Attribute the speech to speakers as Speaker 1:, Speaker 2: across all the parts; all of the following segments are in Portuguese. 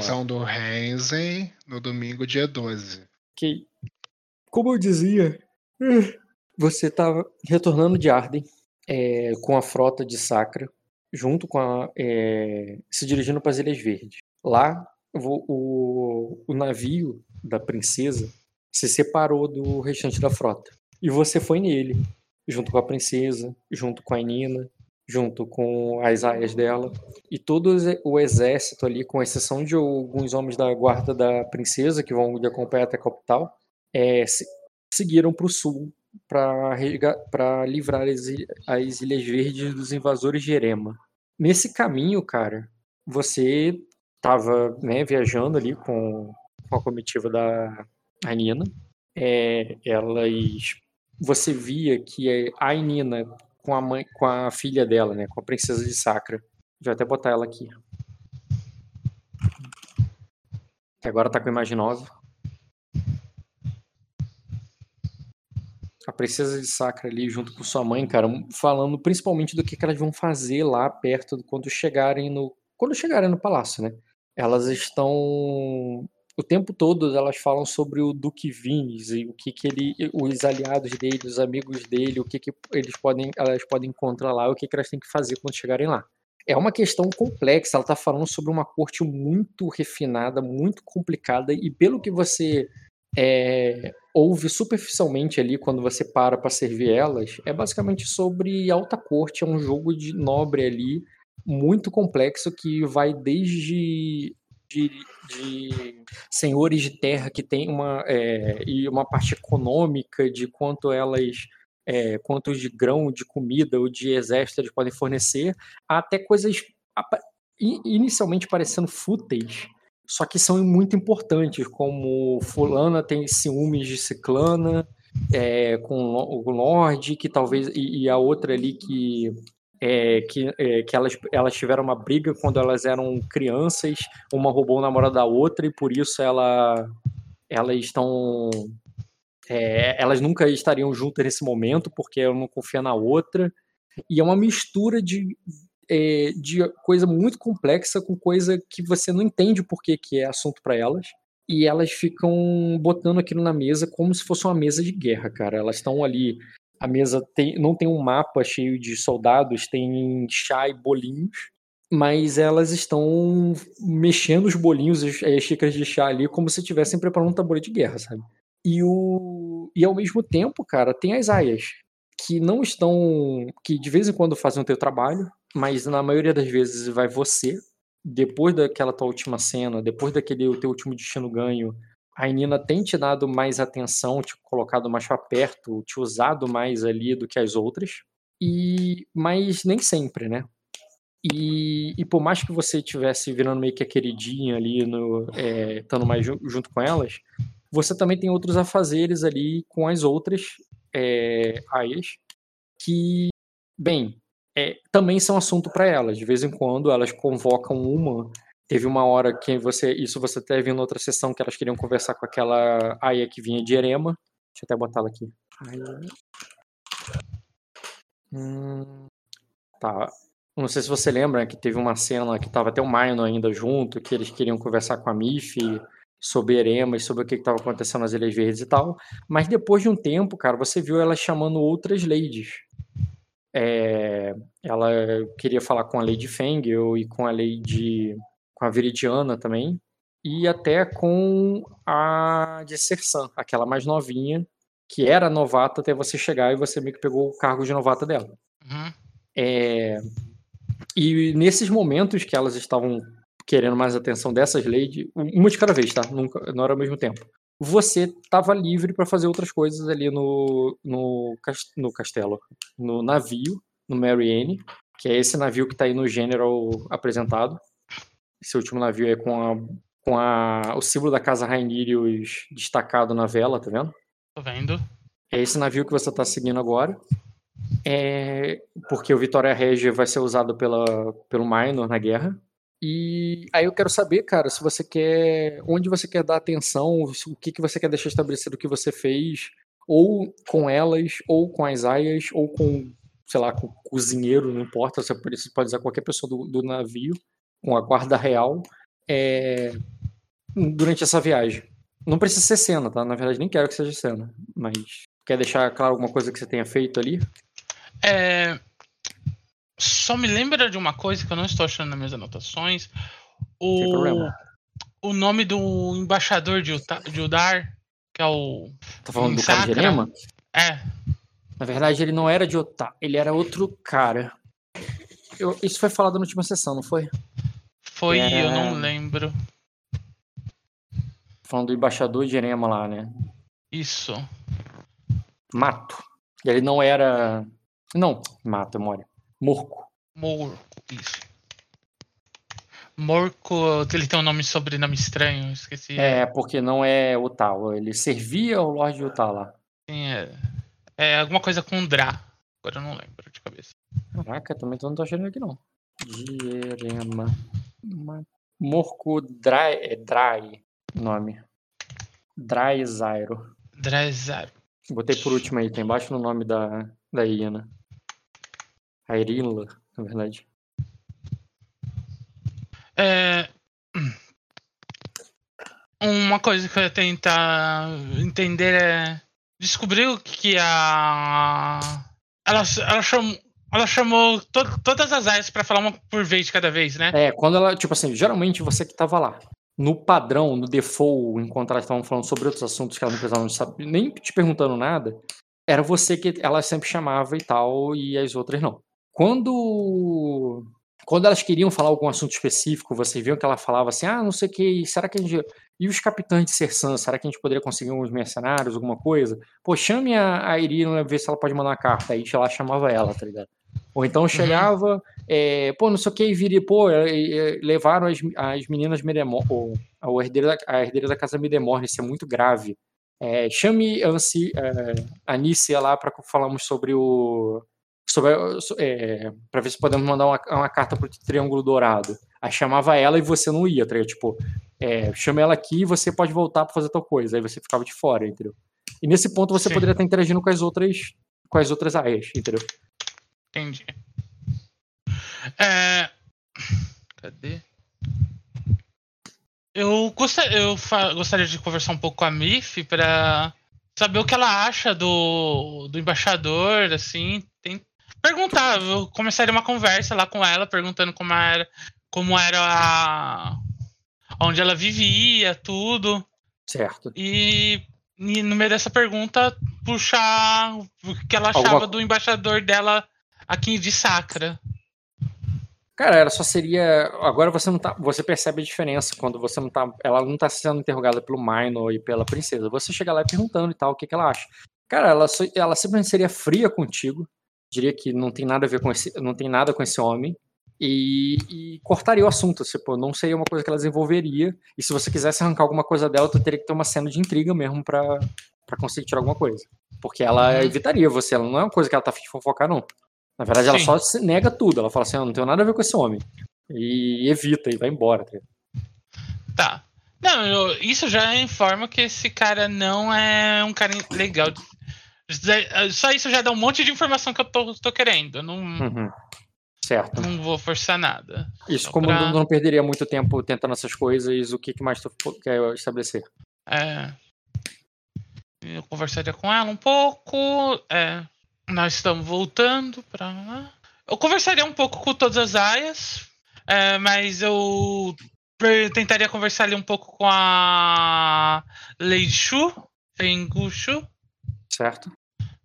Speaker 1: São do Renzen no domingo, dia 12.
Speaker 2: Ok. Como eu dizia, você estava retornando de Arden é, com a frota de Sacra, junto com a. É, se dirigindo para as Ilhas Verdes. Lá, o, o, o navio da princesa se separou do restante da frota. E você foi nele, junto com a princesa, junto com a Nina, junto com as aias dela. E todo o exército ali, com exceção de alguns homens da guarda da princesa, que vão de acompanhar até a capital, é, se, seguiram para o sul para livrar as, as Ilhas Verdes dos invasores de Erema. Nesse caminho, cara, você estava né, viajando ali com, com a comitiva da Nina. É, elas, você via que a Nina com a mãe, com a filha dela, né, com a princesa de Sacra. Vou até botar ela aqui. Que agora tá com a imagem nova. A princesa de Sacra ali junto com sua mãe, cara, falando principalmente do que, que elas vão fazer lá perto quando chegarem no quando chegarem no palácio, né? Elas estão o tempo todo elas falam sobre o Duque Vines e o que, que ele, os aliados dele, os amigos dele, o que, que eles podem, elas podem encontrar lá, o que, que elas têm que fazer quando chegarem lá. É uma questão complexa, ela está falando sobre uma corte muito refinada, muito complicada, e pelo que você é, ouve superficialmente ali quando você para para servir elas, é basicamente sobre alta corte, é um jogo de nobre ali, muito complexo, que vai desde de, de senhores de terra que tem uma é, e uma parte econômica de quanto elas é, quanto de grão, de comida ou de exército eles podem fornecer, até coisas inicialmente parecendo fúteis, só que são muito importantes, como fulana tem ciúmes de ciclana, é, com o Lorde, que talvez e, e a outra ali que é, que, é, que elas, elas tiveram uma briga quando elas eram crianças, uma roubou o namorado da outra e por isso ela, elas estão. É, elas nunca estariam juntas nesse momento porque ela não confia na outra. E é uma mistura de, é, de coisa muito complexa com coisa que você não entende por que, que é assunto para elas. E elas ficam botando aquilo na mesa como se fosse uma mesa de guerra, cara. Elas estão ali a mesa tem, não tem um mapa cheio de soldados, tem chá e bolinhos, mas elas estão mexendo os bolinhos, as, as xícaras de chá ali, como se estivessem preparando um tabuleiro de guerra, sabe? E, o, e ao mesmo tempo, cara, tem as aias, que não estão. que de vez em quando fazem o teu trabalho, mas na maioria das vezes vai você. Depois daquela tua última cena, depois daquele teu último destino ganho, a Nina tem te dado mais atenção, te colocado mais para perto, te usado mais ali do que as outras, e mas nem sempre, né? E, e por mais que você tivesse virando meio que a queridinha ali, no, é, estando mais junto com elas, você também tem outros afazeres ali com as outras é, aias que, bem, é, também são assunto para elas. De vez em quando elas convocam uma Teve uma hora que você. Isso você teve em outra sessão que elas queriam conversar com aquela Aya que vinha de Erema. Deixa eu até botar ela aqui. Hum, tá. Não sei se você lembra que teve uma cena que tava até o Maino ainda junto, que eles queriam conversar com a Mif sobre Erema e sobre o que estava acontecendo nas Ilhas Verdes e tal. Mas depois de um tempo, cara, você viu ela chamando outras ladies. É, ela queria falar com a Lady Fengel e com a Lady com a Viridiana também, e até com a de Sersan, aquela mais novinha, que era novata até você chegar e você meio que pegou o cargo de novata dela. Uhum. É... E nesses momentos que elas estavam querendo mais atenção dessas ladies, uma de cada vez, tá? Nunca, não era ao mesmo tempo. Você estava livre para fazer outras coisas ali no, no, no castelo, no navio, no Marianne, que é esse navio que está aí no General apresentado. Esse último navio é com, a, com a, o símbolo da Casa Rainirius destacado na vela, tá vendo?
Speaker 3: Tô vendo.
Speaker 2: É esse navio que você tá seguindo agora. É, porque o Vitória Regia vai ser usado pela, pelo Minor na guerra. E aí eu quero saber, cara, se você quer. onde você quer dar atenção, o que, que você quer deixar estabelecido o que você fez, ou com elas, ou com as aias, ou com, sei lá, com o cozinheiro, não importa, você pode usar qualquer pessoa do, do navio com a guarda real é, durante essa viagem. Não precisa ser cena, tá? Na verdade, nem quero que seja cena. Mas quer deixar claro alguma coisa que você tenha feito ali?
Speaker 3: É, só me lembra de uma coisa que eu não estou achando nas minhas anotações. O, o nome do embaixador de, Utah, de Udar, que é o.
Speaker 2: Tá falando do cara de Erema?
Speaker 3: É.
Speaker 2: Na verdade, ele não era de Utah, ele era outro cara. Eu, isso foi falado na última sessão, não foi?
Speaker 3: Foi, era... eu não lembro.
Speaker 2: Falando do embaixador de Erema lá, né?
Speaker 3: Isso.
Speaker 2: Mato. Ele não era. Não, Mato, Mori. Morco.
Speaker 3: Morco, isso. Morco, ele tem um nome sobrenome estranho, esqueci.
Speaker 2: É, porque não é o tal. Ele servia ao Lorde Utah lá.
Speaker 3: Sim, é. É alguma coisa com Dra. Agora eu não lembro de cabeça.
Speaker 2: Caraca, também não tô achando aqui não. Dierema. Morco Dry. É Dry nome. Dry Zairo.
Speaker 3: Dry Zairo.
Speaker 2: Botei por último aí, tem embaixo no nome da, da Iana. A Irila, na verdade.
Speaker 3: É... Uma coisa que eu ia tentar entender é. Descobriu que a. Ela, ela chamou. Ela chamou to todas as áreas para falar uma por vez cada vez, né?
Speaker 2: É, quando ela, tipo assim, geralmente você que tava lá. No padrão, no default, enquanto elas estavam falando sobre outros assuntos que elas não precisavam saber, nem te perguntando nada, era você que ela sempre chamava e tal, e as outras não. Quando quando elas queriam falar algum assunto específico, vocês viam que ela falava assim, ah, não sei o que, será que a gente... E os capitães de Sersan, será que a gente poderia conseguir uns mercenários, alguma coisa? Pô, chame a, a Irina, ver se ela pode mandar uma carta. Aí ela chamava ela, tá ligado? Ou então uhum. chegava, uhum. é, pô, não sei o que, e viria, pô, é, é, levaram as, as meninas Medemor, a herdeira, da, a herdeira da casa Medemor, isso é muito grave. É, chame a, é, a Anícia lá para falarmos sobre o é, para ver se podemos mandar uma, uma carta pro Triângulo Dourado. Aí chamava ela e você não ia, tá Tipo, é, chama ela aqui e você pode voltar para fazer tal coisa. Aí você ficava de fora, entendeu? E nesse ponto você Sim. poderia estar interagindo com as outras com as outras áreas, entendeu?
Speaker 3: Entendi. É... Cadê? Eu, gostaria, eu gostaria de conversar um pouco com a Mif para saber o que ela acha do, do embaixador, assim, tem, perguntar, eu começaria uma conversa lá com ela, perguntando como era, como era a, onde ela vivia, tudo.
Speaker 2: Certo.
Speaker 3: E, e no meio dessa pergunta, puxar o que ela achava Alguma... do embaixador dela aqui de Sacra.
Speaker 2: Cara, ela só seria. Agora você não tá. Você percebe a diferença quando você não tá. Ela não tá sendo interrogada pelo Minor e pela princesa. Você chega lá perguntando e tal, o que, que ela acha. Cara, ela, ela simplesmente seria fria contigo diria que não tem nada a ver com esse, não tem nada com esse homem. E, e, cortaria o assunto, tipo, não seria uma coisa que ela desenvolveria. E se você quisesse arrancar alguma coisa dela, tu teria que ter uma cena de intriga mesmo para conseguir tirar alguma coisa. Porque ela uhum. evitaria você, ela não é uma coisa que ela tá afim de fofocar, não. Na verdade, Sim. ela só nega tudo. Ela fala assim: eu não tenho nada a ver com esse homem. E evita e vai embora. Tá.
Speaker 3: tá. Não, eu, isso já informa que esse cara não é um cara legal só isso já dá um monte de informação que eu tô, tô querendo. não,
Speaker 2: uhum. Certo.
Speaker 3: Não vou forçar nada.
Speaker 2: Isso, como pra... não perderia muito tempo tentando essas coisas, o que, que mais tu quer estabelecer?
Speaker 3: É. Eu conversaria com ela um pouco. É. Nós estamos voltando pra lá. Eu conversaria um pouco com todas as aias, é, mas eu tentaria conversar ali um pouco com a Lady Shu, Fengu Shu,
Speaker 2: Certo.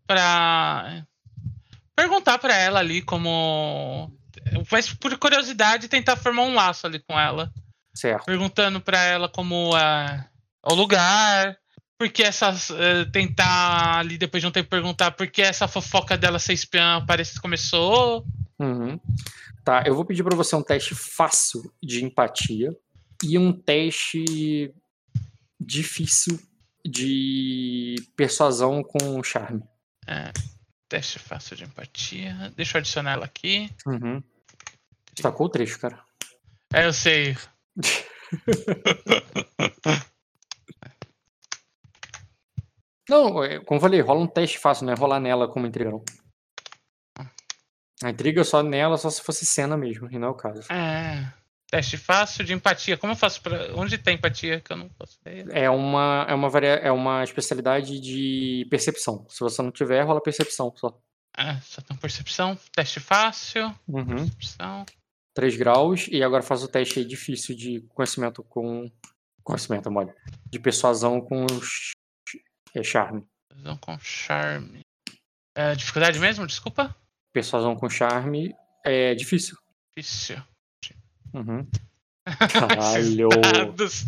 Speaker 3: Pra perguntar para ela ali como. Mas por curiosidade, tentar formar um laço ali com ela.
Speaker 2: Certo.
Speaker 3: Perguntando para ela como é o lugar, porque essas. Uh, tentar ali depois de um tempo perguntar por que essa fofoca dela ser espiã parece que começou.
Speaker 2: Uhum. Tá, eu vou pedir para você um teste fácil de empatia e um teste difícil de persuasão com charme.
Speaker 3: É, teste fácil de empatia. Deixa eu adicionar ela aqui.
Speaker 2: Uhum. Destacou o trecho, cara.
Speaker 3: É, eu sei.
Speaker 2: não, é, como eu falei, rola um teste fácil, não é rolar nela como intriga, não. A intriga só nela, só se fosse cena mesmo, e não é o caso.
Speaker 3: É. Teste fácil de empatia. Como eu faço pra. Onde tem empatia que eu não posso ver?
Speaker 2: É uma, é uma, varia... é uma especialidade de percepção. Se você não tiver, rola percepção só.
Speaker 3: Ah, só tem percepção. Teste fácil.
Speaker 2: Uhum.
Speaker 3: Percepção.
Speaker 2: 3 graus. E agora faz o teste aí difícil de conhecimento com. Conhecimento, mole. De persuasão com ch- é, charme.
Speaker 3: Persuasão com charme. É, dificuldade mesmo? Desculpa?
Speaker 2: Persuasão com charme é difícil.
Speaker 3: Difícil.
Speaker 2: Uhum. Caralho.
Speaker 3: dados.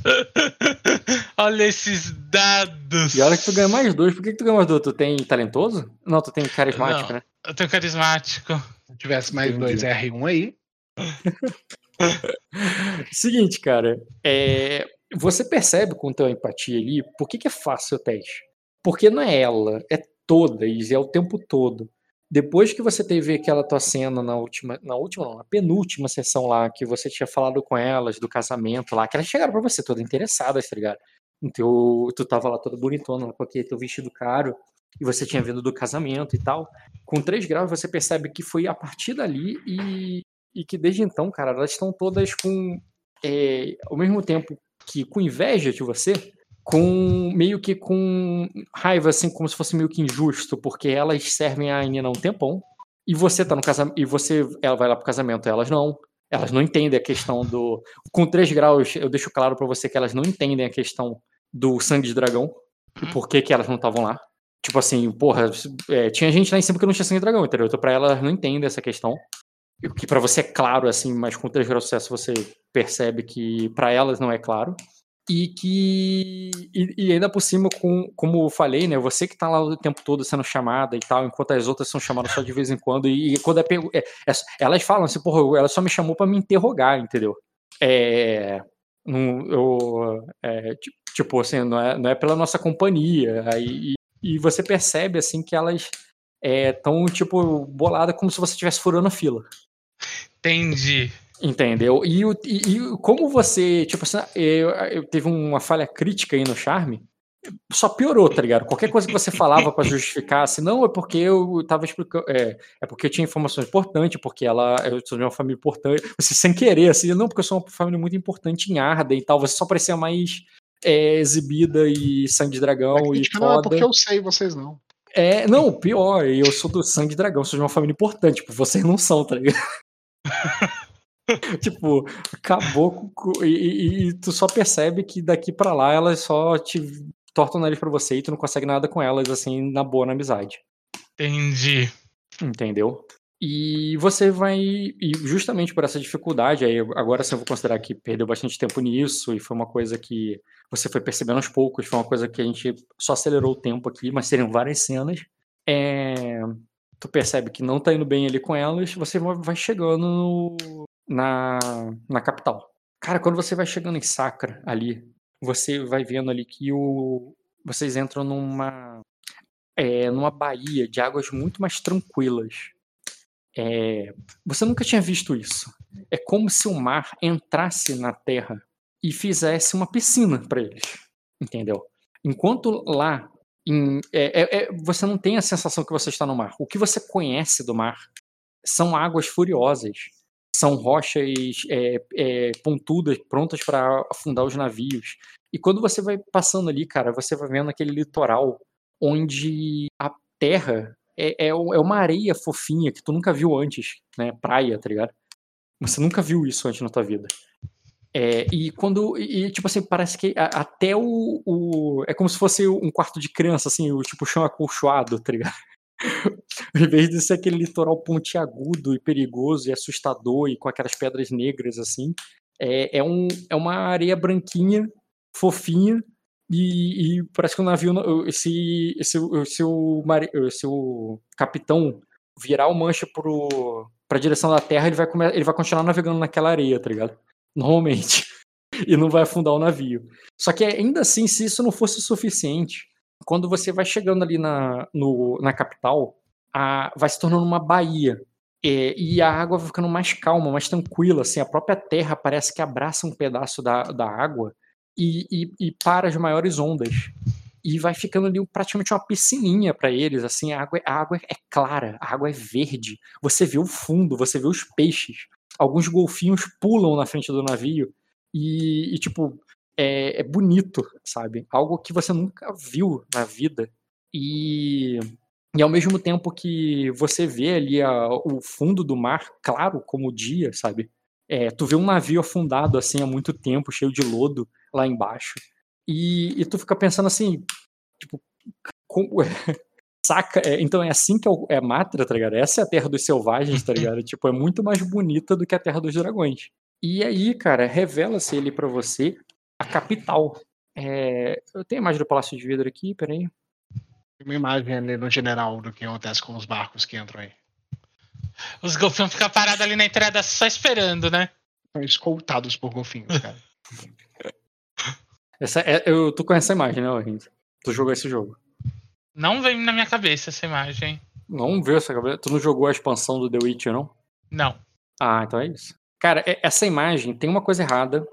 Speaker 3: Olha esses dados.
Speaker 2: E olha que tu ganha mais dois. Por que, que tu ganha mais dois? Tu tem talentoso? Não, tu tem carismático,
Speaker 3: Não.
Speaker 2: né?
Speaker 3: Eu tenho carismático.
Speaker 1: Se tivesse mais
Speaker 2: Entendi.
Speaker 1: dois R1 aí,
Speaker 2: Seguinte, cara. É, você percebe com tua empatia ali por que, que é fácil o teste. Porque não é ela, é todas, é o tempo todo. Depois que você teve aquela tua cena na última, na última não, na penúltima sessão lá, que você tinha falado com elas do casamento lá, que elas chegaram pra você toda interessadas, tá ligado? Teu, tu tava lá toda bonitona, com aquele teu vestido caro, e você tinha vindo do casamento e tal. Com 3 graus você percebe que foi a partir dali e, e que desde então, cara, elas estão todas com, é, ao mesmo tempo que com inveja de você, com meio que com raiva, assim, como se fosse meio que injusto, porque elas servem a Nina há um tempão, e você tá no casamento, e você, ela vai lá pro casamento, elas não. Elas não entendem a questão do. Com 3 graus, eu deixo claro pra você que elas não entendem a questão do sangue de dragão, e por que, que elas não estavam lá. Tipo assim, porra, é, tinha gente lá em cima que não tinha sangue de dragão, entendeu? Então pra elas, elas não entendem essa questão. O que pra você é claro, assim, mas com 3 graus de sucesso você percebe que pra elas não é claro e que e, e ainda por cima com, como eu falei né você que tá lá o tempo todo sendo chamada e tal enquanto as outras são chamadas só de vez em quando e, quando é, é- é- elas falam assim porra ela só me chamou pra me interrogar entendeu é não, eu é, ti- tipo assim não é, não é pela nossa companhia aí e, e você percebe assim que elas é, tão tipo bolada como se você estivesse furando a fila
Speaker 3: Entendi.
Speaker 2: Entendeu? E, e- e como você, tipo assim, eu, eu teve uma falha crítica aí no charme, só piorou, tá ligado? Qualquer coisa que você falava pra justificar, assim, não, é porque eu tava explicando, é, é porque eu tinha informações importantes, porque ela, eu sou de uma família importante, você sem querer, assim, não, porque eu sou uma família muito importante em Arden e tal, você só parecia mais é, exibida e sangue de dragão e
Speaker 1: não é
Speaker 2: foda.
Speaker 1: porque eu sei, vocês não.
Speaker 2: É, não, pior, eu sou do sangue de dragão, sou de uma família importante, tipo, vocês não são, tá ligado? tipo, acabou com. E, e- e tu só percebe que daqui pra lá elas só te tortam o nariz pra você e tu não consegue nada com elas, assim, na boa, na amizade.
Speaker 3: Entendi.
Speaker 2: Entendeu? E você vai. E justamente por essa dificuldade, aí agora sim eu vou considerar que perdeu bastante tempo nisso, e foi uma coisa que você foi percebendo aos poucos, foi uma coisa que a gente só acelerou o tempo aqui, mas seriam várias cenas. É, tu percebe que não tá indo bem ali com elas, você vai chegando no- na, na capital. Cara, quando você vai chegando em Sacra ali, você vai vendo ali que o, vocês entram numa é, numa baía de águas muito mais tranquilas. É, você nunca tinha visto isso. É como se o mar entrasse na terra e fizesse uma piscina para eles. Entendeu? Enquanto lá em- é- é- é- você não tem a sensação que você está no mar. O que você conhece do mar são águas furiosas. São rochas é, é, pontudas, prontas para afundar os navios. E quando você vai passando ali, cara, você vai vendo aquele litoral onde a terra é, é, é uma areia fofinha que tu nunca viu antes, né? Praia, tá ligado? Você nunca viu isso antes na tua vida. É, e quando. E, tipo assim, parece que até o, o- É como se fosse um quarto de criança, assim, o tipo chão acolchoado, tá ligado? Em vez de ser aquele litoral pontiagudo e perigoso e assustador e com aquelas pedras negras, assim, é, é, um, é uma areia branquinha, fofinha, e, e parece que o navio, se, se, se, o, se o capitão virar o mancha pro, pra direção da terra, ele vai, ele vai continuar navegando naquela areia, tá ligado? Normalmente. E não vai afundar o navio. Só que ainda assim, se isso não fosse o suficiente, quando você vai chegando ali na, no, na capital, a, vai se tornando uma baía. É, e a água vai ficando mais calma, mais tranquila. Assim, a própria terra parece que abraça um pedaço da, da água e, e, e para as maiores ondas. E vai ficando ali praticamente uma piscininha para eles. Assim, a água, a água é clara, a água é verde. Você vê o fundo, você vê os peixes. alguns golfinhos pulam na frente do navio e, e tipo, é, é, bonito, sabe? Algo que você nunca viu na vida. E, e ao mesmo tempo que você vê ali a, o fundo do mar claro como o dia, sabe? É, tu vê um navio afundado assim há muito tempo, cheio de lodo lá embaixo. E, e tu fica pensando assim, tipo, como, saca? É, então é assim que é, é Matra, tá ligado? Essa é a Terra dos Selvagens, tá ligado? tipo, é muito mais bonita do que a Terra dos Dragões. E aí, cara, revela-se ele para você capital. É... Eu tenho a imagem do Palácio de Vidro aqui, peraí.
Speaker 1: Tem uma imagem ali no general do que acontece com os barcos que entram aí.
Speaker 3: Os golfinhos ficam parados ali na entrada só esperando, né?
Speaker 1: Estão escoltados por golfinhos, cara.
Speaker 2: essa é, eu, tu conhece essa imagem, né, Renzo? Tu jogou esse jogo?
Speaker 3: Não vem na minha cabeça essa imagem.
Speaker 2: Não viu essa cabeça? Tu não jogou a expansão do The Witcher, não?
Speaker 3: Não.
Speaker 2: Ah, então é isso. Cara, essa imagem tem uma coisa errada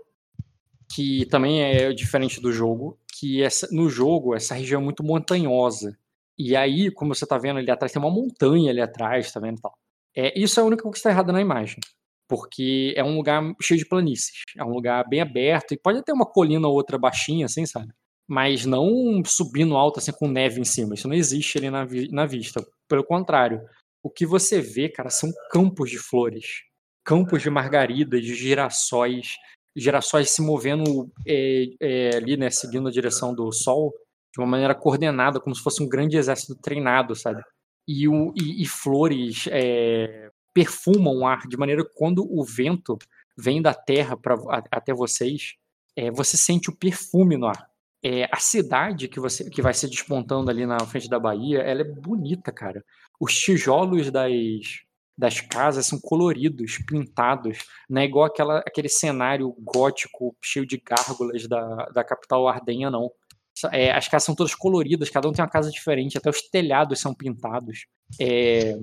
Speaker 2: que também é diferente do jogo, que essa, no jogo essa região é muito montanhosa. E aí, como você tá vendo ali atrás, tem uma montanha ali atrás, tá vendo tal. É, isso é a única coisa que está errada na imagem. Porque é um lugar cheio de planícies. É um lugar bem aberto. E pode ter uma colina ou outra baixinha, assim, sabe? Mas não subindo alto, assim, com neve em cima. Isso não existe ali na, vi na vista. Pelo contrário. O que você vê, cara, são campos de flores. Campos de margaridas, de girassóis. Girassóis se movendo é, é, ali, né? Seguindo a direção do sol. De uma maneira coordenada, como se fosse um grande exército treinado, sabe? e, o, e, e flores é, perfumam o ar de maneira que quando o vento vem da terra pra, a, até vocês, é, você sente o perfume no ar. É, a cidade que você que vai se despontando ali na frente da Bahia, ela é bonita, cara. Os tijolos das, das casas são coloridos, pintados, não é igual aquela, aquele cenário gótico cheio de gárgulas da, da capital ardenha, não. É, as casas são todas coloridas, cada um tem uma casa diferente, até os telhados são pintados. É,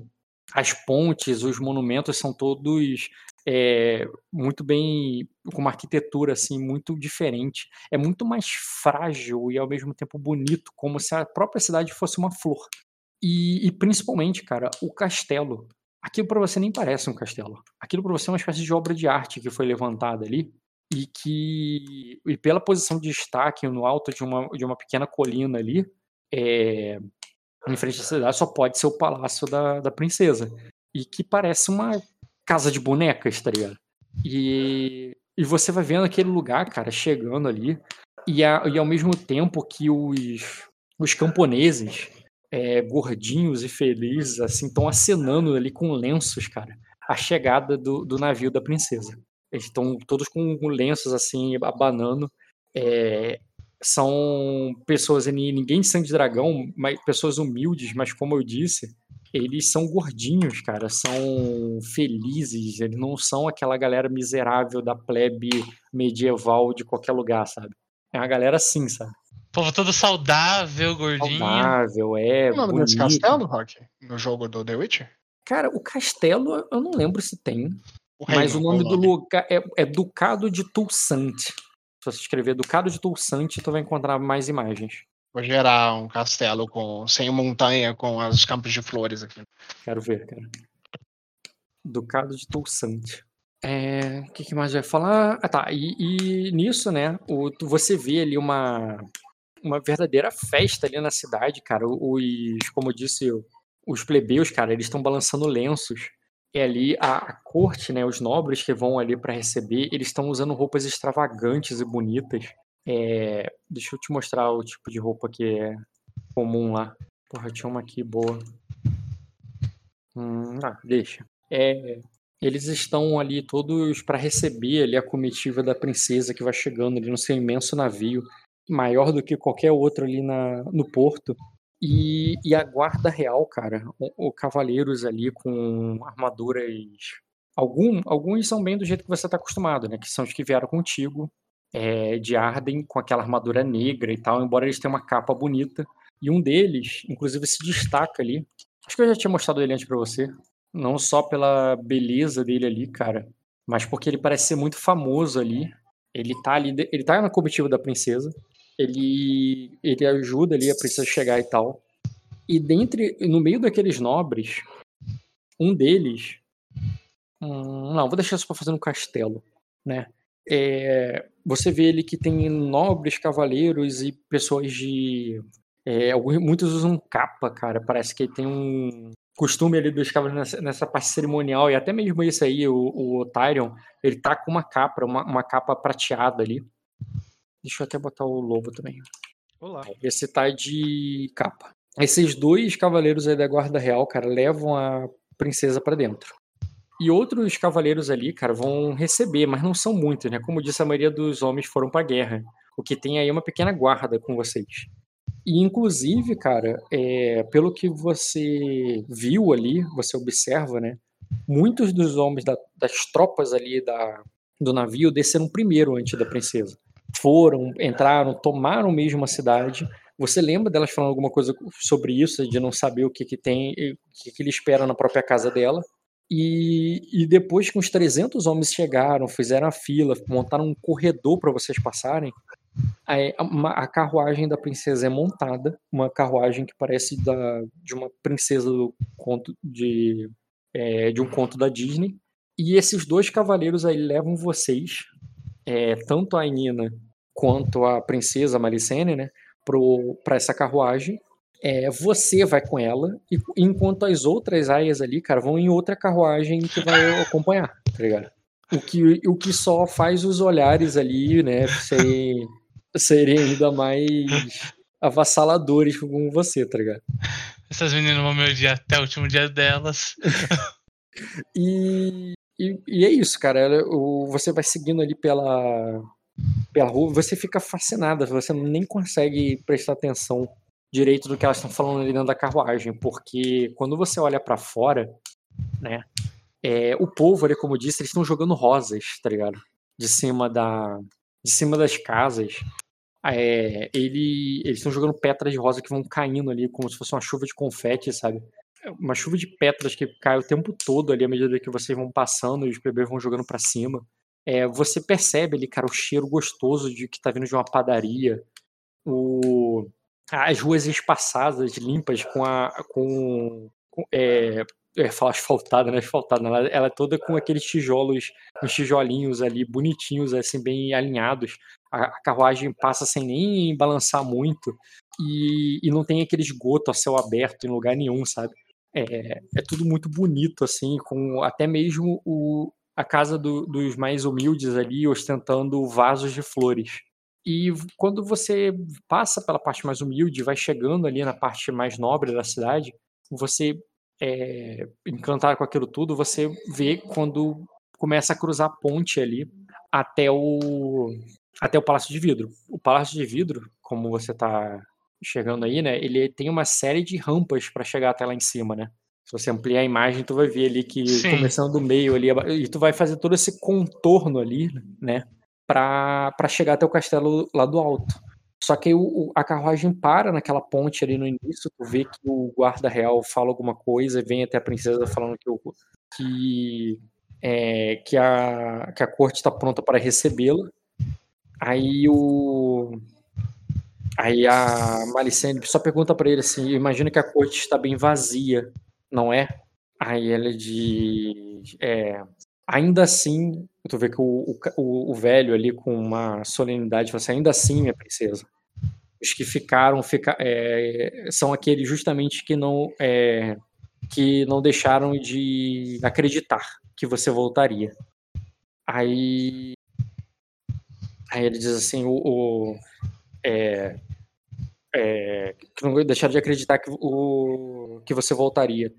Speaker 2: as pontes, os monumentos são todos é, muito bem com uma arquitetura assim muito diferente. É muito mais frágil e ao mesmo tempo bonito, como se a própria cidade fosse uma flor. E, e principalmente, cara, o castelo. Aquilo para você nem parece um castelo. Aquilo para você é uma espécie de obra de arte que foi levantada ali e que e pela posição de destaque no alto de uma, de uma pequena colina ali, é, em frente à cidade, só pode ser o palácio da, da princesa. E que parece uma casa de bonecas, tá ligado? E, e você vai vendo aquele lugar, cara, chegando ali, e, a, e ao mesmo tempo que os, os camponeses, é, gordinhos e felizes, assim, estão acenando ali com lenços, cara, a chegada do, do navio da princesa. Eles estão todos com lenços assim, abanando. É, são pessoas, ninguém de sangue de dragão, mas pessoas humildes, mas como eu disse, eles são gordinhos, cara, são felizes, eles não são aquela galera miserável da plebe medieval de qualquer lugar, sabe? É uma galera assim, sabe?
Speaker 3: Povo todo saudável, gordinho.
Speaker 2: Saudável, é.
Speaker 1: Qual o nome desse castelo, Rock? No jogo do The Witcher?
Speaker 2: Cara, o castelo eu não lembro se tem. O Mas o nome, o nome do lugar é, é, Ducado de Tulsante. Se você escrever Ducado de Tulsante, tu vai encontrar mais imagens.
Speaker 1: Vou gerar um castelo com sem montanha, com os campos de flores aqui.
Speaker 2: Quero ver, cara. Ducado de Tulsante. É, o que, que, mais vai falar? Ah, tá. E, e nisso, né? O, você vê ali uma, uma verdadeira festa ali na cidade, cara. Os, como eu disse, os plebeus, cara, eles estão balançando lenços e ali a, a corte, né, os nobres que vão ali para receber, eles estão usando roupas extravagantes e bonitas. É, deixa eu te mostrar o tipo de roupa que é comum lá. Porra, tinha uma aqui boa. Hum, ah, deixa. É, eles estão ali todos para receber ali a comitiva da princesa que vai chegando ali no seu imenso navio, maior do que qualquer outro ali na, no porto. E, e a guarda real, cara, o, o cavaleiros ali com armaduras. Algum, alguns são bem do jeito que você está acostumado, né? Que são os que vieram contigo, é, de Arden, com aquela armadura negra e tal, embora eles tenham uma capa bonita. E um deles, inclusive, se destaca ali. Acho que eu já tinha mostrado ele antes para você. Não só pela beleza dele ali, cara, mas porque ele parece ser muito famoso ali. Ele tá ali, ele tá na comitiva da princesa ele, ele ajuda ali a princesa chegar e tal. E dentre, no meio daqueles nobres, um deles Hum, não, vou deixar isso pra fazer no castelo, né? É, você vê ali que tem nobres cavaleiros e pessoas de. É, muitos usam capa, cara. Parece que tem um costume ali dos cavaleiros nessa, nessa, parte cerimonial, e até mesmo isso aí, o, o Tyrion, ele tá com uma capa, uma, uma capa prateada ali. Deixa eu até botar o lobo também.
Speaker 4: Olá.
Speaker 2: Esse tá de capa. Esses dois cavaleiros aí da Guarda Real, cara, levam a princesa para dentro. E outros cavaleiros ali, cara, vão receber, mas não são muitos, né? Como disse, a maioria dos homens foram pra guerra. O que tem aí é uma pequena guarda com vocês. E, inclusive, cara, é, pelo que você viu ali, você observa, né? Muitos dos homens da, das tropas ali da, do navio desceram primeiro antes da princesa. Foram, entraram, tomaram mesmo a cidade. Você lembra delas falando alguma coisa sobre isso, de não saber o que, que tem, o que, que ele espera na própria casa dela? E, e, depois que uns 300 homens chegaram, fizeram a fila, montaram um corredor para vocês passarem, a, a, carruagem da princesa é montada, uma carruagem que parece da, de uma princesa do conto de, é, de um conto da Disney. E esses dois cavaleiros aí levam vocês, é, tanto a Nina quanto a princesa Malicene, né, para essa carruagem é, você vai com ela, e, enquanto as outras aias ali, cara, vão em outra carruagem que vai acompanhar, tá ligado? O que, o que só faz os olhares ali, né, serem, serem ainda mais avassaladores com você, tá ligado?
Speaker 3: Essas meninas vão meu dia até o último dia delas.
Speaker 2: e, e, e, é isso, cara. O, você vai seguindo ali pela, pela rua, você fica fascinada, você nem consegue prestar atenção direito do que elas estão falando ali dentro da carruagem, porque quando você olha para fora, né, é, o povo ali, como eu disse, eles estão jogando rosas, tá ligado? De cima da, de cima das casas. É, ele, eles estão jogando pétalas de rosa que vão caindo ali, como se fosse uma chuva de confete, sabe? Uma chuva de pétalas que cai o tempo todo ali, à medida que vocês vão passando e os bebês vão jogando para cima. É, você percebe ali, cara, o cheiro gostoso de que tá vindo de uma padaria. O, as ruas espaçadas, limpas, com a. com. com é, é, falar asfaltada, né? Asfaltada. Ela, ela é toda com aqueles tijolos, uns tijolinhos ali, bonitinhos, assim, bem alinhados. A, a carruagem passa sem nem balançar muito. E, e não tem aquele esgoto a céu aberto em lugar nenhum, sabe? É, é tudo muito bonito, assim, com até mesmo o, a casa do, dos mais humildes ali ostentando vasos de flores. E quando você passa pela parte mais humilde, vai chegando ali na parte mais nobre da cidade, você, é, encantado com aquilo tudo, você vê quando começa a cruzar a ponte ali até o, até o Palácio de Vidro. O Palácio de Vidro, como você está chegando aí, né, ele tem uma série de rampas para chegar até lá em cima, né? Se você ampliar a imagem, tu vai ver ali que Sim. começando do meio ali, e tu vai fazer todo esse contorno ali, né? para chegar até o castelo lá do alto. Só que o, a carruagem para naquela ponte ali no início, tu vê que o guarda real fala alguma coisa, vem até a princesa falando que, o, que, é, que, a, que a corte está pronta para recebê-la. Aí o. Aí a Malicene só pergunta para ele assim: imagina que a corte está bem vazia, não é? Aí ele diz: é, ainda assim, tu vê que o, o, o velho ali com uma solenidade fala assim, ainda assim, minha princesa, os que ficaram fica, é, são aqueles justamente que não é, que não deixaram de acreditar que você voltaria. Aí, aí ele diz assim, o, o é, é, que não deixaram de acreditar que, o, que você voltaria.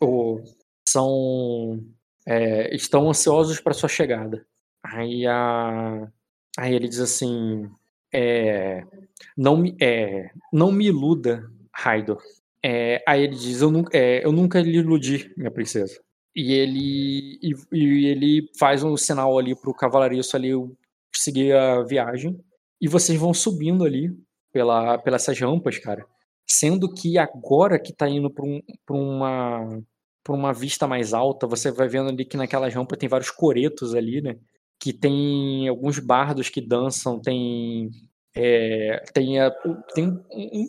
Speaker 2: O, são é, estão ansiosos para sua chegada. Aí, a, aí ele diz assim: é, não, me, é, não me iluda, Raidor. É, aí ele diz: eu, nunca, é, eu nunca lhe iludi, minha princesa. E ele, e, e ele faz um sinal ali pro cavalareço ali seguir a viagem. E vocês vão subindo ali pela, pelas essas rampas, cara. Sendo que agora que tá indo para um, uma por uma vista mais alta, você vai vendo ali que naquela rampa tem vários coretos ali, né? Que tem alguns bardos que dançam, tem É, tem, a, tem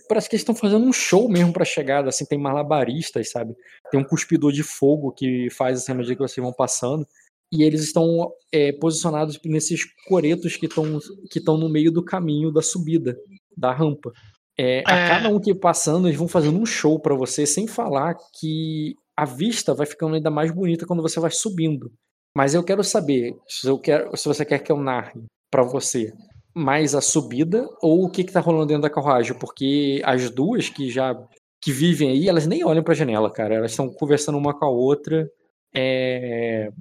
Speaker 2: parece que eles estão fazendo um show mesmo para chegada, assim, tem malabaristas, sabe? Tem um cuspidor de fogo que faz assim, à medida que vocês vão passando. E eles estão é, posicionados nesses coretos que estão que no meio do caminho da subida, da rampa. É, a é. cada um que passando, eles vão fazendo um show para você, sem falar que a vista vai ficando ainda mais bonita quando você vai subindo. Mas eu quero saber se, eu quero, se você quer que eu narre para você mais a subida ou o que está rolando dentro da carruagem, porque as duas que já que vivem aí, elas nem olham para a janela, cara. Elas estão conversando uma com a outra. É...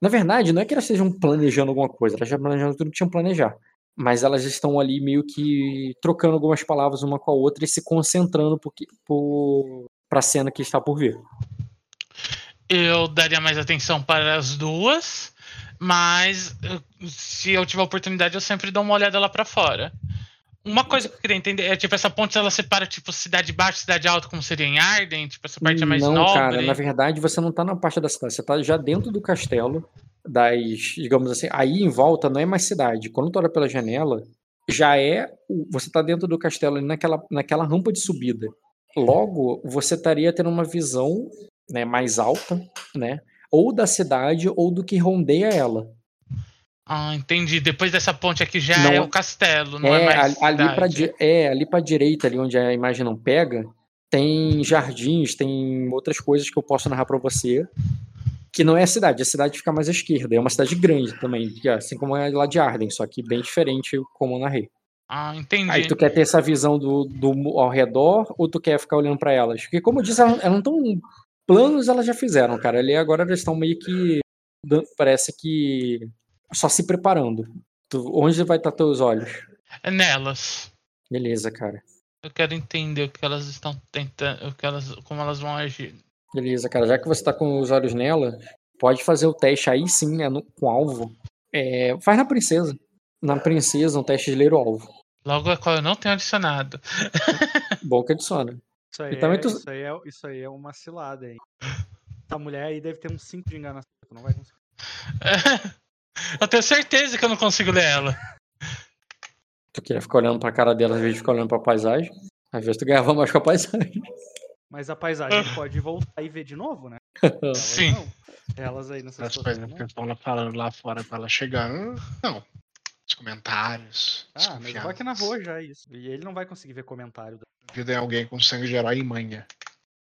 Speaker 2: Na verdade, não é que elas estejam planejando alguma coisa, elas já planejando tudo que tinham planejar. Mas elas estão ali meio que trocando algumas palavras uma com a outra e se concentrando para a cena que está por vir.
Speaker 3: Eu daria mais atenção para as duas mas se eu tiver oportunidade, eu sempre dou uma olhada lá para fora. Uma coisa que eu queria entender é, tipo, essa ponte ela separa, tipo, cidade baixa cidade alta, como seria em Arden? Tipo, essa parte é mais
Speaker 2: não,
Speaker 3: nobre?
Speaker 2: cara, na verdade, você não tá na parte da cidade, você tá já dentro do castelo, das, digamos assim, aí em volta não é mais cidade. Quando tu olha pela janela, já é, você tá dentro do castelo, naquela, naquela rampa de subida. Logo, você estaria tendo uma visão né, mais alta, né? ou da cidade ou do que rondeia ela.
Speaker 3: Ah, entendi. Depois dessa ponte aqui já não, é o castelo, não é,
Speaker 2: é
Speaker 3: mais
Speaker 2: ali para É, ali para direita, ali onde a imagem não pega, tem jardins, tem outras coisas que eu posso narrar para você. Que não é a cidade, a cidade fica mais à esquerda. É uma cidade grande também, assim como é lá de Arden, só que bem diferente como eu narrei.
Speaker 3: Ah, entendi.
Speaker 2: Aí tu quer ter essa visão do, do ao redor ou tu quer ficar olhando para elas? Porque, como eu disse, elas, elas não estão planos elas já fizeram, cara. Ali agora eles estão meio que. Parece que. Só se preparando. Tu, onde vai estar teus olhos?
Speaker 3: É nelas.
Speaker 2: Beleza, cara.
Speaker 3: Eu quero entender o que elas estão tentando. O que elas, como elas vão agir.
Speaker 2: Beleza, cara. Já que você tá com os olhos nela, pode fazer o teste aí sim, né, no, com alvo. É, faz na princesa. Na princesa, um teste de ler o alvo.
Speaker 3: Logo a qual eu não tenho adicionado.
Speaker 2: Bom que adiciona.
Speaker 4: Isso aí, é, tu... isso, aí é, isso aí é uma cilada aí. Essa mulher aí deve ter uns 5 de enganação, tu não vai conseguir.
Speaker 3: eu tenho certeza que eu não consigo ler ela.
Speaker 2: Tu queria ficar olhando pra cara dela às vezes ficar olhando pra paisagem? Às vezes tu ganhava mais com a paisagem.
Speaker 4: Mas a paisagem pode voltar e ver de novo, né?
Speaker 3: Elas Sim. Não.
Speaker 4: Elas aí nessas
Speaker 1: As coisas que estão falando lá fora pra ela chegar. Não. Os comentários.
Speaker 4: Ah, mas o Rock narrou já isso. E ele não vai conseguir ver comentário
Speaker 1: vida é alguém com sangue de herói e manha.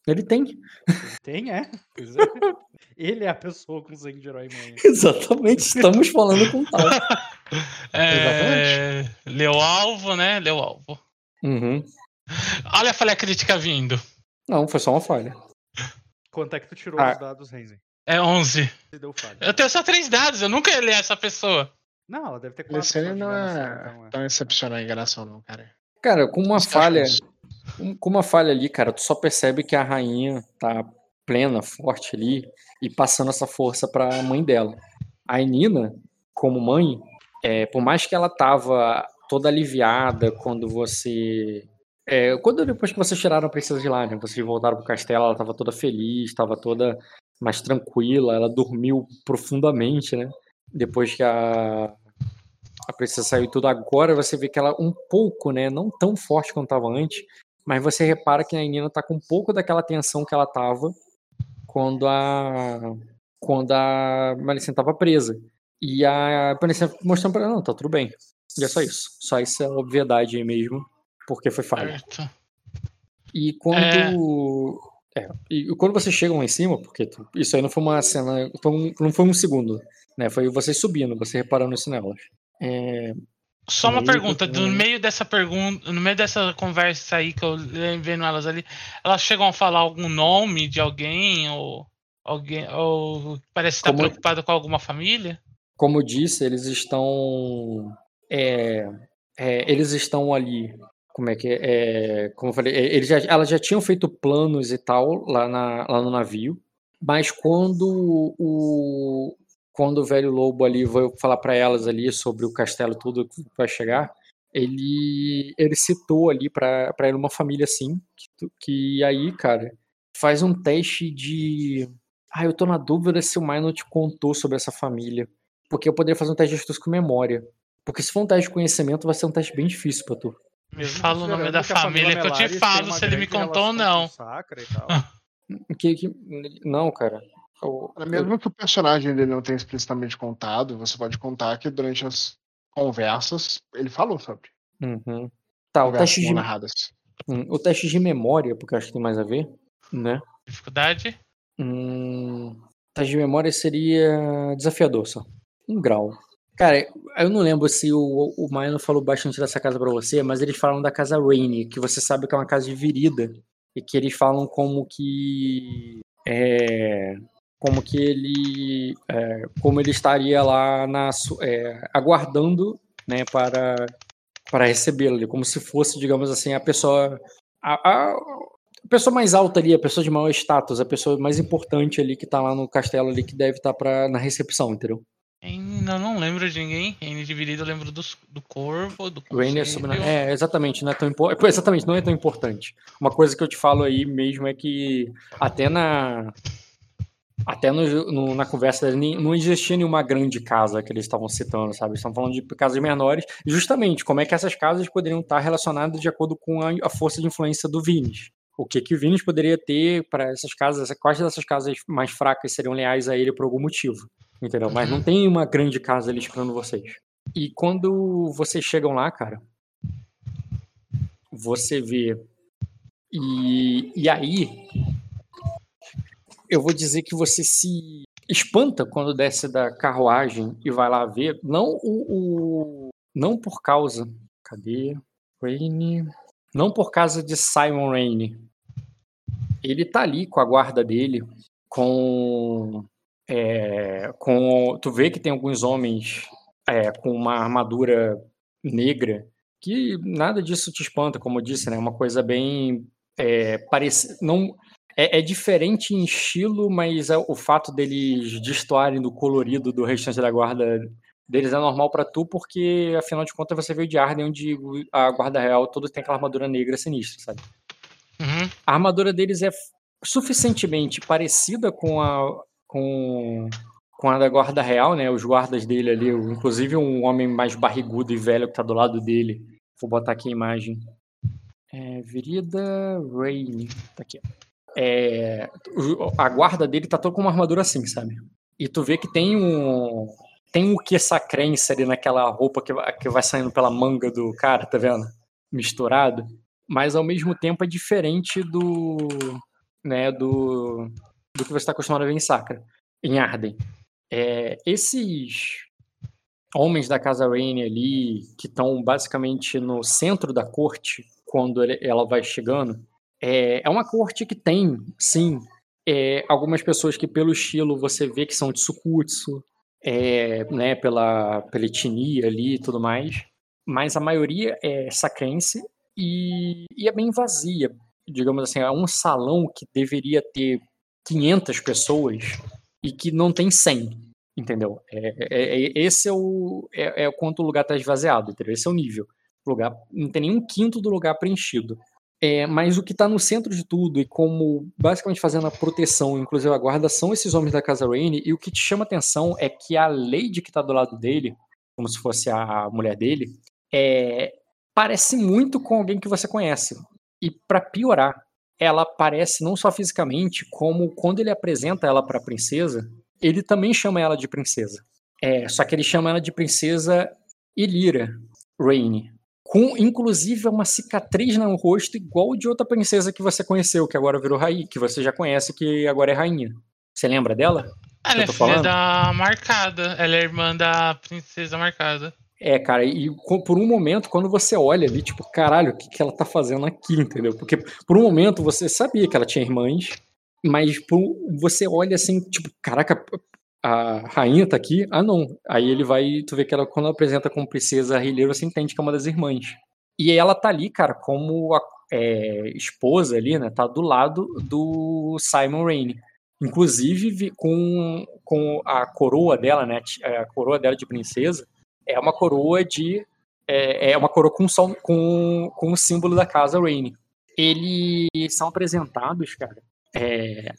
Speaker 2: Ele tem.
Speaker 4: Ele tem, é? Pois é. Ele é a pessoa com sangue de herói e manha.
Speaker 2: Exatamente, estamos falando com tal.
Speaker 3: É... Leu alvo, né? Leu alvo.
Speaker 2: Uhum.
Speaker 3: Olha a falha crítica vindo.
Speaker 2: Não, foi só uma falha.
Speaker 4: Quanto é que tu tirou ah. os dados, Renzen?
Speaker 3: É 11. Eu tenho só três dados, eu nunca ia ler essa pessoa.
Speaker 4: Não, ela deve ter quatro.
Speaker 1: Esse não é então, é tão excepcional em enganação, não, cara.
Speaker 2: Cara, com uma falha. Com uma falha ali, cara, tu só percebe que a rainha tá plena, forte ali e passando essa força para a mãe dela. A Nina, como mãe, é, por mais que ela tava toda aliviada quando você é, quando depois que vocês tiraram a princesa de lá, né, vocês voltaram pro castelo, ela tava toda feliz, estava toda mais tranquila, ela dormiu profundamente, né? Depois que a a princesa saiu tudo agora, você vê que ela um pouco, né, não tão forte quanto estava antes, mas você repara que a Nina tá com um pouco daquela tensão que ela tava quando a quando a Malicent tava presa. E a Malicent mostrando para ela, não, tá tudo bem. E é só isso. Só essa obviedade aí mesmo, porque foi falha. E quando é... é... e quando vocês chegam lá em cima, porque isso aí não foi uma cena, não foi um segundo, né? Foi vocês subindo, você reparando isso nelas. É,
Speaker 3: só uma pergunta, no meio dessa pergunta, no meio dessa conversa aí que eu vendo elas ali, elas chegam a falar algum nome de alguém ou alguém ou parece estar como, preocupado com alguma família?
Speaker 2: Como disse, eles estão é, é, eles estão ali, como é que é, como eu falei, eles já, elas já tinham feito planos e tal lá, na, lá no navio, mas quando o, quando o velho lobo ali vai falar para elas ali sobre o castelo tudo que vai chegar, ele ele citou ali para ele uma família assim, que, que aí, cara, faz um teste de ah, eu tô na dúvida se o Minor te contou sobre essa família, porque eu poderia fazer um teste de astúcia com memória. Porque se for um teste de conhecimento, vai ser um teste bem difícil pra tu.
Speaker 3: Me fala o nome
Speaker 4: considerando
Speaker 3: da família que eu te falo se ele me contou ou não.
Speaker 4: o Sacra e tal.
Speaker 2: Que, que, não, cara. Eu-
Speaker 1: Mesmo que o personagem dele não tenha explicitamente contado, você pode contar que durante as conversas ele falou sobre.
Speaker 2: Uhum. Tá, o teste, de, hum, o teste de memória, porque eu acho que tem mais a ver, né?
Speaker 3: Dificuldade?
Speaker 2: Hum, teste de memória seria desafiador só. Um grau. Cara, eu não lembro se o, o Maino falou bastante dessa casa pra você, mas eles falam da casa Rainy, que você sabe que é uma casa dividida. E que eles falam como que. É, como que ele. é, como ele estaria lá na, é, aguardando né, para, para recebê-lo, como se fosse, digamos assim, a pessoa. A, a- a pessoa mais alta ali, a pessoa de maior status, a pessoa mais importante ali que tá lá no castelo ali que deve estar pra na recepção, entendeu?
Speaker 3: Eu não lembro de ninguém. Em dividido eu lembro do, do corvo, do
Speaker 2: Rainer
Speaker 3: conselho.
Speaker 2: sobre... É, exatamente, não é tão importante. Exatamente, não é tão importante. Uma coisa que eu te falo aí mesmo é que até na até no, no- na conversa não existia nenhuma grande casa que eles estavam citando, sabe? Eles estão falando de casas menores, justamente como é que essas casas poderiam estar relacionadas de acordo com a, a força de influência do Vinis. O que que o Vinis poderia ter para essas casas, quais dessas casas mais fracas seriam leais a ele por algum motivo, entendeu? Mas não tem uma grande casa ali esperando vocês. E quando vocês chegam lá, cara, você vê. E, e aí, eu vou dizer que você se espanta quando desce da carruagem e vai lá ver. Não o. o- não por causa. Cadê? Raine. Não por causa de Simon Raine. Ele tá ali com a guarda dele, com. É, com tu vê que tem alguns homens é, com uma armadura negra que nada disso te espanta, como eu disse, né? É uma coisa bem é, parece não é, é diferente em estilo, mas é o fato deles destoarem do colorido do restante da guarda deles é normal pra tu, porque afinal de contas você veio de Arden, onde a guarda real toda tem aquela armadura negra sinistra, sabe?
Speaker 3: Uhum.
Speaker 2: A armadura deles é suficientemente parecida com a com, com a da guarda real, né? Os guardas dele ali, o- inclusive um homem mais barrigudo e velho que tá do lado dele. Vou botar aqui a imagem. É, Virida Rain. Tá aqui. É, o- a guarda dele tá toda com uma armadura assim, sabe? E tu vê que tem um. Tem um que sacrense ali naquela roupa que, que vai saindo pela manga do cara, tá vendo? Misturado. Mas ao mesmo tempo é diferente do. né, do. Do que você está acostumado a ver em Sacra, em Arden. É, esses homens da Casa Raine ali, que estão basicamente no centro da corte, quando ela vai chegando, é, é uma corte que tem, sim, é, algumas pessoas que pelo estilo você vê que são de Sukutsu, é, né, pela, pela etnia ali e tudo mais, mas a maioria é sacrense e, e é bem vazia. Digamos assim, é um salão que deveria ter 500 pessoas e que não tem 100, entendeu? É, é- é- esse é o é, é quanto o lugar está esvaziado, entendeu? Esse é o nível. O lugar não tem nem um quinto do lugar preenchido. É, mas o que está no centro de tudo e como basicamente fazendo a proteção, inclusive a guarda, são esses homens da Casa Raine. E o que te chama atenção é que a Lady que está do lado dele, como se fosse a mulher dele, é, parece muito com alguém que você conhece. E para piorar, ela parece não só fisicamente, como quando ele apresenta ela para a princesa, ele também chama ela de princesa. É, só que ele chama ela de princesa Elira Raine. Com, inclusive, uma cicatriz no rosto igual de outra princesa que você conheceu, que agora virou rainha, que você já conhece, que agora é rainha. Você lembra dela?
Speaker 3: Ela é filha
Speaker 2: falando?
Speaker 3: da Marcada. Ela é irmã da princesa Marcada.
Speaker 2: É, cara, e por um momento, quando você olha ali, tipo, caralho, o que, que ela tá fazendo aqui, entendeu? Porque por um momento você sabia que ela tinha irmãs, mas você olha assim, tipo, caraca, a rainha tá aqui? Ah, não. Aí ele vai, tu vê que ela, quando ela apresenta como princesa Rileiro, você entende que é uma das irmãs. E ela tá ali, cara, como a é, esposa ali, né? Tá do lado do Simon Raine. Inclusive com, com a coroa dela, né? ti- A coroa dela de princesa é uma coroa de. É, é uma coroa com, sol- com, com o símbolo da casa Raine. Eles são apresentados, cara. é,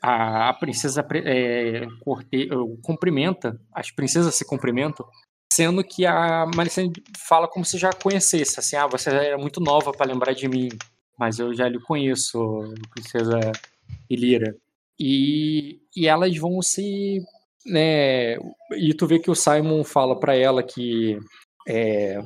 Speaker 2: a, a princesa é, corte, cumprimenta, as princesas se cumprimentam Sendo que a Malicene fala como se já conhecesse, assim, ah, você era muito nova para lembrar de mim, mas eu já lhe conheço, princesa Ilira. E, e elas vão se, né, e tu vê que o Simon fala para ela que é,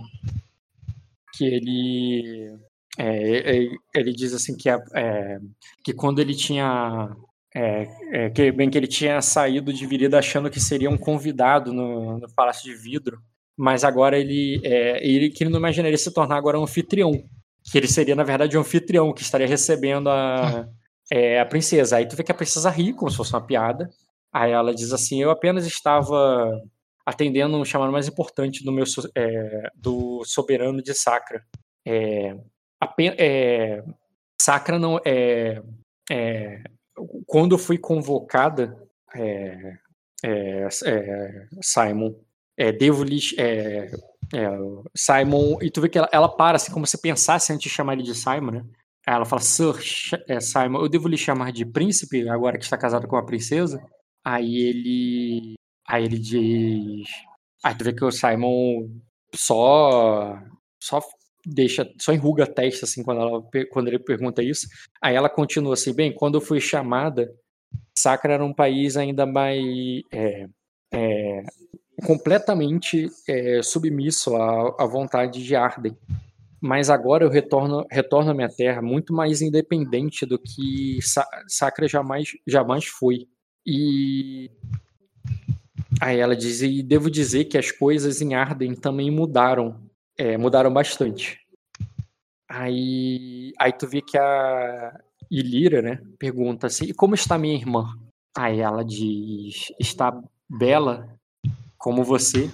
Speaker 2: que ele é, ele diz assim que, é, que quando ele tinha é, é, que bem que ele tinha saído de Virida achando que seria um convidado no, no Palácio de Vidro, mas agora ele, é, ele que ele não imaginaria se tornar agora um anfitrião, que ele seria na verdade um anfitrião que estaria recebendo a, é, a princesa. Aí tu vê que a princesa ri como se fosse uma piada. Aí ela diz assim: eu apenas estava atendendo um chamado mais importante do meu é, do soberano de Sacra. É, é, Sacra não é, é quando eu fui convocada, é, é, é, Simon, devo lhe. Simon, e tu vê que ela, ela, para assim, como se pensasse antes de chamar ele de Simon, né? Aí ela fala, Sir Simon, eu devo lhe chamar de príncipe agora que está casado com a princesa? Aí ele. Aí ele diz. Aí tu vê que o Simon só. Só deixa, só enruga a testa assim quando, ela, quando ele pergunta isso. Aí ela continua assim, bem, quando eu fui chamada, Sacra era um país ainda mais é, é, completamente é, submisso à, à, vontade de Arden. Mas agora eu retorno, retorno à minha terra muito mais independente do que Sa Sacra jamais, jamais foi. E aí ela diz, e devo dizer que as coisas em Arden também mudaram é, mudaram bastante. Aí, aí tu vê que a Ilira, né, pergunta assim, como está minha irmã? Aí ela diz, está bela como você,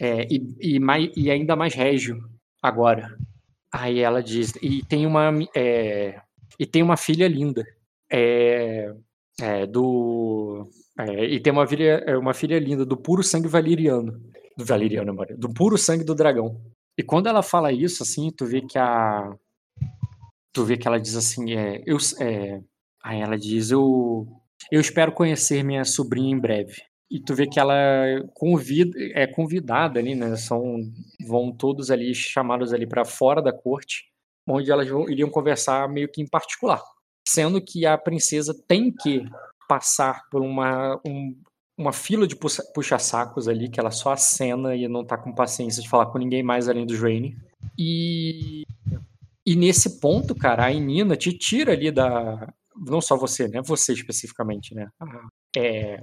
Speaker 2: é, e, e, mais, e ainda mais régio agora. Aí ela diz, e tem uma, é, e tem uma filha linda, é, é do, é, e tem uma filha, é, uma filha linda do puro sangue valeriano do Valeriano, do puro sangue do dragão. E quando ela fala isso, assim, tu vê que a. Tu vê que ela diz assim, é, eu, é, aí ela diz, eu, eu espero conhecer minha sobrinha em breve. E tu vê que ela convida, é convidada ali, né? São, vão todos ali chamados ali para fora da corte, onde elas vão, iriam conversar meio que em particular. Sendo que a princesa tem que passar por uma, um, uma fila de puxa-sacos ali, que ela só acena e não tá com paciência de falar com ninguém mais além do Rainy. E, e nesse ponto, cara, a Inina te tira ali da. Não só você, né? Você especificamente, né? É,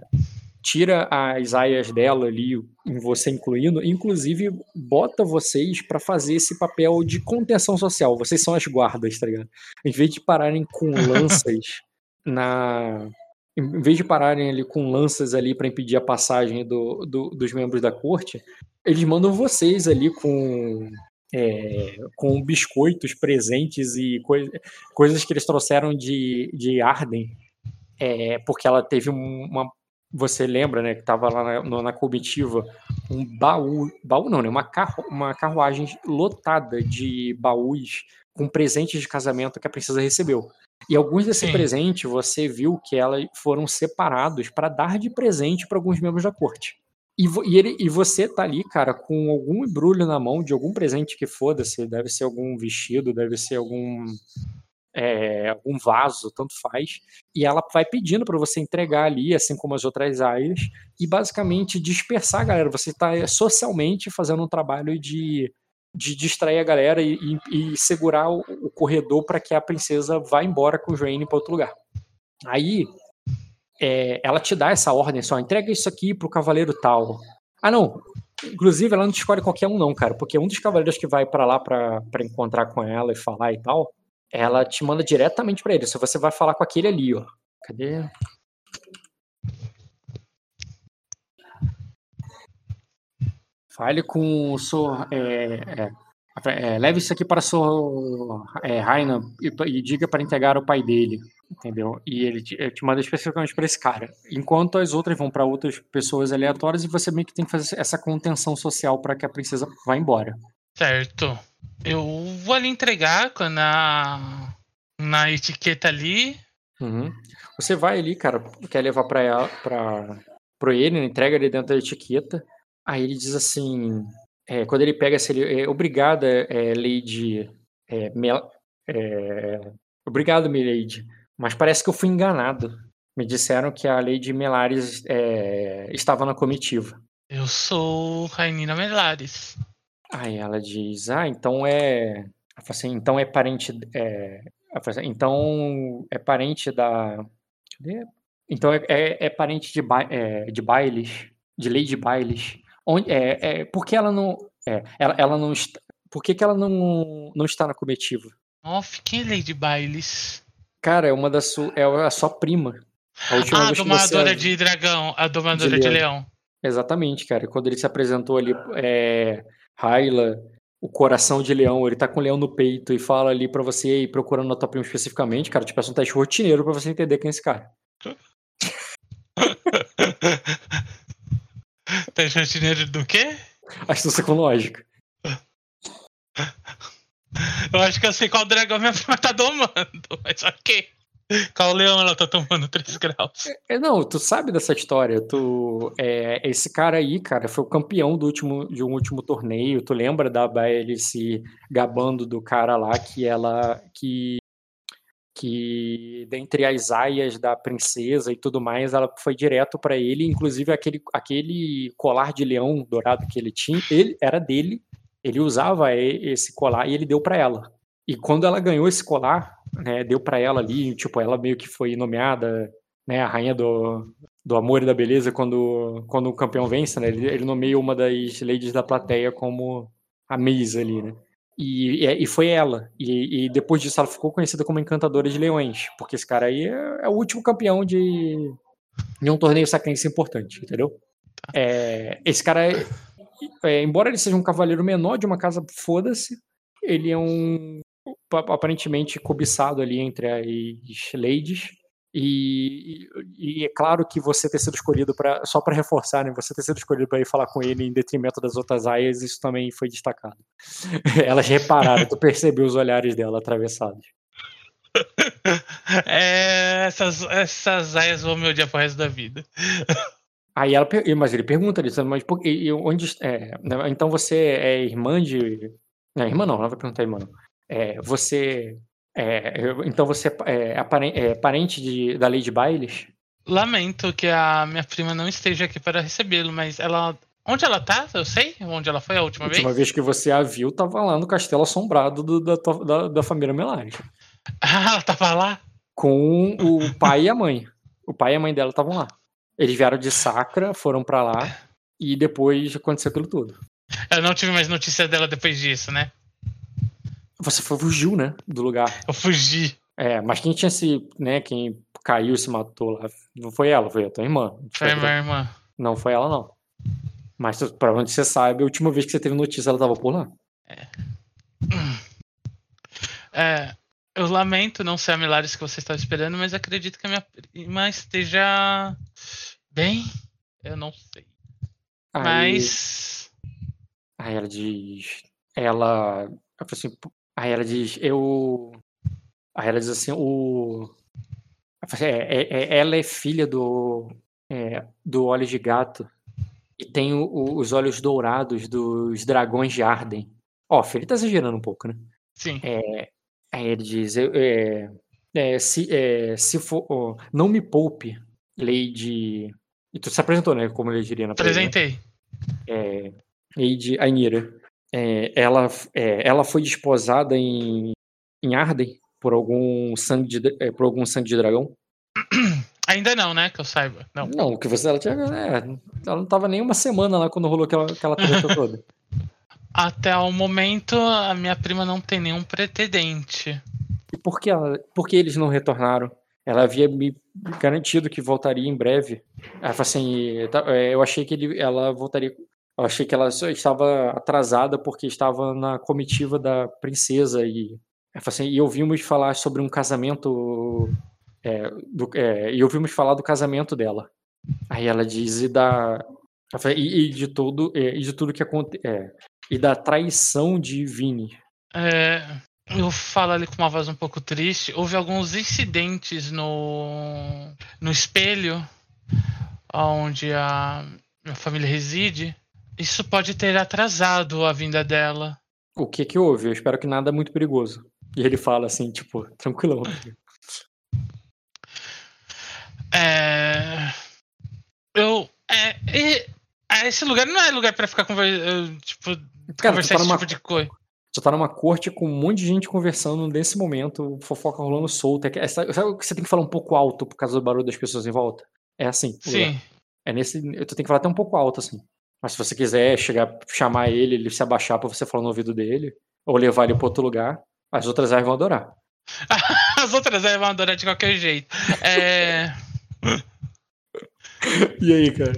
Speaker 2: tira as aias dela ali, você incluindo, inclusive bota vocês para fazer esse papel de contenção social. Vocês são as guardas, tá ligado? Em vez de pararem com lanças na em vez de pararem ali com lanças ali para impedir a passagem do, do, dos membros da corte, eles mandam vocês ali com é, com biscoitos, presentes e coi coisas que eles trouxeram de, de Arden, é, porque ela teve uma. Você lembra, né, que estava lá na, na, comitiva um baú, baú não, né, uma, carru uma carruagem lotada de baús com presentes de casamento que a princesa recebeu. E alguns desses presentes você viu que elas foram separados para dar de presente para alguns membros da corte. E, e, ele, e você tá ali, cara, com algum embrulho na mão de algum presente que foda-se, deve ser algum vestido, deve ser algum é, algum vaso, tanto faz, e ela vai pedindo para você entregar ali, assim como as outras áreas, e basicamente dispersar a galera. Você está socialmente fazendo um trabalho de de distrair a galera e, e, e segurar o, o corredor para que a princesa vá embora com o Joanne para outro lugar. Aí é, ela te dá essa ordem só, entrega isso aqui pro cavaleiro tal. Ah, não. Inclusive, ela não te escolhe qualquer um, não, cara, porque um dos cavaleiros que vai para lá para encontrar com ela e falar e tal, ela te manda diretamente para ele. Se você vai falar com aquele ali, ó. Cadê? Fale com o Sr. É, é, é, leve isso aqui para o. É, Raina e, e, diga para entregar o pai dele, entendeu? E ele te, ele te manda especificamente para esse cara. Enquanto as outras vão para outras pessoas aleatórias e você meio que tem que fazer essa contenção social para que a princesa vá embora.
Speaker 3: Certo. Eu vou ali entregar na, na etiqueta ali.
Speaker 2: Uhum. Você vai ali, cara, quer levar para ela, para pro ele, entrega ali dentro da etiqueta. Aí ele diz assim, é, quando ele pega essa, ele, é, obrigada, é, Lady, é, Mel, é, obrigado, Milady, mas parece que eu fui enganado. Me disseram que a Lady Melares é, estava na comitiva.
Speaker 3: Eu sou Rainina Melares.
Speaker 2: Aí ela diz, ah, então é, assim, então é parente, é, assim, então é parente da, cadê? Então é, é, é parente de, ba, é, de Bailes, de Lady Bailes. Onde, é, é, por que ela não, é, ela, ela não está, por que, que ela não, não está na comitiva?
Speaker 3: Off, quem é Lady Bailes?
Speaker 2: Cara, é uma da sua, é a sua prima.
Speaker 3: A ah, a domadora você... de dragão, a domadora de, de leão. leão.
Speaker 2: Exatamente, cara. Quando ele se apresentou ali, é, Hyla, o coração de leão, ele tá com o leão no peito e fala ali para você, e procurando a tua prima especificamente, cara, tipo, é um teste rotineiro pra você entender quem é esse cara.
Speaker 3: teste rotineiro do quê?
Speaker 2: Astúcia com lógica.
Speaker 3: Eu acho que eu sei qual dragão minha prima tá domando, mas ok. Qual leão ela tá tomando 3 graus?
Speaker 2: É, não, tu sabe dessa história. Tu, é, esse cara aí, cara, foi o campeão do último, de um último torneio. Tu lembra da Bailey se gabando do cara lá que ela. que que dentre as aias da princesa e tudo mais, ela foi direto para ele, inclusive aquele, aquele colar de leão dourado que ele tinha, ele era dele, ele usava esse colar e ele deu para ela. E quando ela ganhou esse colar, né, deu para ela ali, tipo, ela meio que foi nomeada, né, a rainha do, do amor e da beleza quando, quando o campeão vence, né, ele, ele nomeia uma das ladies da plateia como a Miss ali, né. E, e foi ela. E, e, depois disso ela ficou conhecida como Encantadora de Leões, porque esse cara aí é, é o último campeão de, de um torneio sacrense importante, entendeu? É, esse cara, é, é, embora ele seja um cavaleiro menor de uma casa foda-se, ele é um aparentemente cobiçado ali entre as ladies. E, e, e, é claro que você ter sido escolhido para só para reforçar, né? Você ter sido escolhido para ir falar com ele em detrimento das outras aias, isso também foi destacado. Elas repararam, tu percebeu os olhares dela atravessados.
Speaker 3: É, essas, essas aias vão me odiar pro resto da vida.
Speaker 2: Aí ela, mas ele pergunta ali, mas por, e, onde, é, né, então você é irmã de, não, irmã não, não vai perguntar irmã não. É, você. É, então você é, é parente de, da Lady Bailes?
Speaker 3: Lamento que a minha prima não esteja aqui para recebê-lo, mas ela. Onde ela tá? Eu sei onde ela foi a última, vez.
Speaker 2: A última vez que você a viu, tava lá no castelo assombrado do, da, da, da, família Melares.
Speaker 3: Ah, ela tava lá?
Speaker 2: Com o pai e a mãe. O pai e a mãe dela estavam lá. Eles vieram de Sacra, foram para lá e depois aconteceu aquilo tudo.
Speaker 3: Eu não tive mais notícias dela depois disso, né?
Speaker 2: Você fugiu, né? Do lugar.
Speaker 3: Eu fugi.
Speaker 2: É, mas quem tinha se. né, quem caiu e se matou lá. Não foi ela, foi a tua irmã.
Speaker 3: Foi a minha irmã.
Speaker 2: Não foi ela, não. Mas pra onde você sabe, a última vez que você teve notícia, ela tava por lá.
Speaker 3: É. é eu lamento não ser a Milares que você estava esperando, mas acredito que a minha irmã esteja bem. Eu não sei. Aí, mas.
Speaker 2: Aí ela diz. Ela assim, aí ela diz, eu. Aí ela diz assim, o. É, é, é, ela é filha do. É, do olho de gato. E tem o, os olhos dourados dos dragões de Arden. Ó, oh, ele tá exagerando um pouco, né?
Speaker 3: Sim.
Speaker 2: É, aí ele diz, é, se, se for. Oh, não me poupe, Lady. E tu se apresentou, né? Como ele diria na
Speaker 3: Apresentei.
Speaker 2: É, Lady Ainira é, ela, é, ela foi desposada em, em Arden por algum sangue de, é, por algum sangue de dragão?
Speaker 3: Ainda não, né? Que eu saiba. Não,
Speaker 2: não que você ela tinha. É, ela não tava nem uma semana lá quando rolou aquela, aquela treta toda.
Speaker 3: Até o momento, a minha prima não tem nenhum pretendente.
Speaker 2: E por que, ela, por que eles não retornaram? Ela havia me garantido que voltaria em breve. Ela falou assim: tá, é, eu achei que ele, ela voltaria eu achei que ela estava atrasada porque estava na comitiva da princesa e, assim, e ouvimos falar sobre um casamento é, do, é, e ouvimos falar do casamento dela. Aí ela diz e da e, e de tudo é, e de tudo que acontece é, e da traição de Vini.
Speaker 3: É, eu falo ali com uma voz um pouco triste. Houve alguns incidentes no no espelho onde a minha família reside Isso pode ter atrasado a vinda dela.
Speaker 2: O que que houve? Eu espero que nada muito perigoso. E ele fala assim, tipo, tranquilão.
Speaker 3: É. Eu. É, é, esse lugar não é lugar pra ficar conversando. Tipo,
Speaker 2: Cara, tu
Speaker 3: conversar
Speaker 2: tá
Speaker 3: esse
Speaker 2: numa,
Speaker 3: tipo de coisa.
Speaker 2: tu tá numa corte com um monte de gente conversando nesse momento, fofoca rolando solta. É Sabe que você tem que falar um pouco alto por causa do barulho das pessoas em volta? É assim. lugar.
Speaker 3: Sim.
Speaker 2: É nesse. Tu tem que falar até um pouco alto, assim. Mas se você quiser chegar, chamar ele, ele se abaixar pra você falar no ouvido dele, ou levar ele pra outro lugar, as outras áreas vão adorar.
Speaker 3: As outras aí vão adorar de qualquer jeito. É.
Speaker 2: E aí, cara?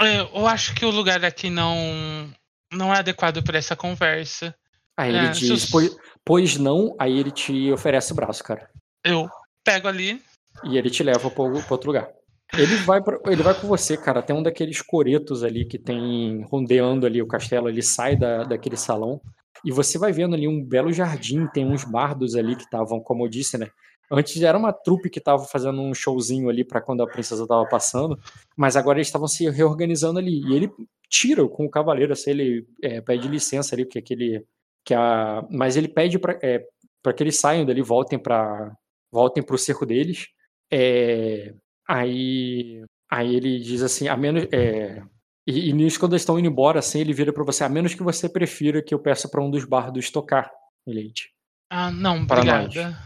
Speaker 3: é, Eu acho que o lugar aqui não. Não é adequado para essa conversa.
Speaker 2: Aí ele
Speaker 3: É, se
Speaker 2: diz,
Speaker 3: os-
Speaker 2: pois, pois não, aí ele te oferece o braço, cara.
Speaker 3: Eu pego ali.
Speaker 2: E ele te leva pro outro lugar. Ele vai, pra- ele vai com você, cara. Tem um daqueles coretos ali que tem rondeando ali o castelo. Ele sai da, daquele salão. E você vai vendo ali um belo jardim. Tem uns bardos ali que estavam, como eu disse, né? Antes era uma trupe que tava fazendo um showzinho ali pra quando a princesa tava passando. Mas agora eles estavam se reorganizando ali. E ele tira com o cavaleiro, assim, ele é, pede licença ali, porque aquele. Que a, mas ele pede pra, é, pra que eles saiam dali, voltem para voltem pro cerco deles. É, aí, aí ele diz assim, a menos. É, e, e nisso, quando eles estão indo embora, assim, ele vira pra você, a menos que você prefira que eu peça pra um dos bardos tocar, Leite.
Speaker 3: Ah, não,
Speaker 2: Para
Speaker 3: obrigada.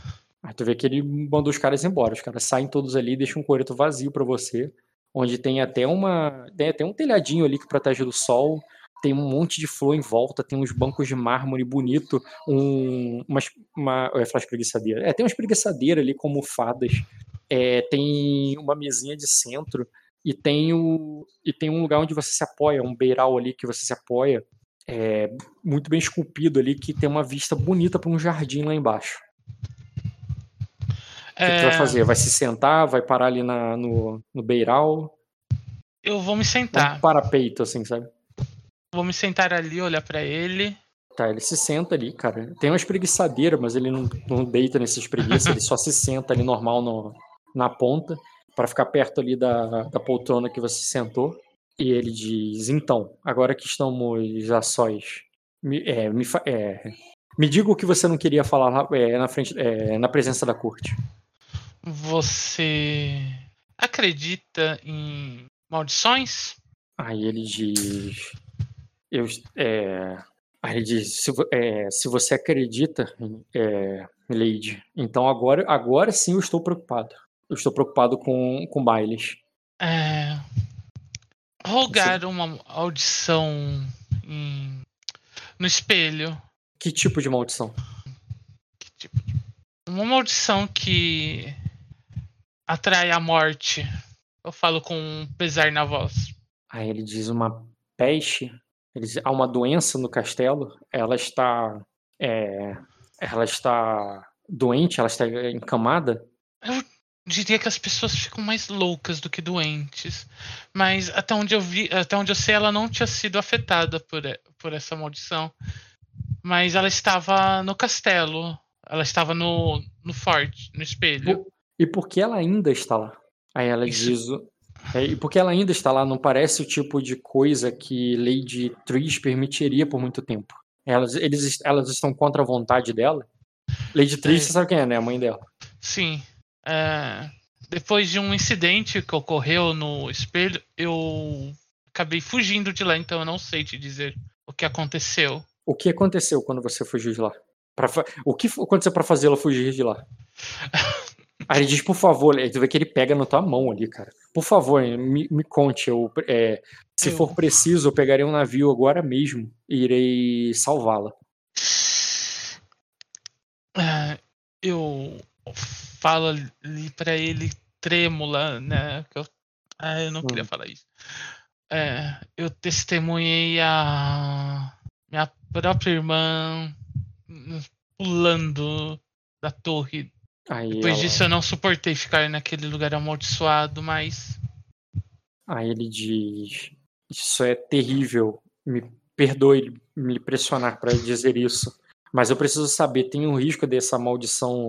Speaker 2: Aí tu vê que ele mandou os caras embora. Os caras saem todos ali e deixam um coreto vazio pra você. Onde tem até uma. Tem até um telhadinho ali que protege do sol. Tem um monte de flor em volta, tem uns bancos de mármore bonito, um, umas, uma. Ia falar espreguiçadeira. É, tem uma espreguiçadeira ali com almofadas. É, tem uma mesinha de centro. E tem, o, e tem um lugar onde você se apoia, um beiral ali que você se apoia. É, muito bem esculpido ali, que tem uma vista bonita para um jardim lá embaixo. O que, que tu vai
Speaker 3: É,
Speaker 2: fazer? Vai se sentar? Vai parar ali na, no, no beiral?
Speaker 3: Eu vou me
Speaker 2: Um
Speaker 3: sentar.
Speaker 2: parapeito, assim, sabe?
Speaker 3: Vou me sentar ali, olhar pra ele.
Speaker 2: Tá, ele se senta ali, cara. Tem uma espreguiçadeira, mas ele não, não deita nessa espreguiça, ele só se senta ali normal no, na ponta, para ficar perto ali da, da poltrona que você sentou. E ele diz: Então, agora que estamos a sós, me, é, me, é, me diga o que você não queria falar é, na, frente, é, na presença da corte.
Speaker 3: Você acredita em maldições?
Speaker 2: Aí ele diz. Eu, é, aí ele diz: se, é, se você acredita, é, Lady, então agora, agora sim eu estou preocupado. Eu estou preocupado com, com bailes.
Speaker 3: É, rogar uma audição em- no espelho.
Speaker 2: Que tipo de maldição?
Speaker 3: Que tipo de- Uma maldição que atrai a morte. Eu falo com um pesar na voz.
Speaker 2: Aí ele diz: uma peste. Ele diz, há uma doença no castelo. Ela está. é, ela está doente, ela está encamada.
Speaker 3: Diria que as pessoas ficam mais loucas do que doentes. Mas até onde eu vi, até onde eu sei, ela não tinha sido afetada por, por essa maldição. Mas ela estava no castelo. Ela estava no, no forte, no espelho.
Speaker 2: E por que ela ainda está lá? Aí ela
Speaker 3: Isso-
Speaker 2: diz. o- é, e por que ela ainda está lá? Não parece o tipo de coisa que Lady Trish permitiria por muito tempo. Elas, eles, elas estão contra a vontade dela. Lady Trish,
Speaker 3: É.
Speaker 2: você sabe quem é, né? A mãe dela.
Speaker 3: Sim. É, depois de um incidente que ocorreu no espelho, eu acabei fugindo de lá, então eu não sei te dizer o que aconteceu.
Speaker 2: O que aconteceu quando você fugiu de lá? Pra o que aconteceu pra fazê-la fugir de lá? Aí ele diz, por favor, tu vê que ele pega na tua mão ali, cara. Por favor, me, me conte. Eu, é, se
Speaker 3: Eu-
Speaker 2: for preciso, eu pegarei um navio agora mesmo e irei salvá-la.
Speaker 3: É, eu falo ali pra ele trêmula, né? que eu, ah, eu não queria
Speaker 2: Hum.
Speaker 3: falar isso. É, eu testemunhei a minha própria irmã hum, pulando da torre.
Speaker 2: Aí,
Speaker 3: Depois
Speaker 2: ela-
Speaker 3: disso eu não suportei ficar naquele lugar amaldiçoado, mas
Speaker 2: aí ele diz: Isso é terrível. Me perdoe me pressionar para dizer isso. Mas eu preciso saber: tem um risco dessa maldição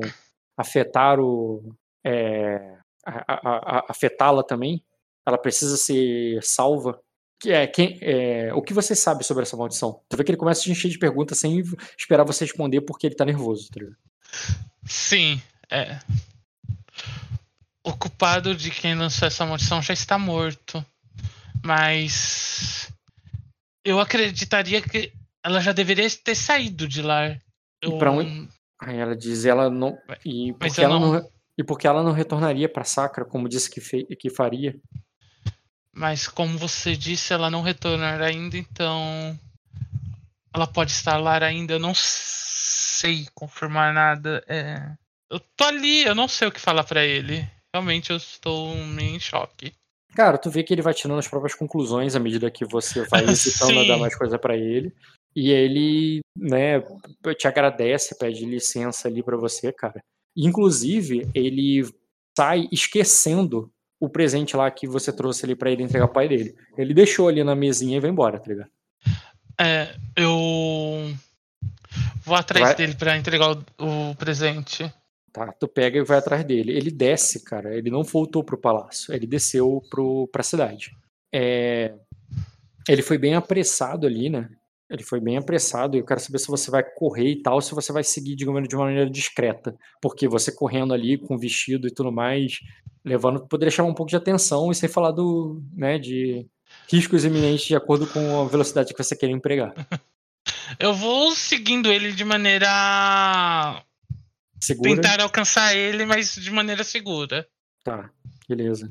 Speaker 2: afetar o. é, afetá-la também? Ela precisa ser salva? O que é, quem, é, o que você sabe sobre essa maldição? Tu vê que ele começa a te encher de perguntas sem esperar você responder porque ele tá nervoso, tá ligado?
Speaker 3: Sim, é. O culpado de quem lançou essa maldição já está morto. Mas. Eu acreditaria que ela já deveria ter saído de lá. Eu...
Speaker 2: E pra onde? Aí ela diz, ela não. E
Speaker 3: Mas
Speaker 2: porque ela
Speaker 3: não-
Speaker 2: não... E porque ela não retornaria pra Sacra, como disse que, fe... que faria.
Speaker 3: Mas como você disse, ela não retornará ainda, então. Ela pode estar lá ainda. Eu não sei confirmar nada. É... Eu tô ali, eu não sei o que falar pra ele. Realmente eu estou meio em choque.
Speaker 2: Cara, tu vê que ele vai tirando as próprias conclusões à medida que você vai hesitando a dar mais coisa pra ele. E ele, né, te agradece, pede licença ali pra você, cara. Inclusive, ele sai esquecendo o presente lá que você trouxe ali pra ele entregar ao pai dele. Ele deixou ali na mesinha e vai embora, tá ligado?
Speaker 3: É, eu. Vou atrás
Speaker 2: Vai-
Speaker 3: dele pra entregar o, o presente.
Speaker 2: Tá, tu pega e vai atrás dele. Ele desce, cara. Ele não voltou pro palácio. Ele desceu pro, pra cidade. É, Ele foi bem apressado ali, né? Ele foi bem apressado. E eu quero saber se você vai correr e tal, ou se você vai seguir, digamos, de uma maneira discreta. Porque você correndo ali com vestido e tudo mais, levando, poderia chamar um pouco de atenção e sem falar do, né, de riscos iminentes de acordo com a velocidade que você quer empregar.
Speaker 3: Eu vou seguindo ele de maneira.
Speaker 2: Segura.
Speaker 3: Tentar alcançar ele, mas de maneira segura.
Speaker 2: Tá, beleza.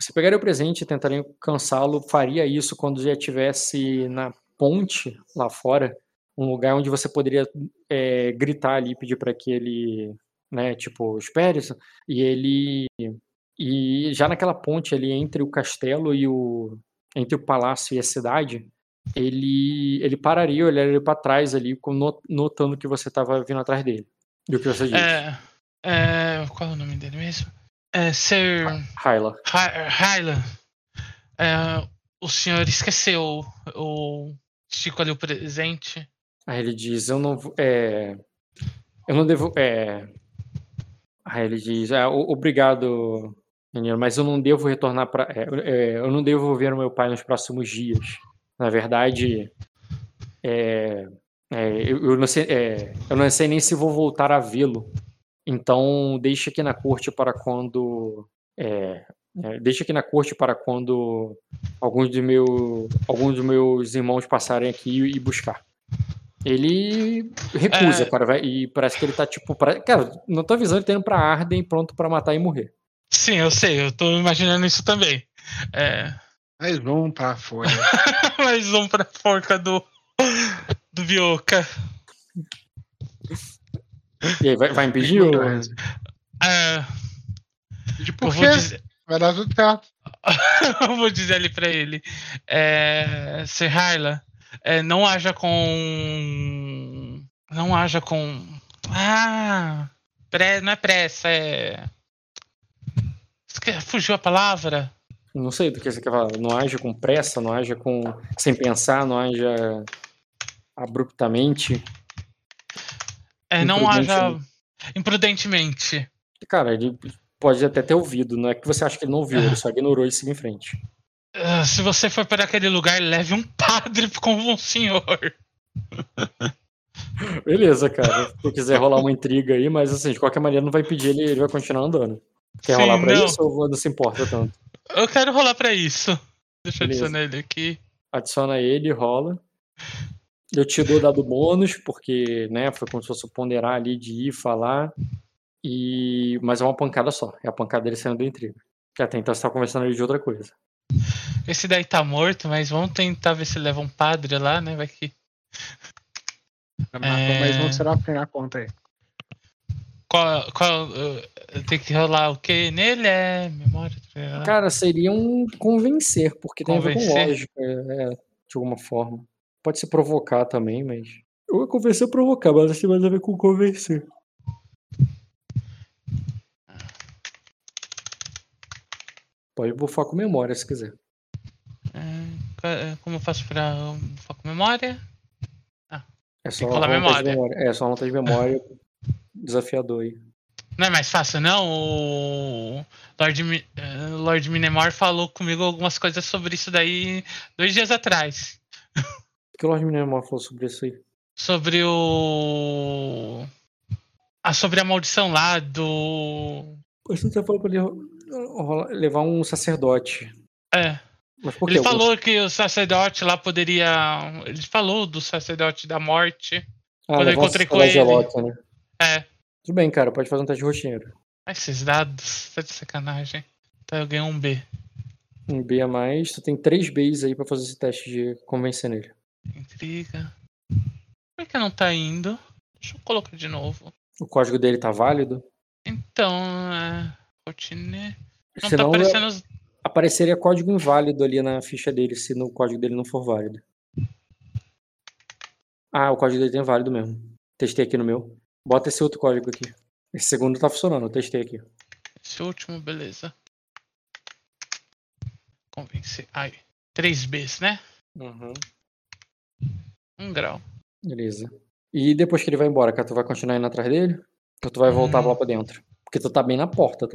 Speaker 2: Você pegaria o presente e tentaria alcançá-lo, faria isso quando já estivesse na ponte lá fora, um lugar onde você poderia é, gritar ali, pedir para que ele, né, tipo, espere, e ele e já naquela ponte ali entre o castelo e o entre o palácio e a cidade, ele ele pararia, olharia para trás ali, notando que você estava vindo atrás dele. E o que você disse?
Speaker 3: É, é, qual é o nome dele mesmo? É Sir
Speaker 2: Hyla.
Speaker 3: Hy- Hyland. É, o senhor esqueceu o Chico ali o presente.
Speaker 2: Aí ele diz, eu não vou. É, eu não devo. É, aí ele diz, o- obrigado, menino, mas eu não devo retornar para. eu não devo ver o meu pai nos próximos dias. Na verdade, é, é, eu, eu não sei, é, eu não sei nem se vou voltar a vê-lo. Então, deixe aqui na corte para quando. É, é, deixe aqui na corte para quando alguns, de meu, alguns dos meus irmãos passarem aqui e buscar. Ele recusa,
Speaker 3: É.
Speaker 2: cara, vai- e parece que ele tá tipo. Pra, cara, não tô avisando, ele tá indo pra Arden pronto pra matar e morrer.
Speaker 3: Sim, eu sei, eu tô imaginando isso também. É,
Speaker 1: Mais um pra folha.
Speaker 3: mais um pra forca do, do Bioca.
Speaker 2: E aí, vai, vai impedir? ou-
Speaker 3: É,
Speaker 1: De
Speaker 3: eu,
Speaker 1: por quê?
Speaker 3: dizer,
Speaker 1: Vai dar tudo certo.
Speaker 3: eu vou dizer ali pra ele. É, Sir Hyla, é, não haja com. Não haja com. Ah! Pre, não é pressa, é. Fugiu a palavra?
Speaker 2: Não sei do que você quer falar. Não haja com pressa, não haja com. sem pensar, não haja abruptamente.
Speaker 3: É, não haja.
Speaker 2: Imprudentemente.
Speaker 3: Imprudentemente.
Speaker 2: Cara, ele pode até ter ouvido, não é que você acha que ele não ouviu, ele só ignorou e seguiu em frente.
Speaker 3: Ah, se você for para aquele lugar, leve um padre como um senhor.
Speaker 2: Beleza, cara. Se tu quiser rolar uma intriga aí, mas assim, de qualquer maneira não vai impedir ele, ele vai continuar andando. Quer
Speaker 3: Sim,
Speaker 2: rolar pra
Speaker 3: não.
Speaker 2: isso ou não se importa tanto?
Speaker 3: Eu quero rolar pra isso. Deixa eu
Speaker 2: Beleza.
Speaker 3: adicionar ele aqui.
Speaker 2: Adiciona ele, rola. Eu te dou dado bônus, porque, né, foi como se fosse ponderar ali de ir falar. E... Mas é uma pancada só. É a pancada dele saindo da intriga. Que até então você tá conversando ali de outra coisa.
Speaker 3: Esse daí tá morto, mas vamos tentar ver se leva um padre lá, né? Vai que.
Speaker 1: Matou
Speaker 3: É.
Speaker 1: mais um serafim na conta aí.
Speaker 3: Qual, qual, uh, tem que rolar o que nele? É memória. tá?
Speaker 2: Cara, seria um convencer, porque tem a ver com
Speaker 3: Convencer?
Speaker 2: lógica, é, de alguma forma. Pode se provocar também, mas. Eu ia convencer provocar, mas acho que mais a ver com convencer. Pode bufar com memória se quiser.
Speaker 3: É, como eu faço pra bufar com memória?
Speaker 2: É
Speaker 3: Tem
Speaker 2: só uma nota de
Speaker 3: memória.
Speaker 2: memória. É só uma nota de memória desafiador aí.
Speaker 3: Não é mais fácil, não? O Lord, eh, Lord Minemor falou comigo algumas coisas sobre isso daí dois dias atrás.
Speaker 2: O que o Lord Minemor falou sobre isso aí?
Speaker 3: Sobre o. Ah, sobre a maldição lá do.
Speaker 2: Pois tu tá falando pra ele levar um sacerdote.
Speaker 3: É. Ele falou que o sacerdote lá poderia. Ele falou do sacerdote da morte.
Speaker 2: ah,
Speaker 3: quando eu encontrei com ele.
Speaker 2: né?
Speaker 3: É.
Speaker 2: Tudo bem, cara, pode fazer um teste rotineiro.
Speaker 3: Esses dados, tá de sacanagem. Então eu ganhei um B.
Speaker 2: Um B a mais, tu tem três Bs aí pra fazer esse teste de convencer nele.
Speaker 3: Intriga. Por que não tá indo? Deixa eu colocar de novo.
Speaker 2: O código dele tá válido?
Speaker 3: Então, é. Routine. Não
Speaker 2: Senão,
Speaker 3: tá aparecendo os.
Speaker 2: apareceria código inválido ali na ficha dele, se no código dele não for válido. Ah, o código dele tem válido mesmo. Testei aqui no meu. Bota esse outro código aqui. Esse segundo tá funcionando, eu testei aqui.
Speaker 3: Esse último, beleza. Convencer. Ai. 3 Bs, né?
Speaker 2: Uhum.
Speaker 3: Um grau.
Speaker 2: Beleza. E depois que ele vai embora, cara, tu vai continuar indo atrás dele? Ou tu vai voltar
Speaker 3: Hum.
Speaker 2: lá pra dentro? Porque tu tá bem na porta?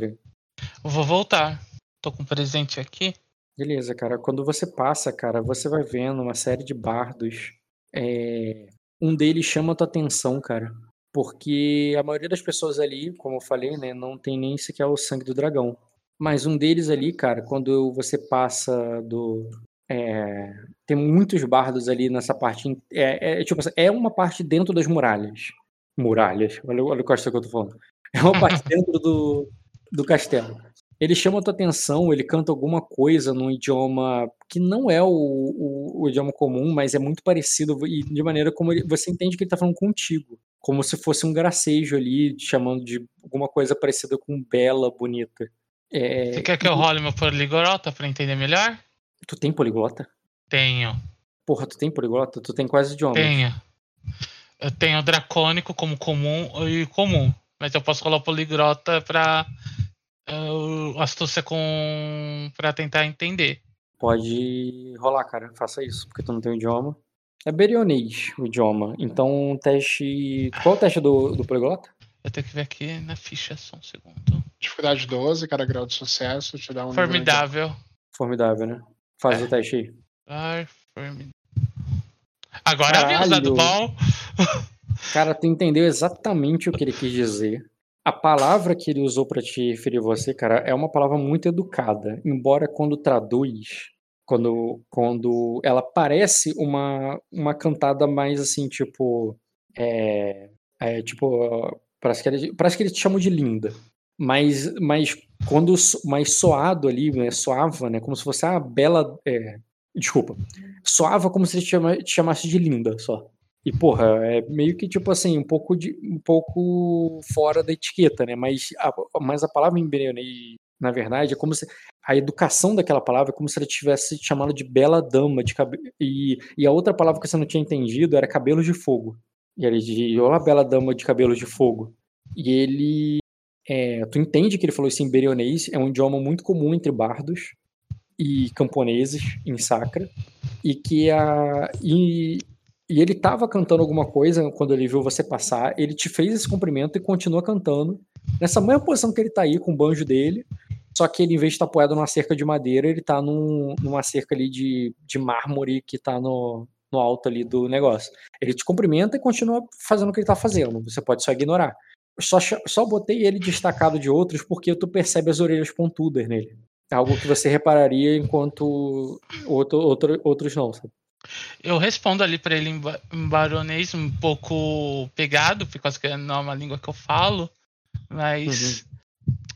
Speaker 3: Eu vou voltar. Tô com um presente aqui.
Speaker 2: Beleza, cara. Quando você passa, cara, você vai vendo uma série de bardos. É, Um deles chama a tua atenção, cara. Porque a maioria das pessoas ali, como eu falei, né, não tem nem sequer o sangue do dragão. Mas um deles ali, cara, quando você passa do. é, Tem muitos bardos ali nessa parte. É, é, tipo é uma parte dentro das muralhas. Muralhas, olha, olha o que eu tô falando. É uma parte dentro do, do castelo ele chama a tua atenção, ele canta alguma coisa num idioma que não é o, o- o idioma comum, mas é muito parecido e de maneira como ele- você entende que ele tá falando contigo. Como se fosse um gracejo ali, chamando de alguma coisa parecida com bela, bonita. É,
Speaker 3: Você quer que eu role meu poliglota pra entender melhor?
Speaker 2: Tu tem poliglota?
Speaker 3: Tenho.
Speaker 2: Porra, tu tem poliglota? Tu tem quase idiomas.
Speaker 3: Tenho. Eu tenho dracônico como comum e comum. Mas eu posso rolar o poliglota pra. Uh, astúcia com. pra tentar entender.
Speaker 2: Pode rolar, cara. Faça isso, porque tu não tem o idioma. É berionês o idioma. Então, teste. Qual é o teste do, do poliglota?
Speaker 3: Eu tenho que ver aqui na ficha só um segundo.
Speaker 1: Dificuldade 12, cada grau de sucesso te dá um. nível
Speaker 3: Formidável.
Speaker 2: Formidável, né? Faz
Speaker 3: É.
Speaker 2: o teste aí.
Speaker 3: Ar, formi- Agora eu vi os dados
Speaker 2: Caralho.
Speaker 3: bom.
Speaker 2: Cara, tu entendeu exatamente o que ele quis dizer. A palavra que ele usou pra te referir você, cara, é uma palavra muito educada. Embora quando traduz, quando, quando ela parece uma, uma cantada mais assim, tipo. É, é, tipo. Parece que, ele, parece que ele te chamou de linda. Mas, mas quando mais soado ali, né, soava, né? Como se fosse a bela. é, desculpa. Soava como se ele te, te chamasse de linda só. E, porra, é meio que, tipo assim, um pouco, de, um pouco fora da etiqueta, né? Mas a, mas a palavra em Bereonei, na verdade, é como se. A educação daquela palavra é como se ele tivesse chamado de bela dama de cabelo. E, e a outra palavra que você não tinha entendido era cabelos de fogo. E ele dizia, olá, bela dama de cabelos de fogo. E ele. é, tu entende que ele falou isso em berionês, é um idioma muito comum entre bardos e camponeses em Sacra. E que a. E, e ele tava cantando alguma coisa quando ele viu você passar, ele te fez esse cumprimento e continua cantando. Nessa mesma posição que ele tá aí, com o banjo dele, só que ele, em vez de estar apoiado numa cerca de madeira, ele tá num, numa cerca ali de, de mármore que tá no, no alto ali do negócio. Ele te cumprimenta e continua fazendo o que ele tá fazendo. Você pode só ignorar. Só, só botei ele destacado de outros porque tu percebe as orelhas pontudas nele. Algo que você repararia enquanto outro, outro, outros não, sabe?
Speaker 3: Eu respondo ali pra ele em, ba- em baronês um pouco pegado, por causa que não é uma língua que eu falo. Mas.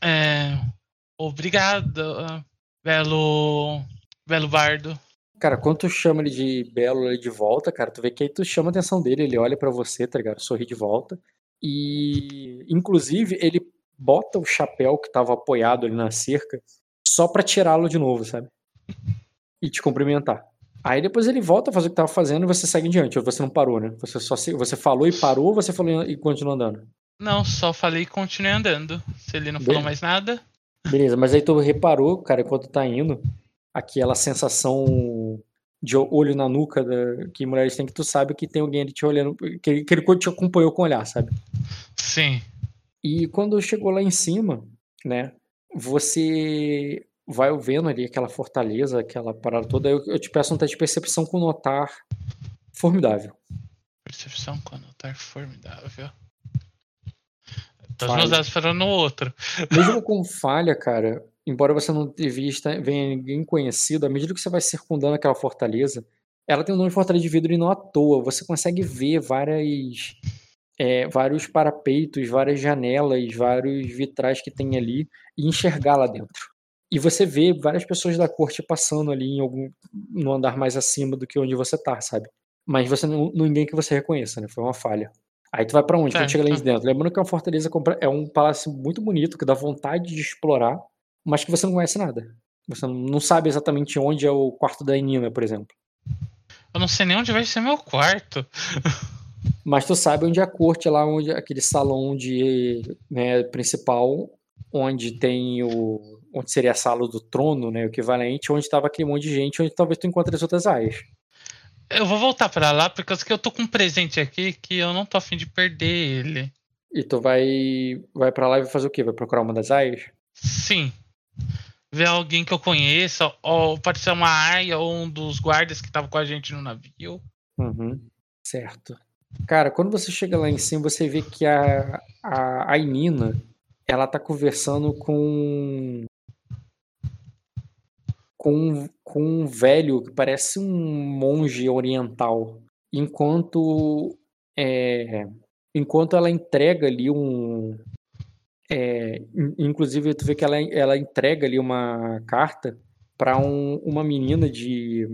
Speaker 3: é, obrigado, belo. Belo bardo.
Speaker 2: Cara, quando tu chama ele de belo ele de volta, cara, tu vê que aí tu chama a atenção dele, ele olha pra você, tá ligado? Sorri de volta. E, inclusive, ele bota o chapéu que tava apoiado ali na cerca só pra tirá-lo de novo, sabe? E te cumprimentar. Aí depois ele volta a fazer o que tava fazendo e você segue em diante. Ou você não parou, né? Você só se- você falou e parou ou você falou e continuou andando?
Speaker 3: Não, só falei e continuei andando. Se ele não falou
Speaker 2: Beleza.
Speaker 3: mais nada.
Speaker 2: Beleza, mas aí tu reparou, cara, enquanto tá indo, aquela sensação de olho na nuca da, que mulheres têm, que tu sabe que tem alguém ali te olhando, que, que ele te acompanhou com o olhar, sabe?
Speaker 3: Sim.
Speaker 2: E quando chegou lá em cima, né, você vai vendo ali aquela fortaleza, aquela parada toda. Eu, eu te peço um teste de percepção com notar formidável.
Speaker 3: Percepção com notar formidável. Então, os meus dados foram no outro.
Speaker 2: Mesmo com falha, cara, embora você não vista venha ninguém conhecido, à medida que você vai circundando aquela fortaleza, ela tem um nome de fortaleza de vidro e não à toa. Você consegue ver várias, é, vários parapeitos, várias janelas, vários vitrais que tem ali e enxergar lá dentro. E você vê várias pessoas da corte passando ali em algum no andar mais acima do que onde você tá, sabe? Mas você não ninguém que você reconheça, né? Foi uma falha. Aí tu vai para onde? Quando chega lá dentro. Lembrando que é uma fortaleza é um palácio muito bonito que dá vontade de explorar, mas que você não conhece nada. Você não sabe exatamente onde é o quarto da Nina, por exemplo.
Speaker 3: Eu não sei nem onde vai ser meu quarto.
Speaker 2: Mas tu sabe onde é a corte, lá onde aquele salão de né, principal, onde tem o. onde seria a sala do trono, né? O equivalente, onde estava aquele monte de gente, onde talvez tu encontre as outras aias.
Speaker 3: Eu vou voltar para lá, porque eu tô com um presente aqui que eu não tô afim de perder ele.
Speaker 2: E tu vai. vai para lá e vai fazer o quê? Vai procurar uma das aias?
Speaker 3: Sim ver alguém que eu conheça, ou pode ser uma aia ou um dos guardas que estavam com a gente no navio.
Speaker 2: Uhum. Certo. Cara, quando você chega lá em cima, você vê que a, a, a Inina, ela tá conversando com com, com um velho que parece um monge oriental. Enquanto é, enquanto ela entrega ali um, é, inclusive, tu vê que ela, ela entrega ali uma carta para um, uma menina de.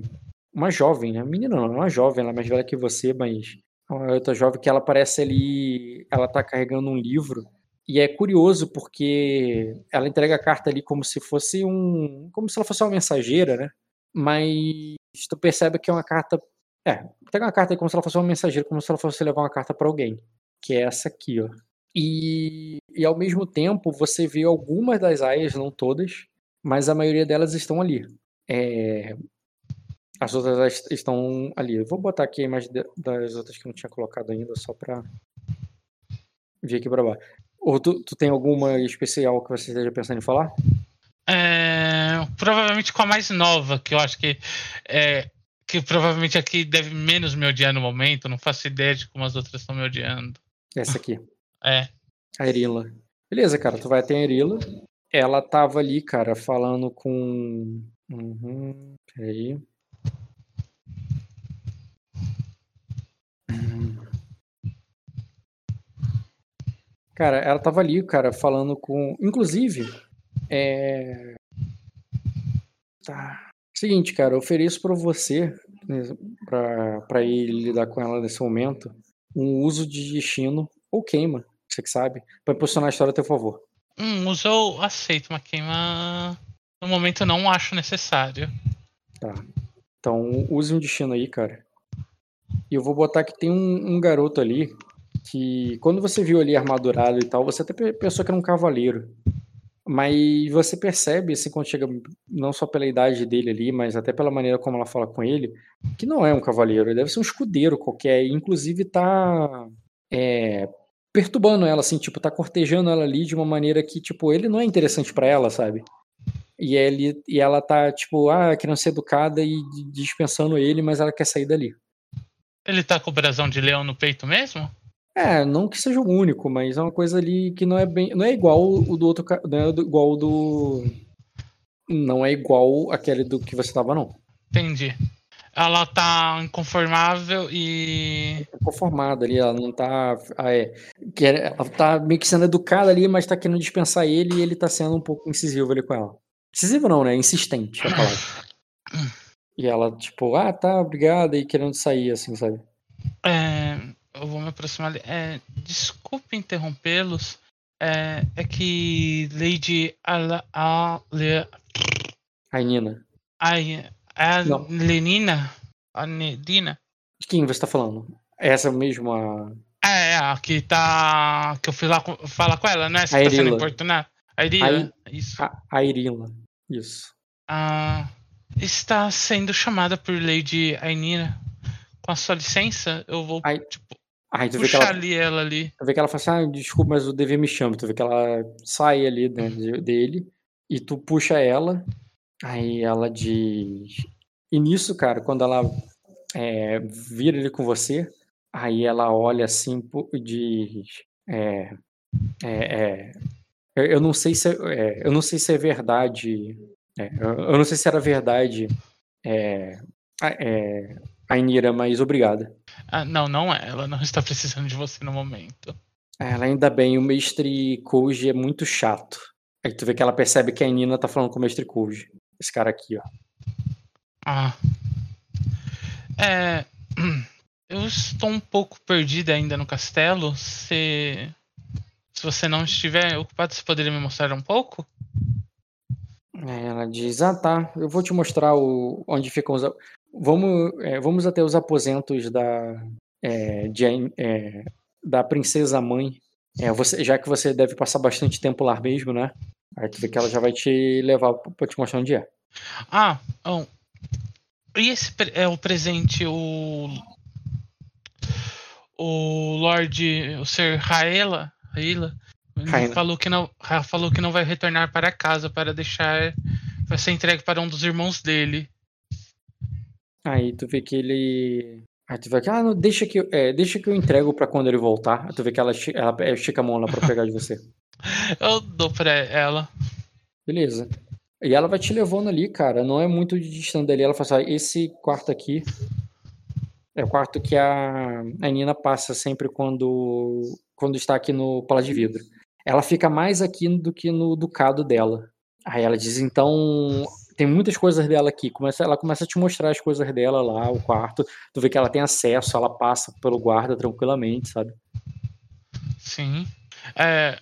Speaker 2: Uma jovem, né? Menina não, uma jovem, ela é mais velha que você, mas é uma outra jovem que ela parece ali. Ela tá carregando um livro. E é curioso porque ela entrega a carta ali como se fosse um. como se ela fosse uma mensageira, né? Mas tu percebe que é uma carta. É, pega uma carta como se ela fosse uma mensageira, como se ela fosse levar uma carta para alguém. Que é essa aqui, ó. E, e ao mesmo tempo você vê algumas das aias, não todas, mas a maioria delas estão ali. É, as outras estão ali. Eu vou botar aqui a imagem das outras que eu não tinha colocado ainda, só para ver aqui para baixo. Ou tu, tu, tem alguma especial que você esteja pensando em falar?
Speaker 3: É, provavelmente com a mais nova, que eu acho que é, que provavelmente aqui deve menos me odiar no momento. Não faço ideia de como as outras estão me odiando.
Speaker 2: Essa aqui.
Speaker 3: É.
Speaker 2: A Erila. Beleza, cara, tu vai até a Erila. Ela tava ali, cara, falando com. Uhum, peraí. Cara, ela tava ali, cara, falando com. Inclusive, é. Tá. Seguinte, cara, eu ofereço para você, né, para ele lidar com ela nesse momento, um uso de destino ou queima você que sabe, para posicionar a história a teu favor.
Speaker 3: Hum, uso eu aceito, mas queima no momento eu não acho necessário.
Speaker 2: Tá. Então use um destino aí, cara. E eu vou botar que tem um, um garoto ali que quando você viu ali armadurado e tal, você até pensou que era um cavaleiro. Mas você percebe, assim, quando chega, não só pela idade dele ali, mas até pela maneira como ela fala com ele, que não é um cavaleiro, ele deve ser um escudeiro qualquer. Inclusive tá é, perturbando ela, assim, tipo, tá cortejando ela ali de uma maneira que, tipo, ele não é interessante para ela, sabe? E, ele, e ela tá, tipo, ah, querendo ser educada e dispensando ele, mas ela quer sair dali.
Speaker 3: Ele tá com o brasão de leão no peito mesmo?
Speaker 2: É, não que seja o único, mas é uma coisa ali que não é bem. Não é igual o do outro. Não é igual o do. Não é igual aquele do que você tava, não.
Speaker 3: Entendi ela tá inconformável e.
Speaker 2: Inconformada ali, ela não tá. Ah, é, ela tá meio que sendo educada ali, mas tá querendo dispensar ele e ele tá sendo um pouco incisivo ali com ela. Incisivo não, né? Insistente a palavra. e ela, tipo, ah, tá, obrigada, e querendo sair, assim, sabe?
Speaker 3: É, eu vou me aproximar. É, desculpe interrompê-los. É, é que Lady Ala, a,
Speaker 2: a Nina.
Speaker 3: Ai, é a Não. Lenina? A Nedina?
Speaker 2: De quem você tá falando? É essa mesma.
Speaker 3: É, é, a que tá. Que eu fui lá falar com ela, né? Você
Speaker 2: a
Speaker 3: tá sendo importunada. A Irila,
Speaker 2: a, isso. A, a Irila, isso.
Speaker 3: Ah, está sendo chamada por Lady Ainira. Com a sua licença, eu vou.
Speaker 2: A,
Speaker 3: tipo...
Speaker 2: Aí tu vê que ela,
Speaker 3: ali ela ali.
Speaker 2: tu vê que ela fala assim, ah, desculpa, mas o dever me chama. Tu vê que ela sai ali né, de- dele e tu puxa ela. Aí ela diz. E nisso, cara, quando ela é, vira ele com você, aí ela olha assim e diz. É, é, é, eu não sei se é, eu não sei se é verdade. é, eu não sei se era verdade. É, a- é, Ainira, mas obrigada.
Speaker 3: Ah, não, não é. Ela não está precisando de você no momento.
Speaker 2: Ela ainda bem, o mestre Koji é muito chato. Aí tu vê que ela percebe que a Nina tá falando com o mestre Koji. Esse cara aqui, ó.
Speaker 3: Ah. É. Eu estou um pouco perdida ainda no castelo. Se. Se você não estiver ocupado, você poderia me mostrar um pouco?
Speaker 2: Aí ela diz: Ah, tá, eu vou te mostrar o, onde ficam os. Vamos, é, vamos até os aposentos da. é, de é, da princesa mãe. É, você, já que você deve passar bastante tempo lá mesmo, né? Aí tu vê que ela já vai te levar pra te mostrar onde é.
Speaker 3: Ah, oh. E esse é o presente, o. O Lorde. O Sir Raela. Raela falou que não falou que não vai retornar para casa para deixar. Vai ser entregue para um dos irmãos dele.
Speaker 2: Aí tu vê que ele. Aí tu vê que, ah, não, deixa que, eu- é, deixa que eu entrego pra quando ele voltar. Aí tu vê que ela, esti- ela é, estica a mão lá pra pegar de você.
Speaker 3: Eu dou pra ela.
Speaker 2: Beleza. E ela vai te levando ali, cara. Não é muito distante dali. Ela fala assim: "Ah, esse quarto aqui é o quarto que a, a Nina passa sempre quando, quando está aqui no Palácio de Vidro. Ela fica mais aqui do que no ducado dela. Aí ela diz: então. Tem muitas coisas dela aqui. Começa, ela começa a te mostrar as coisas dela lá, o quarto. Tu vê que ela tem acesso, ela passa pelo guarda tranquilamente, sabe?
Speaker 3: Sim. É.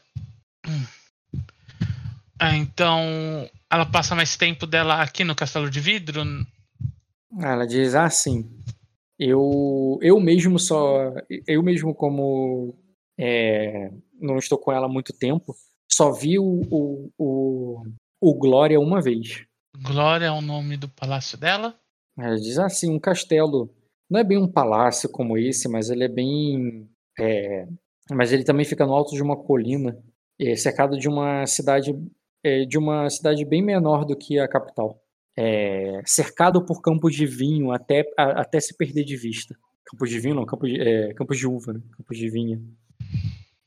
Speaker 3: É, então. Ela passa mais tempo dela aqui no Castelo de Vidro?
Speaker 2: Ah, Ela diz, ah, sim. Eu, eu mesmo só. Eu mesmo, como é, não estou com ela há muito tempo, só vi o, o, o, o Glória uma vez.
Speaker 3: Glória é o nome do palácio dela?
Speaker 2: Ela diz, ah, sim, um castelo. Não é bem um palácio como esse, mas ele é bem. é, mas ele também fica no alto de uma colina, é, cercado de uma cidade. é, de uma cidade bem menor do que a capital. É, cercado por campos de vinho até, a- até se perder de vista. Campos de vinho, não, campos de, é, campos de uva, né? Campos de vinha.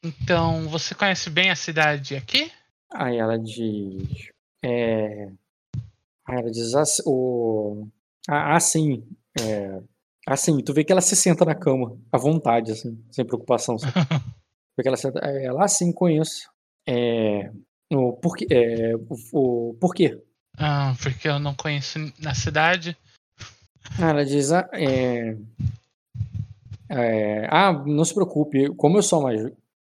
Speaker 3: Então, você conhece bem a cidade aqui?
Speaker 2: Aí ela diz. É, ela diz assim, o, ah, assim. É, assim, tu vê que ela se senta na cama, à vontade, assim, sem preocupação. Sabe? Vê que ela, senta, aí ela, ah, sim, conheço. É, o, por, quê- é, o, o, por quê?
Speaker 3: Ah, porque eu não conheço na cidade.
Speaker 2: Ah, Ela diz, ah, é, é, ah, não se preocupe, como eu sou mais,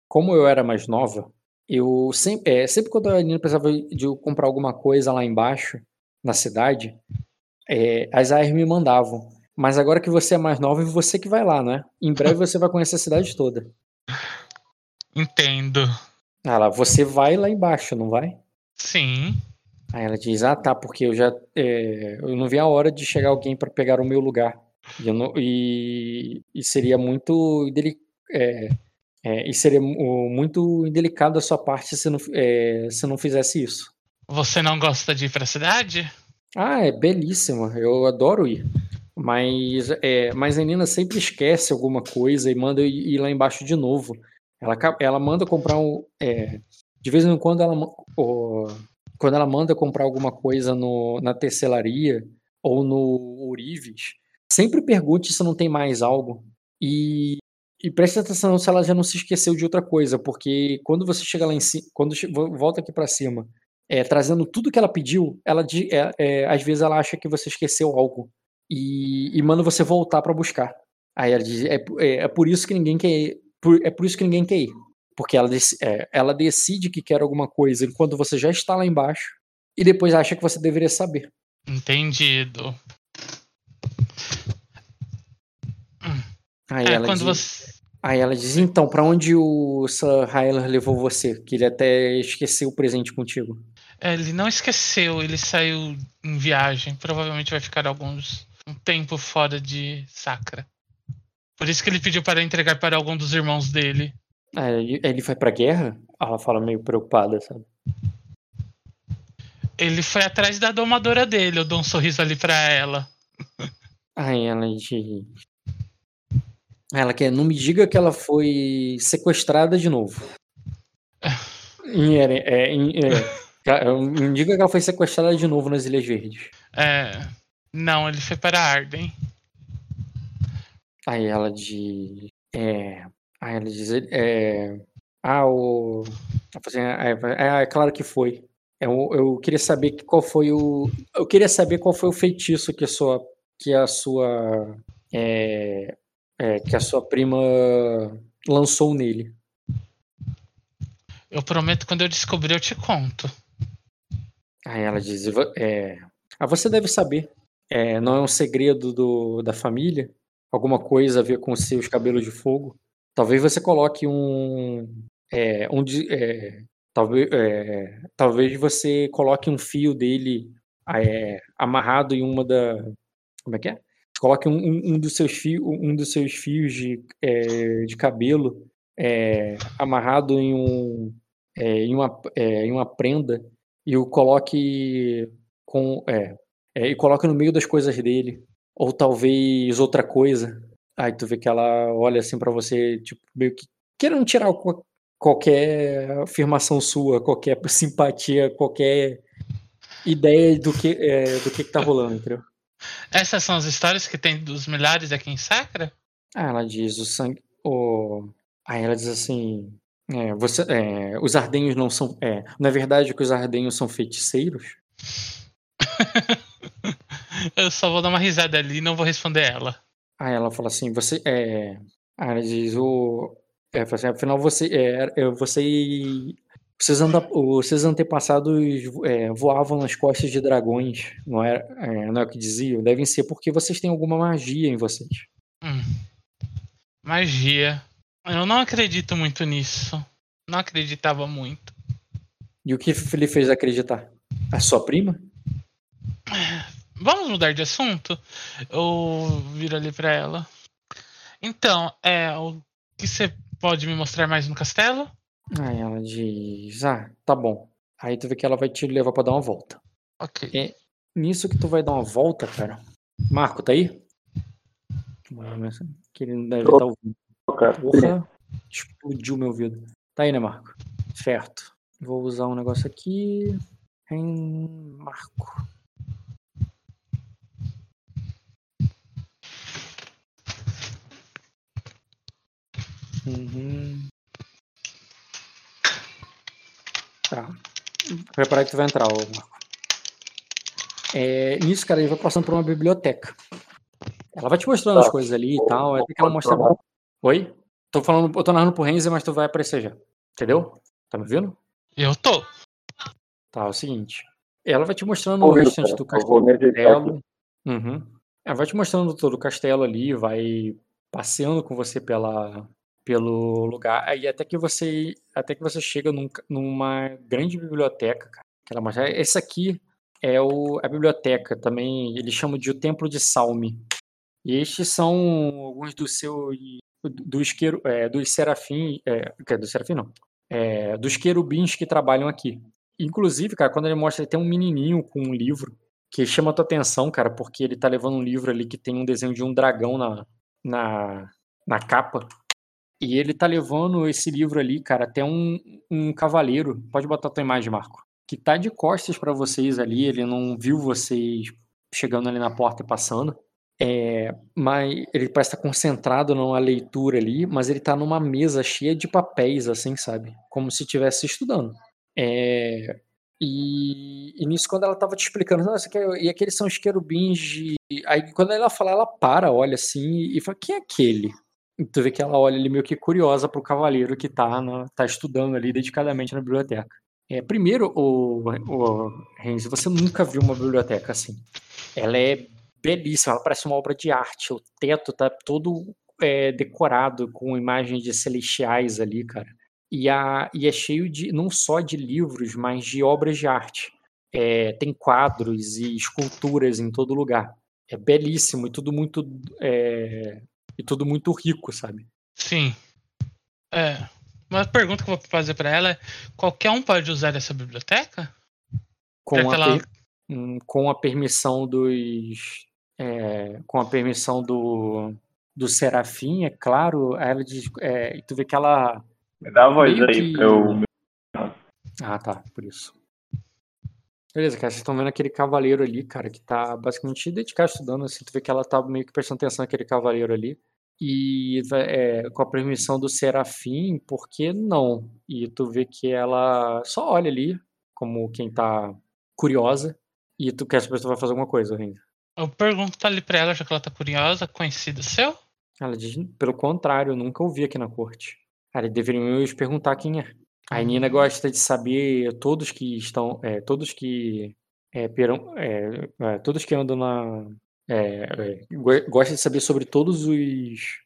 Speaker 2: como eu era mais nova, eu sempre, é, sempre quando a Nina precisava de comprar alguma coisa lá embaixo, na cidade, é, as AIs me mandavam. Mas agora que você é mais nova, é você que vai lá, né? Em breve você vai conhecer a cidade toda.
Speaker 3: Entendo.
Speaker 2: Ela, você vai lá embaixo, não vai?
Speaker 3: Sim.
Speaker 2: Aí ela diz, ah, tá, porque eu já, é, eu não vi a hora de chegar alguém para pegar o meu lugar. E, não- e- e seria muito indeli- é, é, e seria mu- muito indelicado da sua parte se não, é, se não fizesse isso.
Speaker 3: Você não gosta de ir pra cidade?
Speaker 2: Ah, é belíssima, eu adoro ir. Mas, é, mas a Nina sempre esquece alguma coisa e manda ir lá embaixo de novo. Ela, ela manda comprar um. é, de vez em quando ela, ma- o- quando ela manda comprar alguma coisa no, na tecelaria ou no Ourives, sempre pergunte se não tem mais algo. E, e preste atenção se ela já não se esqueceu de outra coisa, porque quando você chega lá em cima, quando volta aqui pra cima, é, trazendo tudo que ela pediu, ela é, é, às vezes ela acha que você esqueceu algo e, e manda você voltar pra buscar. Aí ela diz, é, é, é por isso que ninguém quer ir, por- é por isso que ninguém quer ir, porque ela, é, ela decide que quer alguma coisa enquanto você já está lá embaixo e depois acha que você deveria saber.
Speaker 3: Entendido.
Speaker 2: Aí
Speaker 3: É,
Speaker 2: ela diz,
Speaker 3: você.
Speaker 2: aí ela diz, então, pra onde o Sir Hyler levou você? Que ele até esqueceu o presente contigo.
Speaker 3: É, Ele não esqueceu, ele saiu em viagem. Provavelmente vai ficar alguns. um tempo fora de Sacra. Por isso que ele pediu para entregar para algum dos irmãos dele.
Speaker 2: Ah, ele, foi pra guerra? Ela fala meio preocupada, sabe?
Speaker 3: Ele foi atrás da domadora dele. Eu dou um sorriso ali pra ela.
Speaker 2: Aí ela de. Ela quer, não me diga que ela foi sequestrada de novo. Em, Eren- é, em, é, me diga que ela foi sequestrada de novo nas Ilhas Verdes.
Speaker 3: É. Não, ele foi para Arden.
Speaker 2: Aí ela de. É. Aí ela diz. É, ah, o. assim, é, é, é claro que foi. Eu, eu queria saber qual foi o. Eu queria saber qual foi o feitiço que a sua. Que a sua. É, é, que a sua prima lançou nele.
Speaker 3: Eu prometo quando eu descobrir eu te conto.
Speaker 2: Aí ela diz. "Vo- É, ah, você deve saber. É, não é um segredo do, da família? Alguma coisa a ver com seus cabelos de fogo? Talvez você coloque um. É, um é, talvez, é, talvez você coloque um fio dele é, amarrado em uma da. Como é que é? Coloque um, um- um dos seus fios, um dos seus fios de, de cabelo amarrado em um em uma, em uma prenda e o coloque com é, é, e coloca no meio das coisas dele ou talvez outra coisa aí tu vê que ela olha assim pra você tipo meio que querendo tirar qual- qualquer afirmação sua qualquer simpatia qualquer ideia do que é, do que, que tá rolando entendeu
Speaker 3: Essas são as histórias que tem dos milhares aqui em Sacra?
Speaker 2: Ah, ela diz o sangue. O... Aí ela diz assim. É, você, é, os ardenhos não são. É, não é verdade que os ardenhos são feiticeiros?
Speaker 3: Eu só vou dar uma risada ali e não vou responder ela.
Speaker 2: Aí ela fala assim, você é. Aí ela diz, o. É, assim, afinal você. É, é, você. Seus, anta- os seus antepassados é, voavam nas costas de dragões, não é, é, não é o que diziam? Devem ser porque vocês têm alguma magia em vocês.
Speaker 3: Hum. Magia. Eu não acredito muito nisso. Não acreditava muito.
Speaker 2: E o que ele fez acreditar? A sua prima?
Speaker 3: Vamos mudar de assunto? Eu viro ali pra ela. Então, é o que você pode me mostrar mais no castelo?
Speaker 2: Aí ela diz, ah, tá bom. Aí tu vê que ela vai te levar pra dar uma volta.
Speaker 3: Ok.
Speaker 2: É. Nisso que tu vai dar uma volta, cara. Marco, tá aí? Que ele não deve estar ouvindo.
Speaker 5: Cara,
Speaker 2: Porra, explodiu meu ouvido. Tá aí, né, Marco? Certo. Vou usar um negócio aqui. Em Marco. Uhum. Tá. Prepara que tu vai entrar, ô Marco. É, nisso, cara, ele vai passando por uma biblioteca. Ela vai te mostrando
Speaker 5: Tá.
Speaker 2: as coisas ali e tal. Até que ela mostra. Oi? Tô falando, eu tô narrando pro Renzi, mas tu vai aparecer já. Entendeu? Tá me vendo?
Speaker 3: Eu tô.
Speaker 2: Tá, é o seguinte. Ela vai te mostrando o
Speaker 5: Ouvindo,
Speaker 2: restante
Speaker 5: cara.
Speaker 2: do castelo. Uhum. Ela vai te mostrando todo o castelo ali, vai passeando com você pela, pelo lugar. Aí até que você até que você chega num numa grande biblioteca, cara. Que ela mostra. Essa aqui é o, a biblioteca, também eles chamam de o Templo de Salme. E estes são alguns dos seus dos, queru, é, dos serafim, é, dos serafim não, é, dos querubins que trabalham aqui. Inclusive, cara, quando ele mostra, ele tem um menininho com um livro que chama a tua atenção, cara, porque ele tá levando um livro ali que tem um desenho de um dragão na, na, na capa. E ele tá levando esse livro ali, cara, até um, um cavaleiro. Pode botar a tua imagem, Marco. Que tá de costas pra vocês ali, ele não viu vocês chegando ali na porta e passando. É, mas ele parece estar concentrado numa leitura ali, mas ele tá numa mesa cheia de papéis, assim, sabe? Como se estivesse estudando. É, e, e nisso, quando ela tava te explicando, é- e aqueles são os querubins de. Aí quando ela fala, ela para, olha assim e fala, quem é aquele? E tu vê que ela olha ali meio que curiosa pro cavaleiro que tá, na, tá estudando ali dedicadamente na biblioteca. É, primeiro, o, o Renzi, você nunca viu uma biblioteca assim. Ela é belíssima, ela parece uma obra de arte. O teto tá todo é, decorado com imagens de celestiais ali, cara. E, a, e é cheio de não só de livros, mas de obras de arte. É, tem quadros e esculturas em todo lugar. É belíssimo e tudo muito é, e tudo muito rico, sabe?
Speaker 3: Sim. É. Uma pergunta que eu vou fazer pra ela é: qualquer um pode usar essa biblioteca?
Speaker 2: Com, a,
Speaker 3: ela-
Speaker 2: per- hum, com a permissão dos. É, com a permissão do, do Serafim, é claro. Ela diz. é, tu vê que ela.
Speaker 5: Me dá a voz aí
Speaker 2: que-
Speaker 5: pra eu.
Speaker 2: Ah, tá, por isso. Beleza, cara, vocês estão vendo aquele cavaleiro ali, cara, que tá basicamente dedicado estudando, assim, tu vê que ela tá meio que prestando atenção naquele cavaleiro ali. E é, com a permissão do Serafim, por que não? E tu vê que ela só olha ali, como quem tá curiosa, e tu quer saber se tu vai fazer alguma coisa ainda.
Speaker 3: Eu pergunto ali pra ela, já que ela tá curiosa, conhecido seu?
Speaker 2: Ela diz, pelo contrário, eu nunca ouvi aqui na corte. Cara, deveriam nos perguntar quem é. A Nina gosta de saber todos que estão, é, todos que é, peram, é, é, todos que andam na, é, é, go- gosta de saber sobre todos os,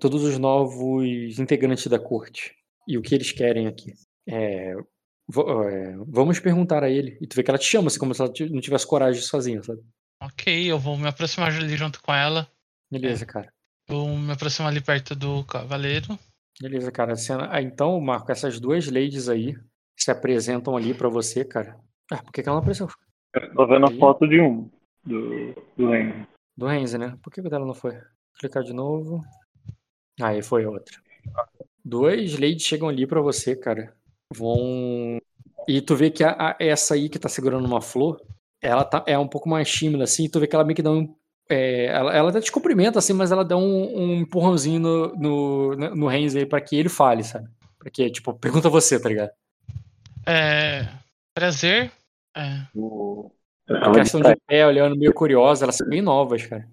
Speaker 2: todos os novos integrantes da corte e o que eles querem aqui. Vamos perguntar a ele. E tu vê que ela te chama, assim, como se ela não tivesse coragem sozinha, sabe?
Speaker 3: Ok, eu vou me aproximar ali junto com ela.
Speaker 2: Beleza, cara.
Speaker 3: Eu me aproximo ali perto do cavaleiro.
Speaker 2: Beleza, cara. Ah, Então, Marco, essas duas ladies aí se apresentam ali pra você, cara. Ah, por que, que ela não apareceu?
Speaker 5: Eu tô vendo a foto de um. Do, do Henry.
Speaker 2: Do Renzi, né? Por que que dela não foi? Clicar de novo. Aí foi outra. Duas ladies chegam ali pra você, cara. Vão. E tu vê que a- a- essa aí que tá segurando uma flor, ela tá, é um pouco mais tímida, assim. Tu vê que ela meio que dá um. é, ela, ela até te cumprimenta, assim, mas ela dá um, um empurrãozinho no, no, no Renzi aí pra que ele fale, sabe? Pra que, tipo, pergunta você, tá ligado?
Speaker 3: É. Prazer. É.
Speaker 5: O...
Speaker 2: Ela questão de pé, olhando meio curiosa, elas são bem novas, cara.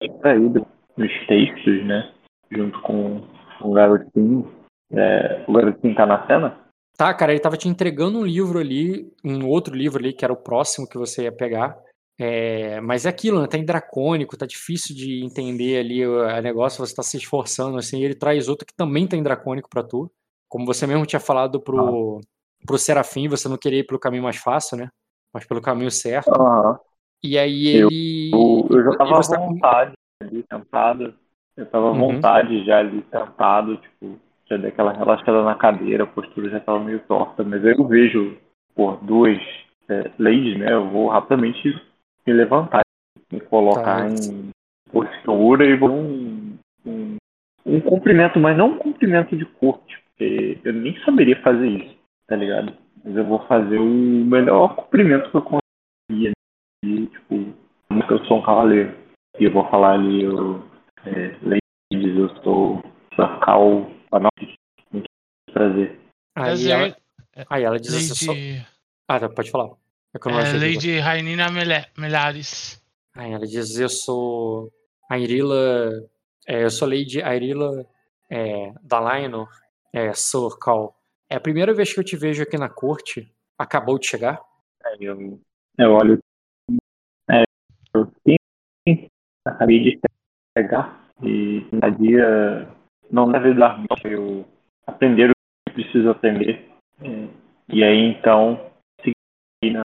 Speaker 5: distraída nos textos, né? Junto com o garotinho. É, o garotinho tá na cena?
Speaker 2: Tá, cara, ele tava te entregando um livro ali, um outro livro ali, que era o próximo que você ia pegar. É, mas é aquilo, né? Tá em dracônico, tá difícil de entender ali o a negócio, você tá se esforçando, assim, e ele traz outro que também tá em dracônico pra tu. Como você mesmo tinha falado pro, pro Serafim, você não queria ir pelo caminho mais fácil, né? Mas pelo caminho certo.
Speaker 5: Aham.
Speaker 2: E aí ele.
Speaker 5: Eu, eu já tava à
Speaker 2: você tá
Speaker 5: vontade ali sentado. Eu tava à
Speaker 2: Uhum.
Speaker 5: vontade já ali sentado, tipo, já dei aquela relaxada na cadeira, a postura já tava meio torta, mas aí eu vejo, por duas é, ladies, né? Eu vou rapidamente me levantar, me colocar
Speaker 2: Tá.
Speaker 5: em postura e vou um, um, um cumprimento, mas não um cumprimento de corte, porque eu nem saberia fazer isso, tá ligado? Mas eu vou fazer o melhor cumprimento que eu conseguia, né? E, tipo, como que eu sou um cavaleiro. E eu vou falar ali, eu, é, ladies, eu sou Pascal Panoptic. Muito prazer.
Speaker 2: Aí ela,
Speaker 3: Prazer.
Speaker 2: aí ela diz assim, só...
Speaker 3: Lady,
Speaker 2: Ah, tá, pode falar. É que eu não
Speaker 3: é, Lady Rainina Melares.
Speaker 2: Aí ela diz, eu sou a Irila, é, eu sou Lady Irila é, Dalaino, é, Sorcal. É a primeira vez que eu te vejo aqui na corte. Acabou de chegar?
Speaker 5: Aí eu, eu olho. É, eu sim, acabei de pegar e cada dia não deve dar muito eu aprender o que preciso aprender. É, e aí então seguir na.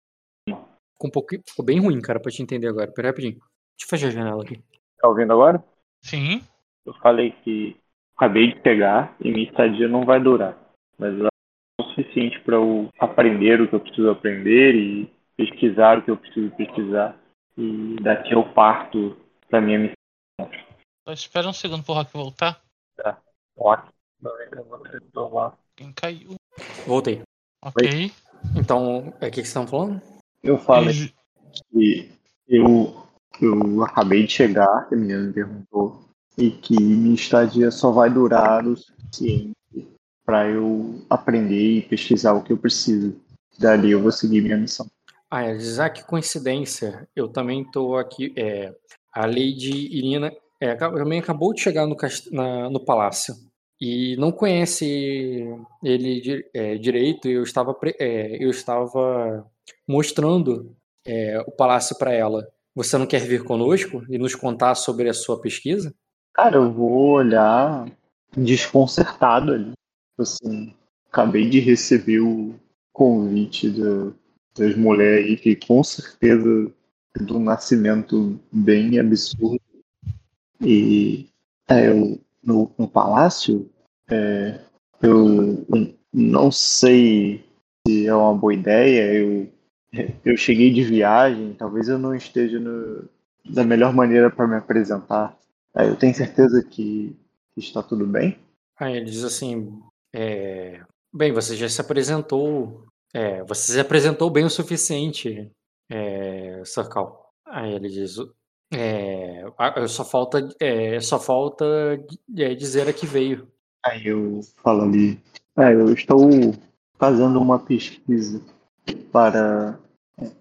Speaker 2: Ficou, um pouquinho, ficou bem ruim, cara, pra te entender agora. Pera aí rapidinho. Deixa eu fechar a janela aqui.
Speaker 5: Tá ouvindo agora?
Speaker 3: Sim.
Speaker 5: Eu falei que acabei de pegar e minha estadia não vai durar. Mas ela é o suficiente para eu aprender o que eu preciso aprender e pesquisar o que eu preciso pesquisar. E daqui eu parto para minha missão.
Speaker 3: Espera um segundo pro Rock voltar.
Speaker 5: Ótimo. Vou retomar.
Speaker 3: Quem caiu?
Speaker 2: Voltei.
Speaker 3: Ok.
Speaker 2: Então, é o que, que vocês estão falando?
Speaker 5: Eu falei
Speaker 3: E-
Speaker 5: que eu, eu acabei de chegar, que a menina me perguntou, e que minha estadia só vai durar o suficiente para eu aprender e pesquisar o que eu preciso. Dali eu vou seguir minha missão.
Speaker 2: Ah, é, que coincidência. Eu também tô aqui. É, a Lady Irina é, também acabou de chegar no, na- no palácio e não conhece ele é, direito. Eu estava, é, eu estava mostrando é, o palácio para ela. Você não quer vir conosco e nos contar sobre a sua pesquisa?
Speaker 5: Cara, eu vou olhar desconcertado ali. Assim, acabei de receber o convite da- das mulheres aí, que com certeza do nascimento bem absurdo. E é, eu, no, no palácio, é, eu não sei se é uma boa ideia. Eu, eu cheguei de viagem, talvez eu não esteja no, da melhor maneira para me apresentar. É, eu tenho certeza que, está tudo bem.
Speaker 2: Aí ele diz assim: é, Bem, você já se apresentou. É, você se apresentou bem o suficiente, é, Sarkal. Aí ele diz: é, só falta, é, só falta é, dizer a que veio.
Speaker 5: Aí eu falo ali: é, Eu estou fazendo uma pesquisa para,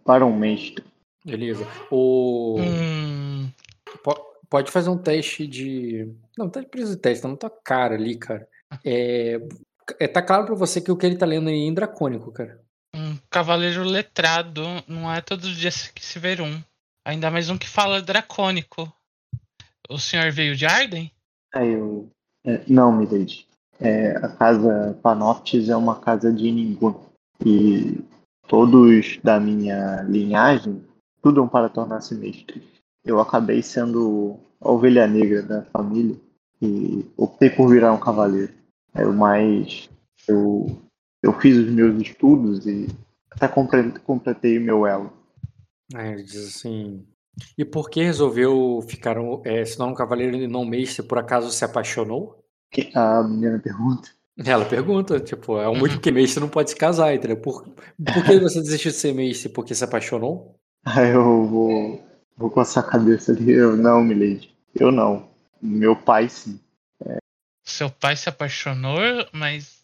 Speaker 5: para um mestre.
Speaker 2: Beleza. O.
Speaker 3: Hum,
Speaker 2: Pode fazer um teste de. Não, tá precisa de teste, tá na tua cara ali, cara. É, é, tá claro pra você que o que ele tá lendo aí é em dracônico, cara.
Speaker 3: um cavaleiro letrado. Não é todos os dias que se vê um. Ainda mais um que fala dracônico. O senhor veio de Arden?
Speaker 5: Aí eu. é, não, Milady. É, a casa Panoptes é uma casa de Ningun. E todos da minha linhagem estudam para tornar-se mestres. Eu acabei sendo a ovelha negra da família e optei por virar um cavaleiro. É o mais. Eu, eu fiz os meus estudos e até completei o meu elo.
Speaker 2: Aí ele diz assim. E por que resolveu ficar um, é, se tornar um cavaleiro e não mestre? Por acaso se apaixonou?
Speaker 5: Que- A menina pergunta.
Speaker 2: Ela pergunta, tipo, é um motivo que mestre não pode se casar, entendeu? Por, por que você desistiu de ser mestre? Porque se apaixonou?
Speaker 5: Aí eu vou, vou coçar a cabeça ali. Eu não, Milady. Eu não. Meu pai sim.
Speaker 3: Seu pai se apaixonou, mas.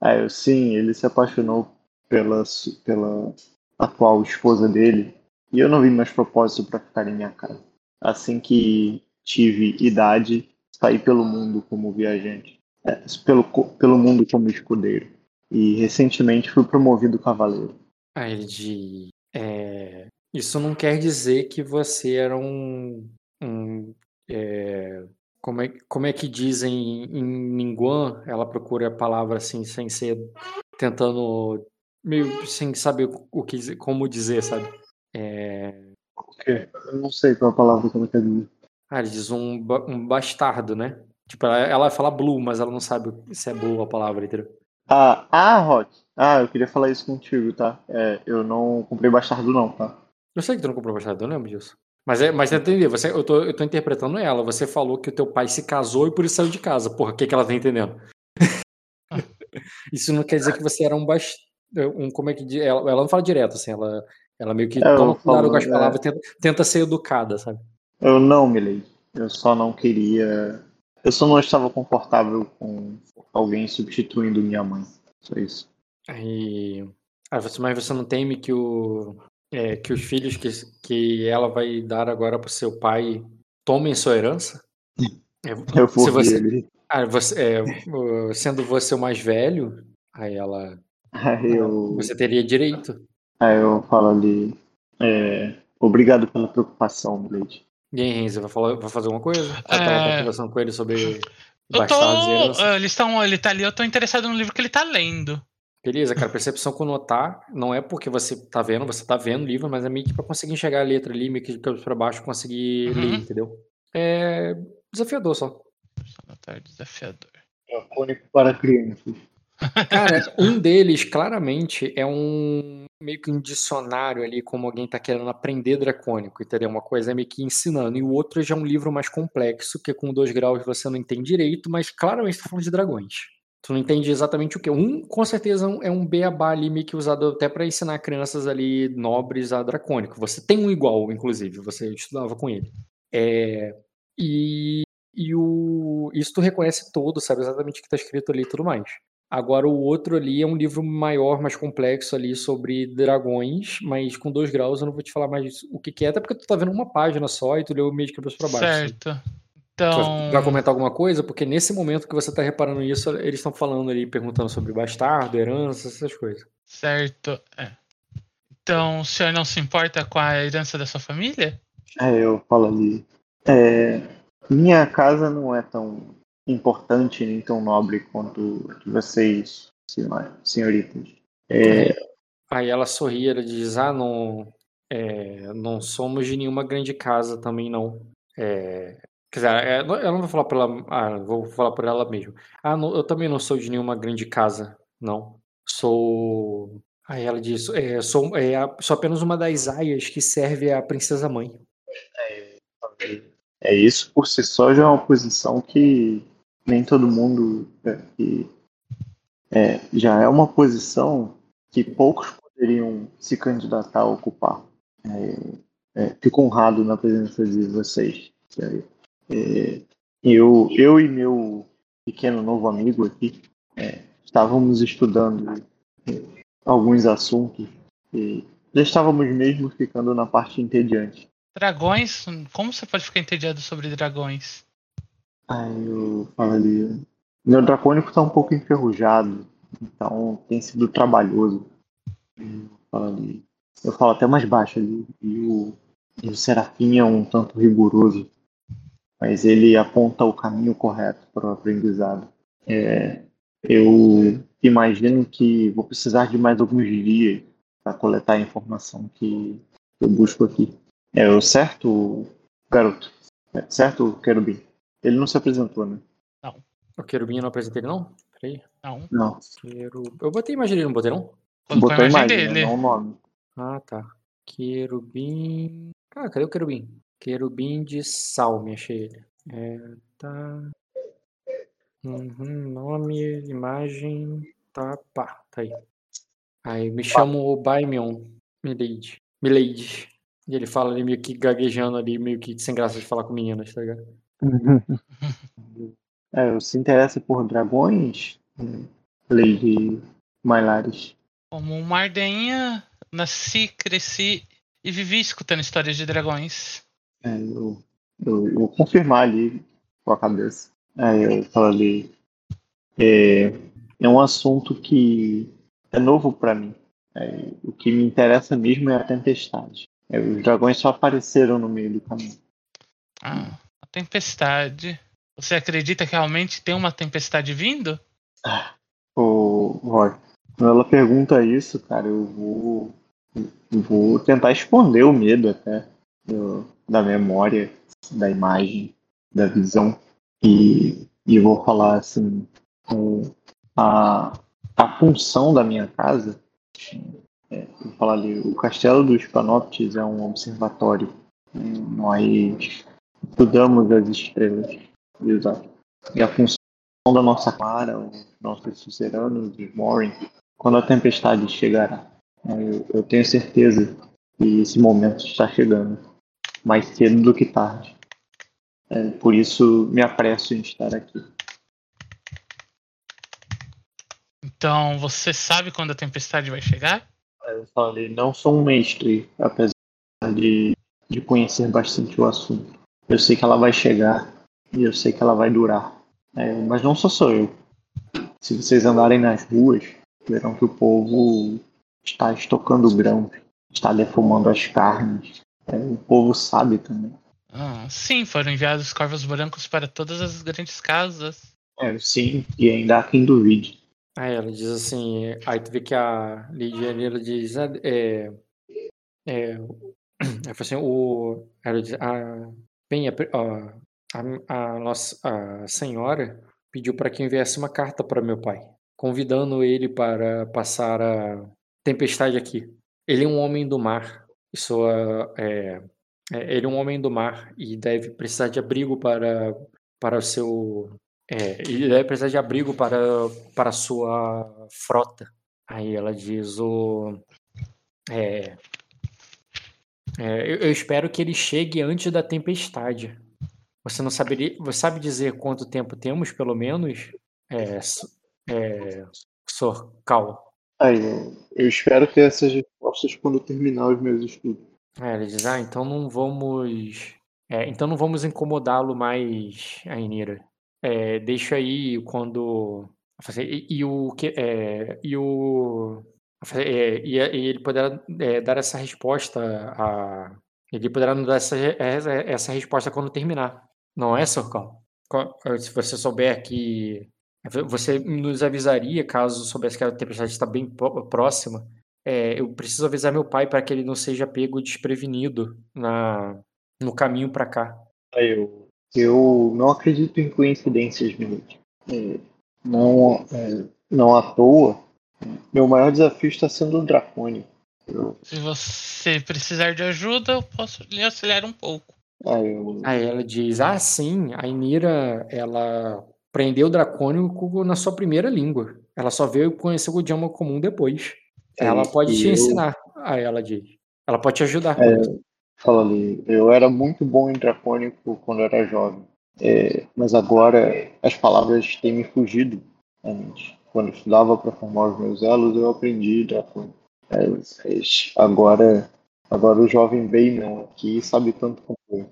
Speaker 5: Ah, eu sim, ele se apaixonou pela, pela atual esposa dele e eu não vi mais propósito para ficar em minha casa. Assim que tive idade, saí pelo mundo como viajante, é, pelo, pelo mundo como escudeiro. E recentemente fui promovido cavaleiro.
Speaker 2: Aí ele diz. é, isso não quer dizer que você era um. um, é, como, é, como é que dizem em Ninguan? Ela procura a palavra assim, sem ser. tentando. meio sem saber o que, como dizer, sabe? É,
Speaker 5: O quê? Eu não sei qual é a palavra que ela quer dizer.
Speaker 2: ah, ele diz um, ba- um bastardo, né? Tipo, ela, ela fala blue, mas ela não sabe se é blue a palavra, entendeu?
Speaker 5: Ah, ah, Rock. Ah, eu queria falar isso contigo, tá? É, eu não comprei bastardo não, tá?
Speaker 2: Eu sei que tu não comprou bastardo, eu lembro disso. Mas, é, mas entender, você, eu, tô, eu tô interpretando ela. Você falou que o teu pai se casou e por isso saiu de casa. Porra, o que, que ela tá entendendo? isso não quer dizer que você era um bast... um Como é que? Ela, ela não fala direto, assim, ela, ela meio que
Speaker 5: É,
Speaker 2: toma cuidado com as
Speaker 5: é.
Speaker 2: palavras, tenta, tenta ser educada, sabe?
Speaker 5: Eu não, Milady. Eu só não queria. Eu só não estava confortável com alguém substituindo minha mãe. Só isso.
Speaker 2: Aí, ah, você, mas você não teme que, o, é, que os filhos que, que ela vai dar agora pro seu pai tomem sua herança? É,
Speaker 5: Eu
Speaker 2: se
Speaker 5: vou
Speaker 2: você,
Speaker 5: ele.
Speaker 2: ah, você, é, sendo você o mais velho, aí ela,
Speaker 5: Aí eu,
Speaker 2: você teria direito.
Speaker 5: Aí eu falo ali. é, obrigado pela preocupação, Milady.
Speaker 2: E aí, Renzo, vai, falar, vai fazer alguma coisa? Vai
Speaker 3: É.
Speaker 2: estar conversando com ele sobre
Speaker 3: Eu tô. ah, Eles estão. Ele tá ali, eu tô interessado no livro que ele tá lendo.
Speaker 2: Beleza, cara, percepção com notar não é porque você tá vendo, você tá vendo o livro, mas é meio que pra conseguir enxergar a letra ali, meio que de cabeça pra baixo, conseguir
Speaker 3: Uhum.
Speaker 2: ler, entendeu? É desafiador só.
Speaker 3: Notar desafiador.
Speaker 5: Dracônico para crianças.
Speaker 2: Cara, um deles claramente é um meio que um dicionário ali, como alguém tá querendo aprender dracônico, entendeu? Uma coisa é meio que ensinando. E o outro já é um livro mais complexo, que com dois graus você não entende direito, mas claramente tá falando de dragões. Tu não entende exatamente o que. Um, com certeza, é um beabá ali meio que usado até pra ensinar crianças ali nobres a dracônico. Você tem um igual, inclusive, você estudava com ele. É, e, e o, isso tu reconhece todo, sabe exatamente o que tá escrito ali e tudo mais. Agora o outro ali é um livro maior, mais complexo ali sobre dragões, mas com dois graus eu não vou te falar mais o que, que é, até porque tu tá vendo uma página só e tu leu meio de cabeça pra baixo. sabe?
Speaker 3: Certo.
Speaker 2: Tu vai-
Speaker 3: Então.
Speaker 2: vai comentar alguma coisa? Porque nesse momento que você tá reparando isso, eles estão falando ali, perguntando sobre bastardo, herança, essas coisas.
Speaker 3: Certo. É. Então, o senhor não se importa com a herança da sua família?
Speaker 5: Aí eu falo ali. é, minha casa não é tão importante nem tão nobre quanto de vocês, senhor- senhoritas. É,
Speaker 2: Aí ela sorri, ela diz: Ah, não, é, não somos de nenhuma grande casa também, não. É, Quer dizer, é, não- ela não vai falar pra ela. Ah, vou falar por ela mesmo. Ah, não, eu também não sou de nenhuma grande casa, não. Sou. Aí ela diz: é, sou, é, sou apenas uma das aias que serve à princesa mãe.
Speaker 5: É isso por si só já é uma posição que nem todo mundo é, que é, já é uma posição que poucos poderiam se candidatar a ocupar. É, é, fico honrado na presença de vocês. É, eu, eu e meu pequeno novo amigo aqui é, estávamos estudando é, alguns assuntos e já estávamos mesmo ficando na parte entediante.
Speaker 3: Dragões? Como você pode ficar entediado sobre dragões?
Speaker 5: Aí eu falo ali. Meu dracônico tá um pouco enferrujado, então tem sido trabalhoso. Eu falo. Eu falo até mais baixo ali. E o, e o Serafim é um tanto rigoroso, mas ele aponta o caminho correto para o aprendizado. É, eu imagino que vou precisar de mais alguns dias para coletar a informação que eu busco aqui. É o certo, garoto? É, certo, querubim? Ele não se apresentou, né?
Speaker 2: O querubim eu não apresentei ele, não? Peraí.
Speaker 3: Não.
Speaker 5: Não.
Speaker 2: Quero... Eu botei a imagem dele, não botei, não?
Speaker 5: Botou
Speaker 3: a imagem
Speaker 5: né?
Speaker 3: dele.
Speaker 5: não o nome.
Speaker 2: Ah, tá. Querubim. Ah, cadê o querubim? Querubim de Salme, achei ele. É, tá. Uhum, nome, imagem. Tá, pá, tá aí. Aí me chamo Baimion. Milady. Milady. E ele fala ali meio que gaguejando ali, meio que sem graça de falar com meninas, tá ligado?
Speaker 5: É, se interessa por dragões? Lady Mylaris.
Speaker 3: Como uma ardeinha, nasci, cresci e vivi escutando histórias de dragões.
Speaker 5: É, eu, eu, eu vou confirmar ali com a cabeça. Aí eu falo ali. É, é um assunto que é novo para mim. É, o que me interessa mesmo é a tempestade. É, os dragões só apareceram no meio do caminho.
Speaker 3: Ah, tempestade. Você acredita que realmente tem uma tempestade vindo?
Speaker 5: Ô, Roy, quando ela pergunta isso, cara, eu vou, vou tentar esconder o medo até da memória, da imagem, da visão. E, e vou falar assim, a, a função da minha casa, é, vou falar ali, o Castelo dos Panoptes é um observatório. né, Nós estudamos as estrelas, exato. E a função da nossa Clara, os nossos suzeranos, os Morin, quando a tempestade chegará. É, Eu, eu tenho certeza que esse momento está chegando, mais cedo do que tarde. É, por isso me apresso em estar aqui.
Speaker 3: Então você sabe quando a tempestade vai chegar?
Speaker 5: Eu falei, não sou um mestre, apesar de, de conhecer bastante o assunto. Eu sei que ela vai chegar e eu sei que ela vai durar. É, mas não só sou eu. Se vocês andarem nas ruas, verão que o povo está estocando grãos, está defumando as carnes. É, o povo sabe também.
Speaker 3: Ah, sim, foram enviados corvos brancos para todas as grandes casas.
Speaker 5: É, sim, e ainda há quem duvide.
Speaker 2: Aí ela diz assim, aí tu vê que a Lidia ali, ela diz, ah, é, é, ela fala assim, o, ela diz, ah, bem, a, a, a nossa a senhora pediu para que enviasse uma carta para meu pai, convidando ele para passar a tempestade aqui. Ele é um homem do mar, e sua, é, é, ele é um homem do mar e deve precisar de abrigo para, para o seu é, ele deve precisar de abrigo para, para a sua frota. Aí ela diz o. É, é, eu, eu espero que ele chegue antes da tempestade. Você não saberia. Você sabe dizer quanto tempo temos, pelo menos? É, é, Sor Cal.
Speaker 5: Aí, eu, espero ter essas respostas quando terminar os meus estudos.
Speaker 2: Aí ela diz, ah, então não vamos. é, então não vamos incomodá-lo mais, Ainira. É, deixa aí quando. E, e o que. É, e o. é, e, e ele poderá é, dar essa resposta a. Ele poderá dar essa, essa, resposta quando terminar. Não é, Sorcal? Co- Se você souber que. Você nos avisaria caso soubesse que a tempestade está bem pró- próxima. É, eu preciso avisar meu pai para que ele não seja pego desprevenido na, no caminho para cá.
Speaker 5: Aí eu, Eu não acredito em coincidências, Milady. É, não, é, não à toa, meu maior desafio está sendo o dracônio. Eu,
Speaker 3: Se você precisar de ajuda, eu posso lhe auxiliar um pouco.
Speaker 5: ah, eu,
Speaker 2: Aí ela diz: Ah, sim, a Inira, ela aprendeu o dracônico na sua primeira língua. Ela só veio conhecer o idioma comum depois. Ela pode te
Speaker 5: eu-
Speaker 2: ensinar. Aí ela diz. Ela pode te ajudar.
Speaker 5: É. Fala ali, eu era muito bom em dracônico quando eu era jovem, É, mas agora as palavras têm me fugido da mente. Quando estudava para formar os meus elos, eu aprendi. É, agora, agora o jovem Bayman aqui sabe tanto como eu.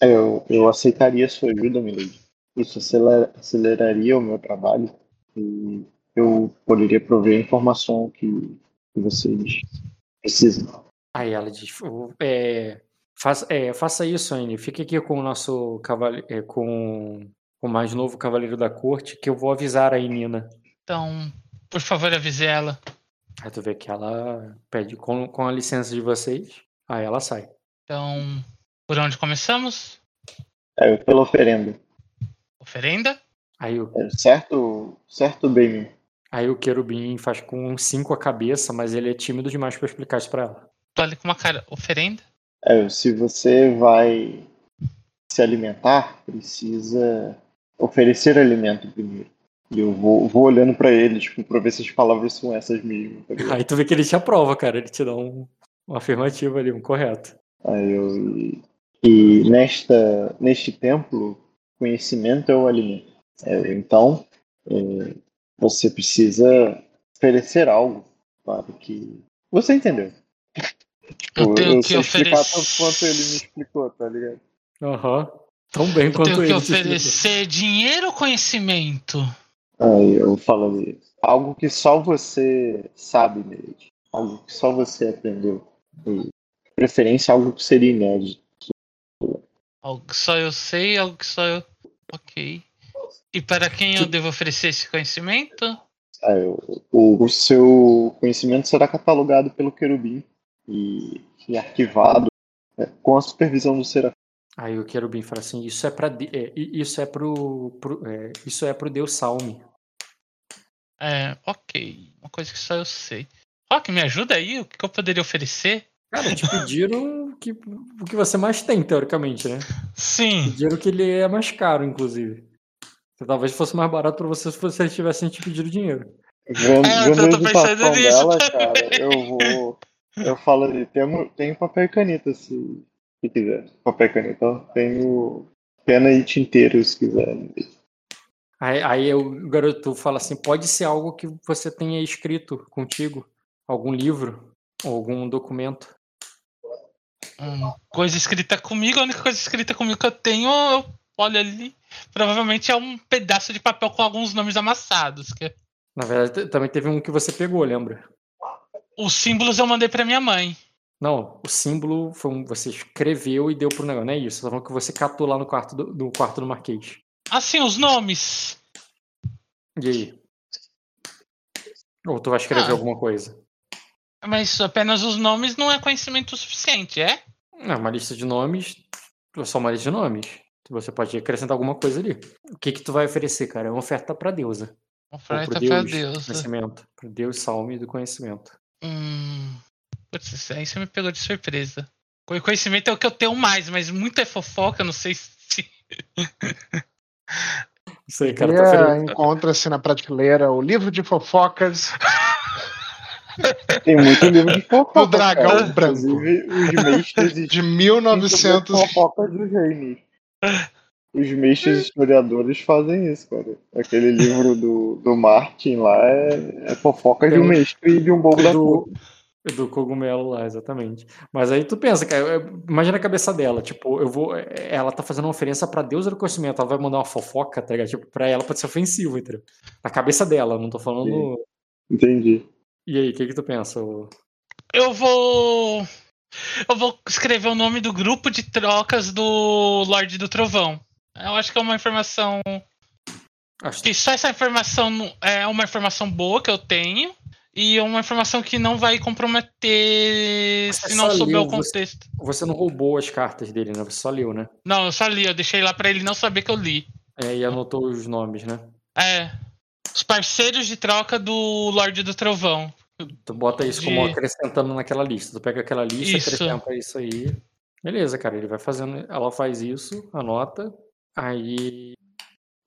Speaker 5: É, Eu, eu aceitaria sua ajuda, Milady. Isso acelera- aceleraria o meu trabalho e eu poderia prover a informação que, que vocês precisam.
Speaker 2: Aí ela diz: "O- é, faça, é, faça isso, Anne. Fique aqui com o nosso cavale, é, com o mais novo cavaleiro da corte, que eu vou avisar a Nina.
Speaker 3: Então, por favor, avise ela.
Speaker 2: Aí tu vê que ela pede com, com a licença de vocês. Aí ela sai.
Speaker 3: Então, por onde começamos?
Speaker 5: É, pela oferenda.
Speaker 3: Oferenda?
Speaker 2: Aí o,
Speaker 5: É, certo, certo, Bayman.
Speaker 2: aí o querubim faz com um 5 a cabeça, mas ele é tímido demais pra explicar isso pra ela.
Speaker 3: Tô ali com uma cara. Oferenda?
Speaker 5: É, se você vai se alimentar, precisa oferecer alimento primeiro. E eu vou, vou olhando pra ele, tipo, pra ver se as palavras são essas mesmo. tá?
Speaker 2: Aí tu vê que ele te aprova, cara. Ele te dá um, um afirmativo ali, um correto.
Speaker 5: Aí eu, e, nesta, neste templo, conhecimento é o alimento. É, então, é, você precisa oferecer algo para que. Você entendeu? Tipo,
Speaker 3: Eu tenho
Speaker 5: eu
Speaker 3: que oferecer-
Speaker 5: tanto quanto ele me explicou, tá ligado?
Speaker 2: Aham. Tão bem
Speaker 3: Eu
Speaker 2: quanto
Speaker 3: tenho que oferecer dinheiro ou conhecimento?
Speaker 5: Aí eu falo ali, algo que só você sabe, Neide. Algo que só você aprendeu. E, de preferência, algo que seria inédito.
Speaker 3: Algo que só eu sei, algo que só eu. Ok. E para quem eu devo oferecer esse conhecimento?
Speaker 5: Aí, o, o, o seu conhecimento será catalogado pelo querubim e, e arquivado é, com a supervisão do serafim.
Speaker 2: Aí o querubim fala assim: Isso é para isso é pro, pro- é, isso é pro Deus Salme.
Speaker 3: É, ok. Uma coisa que só eu sei. Rock, me ajuda aí? O que eu poderia oferecer?
Speaker 2: Cara, te pediram que, o que você mais tem, teoricamente, né?
Speaker 3: Sim.
Speaker 2: Pediram que ele é mais caro, inclusive. Que Talvez fosse mais barato pra você se vocês tivessem te pedido dinheiro.
Speaker 5: Vendo,
Speaker 3: É,
Speaker 5: vendo
Speaker 3: eu tô pensando nisso
Speaker 5: dela,
Speaker 3: também.
Speaker 5: cara, eu vou. Eu falo ali, tem, tem papel e caneta se, se quiser. Papel e caneta. Tenho pena e tinteiro se quiser.
Speaker 2: Aí, aí o garoto fala assim: pode ser algo que você tenha escrito contigo, algum livro, ou algum documento.
Speaker 3: Hum, coisa escrita comigo, a única coisa escrita comigo que eu tenho, eu olho ali. Provavelmente é um pedaço de papel com alguns nomes amassados. Que...
Speaker 2: Na verdade, também teve um que você pegou, lembra?
Speaker 3: Os símbolos eu mandei pra minha mãe.
Speaker 2: Não, o símbolo foi um, você escreveu e deu pro negócio, não é isso? Falando que você catou lá no quarto do, no quarto do Marquês.
Speaker 3: Assim, os nomes.
Speaker 2: E aí? Ou tu vai escrever
Speaker 3: Ah.
Speaker 2: alguma coisa?
Speaker 3: Mas apenas os nomes não é conhecimento suficiente, é?
Speaker 2: É uma lista de nomes, é só uma lista de nomes. Você pode acrescentar alguma coisa ali. O que que tu vai oferecer, cara? É uma oferta pra deusa. Ou
Speaker 3: Oferta pra
Speaker 2: Deus,
Speaker 3: Deus.
Speaker 2: conhecimento. Pro Deus salme do conhecimento.
Speaker 3: Hum. Putz, aí você me pegou de surpresa. Co- Conhecimento é o que eu tenho mais, mas muita é fofoca, eu não sei se.
Speaker 2: Isso aí, cara. Tá
Speaker 1: encontra-se na prateleira o livro de fofocas
Speaker 5: Tem muito livro de fofoca.
Speaker 1: do dragão
Speaker 5: cara.
Speaker 1: branco
Speaker 5: os mestres
Speaker 1: de 1900.
Speaker 5: fofocas dos reinos. Os mestres historiadores fazem isso, cara. Aquele livro do, do Martin lá é, é fofoca de um mestre e de um bobo da
Speaker 2: do,
Speaker 5: corte.
Speaker 2: Do cogumelo lá, exatamente. Mas aí tu pensa, cara, é, imagina a cabeça dela, tipo, eu vou. é, Ela tá fazendo uma oferença pra deusa do conhecimento, ela vai mandar uma fofoca, tá ligado? Tipo, pra ela pode ser ofensivo, entendeu? Na cabeça dela, não tô falando.
Speaker 5: Entendi.
Speaker 2: E aí, o que que tu pensa?
Speaker 3: Eu vou. Eu vou escrever o nome do grupo de trocas do Lorde do Trovão. Eu acho que é uma informação.
Speaker 2: Acho
Speaker 3: Que só essa informação é uma informação boa que eu tenho. E uma informação que não vai comprometer
Speaker 2: Você
Speaker 3: se não souber
Speaker 2: leu,
Speaker 3: o contexto.
Speaker 2: Você não roubou as cartas dele, né? Você só leu, né?
Speaker 3: Não, eu só li, eu deixei lá pra ele não saber que eu li.
Speaker 2: É, e anotou os nomes, né?
Speaker 3: É. Os parceiros de troca do Lorde do Trovão.
Speaker 2: Tu bota isso como
Speaker 3: De-
Speaker 2: acrescentando naquela lista. Tu pega aquela lista,
Speaker 3: Isso.
Speaker 2: acrescenta isso aí. Beleza, cara, ele vai fazendo. Ela faz isso, anota. Aí.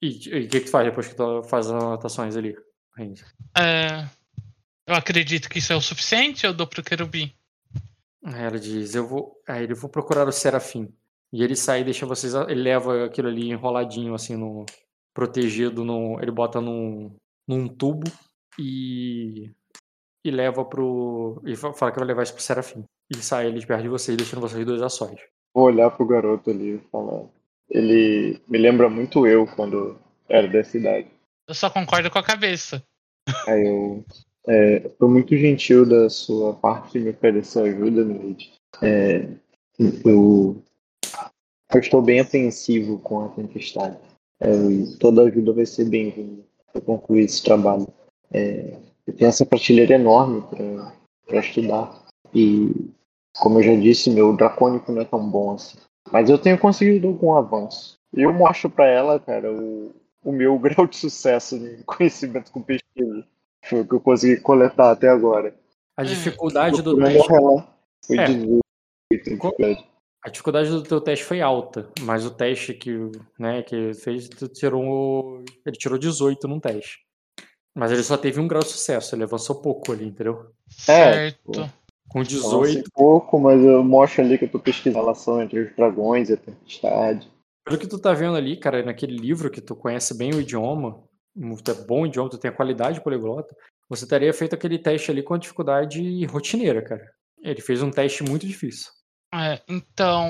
Speaker 2: E o que, que tu faz depois que tu faz as anotações ali?
Speaker 3: É, eu acredito que isso é o suficiente, eu dou pro querubim.
Speaker 2: Aí ela diz, eu vou. Aí ele vou procurar o Serafim. E ele sai e deixa vocês. Ele leva aquilo ali enroladinho, assim, no. Protegido no. Ele bota num, num tubo e. E leva pro. E fa- fala que vai levar isso pro Serafim. E sai ele de perto de vocês, deixando vocês dois a sós.
Speaker 5: Vou olhar pro garoto ali e falar. Ele me lembra muito eu quando era dessa idade.
Speaker 3: Eu só concordo com a cabeça.
Speaker 5: Aí eu. É, foi muito gentil da sua parte me oferecer ajuda, Neide. É, eu, eu estou bem apreensivo com a tempestade. É, toda ajuda vai ser bem-vinda para concluir esse trabalho. É, eu tenho essa prateleira enorme para estudar. E, como eu já disse, meu dracônico não é tão bom assim. Mas eu tenho conseguido algum avanço. Eu mostro para ela, cara, o, o meu grau de sucesso em conhecimento com pesquisa. Foi o que eu consegui coletar até agora.
Speaker 2: A dificuldade do teste.
Speaker 5: Foi
Speaker 2: É.
Speaker 5: 18 em dificuldade.
Speaker 2: A dificuldade do teu teste foi alta, mas o teste que, né, que fez, tu tirou. Ele tirou 18 num teste. Mas ele só teve um grau de sucesso, ele avançou pouco ali, entendeu?
Speaker 5: É,
Speaker 3: Certo.
Speaker 2: Com
Speaker 5: Eu
Speaker 2: 18,
Speaker 5: sei pouco, mas eu mostro ali que eu tô pesquisando a relação entre os dragões e a tempestade.
Speaker 2: pelo que tu tá vendo ali, cara, naquele livro que tu conhece bem o idioma, é bom idioma, tu tem a qualidade poliglota, você teria feito aquele teste ali com a dificuldade rotineira, cara. Ele fez um teste muito difícil.
Speaker 3: É, então,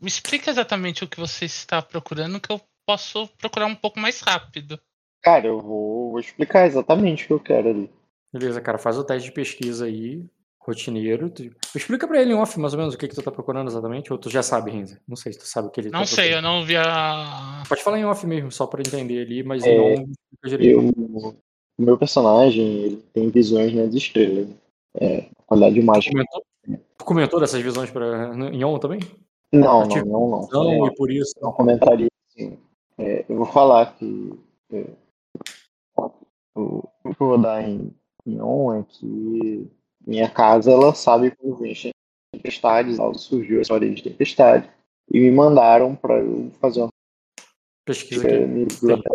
Speaker 3: me explica exatamente o que você está procurando, que eu posso procurar um pouco mais rápido.
Speaker 5: Cara, eu vou, vou explicar exatamente o que eu quero ali.
Speaker 2: Beleza, cara, faz o teste de pesquisa aí, rotineiro. Tu... Explica pra ele em off mais ou menos o que, que tu tá procurando exatamente, ou tu já sabe, Renzo? Não sei se tu sabe o que ele
Speaker 3: Não
Speaker 2: tá
Speaker 3: sei,
Speaker 2: procurando.
Speaker 3: eu não vi a.
Speaker 2: Pode falar em off mesmo, só pra entender ali, mas
Speaker 5: É,
Speaker 2: em on.
Speaker 5: Eu, o meu personagem ele tem visões nas estrelas. É, qualidade mágica.
Speaker 2: comentou, tu comentou dessas visões pra, no- em on também?
Speaker 5: Não, não, não, não.
Speaker 2: Não,
Speaker 5: É,
Speaker 2: e por isso.
Speaker 5: não comentaria assim. É, eu vou falar que é, o o que eu vou dar em, em on é que minha casa ela sabe quando vem tempestades, ela surgiu a história de tempestade e me mandaram para eu fazer uma
Speaker 2: Pesquisa
Speaker 5: é,
Speaker 2: aqui.
Speaker 5: biblioteca.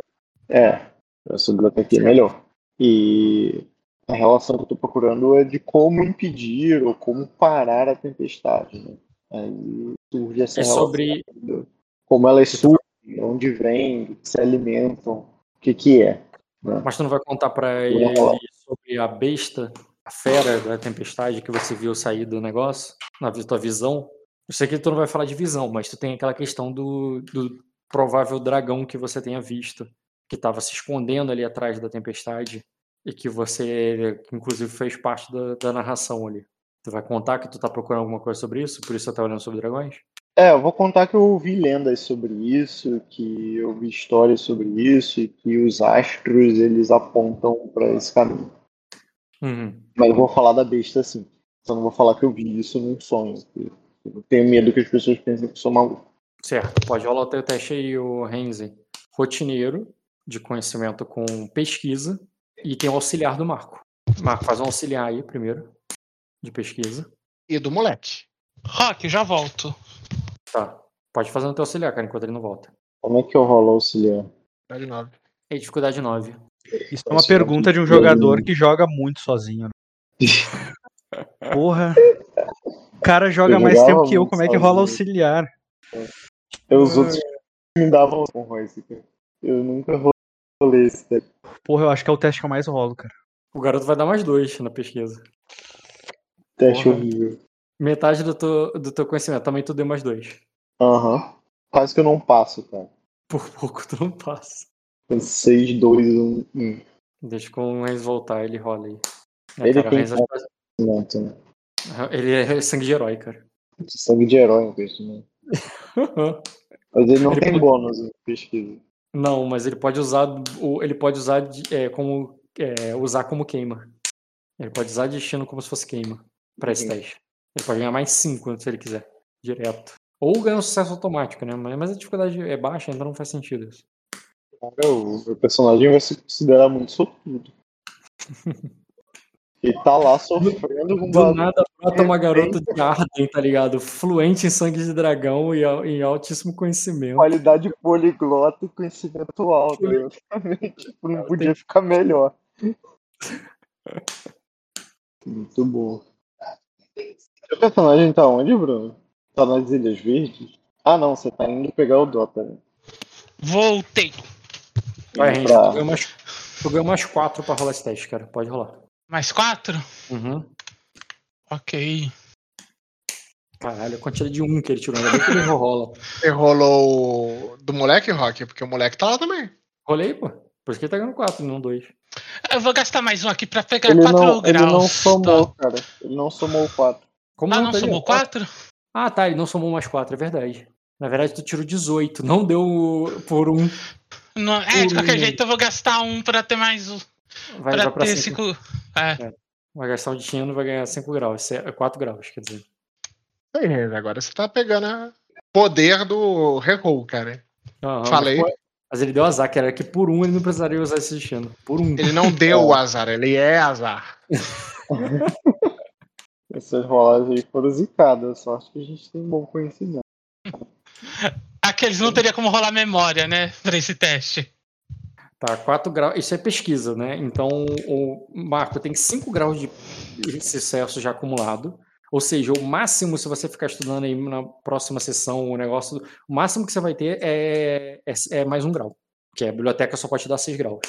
Speaker 5: É, essa biblioteca é melhor. E a relação que eu tô procurando é de como impedir ou como parar a tempestade. Né? Aí surge essa
Speaker 2: É
Speaker 5: relação
Speaker 2: sobre.
Speaker 5: como elas surgem, onde vêm, que se alimentam, o que que é. né?
Speaker 2: Mas tu não vai contar pra ele sobre a besta, a fera da tempestade que você viu sair do negócio, na tua visão? Eu sei que tu não vai falar de visão, mas tu tem aquela questão do, do provável dragão que você tenha visto, que estava se escondendo ali atrás da tempestade e que você, inclusive, fez parte da, da narração ali. Tu vai contar que tu tá procurando alguma coisa sobre isso, por isso você tá olhando sobre dragões?
Speaker 5: É, eu vou contar que eu ouvi lendas sobre isso, que eu vi histórias sobre isso e que os astros eles apontam para esse caminho.
Speaker 2: Uhum.
Speaker 5: Mas eu vou falar da besta sim. Só não vou falar que eu vi isso num sonho. Eu tenho medo que as pessoas pensem que eu sou maluco.
Speaker 2: Certo, pode rolar o teu teste aí, o Renzi. Rotineiro, de conhecimento com pesquisa, e tem o auxiliar do Marco. Marco, faz um auxiliar aí primeiro, de pesquisa.
Speaker 1: E do moleque.
Speaker 3: Rock, já volto.
Speaker 2: Tá. Pode fazer no teu auxiliar, cara, enquanto ele não volta.
Speaker 5: Como é que eu rolo auxiliar?
Speaker 1: Dá de nove.
Speaker 2: E dificuldade 9.
Speaker 4: Isso é uma pergunta de um jogador que joga muito sozinho. né? Porra. O cara joga mais tempo que eu, como é que rola auxiliar?
Speaker 5: Eu, os outros me davam honra esse cara. Eu nunca rolei esse daí.
Speaker 4: Porra, eu acho que é o teste que eu mais rolo, cara.
Speaker 2: O garoto vai dar mais dois na pesquisa.
Speaker 5: Teste
Speaker 2: Porra.
Speaker 5: horrível.
Speaker 2: Metade do teu, do teu conhecimento, também tu deu mais dois.
Speaker 5: Aham. Quase que eu não passo, cara.
Speaker 2: Por pouco tu não passa.
Speaker 5: 6, 2, 1, 1.
Speaker 2: Deixa com o Renzi voltar, ele rola aí. É,
Speaker 5: Ele
Speaker 2: cara,
Speaker 5: tem
Speaker 2: Renzi-
Speaker 5: conhecimento, né?
Speaker 2: ele é sangue de herói, cara.
Speaker 5: Sangue de herói em conhecimento. Mas ele não
Speaker 2: Ele
Speaker 5: tem
Speaker 2: pode-
Speaker 5: bônus em pesquisa.
Speaker 2: Não, mas ele pode usar ele pode usar de- é, como é, usar como queima. Ele pode usar destino como se fosse queima pra esse
Speaker 5: Uhum.
Speaker 2: teste. Ele pode ganhar mais 5 se ele quiser. Direto. Ou ganhar um sucesso automático, né? Mas a dificuldade é baixa, então não faz sentido isso.
Speaker 5: Cara, o meu personagem vai se considerar muito sortudo. Ele tá lá sofrendo com
Speaker 2: Do nada brota uma garota de Arden, tá ligado? Fluente em sangue de dragão e em altíssimo conhecimento.
Speaker 5: Qualidade poliglota e conhecimento alto. Tipo, não podia ficar melhor. Muito bom. Seu personagem tá onde, Bruno? Tá nas Ilhas Verdes? Ah, não, você tá indo pegar o Dota, né?
Speaker 3: Voltei.
Speaker 2: Vai, Renzo,
Speaker 5: Pra-
Speaker 2: tu ganhou mais, tu ganhou mais 4 pra rolar esse teste, cara. Pode rolar.
Speaker 3: Mais quatro?
Speaker 2: Uhum.
Speaker 3: Ok.
Speaker 2: Caralho, a quantidade de 1 que ele tirou. Ainda bem que ele rola.
Speaker 1: Você rolou o do moleque, Rock? Porque o moleque tá lá também.
Speaker 2: Rolei, pô. Por isso que ele tá ganhando 4, não 2.
Speaker 3: Eu vou gastar mais um aqui pra pegar
Speaker 5: Ele
Speaker 3: quatro
Speaker 5: não, ele
Speaker 3: graus.
Speaker 5: não somou,
Speaker 3: Tá.
Speaker 5: cara. Ele não somou 4.
Speaker 2: Como
Speaker 3: Ah, não
Speaker 2: tá ali,
Speaker 3: somou
Speaker 2: ó?
Speaker 3: quatro?
Speaker 2: Ah, tá, ele não somou mais 4, é verdade. Na verdade, tu tirou 18, não deu por um.
Speaker 3: Não, é, de qualquer jeito eu vou gastar um pra ter mais um.
Speaker 2: Vai,
Speaker 3: pra
Speaker 2: pra
Speaker 3: ter
Speaker 2: 5.
Speaker 3: cinco. É.
Speaker 2: Vai gastar um destino vai ganhar 5 graus. Isso é 4 graus, quer dizer.
Speaker 1: Aí, agora você tá pegando o poder do reroll, cara. Falei.
Speaker 2: Mas ele deu azar, que era que por um ele não precisaria usar esse destino. Por um.
Speaker 1: Ele não deu o azar, ele é azar.
Speaker 5: Essas rolagens aí foram zicadas. Sorte que a gente tem bom conhecimento.
Speaker 3: Aqueles não teria como rolar memória, né? Pra esse teste.
Speaker 2: Tá, 4 graus. Isso é pesquisa, né? Então o Marco tem 5 graus de sucesso já acumulado. Ou seja, o máximo, se você ficar estudando aí na próxima sessão, o negócio, o máximo que você vai ter é, é, é mais um grau. Que a biblioteca só pode te dar 6 graus.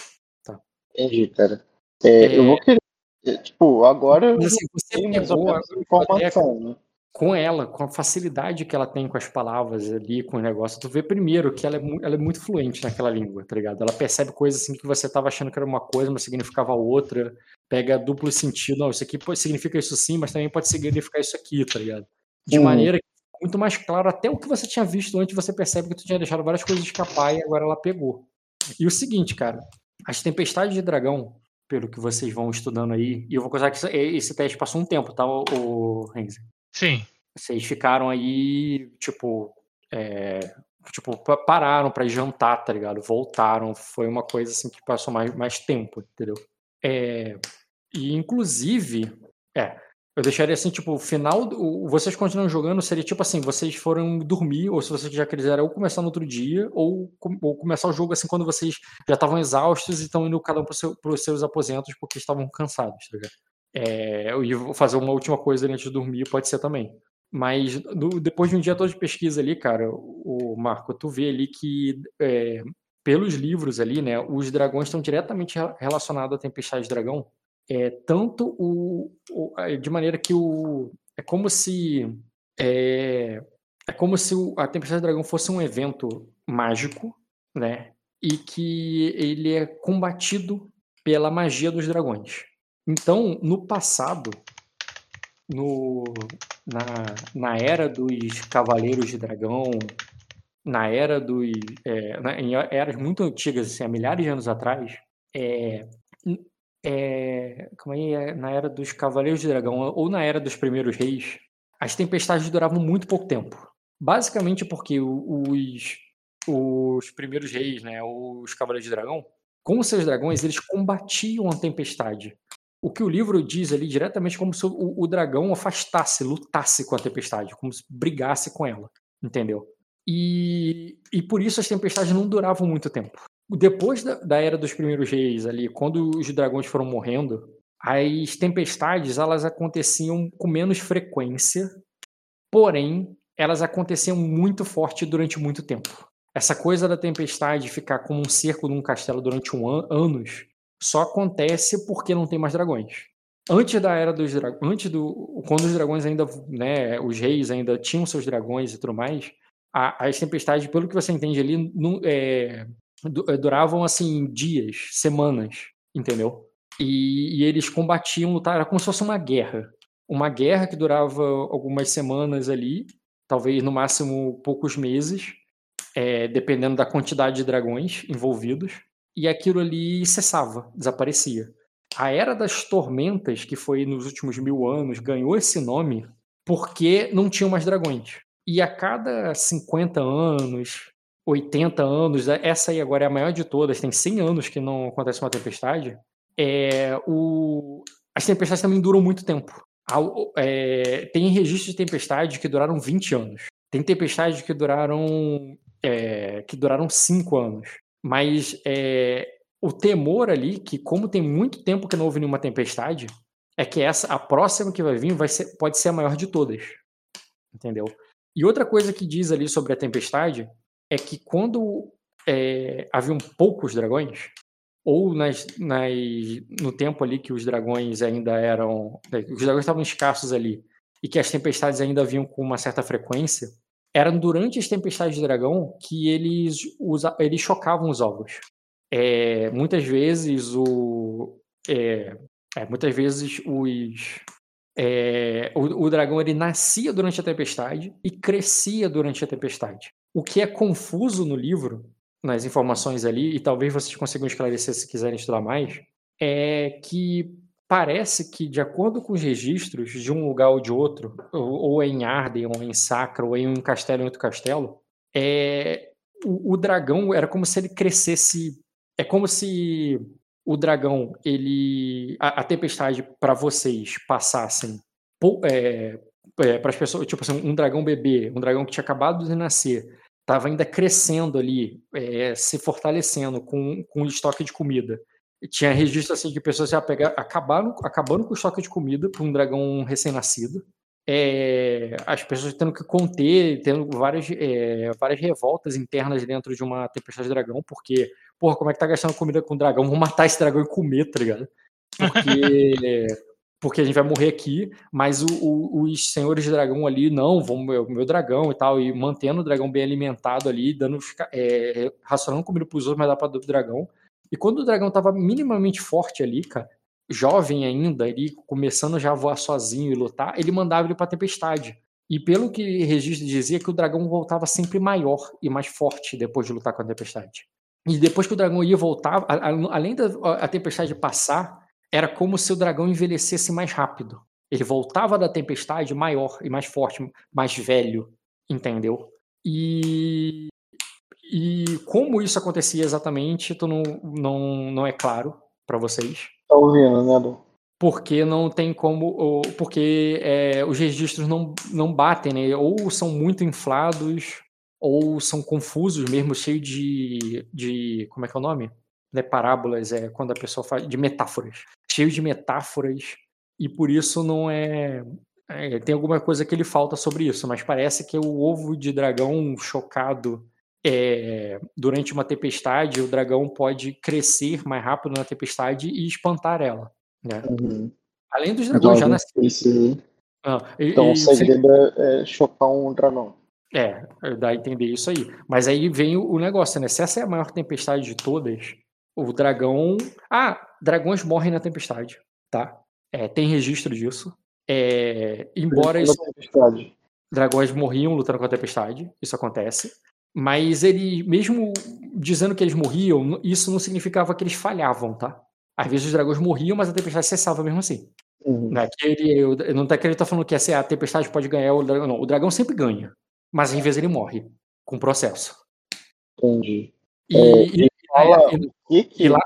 Speaker 5: Entendi, cara. É,
Speaker 2: É.
Speaker 5: Eu vou querer. é, Tipo, agora eu
Speaker 2: Mas assim, você pegou a
Speaker 5: informação, né?
Speaker 2: Com ela, com a facilidade que ela tem com as palavras ali, com o negócio, tu vê primeiro que ela é, ela é muito fluente naquela língua, tá ligado? Ela percebe coisas assim que você tava achando que era uma coisa, mas significava outra, pega duplo sentido, não, isso aqui pode, significa isso sim, mas também pode significar isso aqui, tá ligado? De
Speaker 5: Uhum.
Speaker 2: maneira que muito mais claro, até o que você tinha visto antes, você percebe que tu tinha deixado várias coisas escapar e agora ela pegou. E o seguinte, cara, as tempestades de dragão, pelo que vocês vão estudando aí, e eu vou contar que isso- esse teste passou um tempo, tá, o, o Renzi?
Speaker 3: Sim.
Speaker 2: Vocês ficaram aí, tipo, é, tipo, pa- pararam ir jantar, tá ligado? Voltaram. Foi uma coisa assim que passou mais, mais tempo, entendeu? É, e inclusive, é, eu deixaria assim, tipo, o final. o- vocês continuam jogando, seria tipo assim, vocês foram dormir, ou se vocês já quiserem, ou começar no outro dia, ou, ou começar o jogo assim quando vocês já estavam exaustos e estão indo cada um para seu, os seus aposentos porque estavam cansados, tá ligado? É, eu ia fazer uma última coisa antes de dormir, pode ser também. Mas do- depois de um dia todo de pesquisa ali, cara, o Marco, tu vê ali que é, pelos livros ali, né, os dragões estão diretamente re- relacionados à tempestade de dragão. É tanto o, o- de maneira que o é como se é, é como se o- a tempestade de dragão fosse um evento mágico, né, e que ele é combatido pela magia dos dragões. Então, no passado, no, na, na era dos Cavaleiros de Dragão, na era dos. é, na- em eras muito antigas, assim, há milhares de anos atrás, é, é, como é, na era dos Cavaleiros de Dragão ou na era dos primeiros reis, as tempestades duravam muito pouco tempo. Basicamente porque os, os primeiros reis, né, os Cavaleiros de Dragão, com seus dragões, eles combatiam a tempestade. O que o livro diz ali diretamente como se o, o dragão afastasse, lutasse com a tempestade, como se brigasse com ela, entendeu? E, e por isso as tempestades não duravam muito tempo. Depois da, da era dos primeiros reis ali, quando os dragões foram morrendo, as tempestades elas aconteciam com menos frequência, porém elas aconteciam muito forte durante muito tempo. Essa coisa da tempestade ficar como um cerco num castelo durante um an anos só acontece porque não tem mais dragões. Antes da era dos dragões, antes do quando os dragões ainda, né, os reis ainda tinham seus dragões e tudo mais, a- as tempestades, pelo que você entende ali, não- é, é, duravam assim dias, semanas, entendeu? E, e eles combatiam, lutaram, era como se fosse uma guerra, uma guerra que durava algumas semanas ali, talvez no máximo poucos meses, é, dependendo da quantidade de dragões envolvidos, e aquilo ali cessava, desaparecia. a Era das Tormentas, que foi nos últimos mil anos, ganhou esse nome porque não tinham mais dragões. E a cada 50 anos, 80 anos, essa aí agora é a maior de todas, tem 100 anos que não acontece uma tempestade, é, o... as tempestades também duram muito tempo. É, tem registros de tempestade que duraram 20 anos. Tem tempestades que duraram é, que duraram 5 anos. Mas é, o temor ali, que como tem muito tempo que não houve nenhuma tempestade, é que essa, a próxima que vai vir vai ser, pode ser a maior de todas. Entendeu? E outra coisa que diz ali sobre a tempestade é que quando é, haviam poucos dragões, ou nas, nas, no tempo ali que os dragões ainda eram. Né, os dragões estavam escassos ali, e que as tempestades ainda vinham com uma certa frequência, eram durante as tempestades de dragão que eles, usa, eles chocavam os ovos. É, muitas vezes o. É, é, muitas vezes os. É, o, o, dragão ele nascia durante a tempestade e crescia durante a tempestade. O que é confuso no livro, nas informações ali, e talvez vocês consigam esclarecer se quiserem estudar mais, é que parece que, de acordo com os registros de um lugar ou de outro, ou, ou em Arden, ou em Sacra, ou em um castelo em outro castelo, é, o, o dragão era como se ele crescesse. É como se o dragão, ele. A, a tempestade para vocês passassem é, é, para as pessoas, tipo assim, um dragão bebê, um dragão que tinha acabado de nascer, estava ainda crescendo ali, é, se fortalecendo com, com o estoque de comida. Tinha registro assim de pessoas pegar, acabaram, acabando com o estoque de comida para um dragão recém-nascido. É, as pessoas tendo que conter, tendo várias, é, várias revoltas internas dentro de uma tempestade de dragão, porque, porra, como é que tá gastando comida com dragão? Vamos matar esse dragão e comer, tá ligado? Porque porque a gente vai morrer aqui, mas o, o, os senhores de dragão ali, não, vão meu, meu dragão e tal, e mantendo o dragão bem alimentado ali, dando, é, racionando comida pros outros, mas dá pra do dragão. E quando o dragão tava minimamente forte ali, cara, jovem ainda, ali, começando já a voar sozinho e lutar, ele mandava ele pra tempestade. E pelo que registro dizia, que o dragão voltava sempre maior e mais forte depois de lutar com a tempestade. E depois que o dragão ia voltar, além da a tempestade passar, era como se o dragão envelhecesse mais rápido. Ele voltava da tempestade maior e mais forte, mais velho, entendeu? E, e como isso acontecia exatamente, tu não, não, não é claro para vocês.
Speaker 1: Tá ouvindo, né, Lu?
Speaker 2: Porque não tem como. Porque é, os registros não, não batem, né? Ou são muito inflados, ou são confusos mesmo, cheio de, de. Como é que é o nome? né, parábolas, é quando a pessoa faz de metáforas, cheio de metáforas, e por isso não é, é, tem alguma coisa que ele falta sobre isso, mas parece que o ovo de dragão chocado é, durante uma tempestade, o dragão pode crescer mais rápido na tempestade e espantar ela. Né? Uhum. Além dos dragões então, já nasceram.
Speaker 1: Ah, então e, o segredo é chocar um dragão.
Speaker 2: É, dá a entender isso aí. Mas aí vem o negócio, né? Se essa é a maior tempestade de todas, o dragão. Ah, dragões morrem na tempestade, tá? É, tem registro disso. É, embora isso. Dragões morriam lutando com a tempestade, isso acontece. Mas ele, mesmo dizendo que eles morriam, isso não significava que eles falhavam, tá? Às vezes os dragões morriam, mas a tempestade cessava mesmo assim. Uhum. Não é que ele, não tá ele tá falando que essa, a tempestade pode ganhar o dragão. Não, o dragão sempre ganha. Mas às vezes ele morre com o processo.
Speaker 1: Entendi.
Speaker 2: E, é, e, fala e, que que... e lá,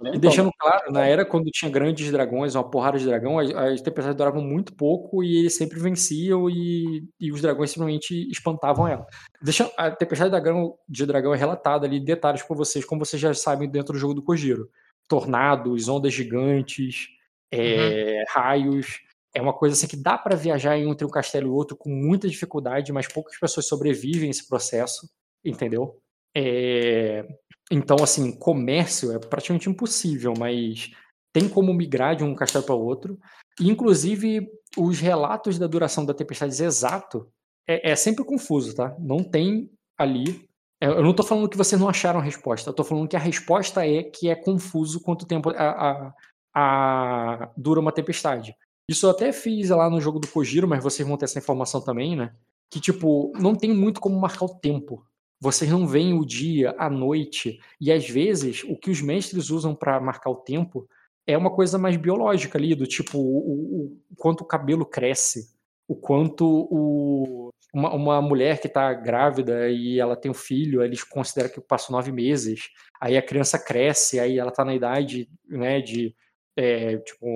Speaker 2: e deixando claro, na era quando tinha grandes dragões, uma porrada de dragão, as, as tempestades duravam muito pouco e eles sempre venciam e, e os dragões simplesmente espantavam ela. Deixa, a tempestade de dragão, de dragão é relatada ali, detalhes para vocês, como vocês já sabem dentro do jogo do Kojiro. Tornados, ondas gigantes, é, uhum. raios. É uma coisa assim que dá para viajar entre um castelo e outro com muita dificuldade, mas poucas pessoas sobrevivem esse processo, entendeu? É, então, assim, comércio é praticamente impossível, mas tem como migrar de um castelo para outro. Inclusive, os relatos da duração da tempestade exato é, é sempre confuso, tá? Não tem ali. É, eu não estou falando que vocês não acharam a resposta, eu estou falando que a resposta é que é confuso quanto tempo a, a, a, dura uma tempestade. Isso eu até fiz lá no jogo do Kojiro, mas vocês vão ter essa informação também, né? Que, tipo, não tem muito como marcar o tempo. Vocês não veem o dia, a noite, e às vezes o que os mestres usam para marcar o tempo é uma coisa mais biológica ali, do tipo, o, o quanto o cabelo cresce, o quanto o, uma, uma mulher que está grávida e ela tem um filho, eles consideram que passou nove meses, aí a criança cresce, aí ela está na idade, né, de, é, tipo,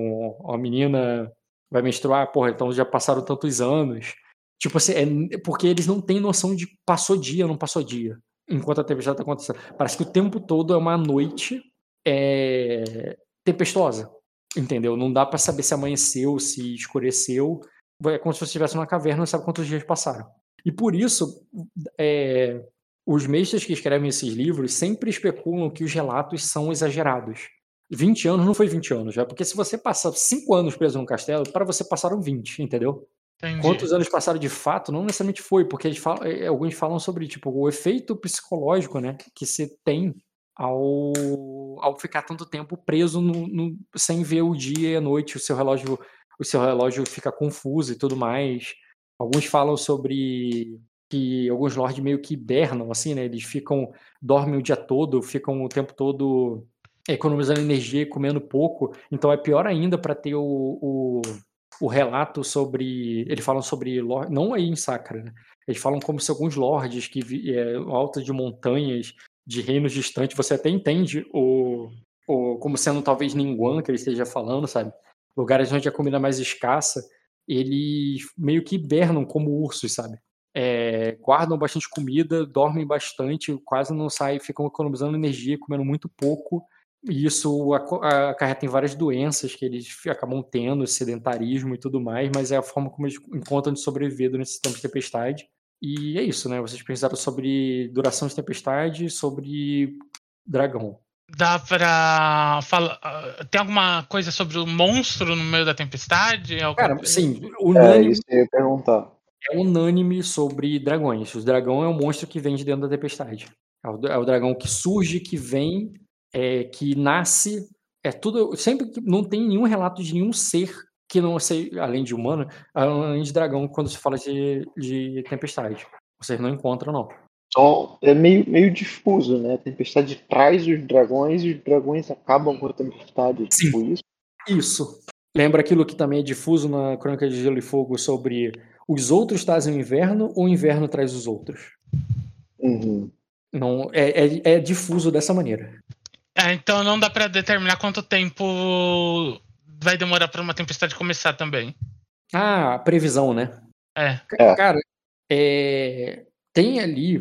Speaker 2: uma menina vai menstruar, porra, então já passaram tantos anos. Tipo assim, é porque eles não têm noção de passou dia, não passou dia, enquanto a tempestade está acontecendo. Parece que o tempo todo é uma noite é, tempestuosa, entendeu? Não dá para saber se amanheceu, se escureceu. É como se você estivesse numa caverna, não sabe quantos dias passaram. E por isso, é, os mestres que escrevem esses livros sempre especulam que os relatos são exagerados. 20 anos não foi 20 anos, já, porque se você passar 5 anos preso num castelo, para você passaram 20, entendeu? Entendi. Quantos anos passaram de fato, não necessariamente foi, porque falam, é, alguns falam sobre tipo, o efeito psicológico né, que você tem ao, ao ficar tanto tempo preso no, no, sem ver o dia e a noite, o seu relógio o seu relógio fica confuso e tudo mais. Alguns falam sobre que alguns lords meio que hibernam, assim, né? Eles ficam, dormem o dia todo, ficam o tempo todo economizando energia e comendo pouco. Então é pior ainda para ter o, o, o, relato sobre. Eles falam sobre. Não aí em Sacra, né? Eles falam como se alguns lords que é, alta de montanhas, de reinos distantes, você até entende o, o como sendo talvez Ninguan que ele esteja falando, sabe? Lugares onde a comida é mais escassa, eles meio que hibernam como ursos, sabe? É, guardam bastante comida, dormem bastante, quase não saem, ficam economizando energia, comendo muito pouco e isso acarreta em várias doenças que eles acabam tendo, sedentarismo e tudo mais, mas é a forma como eles encontram de sobreviver durante esse tempo de tempestade. E é isso, né? Vocês pensaram sobre duração de tempestade, sobre dragão.
Speaker 3: Dá pra falar. Tem alguma coisa sobre o monstro no meio da tempestade?
Speaker 2: Cara, sim.
Speaker 5: Unânime, é, isso eu ia perguntar.
Speaker 2: É unânime sobre dragões. O dragão é um monstro que vem de dentro da tempestade. É o, é o dragão que surge, que vem é, que nasce, é tudo, sempre que não tem nenhum relato de nenhum ser que não seja, além de humano, além de dragão, quando se fala de, de tempestade. Vocês não encontram, não.
Speaker 5: Então, é meio, meio difuso, né? A tempestade traz os dragões e os dragões acabam com a tempestade.
Speaker 2: Sim. Tipo isso? Isso. Lembra aquilo que também é difuso na Crônica de Gelo e Fogo sobre os outros trazem o inverno ou o inverno traz os outros?
Speaker 5: Uhum.
Speaker 2: Não, é, é, é difuso dessa maneira.
Speaker 3: É, então não dá para determinar quanto tempo vai demorar para uma tempestade começar também.
Speaker 2: Ah, previsão, né?
Speaker 3: É.
Speaker 5: é.
Speaker 2: Cara, é, tem ali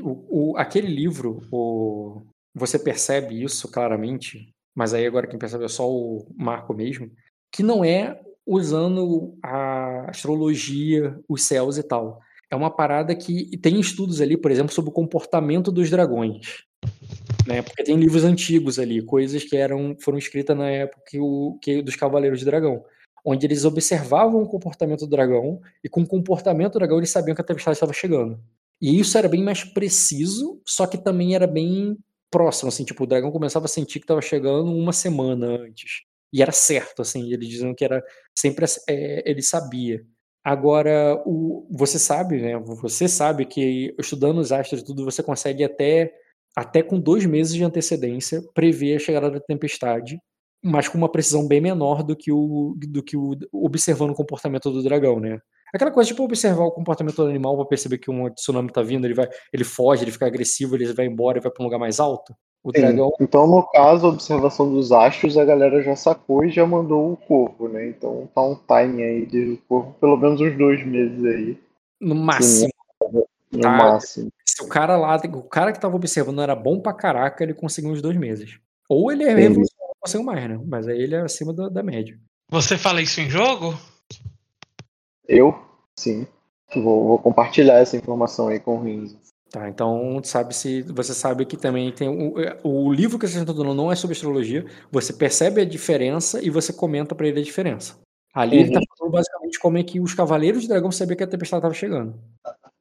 Speaker 2: o, o, aquele livro, o, você percebe isso claramente, mas aí agora quem percebe é só o Marco mesmo, que não é usando a astrologia, os céus e tal. É uma parada que tem estudos ali, por exemplo, sobre o comportamento dos dragões né? Porque tem livros antigos ali, coisas que eram foram escritas na época que o, que, dos Cavaleiros de Dragão, onde eles observavam o comportamento do dragão e com o comportamento do dragão eles sabiam que a tempestade estava chegando. E isso era bem mais preciso, só que também era bem próximo, assim, tipo, o dragão começava a sentir que estava chegando uma semana antes. E era certo, assim, eles diziam que era sempre é, ele sabia. Agora, o, você sabe, né? Você sabe que estudando os astros e tudo, você consegue até até com dois meses de antecedência, prever a chegada da tempestade, mas com uma precisão bem menor do que o, do que o observando o comportamento do dragão, né? Aquela coisa tipo observar o comportamento do animal para perceber que um tsunami tá vindo, ele vai, ele foge, ele fica agressivo, ele vai embora e vai para um lugar mais alto. O Sim. dragão.
Speaker 5: Então, no caso, a observação dos astros, a galera já sacou e já mandou o corvo, né? Então tá um time aí de corvo, pelo menos uns dois meses aí.
Speaker 2: No máximo.
Speaker 5: Sim, no tá, máximo.
Speaker 2: Se o cara lá, o cara que tava observando era bom pra caraca, ele conseguiu uns dois meses. Ou ele é revolucionário, conseguiu mais, né? Mas aí ele é acima da, da média.
Speaker 3: Você fala isso em jogo?
Speaker 5: Eu? Sim. Vou, vou compartilhar essa informação aí com o Rinzo.
Speaker 2: Tá, então sabe se você sabe que também tem o, o livro que você está dando não é sobre astrologia, você percebe a diferença e você comenta para ele a diferença. Ali uhum. ele tá falando basicamente como é que os cavaleiros de dragão sabiam que a tempestade estava chegando.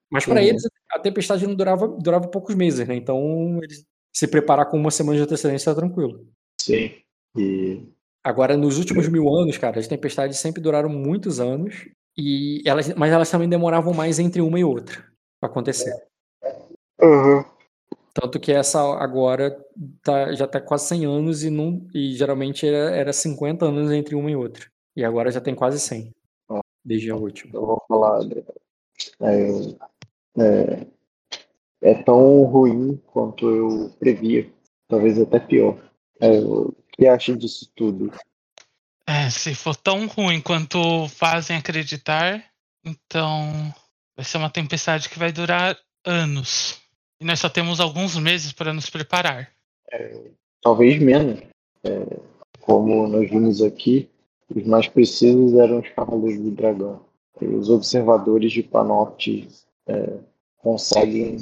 Speaker 2: Mas para uhum. eles a tempestade não durava, durava poucos meses, né? Então eles se preparar com uma semana de antecedência tá tranquilo.
Speaker 5: Sim. E...
Speaker 2: Agora, nos últimos mil anos, cara, as tempestades sempre duraram muitos anos, e elas, mas elas também demoravam mais entre uma e outra para acontecer.
Speaker 5: Uhum.
Speaker 2: Tanto que essa agora tá, já tá quase 100 anos e, não, e geralmente era, era 50 anos entre uma e outra. E agora já tem quase 100.
Speaker 5: Ó.
Speaker 2: Desde a última.
Speaker 5: Eu vou falar. É, é, é tão ruim quanto eu previa. Talvez até pior. É, o que acha disso tudo?
Speaker 3: É, se for tão ruim quanto fazem acreditar, então vai ser uma tempestade que vai durar anos. E nós só temos alguns meses para nos preparar.
Speaker 5: Talvez menos. É, como nós vimos aqui, os mais precisos eram os Cavaleiros do Dragão. E os observadores de Panopte é, conseguem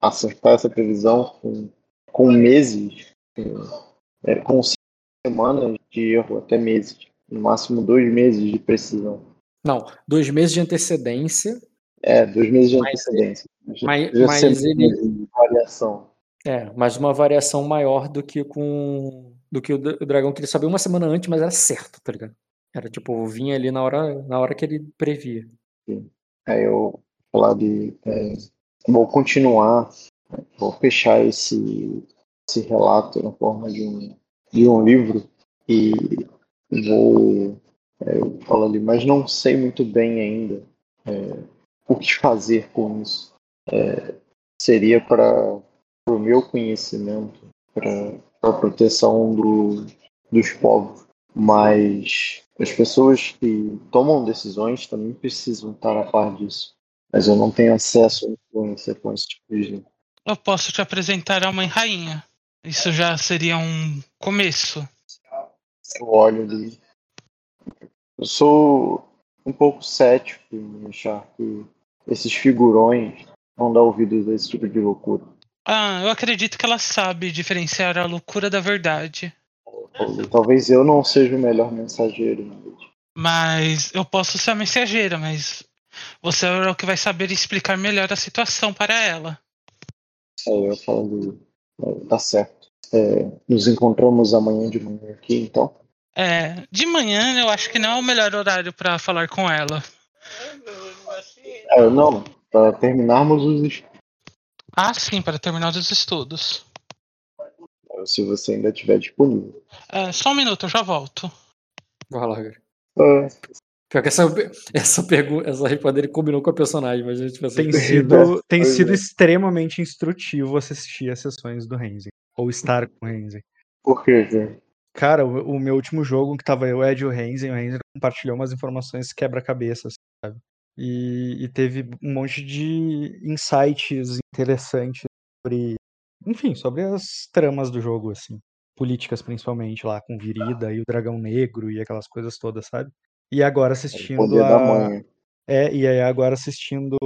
Speaker 5: acertar essa previsão com, com meses, é, com semanas de erro, até meses. No máximo dois meses de precisão.
Speaker 2: Não, dois meses de antecedência.
Speaker 5: É, dois meses de
Speaker 2: Mas-
Speaker 5: antecedência.
Speaker 2: mas- mas ele-
Speaker 5: variação.
Speaker 2: É, mas uma variação maior do que com. do que o, dra- o dragão que ele sabia uma semana antes, mas era certo, tá ligado? Era tipo, vinha ali na hora, na hora que ele previa.
Speaker 5: Aí eu falar de. é, vou continuar, vou fechar esse, esse relato na forma de um, de um livro e vou. é, falo ali, mas não sei muito bem ainda é, o que fazer com isso. É, seria para o meu conhecimento, para a proteção do, dos povos. Mas as pessoas que tomam decisões também precisam estar a par disso. Mas eu não tenho acesso à influência com esse tipo de gente.
Speaker 3: Eu posso te apresentar a mãe rainha. Isso já seria um começo.
Speaker 5: Eu olho ali. Eu sou um pouco cético em achar que esses figurões vão dar ouvidos a esse tipo de loucura.
Speaker 3: Ah, eu acredito que ela sabe diferenciar a loucura da verdade.
Speaker 5: Talvez eu não seja o melhor mensageiro.
Speaker 3: Mas eu posso ser a mensageira, mas você é o que vai saber explicar melhor a situação para ela.
Speaker 5: Aí eu falo, é, tá certo. É, nos encontramos amanhã de manhã aqui, então.
Speaker 3: É, de manhã eu acho que não é o melhor horário para falar com ela.
Speaker 5: É, não, para terminarmos os estudos.
Speaker 3: Ah, sim, para terminar os estudos.
Speaker 5: Se você ainda estiver disponível.
Speaker 3: É, só um minuto, eu já volto.
Speaker 2: Vai lá, cara.
Speaker 5: Ah,
Speaker 2: Pior que essa, essa pergunta, essa resposta dele combinou com a personagem, mas a gente vai
Speaker 4: Tem sido, tem
Speaker 5: pois
Speaker 4: sido
Speaker 5: é.
Speaker 4: extremamente instrutivo assistir as sessões do Renzi. Ou estar com o Renzi.
Speaker 5: por quê, Zé?
Speaker 4: Cara, o, o meu último jogo, que tava eu, Ed e o Renzi, o Renzi compartilhou umas informações quebra-cabeças, sabe? E, e teve um monte de insights interessantes sobre, enfim, sobre as tramas do jogo, assim. Políticas, principalmente, lá com Virida e o Dragão Negro e aquelas coisas todas, sabe? E agora
Speaker 5: O
Speaker 4: assistindo a, é, e aí agora assistindo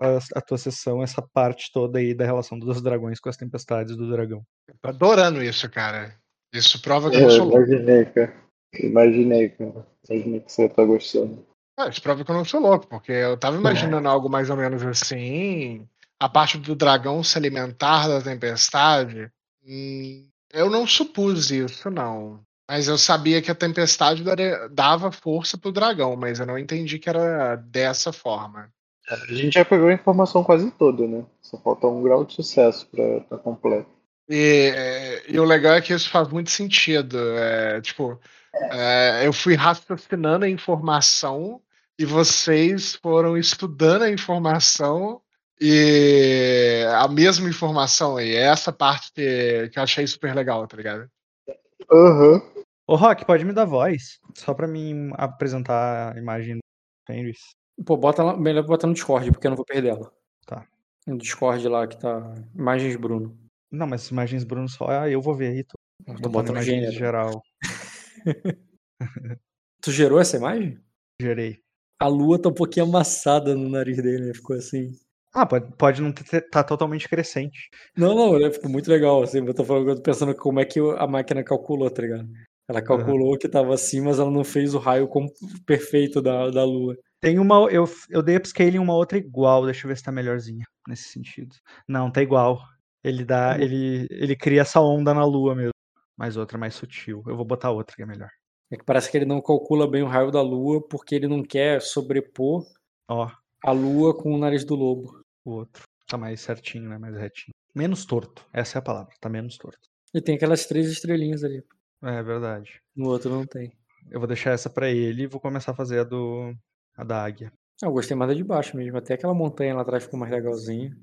Speaker 4: a, a tua sessão, essa parte toda aí da relação dos dragões com as tempestades do dragão.
Speaker 1: Tô adorando isso, cara. Isso prova que eu
Speaker 5: É,
Speaker 1: não sou louco.
Speaker 5: imaginei, cara. Imaginei, cara. Imaginei que você tá gostando.
Speaker 1: Ah, isso prova que eu não sou louco, porque eu tava imaginando algo mais ou menos assim. A parte do dragão se alimentar da tempestade. hum, eu não supus isso, não. Mas eu sabia que a tempestade dava força pro dragão, mas eu não entendi que era dessa forma.
Speaker 5: A gente já pegou a informação quase toda, né? Só falta um grau de sucesso pra estar completo.
Speaker 1: E, é, e o legal é que isso faz muito sentido. É, tipo, é, eu fui raciocinando a informação e vocês foram estudando a informação e a mesma informação. E é essa parte que, que eu achei super legal, tá ligado?
Speaker 5: Aham.
Speaker 4: Ô, Rock, pode me dar voz? Só pra mim apresentar a imagem do Fenris.
Speaker 2: Pô, bota lá, melhor botar no Discord, porque eu não vou perder ela.
Speaker 4: Tá.
Speaker 2: No Discord lá que tá. Imagens Bruno.
Speaker 4: Não, mas as imagens Bruno só ah, eu vou ver aí. Tô, tô botando imagens geral.
Speaker 2: Tu gerou essa imagem?
Speaker 4: Gerei.
Speaker 2: A lua tá um pouquinho amassada no nariz dele, né? Ficou assim.
Speaker 4: Ah, pode, pode não estar tá totalmente crescente.
Speaker 2: Não, não, né? Ficou muito legal. Assim, eu tô falando, eu tô pensando como é que a máquina calculou, tá ligado? Ela calculou que tava assim, mas ela não fez o raio perfeito da, da lua.
Speaker 4: Tem uma. Eu, eu dei upscaling em uma outra igual. Deixa eu ver se tá melhorzinha nesse sentido. Não, tá igual. Ele dá.
Speaker 2: Uhum.
Speaker 4: Ele, ele cria essa onda na lua mesmo. Mas outra mais sutil. Eu vou botar outra que é melhor.
Speaker 2: É que parece que ele não calcula bem o raio da lua porque ele não quer sobrepor
Speaker 4: Ó,
Speaker 2: a lua com o nariz do lobo.
Speaker 4: o outro. Tá mais certinho, né? Mais retinho. Menos torto. Essa é a palavra. Tá menos torto.
Speaker 2: E tem aquelas três estrelinhas ali.
Speaker 4: É verdade.
Speaker 2: No outro não tem.
Speaker 4: Eu vou deixar essa pra ele e vou começar a fazer a do. a da águia.
Speaker 2: Eu gostei mais da de baixo mesmo. Até aquela montanha lá atrás ficou mais legalzinha.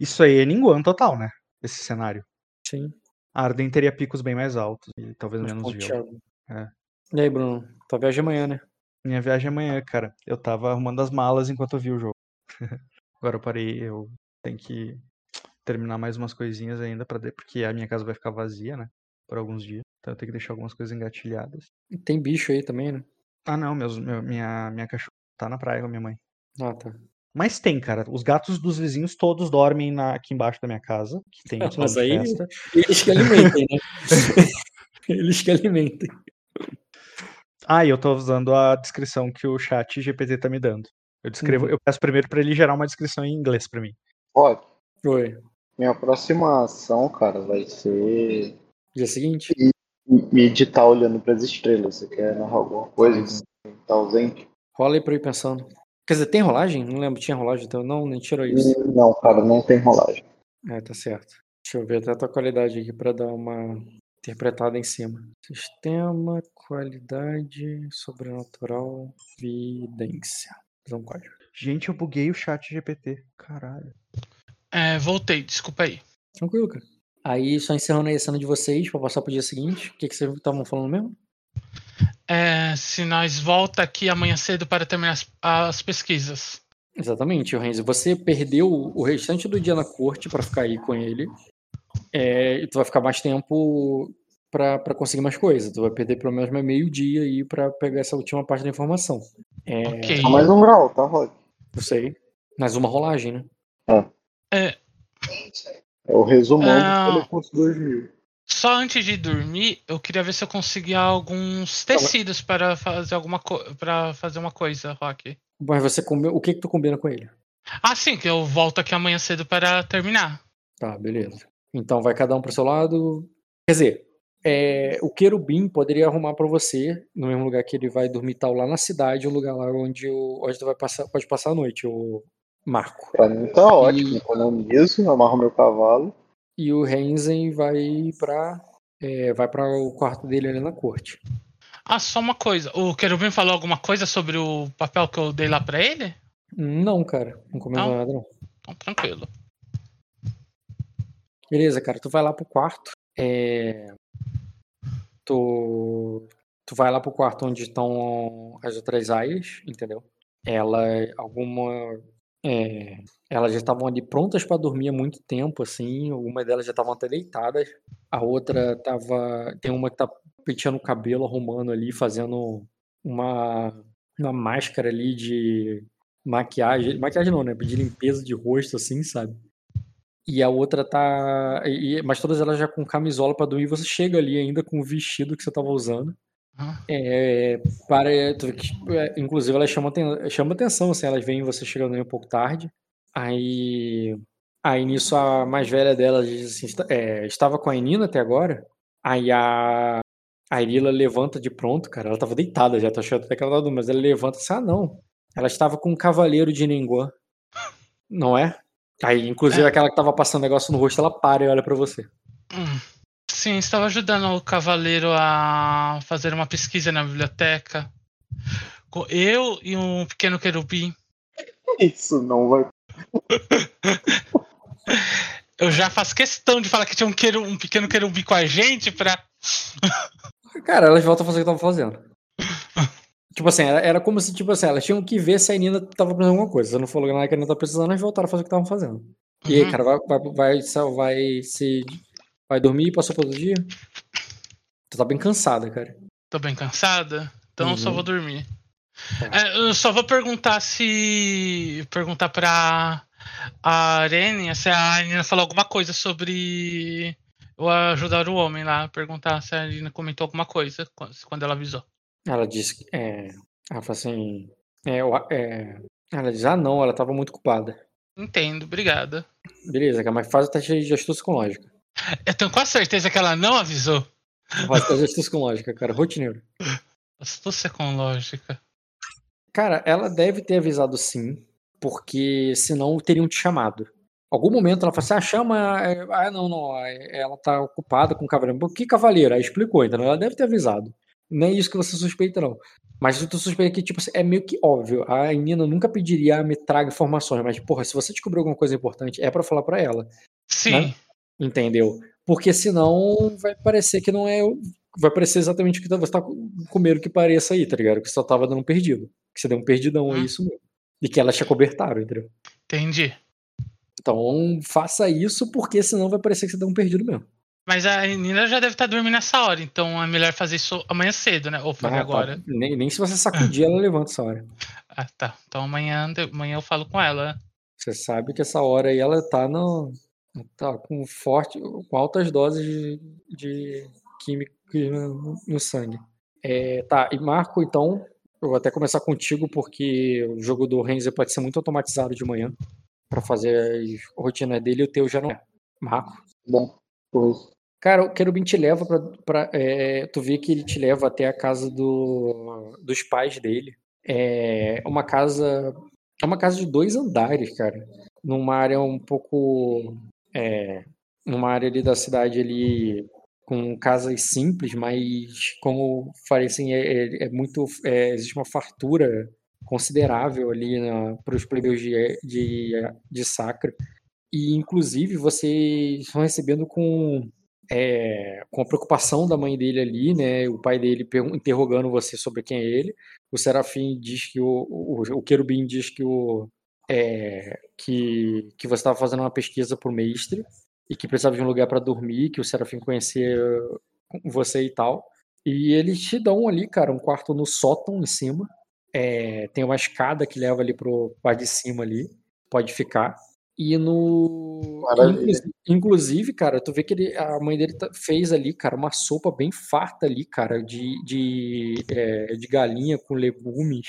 Speaker 4: Isso aí é Ninguan total, né? Esse cenário.
Speaker 2: Sim.
Speaker 4: Arden teria picos bem mais altos e talvez
Speaker 2: Mais
Speaker 4: menos gelo. É.
Speaker 2: E aí, Bruno? Tua viagem amanhã, né?
Speaker 4: Minha viagem é amanhã, cara. Eu tava arrumando as malas enquanto eu vi o jogo. Agora eu parei, eu tenho que terminar mais umas coisinhas ainda para porque a minha casa vai ficar vazia, né? Por alguns dias. Então eu tenho que deixar algumas coisas engatilhadas.
Speaker 2: E Tem bicho aí também, né?
Speaker 4: Ah, não, meus, meu- minha, minha cachorra tá na praia com a minha mãe.
Speaker 2: Ah, tá.
Speaker 4: Mas tem, cara. Os gatos dos vizinhos todos dormem na- aqui embaixo da minha casa, que tem salão
Speaker 2: Mas aí-
Speaker 4: festa.
Speaker 2: Eles que alimentem, né? Eles que alimentem.
Speaker 4: Ah, e eu tô usando a descrição que o chat GPT tá me dando. Eu descrevo,
Speaker 2: Uhum.
Speaker 4: eu peço primeiro pra ele gerar uma descrição em inglês pra mim.
Speaker 5: Ó,
Speaker 2: Oi.
Speaker 5: minha próxima ação, cara, vai ser
Speaker 2: Dia seguinte?
Speaker 5: meditar olhando pras estrelas. Você quer narrar alguma coisa? Tá ausente?
Speaker 2: Rola aí pra eu ir pensando. Quer dizer, tem rolagem? Não lembro, tinha rolagem, então não, nem tirou isso.
Speaker 5: Não, cara, não tem rolagem.
Speaker 2: É, tá certo. Deixa eu ver até a tua qualidade aqui pra dar uma interpretada em cima. Sistema, qualidade, sobrenatural, vidência. Um código.
Speaker 4: Gente, eu buguei o chat GPT. Caralho.
Speaker 3: É, voltei, desculpa aí.
Speaker 2: Tranquilo, cara. Aí, só encerrando aí a cena de vocês pra passar pro dia seguinte. O que, que vocês estavam falando mesmo?
Speaker 3: É, se nós volta aqui amanhã cedo para terminar as, as pesquisas.
Speaker 2: Exatamente, o Renzo. Você perdeu o restante do dia na corte pra ficar aí com ele. É, e tu vai ficar mais tempo pra pra conseguir mais coisas. Tu vai perder pelo menos mais meio dia aí pra pegar essa última parte da informação. É,
Speaker 3: Ok.
Speaker 5: Só mais um grau, tá, Rod?
Speaker 2: Eu sei. Mais uma rolagem, né?
Speaker 3: É,
Speaker 5: É o resumão
Speaker 3: Ah.
Speaker 5: do Telefonto 2000.
Speaker 3: só antes de dormir, eu queria ver se eu conseguia alguns tecidos para fazer alguma para fazer uma coisa, Rock.
Speaker 2: Mas você combi- o que que tu combina com ele?
Speaker 3: Ah, sim, que eu volto aqui amanhã cedo para terminar.
Speaker 2: Tá, beleza. Então vai cada um pro seu lado. Quer dizer, é, o querubim poderia arrumar pra você, no mesmo lugar que ele vai dormir tal, lá na cidade, o lugar lá onde, o, onde tu vai passar, pode passar a noite, o Marco.
Speaker 5: Pra mim tá ótimo.
Speaker 2: E-
Speaker 5: Economizo, amarro meu cavalo.
Speaker 2: E o Renzen vai pra. é, vai para o quarto dele ali na corte.
Speaker 3: Ah, só uma coisa. O Querubim falou alguma coisa sobre o papel que eu dei lá pra ele?
Speaker 2: Não, cara, não comentou nada, não.
Speaker 3: Então, tranquilo.
Speaker 2: Beleza, cara, tu vai lá pro quarto. É... Tu... tu vai lá pro quarto onde estão as outras aias, entendeu? Ela, alguma. É, Elas já estavam ali prontas pra dormir há muito tempo, assim. Algumas delas já estavam até deitadas. A outra tava. Tem uma que tá penteando o cabelo, arrumando ali, fazendo uma, uma máscara ali de maquiagem. Maquiagem não, né? De limpeza de rosto, assim, sabe? E a outra tá. e- mas todas elas já com camisola pra dormir. Você chega ali ainda com o vestido que você tava usando. É, para, é, inclusive, elas chamam, aten- chamam atenção, assim, elas veem você chegando aí um pouco tarde. Aí, aí nisso a mais velha delas diz assim, "Está- é, estava com a Enina até agora. Aí a, a Irila levanta de pronto, cara. Ela tava deitada já, tá achando até que ela tava mas ela levanta assim, ah, não. Ela estava com um cavaleiro de Ninguan. Não é? Aí, inclusive, aquela que tava passando negócio no rosto, ela para e olha pra você.
Speaker 3: Hum. Sim, estava ajudando o cavaleiro a fazer uma pesquisa na biblioteca. Com eu e um pequeno querubim.
Speaker 5: Isso não vai.
Speaker 3: Eu já faço questão de falar que tinha um, queru, um pequeno querubim com a gente pra.
Speaker 2: Cara, elas voltam a fazer o que estavam fazendo. tipo assim, era, era como se, tipo assim, elas tinham que ver se a Nina tava precisando de alguma coisa. Você não falou nada que a Nina tava precisando, elas voltaram a fazer o que estavam fazendo. E aí,
Speaker 3: Uhum.
Speaker 2: cara, vai, vai, vai, vai se. Vai dormir e passou por outro dia? Tu tá bem cansada, cara.
Speaker 3: Tô bem cansada, então eu só
Speaker 2: Uhum.
Speaker 3: vou dormir.
Speaker 2: Tá.
Speaker 3: É, eu só vou perguntar se. Perguntar pra a Arene se a Arena falou alguma coisa sobre eu ajudar o homem lá. Perguntar se a Arena comentou alguma coisa quando ela avisou.
Speaker 2: Ela disse que. É, ela falou assim. É, é, ela diz, ah, não, ela tava muito ocupada.
Speaker 3: Entendo, obrigada.
Speaker 2: Beleza, mas faz o teste de astúcia com lógica.
Speaker 3: Eu tenho quase certeza que ela não avisou.
Speaker 2: Faz o teste de astúcia com lógica, cara, rotineiro.
Speaker 3: Astúcia com lógica.
Speaker 2: Cara, ela deve ter avisado sim, porque senão teriam te chamado. Algum momento ela fala assim: ah, chama. é, Ah, não, não. é, Ela tá ocupada com o cavaleiro. Por que cavaleiro? Aí explicou, então ela deve ter avisado. Nem isso que você suspeita, não. Mas tu suspeita que, tipo, é meio que óbvio. A Nina nunca pediria, me traga informações. Mas, porra, se você descobrir alguma coisa importante, é pra falar pra ela.
Speaker 3: Sim.
Speaker 2: Né? Entendeu? Porque senão vai parecer que não é. Vai parecer exatamente o que você tá com medo que pareça aí, tá ligado? Que só tava dando um perdido. Que você deu um perdidão, é isso mesmo. E que ela te acobertaram, entendeu?
Speaker 3: Entendi.
Speaker 2: Então faça isso, porque senão vai parecer que você deu um perdido mesmo.
Speaker 3: Mas a Nina já deve estar dormindo nessa hora, então é melhor fazer isso amanhã cedo, né? Ou fazer
Speaker 2: Ah, tá.
Speaker 3: agora.
Speaker 2: Nem, nem se você sacudir, ela levanta essa hora.
Speaker 3: Ah, tá. Então amanhã, amanhã eu falo com ela.
Speaker 2: Você sabe que essa hora aí ela tá no. Tá com forte. com altas doses de, de químico no, no sangue. É, tá, e Marco, então, eu vou até começar contigo, porque o jogo do Renzer pode ser muito automatizado de manhã pra fazer as rotinas dele e o teu já não é. Marco.
Speaker 5: Bom, pois.
Speaker 2: Cara, o Querubim te leva pra. pra é, tu vê que ele te leva até a casa do, dos pais dele. É uma casa. É uma casa de dois andares, cara. Numa área um pouco. É, numa área ali da cidade ali com casas simples, mas como falei assim, é, é- é muito. é, existe uma fartura considerável ali para os plebeus de, de, de Sacra. E inclusive vocês estão recebendo com é, com a preocupação da mãe dele ali, né? O pai dele interrogando você sobre quem é ele. O Serafim diz que o, o, o Querubim diz que o é, que, que você estava fazendo uma pesquisa por mestre e que precisava de um lugar para dormir, que o Serafim conhecia você e tal. E eles te dão ali, cara, um quarto no sótão em cima. É, tem uma escada que leva ali pro parte de cima ali. Pode ficar. E no. Inclusive, inclusive, cara, tu vê que ele, a mãe dele tá- fez ali, cara, uma sopa bem farta ali, cara, de, de, é, de galinha com legumes.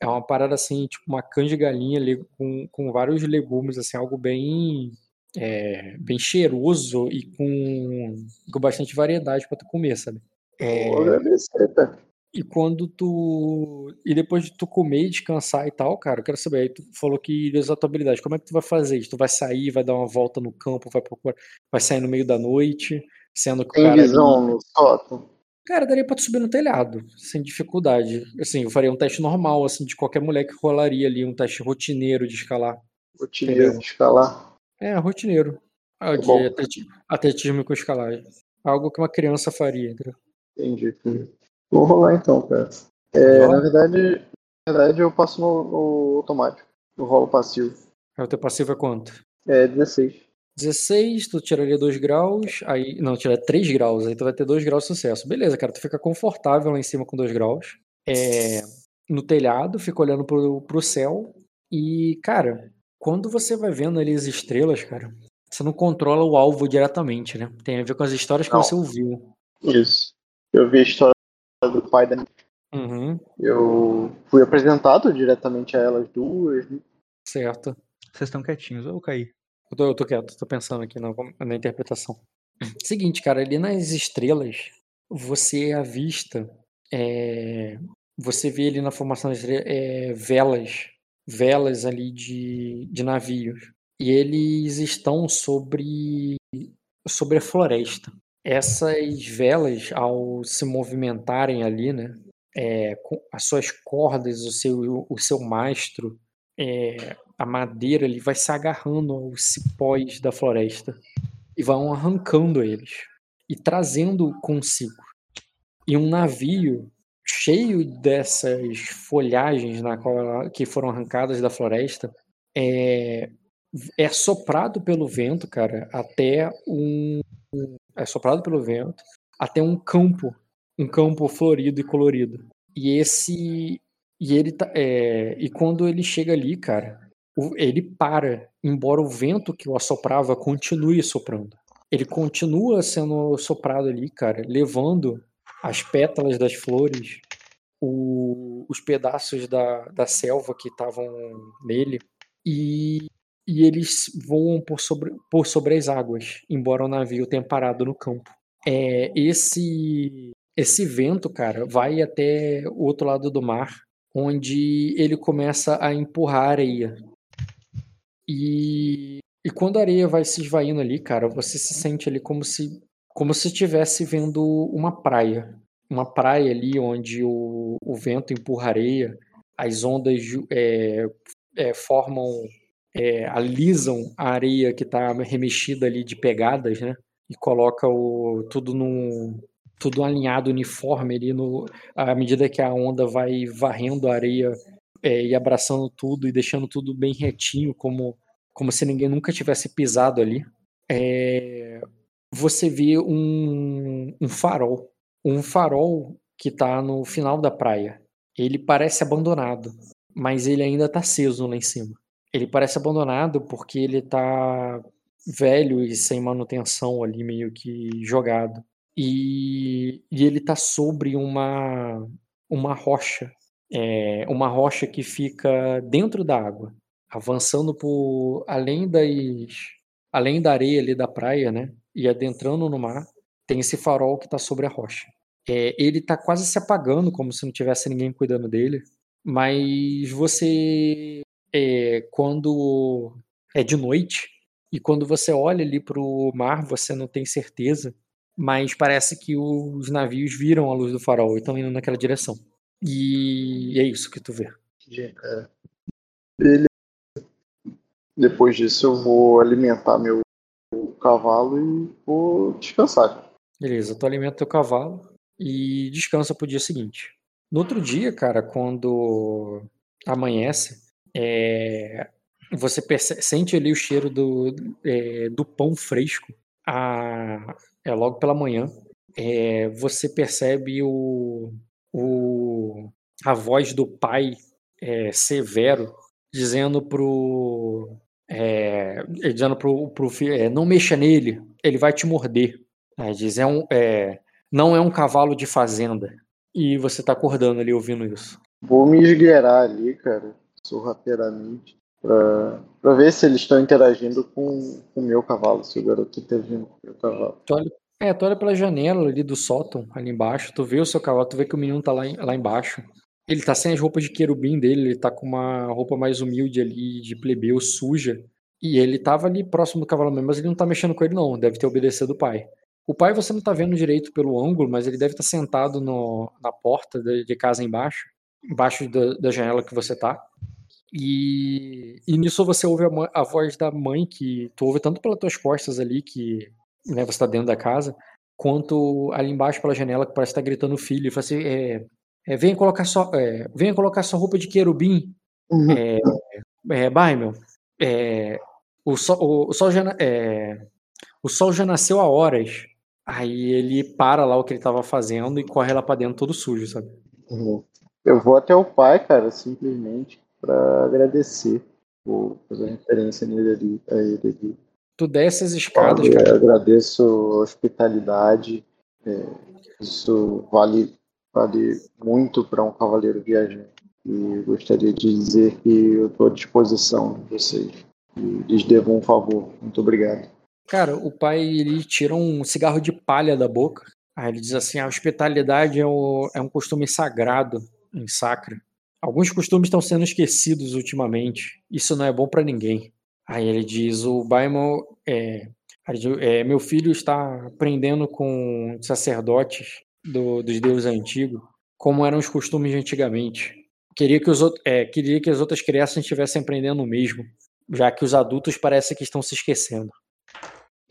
Speaker 2: É uma parada assim, tipo uma canja de galinha com, com vários legumes, assim, algo bem, é, bem cheiroso e com, com bastante variedade pra tu comer, sabe? É,
Speaker 5: cara.
Speaker 2: e quando tu. E depois de tu comer e descansar e tal, cara, eu quero saber. Aí tu falou que iria usar tua habilidade. Como é que tu vai fazer isso? Tu vai sair, vai dar uma volta no campo, vai procurar. Vai sair no meio da noite, sendo que o
Speaker 5: Tem
Speaker 2: cara. ali-
Speaker 5: visão no sótão?
Speaker 2: Cara, daria pra tu subir no telhado, sem dificuldade. Assim, eu faria um teste normal, assim, de qualquer mulher que rolaria ali, um teste rotineiro de escalar. Entendeu?
Speaker 5: de escalar.
Speaker 2: É, rotineiro. Ah, de
Speaker 5: bom.
Speaker 2: atleti- atletismo com escalagem. Algo que uma criança faria, entendeu?
Speaker 5: Entendi. Vou rolar então, cara. É, na verdade, na verdade, eu passo no, no automático. No rolo passivo.
Speaker 2: Aí o teu passivo é quanto?
Speaker 5: É 16.
Speaker 2: 16, tu tiraria 2 graus, aí. Não, tira 3 graus, aí tu vai ter 2 graus de sucesso. Beleza, cara, tu fica confortável lá em cima com 2 graus. É, no telhado, fica olhando pro, pro céu. E, cara, quando você vai vendo ali as estrelas, cara, você não controla o alvo diretamente, né? Tem a ver com as histórias que
Speaker 5: Não.
Speaker 2: você ouviu.
Speaker 5: Isso. Eu vi a história do pai da
Speaker 2: Uhum,
Speaker 5: Eu fui apresentado diretamente a elas duas.
Speaker 2: certo.
Speaker 4: Vocês estão quietinhos, ou caí?
Speaker 2: Eu tô, eu tô quieto, tô pensando aqui na, na interpretação. Seguinte, cara, ali nas estrelas, você avista, é, você vê ali na formação das estrelas, é, velas, velas ali de, de navios. E eles estão sobre, sobre a floresta. Essas velas, ao se movimentarem ali, né, é, com as suas cordas, o seu, o seu mastro, é, a madeira ali vai se agarrando aos cipós da floresta e vão arrancando eles e trazendo consigo. E um navio cheio dessas folhagens na qual que foram arrancadas da floresta é, é soprado pelo vento, cara, até um é soprado pelo vento até um campo, um campo florido e colorido. E esse e ele tá, é, e quando ele chega ali, cara, ele para, embora o vento que o assoprava continue soprando. Ele continua sendo soprado ali, cara, levando as pétalas das flores, o- os pedaços da, da selva que estavam nele, e, e eles voam por sobre, por sobre as águas, embora o navio tenha parado no campo. É, esse, esse vento, cara, vai até o outro lado do mar, onde ele começa a empurrar a areia. E E quando a areia vai se esvaindo ali, cara, você se sente ali como se como se estivesse vendo uma praia. Uma praia ali onde o, o vento empurra areia, as ondas é, é, formam, é, alisam a areia que está remexida ali de pegadas, né? E coloca o, tudo num, tudo alinhado, uniforme ali no, à medida que a onda vai varrendo a areia é, e abraçando tudo e deixando tudo bem retinho, como, como se ninguém nunca tivesse pisado ali. É, você vê um, um farol, um farol que está no final da praia. Ele parece abandonado, mas ele ainda está aceso lá em cima. Ele parece abandonado porque ele está velho e sem manutenção ali, meio que jogado. E, e ele está sobre uma, uma rocha, é, uma rocha que fica dentro da água, avançando por além das além da areia ali da praia, né? E adentrando no mar, tem esse farol que está sobre a rocha. É, ele está quase se apagando, como se não tivesse ninguém cuidando dele. Mas você, é, quando é de noite e quando você olha ali para o mar, você não tem certeza mas parece que os navios viram a luz do farol e estão indo naquela direção. E é isso que tu vê.
Speaker 5: É. Beleza. Depois disso eu vou alimentar meu cavalo e vou descansar.
Speaker 2: Beleza, tu alimenta teu cavalo e descansa pro dia seguinte. No outro dia, cara, quando amanhece, é... você percebe, sente ali o cheiro do, é, do pão fresco. A, é, logo pela manhã, é, você percebe o, o, a voz do pai é, severo dizendo pro é, dizendo pro, pro filho é, não mexa nele ele vai te morder. É, diz é um é, não é um cavalo de fazenda. E você tá acordando ali ouvindo isso.
Speaker 5: Vou me esgueirar ali cara sorrateiramente pra, pra ver se eles estão interagindo com o meu cavalo, se o garoto interagindo com o meu cavalo.
Speaker 2: Tu olha, é, tu olha pela janela ali do sótão, ali embaixo, tu vê o seu cavalo, tu vê que o menino tá lá, lá embaixo. Ele tá sem as roupas de querubim dele, ele tá com uma roupa mais humilde ali, de plebeu, suja. E ele tava ali próximo do cavalo mesmo, mas ele não tá mexendo com ele não, deve ter obedecido o pai. O pai você não tá vendo direito pelo ângulo, mas ele deve estar tá sentado no, na porta de, de casa embaixo, embaixo da, da janela que você tá. E, e nisso você ouve a, a, voz da mãe, que tu ouve tanto pelas tuas costas ali, que né, você está dentro da casa, quanto ali embaixo pela janela, que parece estar tá gritando o filho, e fala assim, é, é, venha, colocar sua, é, venha colocar sua roupa de querubim, uhum. é, é, Baimel, é, o, sol, o, o, sol já, é, o sol já nasceu há horas. Aí ele para lá o que ele estava fazendo e corre lá para dentro todo sujo, sabe?
Speaker 5: Uhum. Eu vou até o pai, cara, simplesmente para agradecer por fazer referência nele ali, a ele ali.
Speaker 2: Tu desce as escadas, cara.
Speaker 5: Eu agradeço a hospitalidade. É, isso vale, vale muito para um cavaleiro viajante. E gostaria de dizer que eu estou à disposição de vocês. E lhes devo um favor. Muito obrigado.
Speaker 2: Cara, o pai ele tira um cigarro de palha da boca. Aí ele diz assim: a hospitalidade é, o, é um costume sagrado em Sacra. Alguns costumes estão sendo esquecidos ultimamente. Isso não é bom para ninguém. Aí ele diz: o Baimon, é, é, meu filho está aprendendo com sacerdotes do, dos deuses antigos como eram os costumes de antigamente. Queria que, os, é, queria que as outras crianças estivessem aprendendo o mesmo, já que os adultos parecem que estão se esquecendo.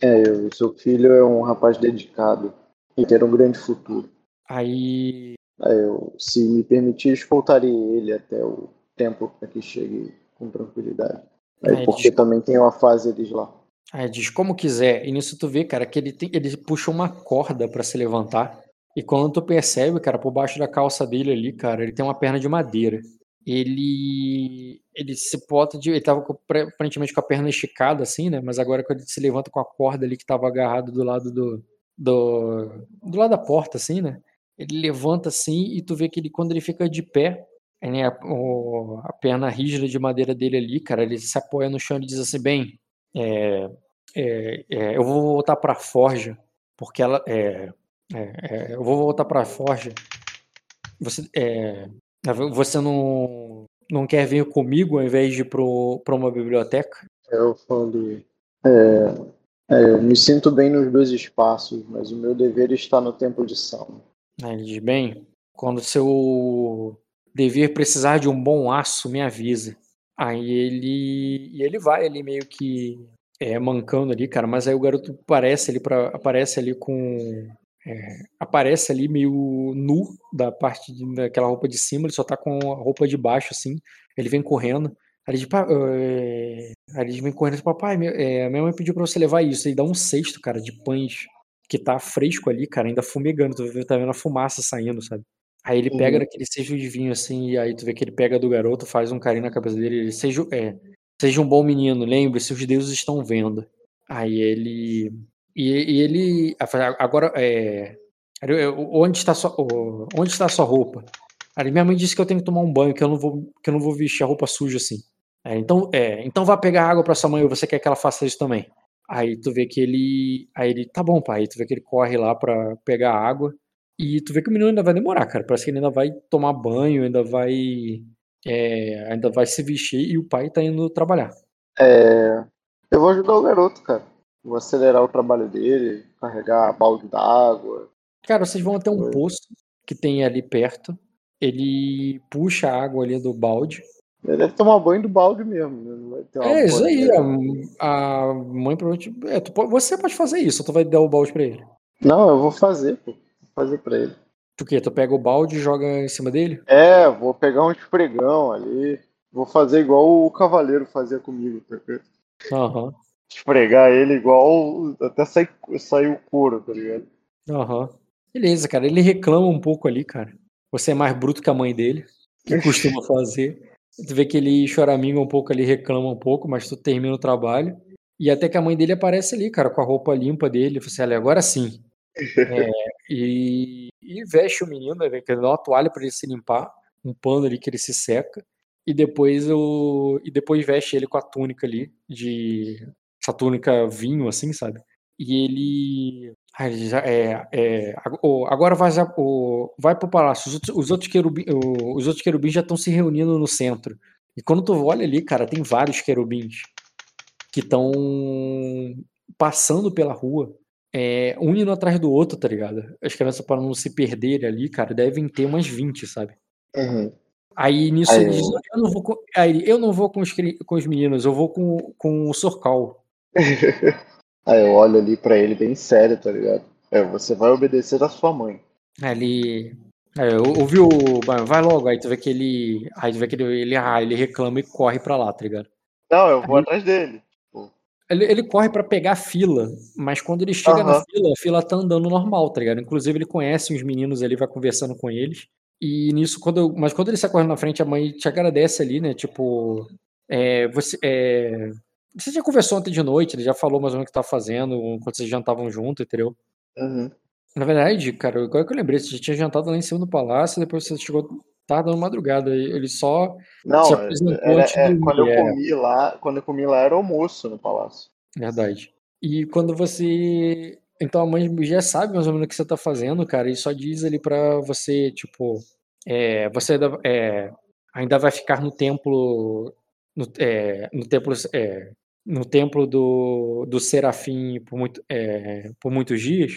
Speaker 5: É, o seu filho é um rapaz dedicado e ter um grande futuro.
Speaker 2: Aí
Speaker 5: eu, se me permitir, escoltarei ele até o tempo para que chegue com tranquilidade. Aí, é, porque diz... também tem uma fase deles lá.
Speaker 2: É, diz como quiser. E nisso tu vê, cara, que ele, tem, ele puxa uma corda para se levantar. E quando tu percebe, cara, por baixo da calça dele ali, cara, ele tem uma perna de madeira. Ele ele se bota de. Ele tava com, aparentemente com a perna esticada, assim, né? Mas agora quando ele se levanta com a corda ali que tava agarrado do lado do. Do, do lado da porta, assim, né? ele levanta assim e tu vê que ele, quando ele fica de pé, né, a, o, a perna rígida de madeira dele ali, cara, ele se apoia no chão e diz assim, bem, é, é, é, eu vou voltar para a forja, porque ela, é, é, é, eu vou voltar para a forja. Você, você não, não quer vir comigo ao invés de ir para uma biblioteca?
Speaker 5: Eu É, é, eu me sinto bem nos dois espaços, mas o meu dever está no templo de Salmo.
Speaker 2: Ele diz, bem, quando seu dever precisar de um bom aço, me avisa. Aí ele. E ele vai ali meio que é, mancando ali, cara, mas aí o garoto aparece ali, pra, aparece ali com. é, aparece ali meio nu da parte de- daquela roupa de cima, ele só tá com a roupa de baixo, assim. Ele vem correndo. Aí ele diz, "Pa- é, aí ele vem correndo papai, é, minha mãe pediu pra você levar isso. Aí dá um cesto, cara, de pães que tá fresco ali, cara, ainda fumegando. Tu tá vendo a fumaça saindo, sabe? Aí ele pega
Speaker 5: Uhum.
Speaker 2: daquele cesto de vinho, assim, e aí tu vê que ele pega do garoto, faz um carinho na cabeça dele, ele, seja, é, seja um bom menino, lembre-se, os deuses estão vendo. Aí ele. E, e ele. Agora, é. Onde está, sua, onde está a sua roupa? Aí minha mãe disse que eu tenho que tomar um banho, que eu não vou, que eu não vou vestir a roupa suja assim. É, então, é, então vá pegar água pra sua mãe, ou você quer que ela faça isso também? Aí tu vê que ele. Aí ele, tá bom, pai. Aí tu vê que ele corre lá pra pegar água. E tu vê que o menino ainda vai demorar, cara. Parece que ele ainda vai tomar banho, ainda vai. é, ainda vai se vestir e o pai tá indo trabalhar.
Speaker 5: É, eu vou ajudar o garoto, cara. Vou acelerar o trabalho dele, carregar balde d'água.
Speaker 2: Cara, vocês vão até um
Speaker 5: Oi.
Speaker 2: poço que tem ali perto. Ele puxa a água ali do balde.
Speaker 5: Ele deve tomar banho do balde mesmo. né? Não vai ter uma
Speaker 2: É, isso aí. A, a mãe provavelmente. É, tu você pode fazer isso, tu vai dar o balde pra ele.
Speaker 5: Não, eu vou fazer, pô. Fazer pra ele.
Speaker 2: Tu o quê? Tu pega o balde e joga em cima dele?
Speaker 5: É, vou pegar um esfregão ali. Vou fazer igual o cavaleiro fazia comigo. tá?
Speaker 2: Aham,
Speaker 5: Esfregar ele igual até sair, sair o couro, tá ligado?
Speaker 2: aham. Beleza, cara. Ele reclama um pouco ali, cara. Você é mais bruto que a mãe dele, que costuma fazer. Tu vê que ele choraminga um pouco ali, reclama um pouco, mas tu termina o trabalho. E até que a mãe dele aparece ali, cara, com a roupa limpa dele. Você olha, agora sim. É, e, e veste o menino, né, que dá uma toalha para ele se limpar, um pano ali que ele se seca. E depois o e depois veste ele com a túnica ali de essa túnica vinho assim, sabe? E ele, já, é, é, agora vai o, vai pro palácio. Os outros, os outros os outros querubins já estão se reunindo no centro. E quando tu olha ali, cara, tem vários querubins que estão passando pela rua, é, um indo atrás do outro, tá ligado? As crianças para não se perderem ali, cara, devem ter umas 20, sabe?
Speaker 5: Uhum.
Speaker 2: Aí nisso
Speaker 5: Aí
Speaker 2: ele diz,
Speaker 5: eu-
Speaker 2: não vou com, aí eu não vou com os, com os meninos, eu vou com, com o Sorcal.
Speaker 5: Aí eu olho ali pra ele bem sério, tá ligado? É, você vai obedecer a sua mãe.
Speaker 2: Aí ele. Aí eu ouvi o. Vai logo, aí tu vê que ele. Aí tu vê que ele, ele, ah, ele reclama e corre pra lá, tá ligado?
Speaker 5: Não, eu vou atrás dele.
Speaker 2: Ele, ele corre pra pegar a fila, mas quando ele chega na
Speaker 5: Aham.
Speaker 2: fila, a fila tá andando normal, tá ligado? Inclusive ele conhece os meninos ali, vai conversando com eles. E nisso, quando eu- mas quando ele sai correndo na frente, a mãe te agradece ali, né? Tipo, é, você, é, você já conversou ontem de noite, ele já falou mais ou menos o que tá fazendo, quando vocês jantavam junto, entendeu?
Speaker 5: Uhum.
Speaker 2: Na verdade, cara, agora que eu lembrei, você já tinha jantado lá em cima do palácio, depois você chegou, tava dando madrugada, ele só
Speaker 5: Não,
Speaker 2: Se
Speaker 5: é-
Speaker 2: apresentou
Speaker 5: era-
Speaker 2: antes
Speaker 5: é, quando eu
Speaker 2: é.
Speaker 5: comi lá, quando eu comi lá era almoço no palácio.
Speaker 2: Verdade. E quando você. Então a mãe já sabe mais ou menos o que você tá fazendo, cara, e só diz ali pra você, tipo, é, você ainda, é, ainda vai ficar no templo. No, é, no templo. é, no templo do, do Serafim por, muito, por muitos dias.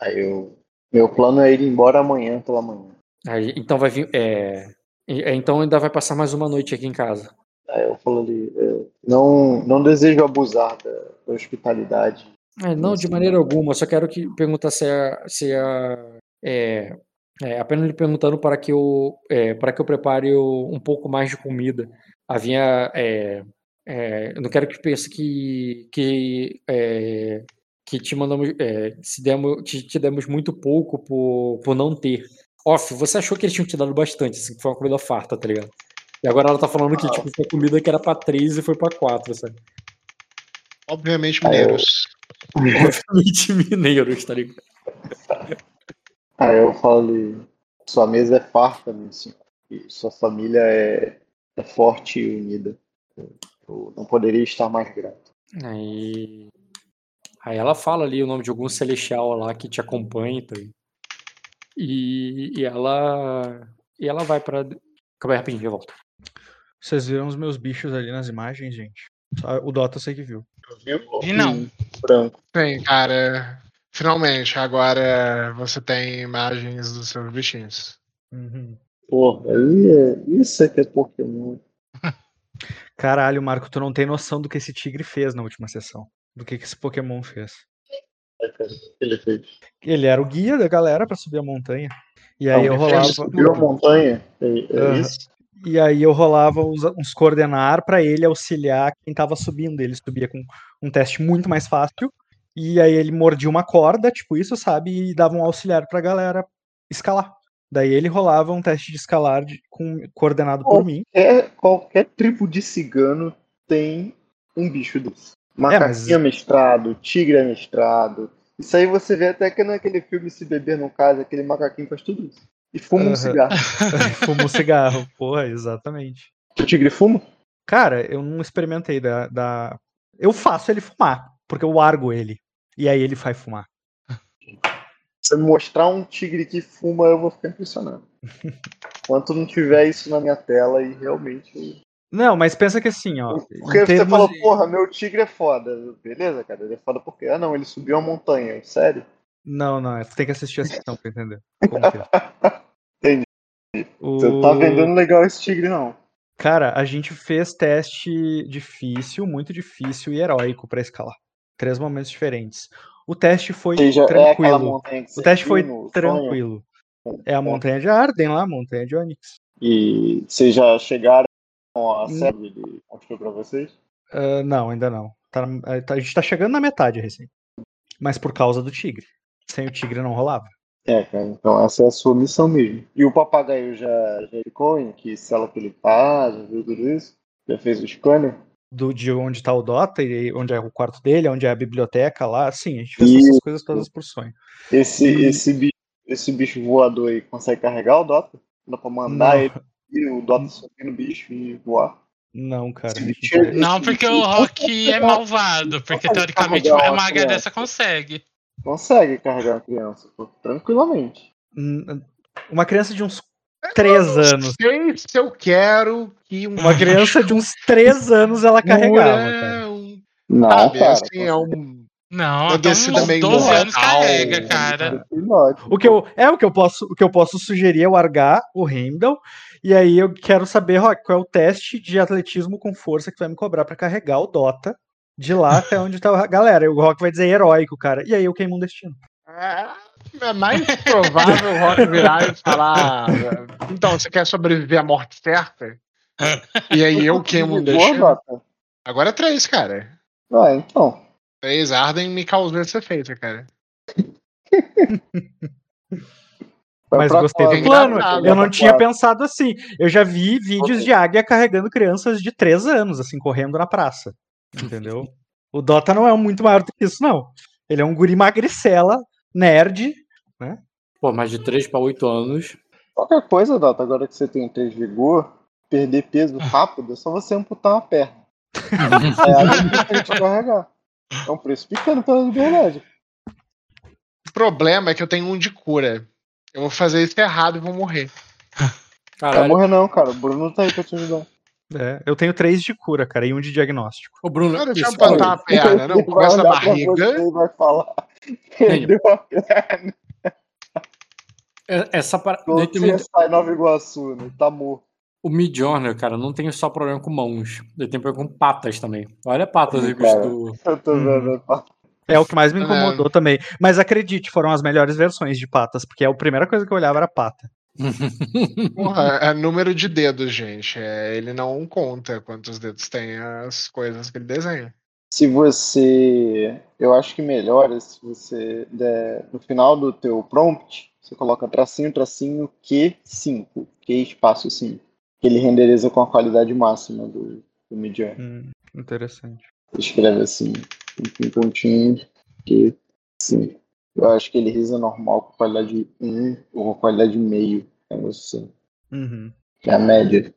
Speaker 5: Aí eu. Meu plano é ir embora amanhã pela manhã.
Speaker 2: Aí, então vai vir. é, é, então ainda vai passar mais uma noite aqui em casa.
Speaker 5: Aí eu falo ali, é, não, não desejo abusar da, da hospitalidade.
Speaker 2: É, não, de maneira alguma. Só quero que perguntar se a, se a é, é, apenas lhe perguntando para que eu é, para que eu prepare um pouco mais de comida. Havia é, é, não quero que pense que que é, que te mandamos é, se demos te, te demos muito pouco por, por não ter. Off, você achou que eles tinham te dado bastante, assim, que foi uma comida farta, tá ligado? E agora ela tá falando que tipo, foi comida que era pra três e foi pra quatro, sabe?
Speaker 1: Obviamente,
Speaker 5: eu-
Speaker 1: mineiros.
Speaker 2: Obviamente mineiros, tá ligado?
Speaker 5: Aí eu falo ali, sua mesa é farta, meu senhor. E sua família é, é forte e unida. Eu não poderia estar mais grato.
Speaker 2: Aí, aí ela fala ali o nome de algum celestial lá que te acompanha, tá? ligado? E, e ela e ela vai pra. Calma aí, rapidinho, eu volto.
Speaker 4: Vocês viram os meus bichos ali nas imagens, gente? O Dota eu sei que viu.
Speaker 5: Viu?
Speaker 3: Vi não.
Speaker 5: Branco.
Speaker 1: Sim, cara. Finalmente, agora você tem imagens dos seus bichinhos.
Speaker 4: Uhum.
Speaker 5: Porra, é... isso é que é Pokémon.
Speaker 4: Caralho, Marco, tu não tem noção do que esse tigre fez na última sessão. Do que, que esse Pokémon fez.
Speaker 5: Cara, o que ele fez?
Speaker 4: Ele era o guia da galera pra subir a montanha. E aí eu rolava.
Speaker 5: Subiu a montanha? É, é
Speaker 4: Aham.
Speaker 5: isso?
Speaker 4: E aí eu rolava uns, uns coordenar pra ele auxiliar quem tava subindo. Ele subia com um teste muito mais fácil. E aí ele mordia uma corda, tipo isso, sabe? E dava um auxiliar pra galera escalar. Daí ele rolava um teste de escalar de- com, coordenado por
Speaker 5: Oh.
Speaker 4: mim.
Speaker 5: Qualquer tribo de cigano tem um bicho desse. Macaquinho
Speaker 4: mas-
Speaker 5: mestrado, tigre amestrado. Isso aí você vê até que naquele filme Se Beber Não Casa, aquele macaquinho faz tudo isso. E fuma
Speaker 4: Aham.
Speaker 5: um cigarro.
Speaker 4: Fuma um cigarro. Porra, exatamente.
Speaker 5: O tigre fuma?
Speaker 4: Cara, eu não experimentei da, da. Eu faço ele fumar, porque eu largo ele. E aí ele vai fumar.
Speaker 5: Se me mostrar um tigre que fuma, eu vou ficar impressionado. Enquanto não tiver isso na minha tela e realmente.
Speaker 4: Não, mas pensa que assim, ó.
Speaker 5: Porque você falou,
Speaker 4: de-
Speaker 5: porra, meu tigre é foda. Beleza, cara, ele é foda por quê? Ah, não, ele subiu a montanha. Sério?
Speaker 4: Não, não, você tem que assistir a sessão pra entender. É.
Speaker 5: Entendi.
Speaker 4: O...
Speaker 5: Você não tá vendendo legal esse tigre, não.
Speaker 4: Cara, a gente fez teste difícil, muito difícil e heróico pra escalar. Três momentos diferentes. O teste foi
Speaker 5: seja, é
Speaker 4: tranquilo.
Speaker 5: que
Speaker 4: o teste foi
Speaker 5: no
Speaker 4: tranquilo. É a montanha de Arden lá, a montanha de Onyx.
Speaker 5: E vocês já chegaram a
Speaker 4: Hum.
Speaker 5: série ele mostrou pra vocês?
Speaker 4: Ah, não, ainda não. Tá, a gente tá chegando na metade recém. Mas por causa do tigre. Sem o tigre não rolava.
Speaker 5: É, cara, então essa é a sua missão mesmo. E o papagaio já, já ficou em que cela que ele tá, já viu tudo isso? Já fez o scanner?
Speaker 4: Do, de onde tá o Dota, e onde é o quarto dele, onde é a biblioteca lá. Sim, a gente fez essas
Speaker 5: Isso.
Speaker 4: coisas todas por sonho.
Speaker 5: Esse,
Speaker 4: Hum.
Speaker 5: esse, bicho, esse bicho voador aí consegue carregar o Dota? Dá pra mandar
Speaker 4: Não.
Speaker 5: ele e o Dota subir no bicho e voar?
Speaker 4: Não, cara. A não-
Speaker 5: é-
Speaker 3: Não, porque o Rock é malvado. Porque teoricamente uma maga dessa consegue.
Speaker 5: Consegue carregar uma criança, pô, tranquilamente.
Speaker 4: Uma criança de uns três anos.
Speaker 1: Sei se eu quero que um
Speaker 4: Uma criança de uns três anos ela carregava, cara.
Speaker 1: um,
Speaker 5: Não,
Speaker 1: sabe,
Speaker 5: cara.
Speaker 1: assim, é um
Speaker 3: Não,
Speaker 1: Uma
Speaker 3: até uns
Speaker 1: meio
Speaker 3: 12 anos carrega, cara.
Speaker 4: O que eu, é o que eu posso, o que eu posso sugerir é o Argar, o Heimdall, e aí eu quero saber, Rock, qual é o teste de atletismo com força que tu vai me cobrar pra carregar o Dota de lá até onde tá a galera. E o Rock vai dizer heróico, cara. E aí eu queimo um destino.
Speaker 1: É, é mais provável o Rock virar e falar. Então, você quer sobreviver à morte certa? E aí eu queimo um destino.
Speaker 5: Dota.
Speaker 1: Agora é três, cara.
Speaker 5: Ah, então.
Speaker 1: Três Arden me causou esse efeito, cara.
Speaker 4: Mas gostei do plano. Eu não tinha pensado assim. Eu já vi vídeos de águia carregando crianças de três anos, assim, correndo na praça. Entendeu? O Dota não é muito maior do que isso, não. Ele é um guri magricela, nerd.
Speaker 2: Pô, mais de 3 para 8 anos.
Speaker 5: Qualquer coisa, Dota, agora que você tem 3 vigor, perder peso rápido, é só você amputar uma perna. É água que tem que carregar. É um preço pequeno pela liberdade.
Speaker 1: O problema é que eu tenho um de cura. Eu vou fazer isso errado e vou morrer.
Speaker 5: Não vai
Speaker 2: Caralho.
Speaker 5: morrer não, cara. O Bruno tá aí pra te ajudar.
Speaker 4: É, eu tenho três de cura, cara, e um de diagnóstico.
Speaker 2: Ô, Bruno,
Speaker 1: Cara, deixa eu
Speaker 2: esse-
Speaker 1: amputar a perna, não?
Speaker 5: Ele vai
Speaker 1: Começa na
Speaker 5: pra
Speaker 1: barriga.
Speaker 5: você e vai falar. Perdeu a perna.
Speaker 2: é- essa parada.
Speaker 5: Sai Nova Iguaçu, né? Tá morto.
Speaker 2: O Midjourney, cara, não tem só problema com mãos. Ele tem problema com patas também. Olha patas aí,
Speaker 5: Cara.
Speaker 2: bicho do.
Speaker 5: Eu tô
Speaker 4: Hum.
Speaker 5: vendo.
Speaker 4: É o que mais me
Speaker 1: É.
Speaker 4: incomodou também. Mas acredite, foram as melhores versões de patas, porque a primeira coisa que eu olhava era pata.
Speaker 1: Porra, é número de dedos, gente. É, ele não conta quantos dedos tem as coisas que ele desenha.
Speaker 5: Se você. Eu acho que melhora se você der. No final do teu prompt, você coloca tracinho, tracinho, Q5. Q espaço 5. Que ele renderiza com a qualidade máxima do, do Midjourney.
Speaker 4: Hum, interessante.
Speaker 5: escreve assim, um pontinho, que sim. Eu acho que ele risa normal com qualidade 1 ou com qualidade meio, é assim,
Speaker 4: Uhum.
Speaker 5: que é a média.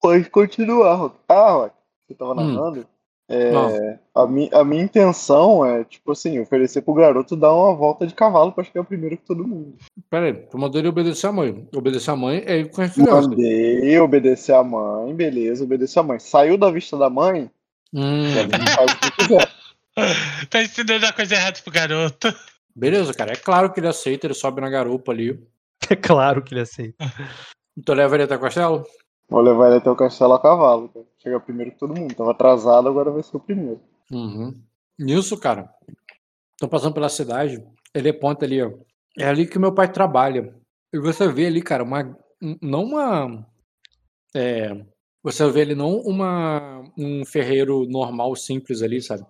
Speaker 5: Pode continuar, Rock. Ah, Rock, você tava
Speaker 2: Hum.
Speaker 5: narrando? É, a, mi, a minha intenção é, tipo assim, oferecer pro garoto dar uma volta de cavalo pra chegar primeiro que todo mundo.
Speaker 2: Pera aí, tu mandou ele obedecer a mãe. Obedecer a mãe é ir com as crianças.
Speaker 5: Mandei obedecer a mãe, beleza, obedecer a mãe. Saiu da vista da mãe,
Speaker 2: Hum,
Speaker 6: Faz o que quiser.
Speaker 3: tá ensinando a coisa errada pro garoto.
Speaker 2: beleza, cara. É claro que ele aceita, ele sobe na garupa ali.
Speaker 4: É claro que ele aceita.
Speaker 2: Tu leva ele até o castelo?
Speaker 6: Vou levar ele até o castelo a cavalo. Cara. Chega primeiro que todo mundo. Tava atrasado, agora vai ser o primeiro.
Speaker 2: Uhum. Nisso, cara, tô passando pela cidade, ele aponta ali, ó. É ali que meu pai trabalha. E você vê ali, cara, uma. um- Não uma. É, você vê ali não uma, um ferreiro normal, simples ali, sabe?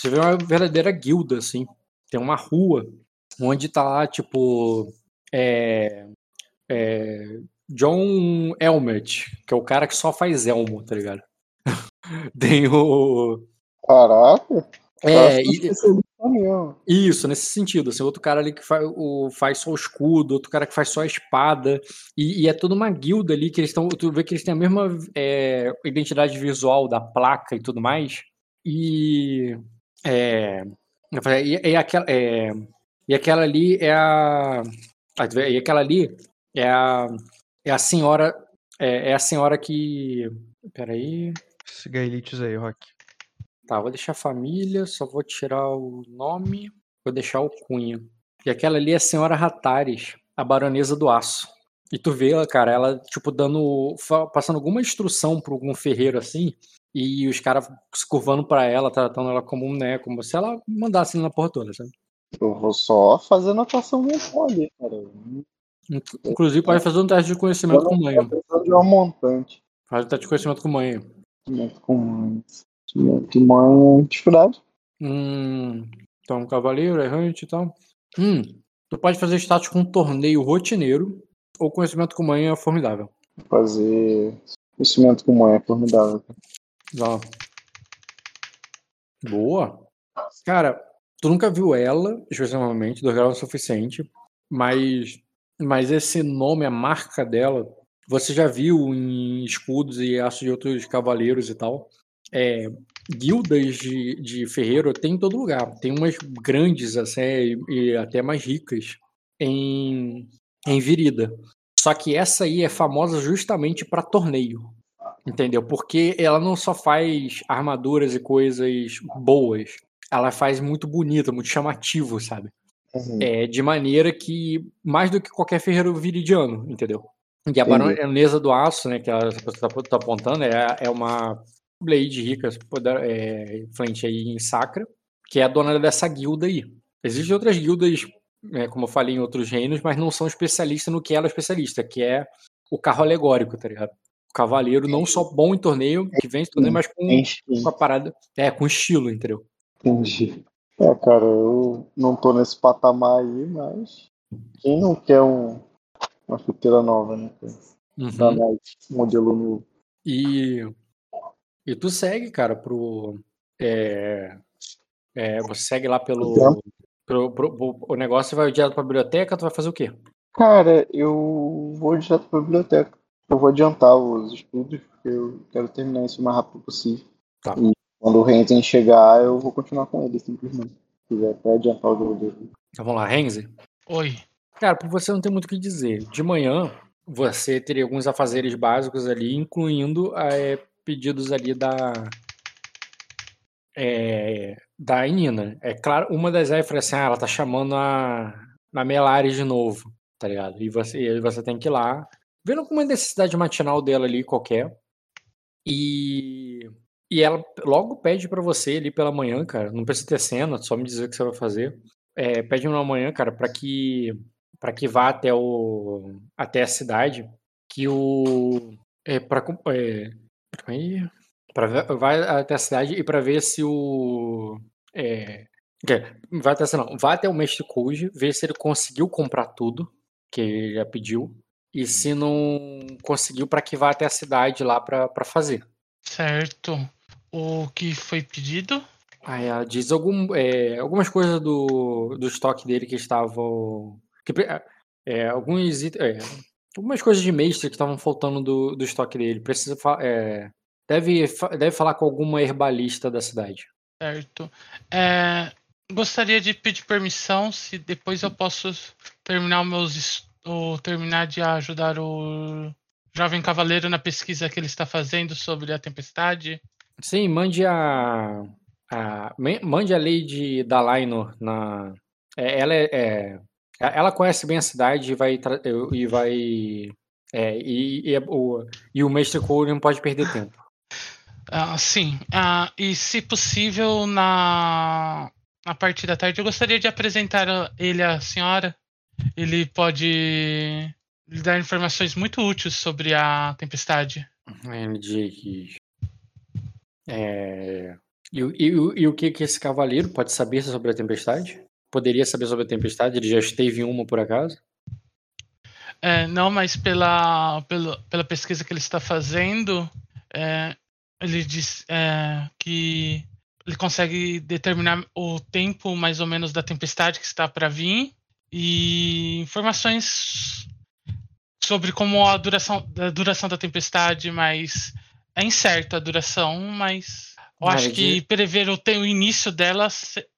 Speaker 2: Você vê uma verdadeira guilda, assim. Tem uma rua onde tá lá, tipo. É, é, John Elmet, que é o cara que só faz elmo, tá ligado? Tem o.
Speaker 6: Caraca.
Speaker 2: É,
Speaker 6: e...
Speaker 2: isso, nesse sentido. Assim, outro cara ali que faz, o, faz só o escudo, outro cara que faz só a espada. E, e é toda uma guilda ali que eles estão. Tu vê que eles têm a mesma é, identidade visual da placa e tudo mais. E. É, e, e aquela, é, e aquela ali é a. E aquela ali é a. É a senhora. É, é a senhora que. Peraí.
Speaker 4: Esse Gaelites aí, Rock.
Speaker 2: Tá, vou deixar família, só vou tirar o nome, vou deixar o cunho. E aquela ali é a senhora Ratares, a baronesa do aço. E tu vê ela, cara, ela, tipo, dando. passando alguma instrução pra algum ferreiro assim, e os caras se curvando pra ela, tratando ela como um, né, como se ela mandasse na porra toda, sabe?
Speaker 6: Eu vou só fazer anotação mental ali, cara.
Speaker 2: Inc- Inclusive, pode fazer um teste de conhecimento com manha.
Speaker 6: de uma montante.
Speaker 2: Faz um teste de conhecimento com manha.
Speaker 6: Conhecimento com mãe. Conhecimento é dificuldade.
Speaker 2: Hum, então, cavaleiro, errante e tal. Hum, tu pode fazer status com um torneio rotineiro ou conhecimento com manha formidável.
Speaker 6: Fazer conhecimento com mãe é formidável.
Speaker 2: Ó. Boa. Cara, tu nunca viu ela, especialmente, dois graus é o suficiente, mas, mas esse nome, a marca dela, você já viu em escudos e aços de outros cavaleiros e tal. É, guildas de, de ferreiro tem em todo lugar. Tem umas grandes, assim, e, e até mais ricas em, em Virida. Só que essa aí é famosa justamente para torneio. Entendeu? Porque ela não só faz armaduras e coisas boas, ela faz muito bonita, muito chamativo, sabe?
Speaker 6: Uhum.
Speaker 2: É, de maneira que, mais do que qualquer ferreiro viridiano, entendeu? E a baronesa do aço, né, que ela, essa pessoa tá, tá apontando, é, é uma Blade rica, poder- é, influente aí em Sacra, que é a dona dessa guilda aí. Existem outras guildas, né, como eu falei, em outros reinos, mas não são especialistas no que ela é especialista, que é o carro alegórico, tá ligado? O cavaleiro não só bom em torneio, que vence torneio, mas com, com a parada. É, com estilo, entendeu?
Speaker 6: Entendi. É, cara, eu não tô nesse patamar aí, mas quem não quer um, uma chuteira nova, né?
Speaker 2: Uhum.
Speaker 6: nós, modelo novo.
Speaker 2: E, e tu segue, cara, pro. É, é, você segue lá pelo. Pro- pro- pro- o negócio vai direto pra biblioteca, tu vai fazer o quê?
Speaker 6: Cara, eu vou direto pra biblioteca. Eu vou adiantar os estudos, porque eu quero terminar isso o mais rápido possível.
Speaker 2: Tá.
Speaker 6: E quando o Renzen chegar, eu vou continuar com ele, simplesmente. Se quiser até adiantar o jogo dele.
Speaker 2: Então vamos lá, Renzi.
Speaker 3: Oi.
Speaker 2: Cara, por você não tem muito o que dizer. De manhã, você teria alguns afazeres básicos ali, incluindo é, pedidos ali da. É, da Inina. É claro, uma das aí falou assim: ah, ela tá chamando a, a Melares de novo, tá ligado? E você, e aí você tem que ir lá, vendo alguma necessidade matinal dela ali qualquer. E. E ela logo pede pra você ali pela manhã, cara. Não precisa ter cena, só me dizer o que você vai fazer. É, pede na manhã, cara, pra que para que vá até o até a cidade que o é para é, aí para vai até a cidade e para ver se o é, quer, vai até não, vai até o mestre Koji, ver se ele conseguiu comprar tudo que ele já pediu e se não conseguiu para que vá até a cidade lá pra fazer.
Speaker 3: Certo. O que foi pedido?
Speaker 2: Aí ela diz algum, é, algumas coisas do, do estoque dele que estavam. Que, é, alguns, é, algumas coisas de mestre que estavam faltando do, do estoque dele. Precisa é, deve, deve falar com alguma herbalista da cidade.
Speaker 3: Certo. É, gostaria de pedir permissão se depois eu posso terminar meus es- ou terminar de ajudar o jovem cavaleiro na pesquisa que ele está fazendo sobre a tempestade.
Speaker 2: Sim, mande a. a mande a Lady Dalaino na. é, ela é, é- Ela conhece bem a cidade e vai. E vai. É, e, e, o, e o mestre Cole não pode perder tempo.
Speaker 3: Ah, sim. Ah, e se possível, na, na parte da tarde, eu gostaria de apresentar ele à senhora. Ele pode lhe dar informações muito úteis sobre a tempestade.
Speaker 2: Ele diz. É, e, o- e, e o que, que esse cavaleiro pode saber sobre a tempestade? Poderia saber sobre a tempestade? Ele já esteve em uma por acaso?
Speaker 3: É, não, mas pela, pela, pela pesquisa que ele está fazendo, é, ele diz é, que ele consegue determinar o tempo mais ou menos da tempestade que está para vir e informações sobre como a duração, a duração da tempestade, mas é incerto a duração, mas eu acho
Speaker 2: ele
Speaker 3: que prever o, o início dela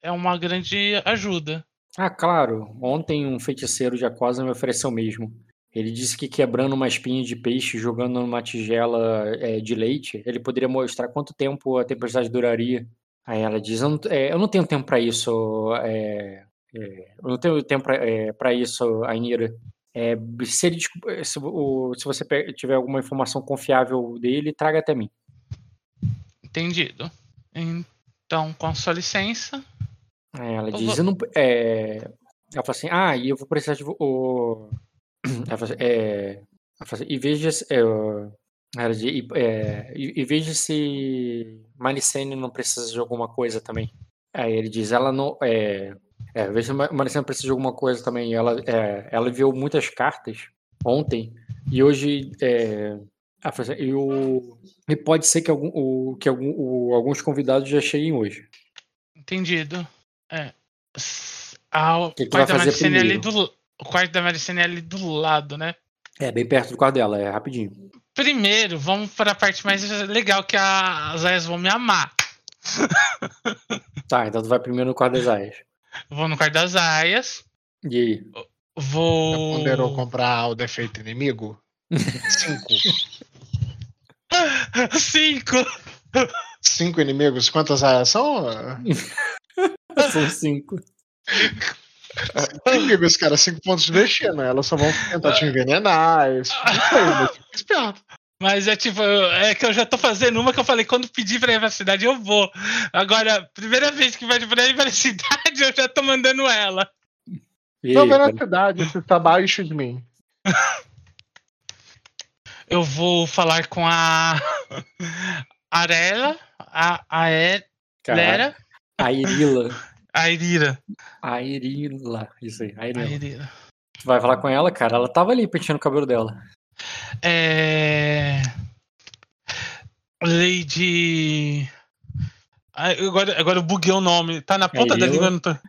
Speaker 3: é uma grande ajuda.
Speaker 2: Ah, claro. Ontem um feiticeiro de Aquosa me ofereceu mesmo. Ele disse que quebrando uma espinha de peixe, jogando numa tigela é, de leite, ele poderia mostrar quanto tempo a tempestade duraria. Aí ela diz: Eu não, é, eu não tenho tempo para isso. é, é, eu não tenho tempo para isso, Ainira. É, se, ele se o- se você tiver alguma informação confiável dele, traga até mim.
Speaker 3: Entendido. Então, com a sua licença,
Speaker 2: ela
Speaker 3: Eu
Speaker 2: diz,
Speaker 3: vou-
Speaker 2: eu não. É... Ela fala assim, ah, e eu vou precisar de. O... Ela fala assim, é... Assim, e veja se. É... E, é... e veja se Maricene não precisa de alguma coisa também. Aí ele diz, ela não. É... É, veja se Ma- Maricene precisa de alguma coisa também. Ela, é... ela enviou muitas cartas ontem e hoje. É... assim, e, o... e pode ser que, algum, o... que algum... o... alguns convidados já cheguem hoje.
Speaker 3: entendido. É. Ah, o
Speaker 2: que
Speaker 3: quarto da Maricene é ali do. O quarto da Maricene ali do lado, né?
Speaker 2: É, bem perto do quarto dela, é rapidinho.
Speaker 3: Primeiro, vamos para a parte mais legal que a- as aias vão me amar.
Speaker 2: Tá, então tu vai primeiro no quarto das aias.
Speaker 3: Vou no quarto das aias.
Speaker 2: E aí?
Speaker 1: Já
Speaker 3: Vou.
Speaker 1: ponderou comprar o defeito inimigo? Cinco.
Speaker 3: Cinco!
Speaker 1: Cinco inimigos? Quantas áreas são?
Speaker 2: São cinco.
Speaker 1: Cinco inimigos, cara. Cinco pontos de destino. Elas só vão tentar te envenenar. Isso. Isso aí, esperto.
Speaker 3: Mas é tipo, é que eu já tô fazendo uma que eu falei, quando pedir pra ir pra cidade, eu vou. Agora, primeira vez que vai pra ir pra cidade, eu já tô mandando ela.
Speaker 2: E aí,
Speaker 1: Não, vai na cidade. Você tá abaixo de mim.
Speaker 3: Eu vou falar com a Arela, a Lera,
Speaker 2: A Irila.
Speaker 3: a Irira.
Speaker 2: A Irila. Isso aí, a
Speaker 3: A
Speaker 2: Irila.
Speaker 3: Irira.
Speaker 2: Tu vai falar com ela, cara? Ela tava ali penteando o cabelo dela.
Speaker 3: É... Lady. Ai, agora, agora eu buguei o nome. Tá na ponta da língua, não tô.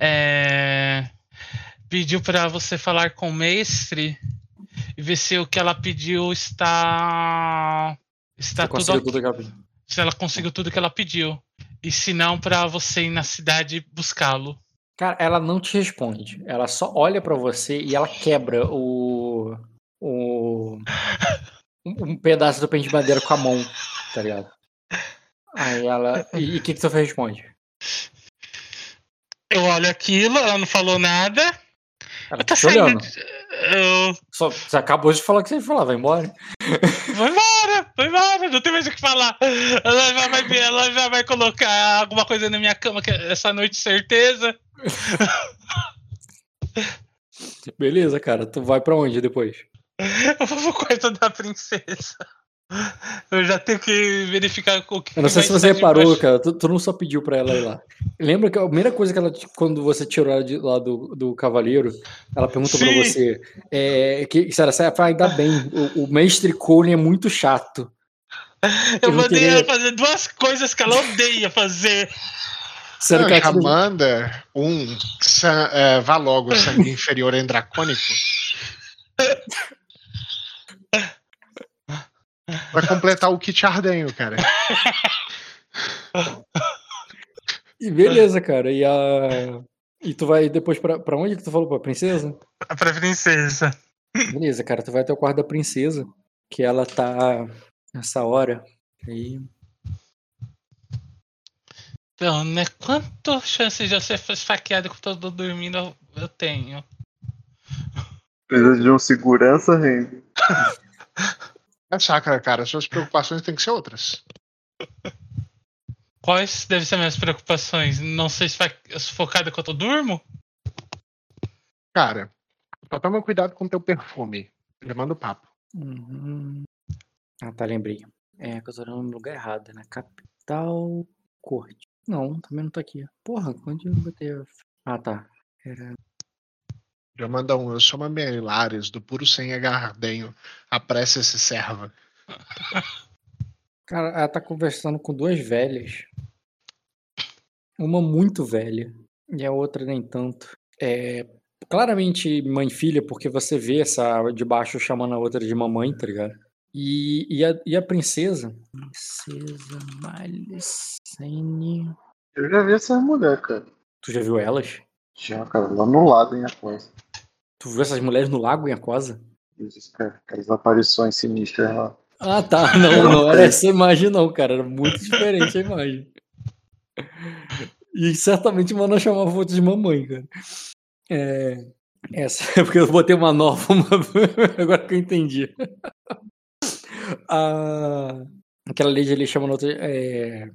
Speaker 3: É... Pediu pra você falar com o mestre e ver se o que ela pediu está. Está tudo
Speaker 2: tudo ela.
Speaker 3: Se ela conseguiu tudo que ela pediu. E se não, pra você ir na cidade buscá-lo.
Speaker 2: Cara, ela não te responde. Ela só olha pra você e ela quebra o. o um pedaço do pente de madeira com a mão, tá ligado? Aí ela. E o que, que tu responde?
Speaker 3: Eu olho aquilo, ela não falou nada.
Speaker 2: Ela
Speaker 3: Eu
Speaker 2: tá te olhando.
Speaker 3: saindo. Eu
Speaker 2: Só, você acabou de falar o que você ia falar, vai embora.
Speaker 3: Vou embora, vou embora, não tem mais o que falar. Ela já vai, ela já vai colocar alguma coisa na minha cama que- essa noite, certeza.
Speaker 2: Beleza, cara. Tu vai pra onde depois?
Speaker 3: Eu vou pro quarto da princesa. Eu já tenho que verificar o que
Speaker 2: Eu não sei se você reparou, cara. Tu, tu não só pediu pra ela ir lá. Lembra que a primeira coisa que ela, quando você tirou ela de lá do, do cavaleiro, ela perguntou pra
Speaker 3: Sim.
Speaker 2: você: é, que, ela sai, fala, ainda bem, o, o mestre Cole é muito chato.
Speaker 3: Eu
Speaker 2: eu
Speaker 3: mandei
Speaker 2: queria-
Speaker 3: ela fazer duas coisas que ela odeia fazer.
Speaker 2: Sendo que
Speaker 1: Não,
Speaker 2: ela
Speaker 1: já manda um san- é, vá logo, sangue inferior em dracônico. Pra completar o kit ardenho, cara.
Speaker 2: E beleza, cara. E, a... e tu vai depois pra, pra onde que tu falou? Pra princesa?
Speaker 3: Pra princesa.
Speaker 2: Beleza, cara. Tu vai até o quarto da princesa. que ela tá nessa hora. Aí.
Speaker 3: Então, né? Quantas chances de eu ser esfaqueado com todo mundo dormindo eu- eu tenho?
Speaker 6: Precisa de um segurança, Henry.
Speaker 1: É chácara, cara. Suas preocupações têm que ser outras.
Speaker 3: Quais devem ser minhas preocupações? Não ser sufocado enquanto eu durmo?
Speaker 1: Cara, só toma cuidado com teu perfume. Ele manda o papo.
Speaker 2: Uhum. Ah, tá, lembrei. É, que eu tô olhando no lugar errado, na capital corte. Não, também não tá aqui. Porra, onde eu botei a... Ah, tá. Era...
Speaker 1: Já manda um. Eu sou uma Melares, do puro sem agardenho. Apressa se serva.
Speaker 2: Cara, ela tá conversando com duas velhas. Uma muito velha e a outra nem tanto. É claramente mãe filha, porque você vê essa de baixo chamando a outra de mamãe, tá ligado? E, e, a, e a princesa? Princesa Malicene.
Speaker 6: Eu já vi essa mulher, cara.
Speaker 2: Tu já viu elas?
Speaker 6: Já, cara, lá no lado em Aquosa.
Speaker 2: Tu viu essas mulheres no lago em Aquosa?
Speaker 6: Esses cara, aquelas aparições sinistras lá.
Speaker 2: Ah, tá. Não, não era essa imagem, não, cara. Era muito diferente a imagem. E certamente mandou chamar foto de mamãe, cara. É. Essa, é porque eu botei uma nova, uma... agora que eu entendi. A... Aquela lady ali chamando outra. É...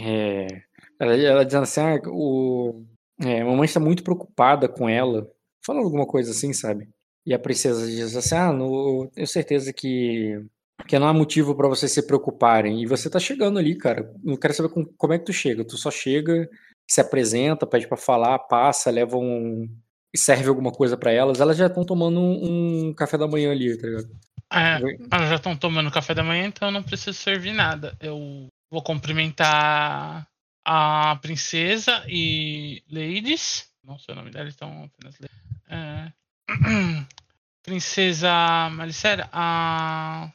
Speaker 2: É... Ela, ela dizendo assim: ah, o... É, a mamãe está muito preocupada com ela. Falando alguma coisa assim, sabe? E a princesa diz assim: ah, no... tenho certeza que que não há motivo pra vocês se preocuparem. E você tá chegando ali, cara. Não quero saber com- como é que tu chega. Tu só chega, se apresenta, pede pra falar, passa, leva um. serve alguma coisa pra elas. Elas já estão tomando um, um café da manhã ali, tá ligado?
Speaker 3: É,
Speaker 2: Oi.
Speaker 3: elas já estão tomando café da manhã, então eu não preciso servir nada. Eu vou cumprimentar a princesa e ladies. Não sei o nome dela, então apenas ladies. É. Princesa Malicera, a.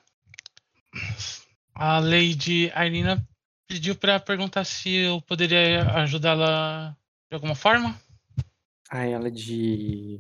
Speaker 3: A Lady Irina pediu pra perguntar se eu poderia ajudá-la de alguma forma.
Speaker 2: Aí ela diz.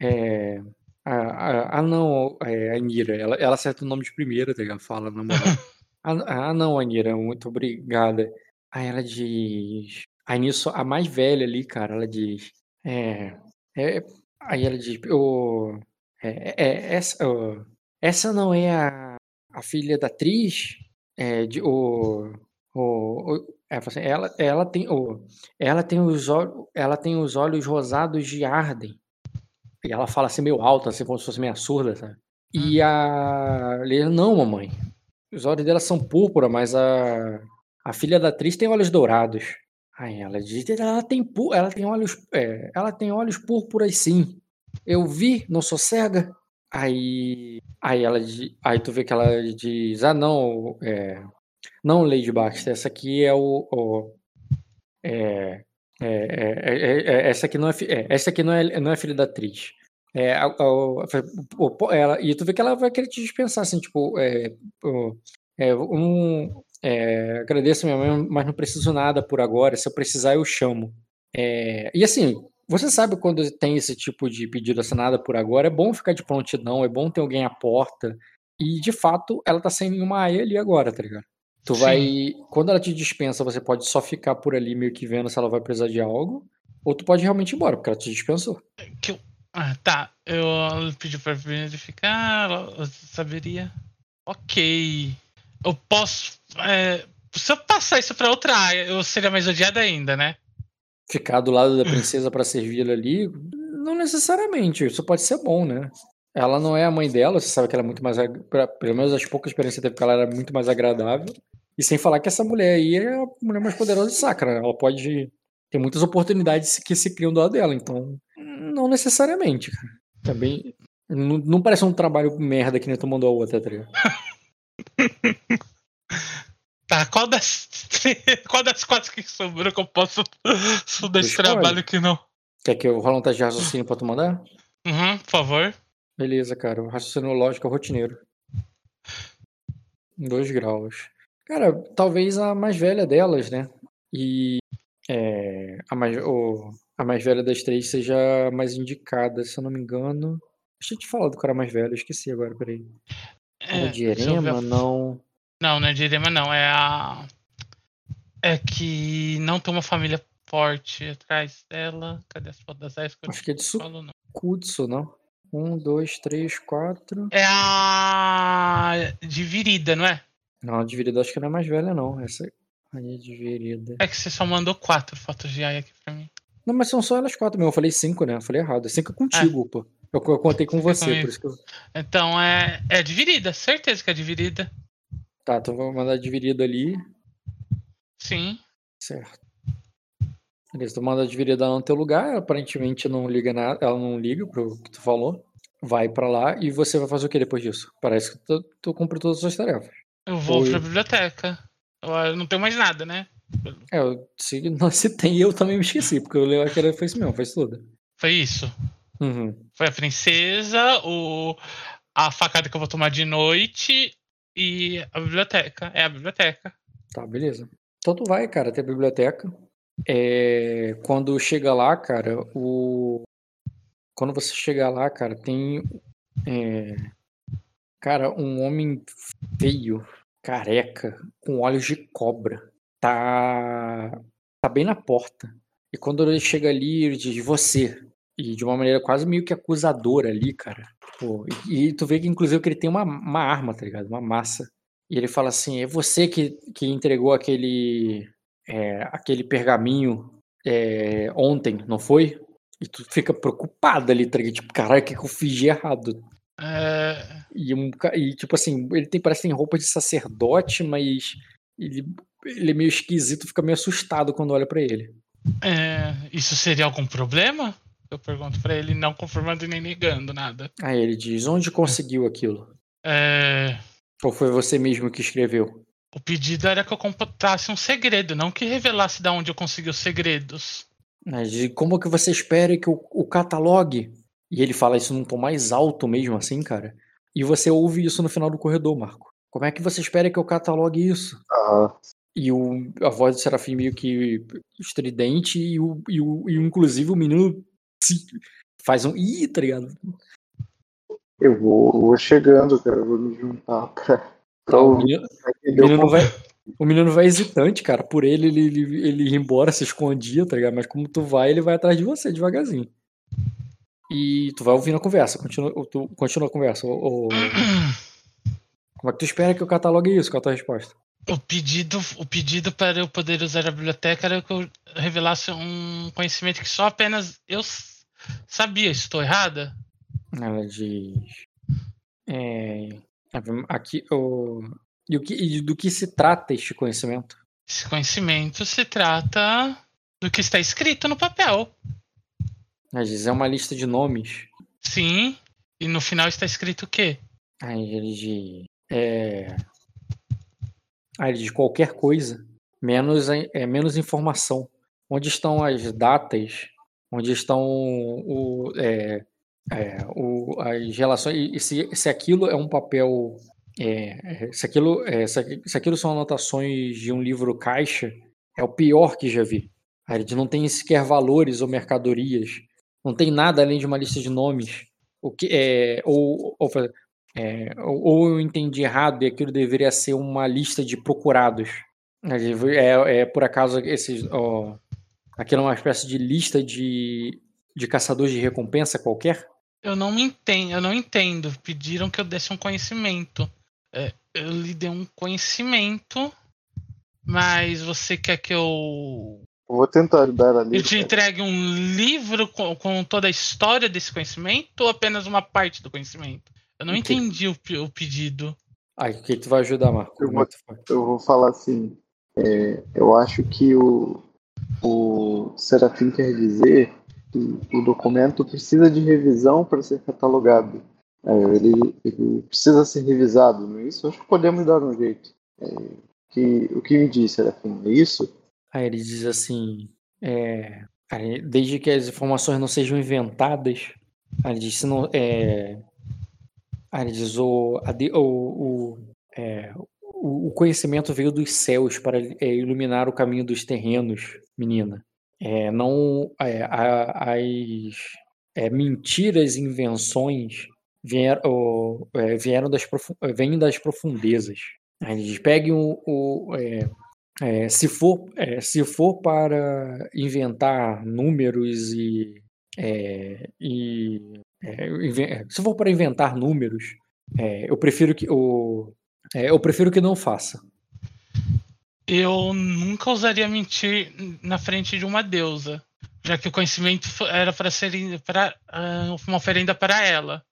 Speaker 2: É. Ah, ah, ah, não, é, Anira. Ela, ela acerta o nome de primeira, tá ligado? Fala na moral. ah, ah, não, Anira, muito obrigada. Aí ela diz. Aí nisso, a mais velha ali, cara, ela diz. É. é aí ela diz. "Ô, é, é, essa, ô, essa não é a, a filha da atriz? É, de, o, o, o- ela, ela, tem. O, ela tem os olhos, ela tem os olhos rosados de Arden. E ela fala assim meio alto, assim como se fosse meio surda, sabe? E a Leila, não, mamãe. Os olhos dela são púrpura, mas a a filha da atriz tem olhos dourados. Aí ela diz, ela tem pu- ela tem olhos, é, ela tem olhos púrpuras sim. Eu vi, não sou cega. Aí aí ela aí tu vê que ela diz, ah não, é, não, Lady Baxter, essa aqui é o, o- é, é, é, é, é, essa aqui não é, é, essa aqui não é, não é filha da atriz. É, a- a- ela, e tu vê que ela vai querer te dispensar, assim, tipo, é, é, um, é, agradeço minha mãe, mas não preciso nada por agora. Se eu precisar, eu chamo. É, e assim, você sabe quando tem esse tipo de pedido assinado por agora, é bom ficar de prontidão, é bom ter alguém à porta. E de fato, ela tá sem nenhuma aia ali agora, tá ligado? Tu
Speaker 3: Sim.
Speaker 2: vai. Quando ela te dispensa, você pode só ficar por ali meio que vendo se ela vai precisar de algo. Ou tu pode realmente ir embora, porque ela te dispensou.
Speaker 3: Que eu... Ah, tá. Eu ela pediu pra verificar, eu saberia. Ok. Eu posso. é, se eu passar isso pra outra área, eu seria mais odiada ainda, né?
Speaker 2: Ficar do lado da princesa pra servir ela ali, não necessariamente. Isso pode ser bom, né? Ela não é a mãe dela, você sabe que ela é muito mais. Pelo menos as poucas experiências que teve com ela era muito mais agradável. E sem falar que essa mulher aí é a mulher mais poderosa de Sacra, né? Ela pode. Tem muitas oportunidades que se criam do lado dela, então. Não necessariamente, cara. Também. Não, não parece um trabalho merda que nem tu mandou a outra, tá ligado?
Speaker 3: Tá, qual das. qual das quatro que sobrou que eu posso estudar esse trabalho que não?
Speaker 2: Quer que eu role um teste de raciocínio pra tu mandar?
Speaker 3: Uhum, por favor.
Speaker 2: Beleza, cara. O raciocínio lógico é rotineiro. Dois graus. Cara, talvez a mais velha delas, né? E é, a, mais, o- a mais velha das três seja a mais indicada, se eu não me engano. Deixa eu te falar do cara mais velho, esqueci agora, peraí.
Speaker 3: É,
Speaker 2: É de
Speaker 3: deixa eu
Speaker 2: Erema? Não.
Speaker 3: Não, não é de Erema, não. É a. É que não tem uma família forte atrás dela. Cadê as fotos das eu
Speaker 2: Acho que é de. Sukutsu, não? Um, dois, três, quatro.
Speaker 3: É a. De Virida, não é?
Speaker 2: Não, a de acho que não é mais velha, não. Essa aí é de.
Speaker 3: É que você só mandou quatro fotos de Aya aqui pra mim.
Speaker 2: Não, mas são só elas quatro mesmo. Eu falei cinco, né? Eu falei errado. É cinco contigo, pô. Eu, eu contei com
Speaker 3: Fica
Speaker 2: você,
Speaker 3: comigo.
Speaker 2: por isso que eu.
Speaker 3: Então é. É de Virida, certeza que é de Virida.
Speaker 2: Tá, então vou mandar de Virida ali.
Speaker 3: Sim.
Speaker 2: Certo. Beleza, tu manda a dividida no teu lugar, ela aparentemente não liga nada, ela não liga pro que tu falou. Vai pra lá e você vai fazer o que depois disso? Parece que tu, tu cumpriu todas as suas tarefas.
Speaker 3: Eu vou
Speaker 2: Oi.
Speaker 3: pra biblioteca. Eu, não tenho mais nada, né?
Speaker 2: É, se, se tem, eu também me esqueci, porque eu lembro que era foi isso mesmo, fez tudo.
Speaker 3: Foi isso.
Speaker 2: Uhum.
Speaker 3: Foi a princesa, o, a facada que eu vou tomar de noite e a biblioteca. É a biblioteca.
Speaker 2: Tá, beleza. Então tu vai, cara, até a biblioteca. É, quando chega lá, cara, o. Quando você chega lá, cara, tem. é, cara, um homem feio, careca, com olhos de cobra. Tá. Tá bem na porta. E quando ele chega ali, ele diz você. E de uma maneira quase meio que acusadora ali, cara. Pô, e, e tu vê que inclusive que ele tem uma, uma arma, tá ligado? Uma massa. E ele fala assim: é você que, que entregou aquele, é, aquele pergaminho é, ontem, não foi? E tu fica preocupado ali, tá ligado? Tipo, caralho, o que, que eu fiz de errado?
Speaker 3: É,
Speaker 2: E, um, e tipo assim, ele tem, parece que tem roupa de sacerdote, mas ele, ele é meio esquisito, fica meio assustado quando olha pra ele.
Speaker 3: é, isso seria algum problema? Eu pergunto pra ele, não confirmando e nem negando nada.
Speaker 2: Aí ele diz: onde conseguiu aquilo?
Speaker 3: É,
Speaker 2: Ou foi você mesmo que escreveu?
Speaker 3: o pedido era que eu contasse um segredo, não que revelasse de onde eu consegui os segredos.
Speaker 2: Diz, Como que você espera que o, o catalogue? E ele fala isso num tom mais alto mesmo, assim, cara. E você ouve isso no final do corredor, Marco. Como é que você espera que eu catalogue isso?
Speaker 6: Ah,
Speaker 2: E o, a voz do Serafim meio que estridente e, o, e, o, e inclusive o menino faz um ih, tá ligado?
Speaker 6: eu vou, vou chegando, cara. eu Vou me juntar pra, pra
Speaker 2: O
Speaker 6: ouvir.
Speaker 2: menino, o menino
Speaker 6: como-
Speaker 2: vai, o menino vai hesitante, cara. Por ele, ele, ele, ele ia embora, se escondia, tá ligado? Mas como tu vai, ele vai atrás de você devagarzinho. E tu vai ouvindo a conversa, continua, tu, continua a conversa. ô- ô- como é que tu espera que eu catalogue isso? Qual a tua resposta?
Speaker 3: O pedido, o pedido para eu poder usar a biblioteca era que eu revelasse um conhecimento que só apenas eu sabia. Estou errada?
Speaker 2: Ela diz. É, aqui, o, e, o que, e do que se trata este conhecimento?
Speaker 3: Esse conhecimento se trata do que está escrito no papel.
Speaker 2: Ela diz, é uma lista de nomes.
Speaker 3: Sim. E no final está escrito o quê?
Speaker 2: Aí ele diz. É, aí ele diz qualquer coisa, menos, é, menos informação. Onde estão as datas? Onde estão o, é, é, o- as relações? E se, se aquilo é um papel. é, é, se, aquilo, é, se, se aquilo são anotações de um livro caixa, é o pior que já vi. Aí ele diz, não tem sequer valores ou mercadorias. Não tem nada além de uma lista de nomes. O que é, ou, ou, é, ou eu entendi errado e aquilo deveria ser uma lista de procurados. É, é por acaso esses, ó, aquilo é uma espécie de lista de, de caçadores de recompensa qualquer?
Speaker 3: Eu não entendo, eu não entendo. Pediram que eu desse um conhecimento. É, eu lhe dei um conhecimento, mas você quer que Eu
Speaker 6: vou tentar ajudar ali.
Speaker 3: eu te entregue um livro com, com toda a história desse conhecimento ou apenas uma parte do conhecimento? Eu não entendi o, o pedido.
Speaker 2: Aí, o que tu vai ajudar, Marco?
Speaker 6: Eu
Speaker 2: Como é?
Speaker 6: Eu vou falar assim. é, eu acho que o, o Serafim quer dizer que o documento precisa de revisão para ser catalogado. É, ele, ele precisa ser revisado, não é isso? Acho que podemos dar um jeito. É, que, o que me diz, Serafim? É isso?
Speaker 2: Aí ele diz assim: é, desde que as informações não sejam inventadas, aí ele diz: se não, é, aí ele diz: o, o, é, o, conhecimento veio dos céus para é, iluminar o caminho dos terrenos, menina. É, não é, as é, mentiras, invenções vieram, o, é, vieram das, vêm das profundezas. Aí ele diz, pegue o, o, é, se for é, se for para inventar números e, é, e é, é, se for para inventar números, é, eu prefiro que é, eu prefiro que não faça.
Speaker 3: Eu nunca usaria mentir na frente de uma deusa, já que o conhecimento era para ser pra, ah, uma oferenda para ela.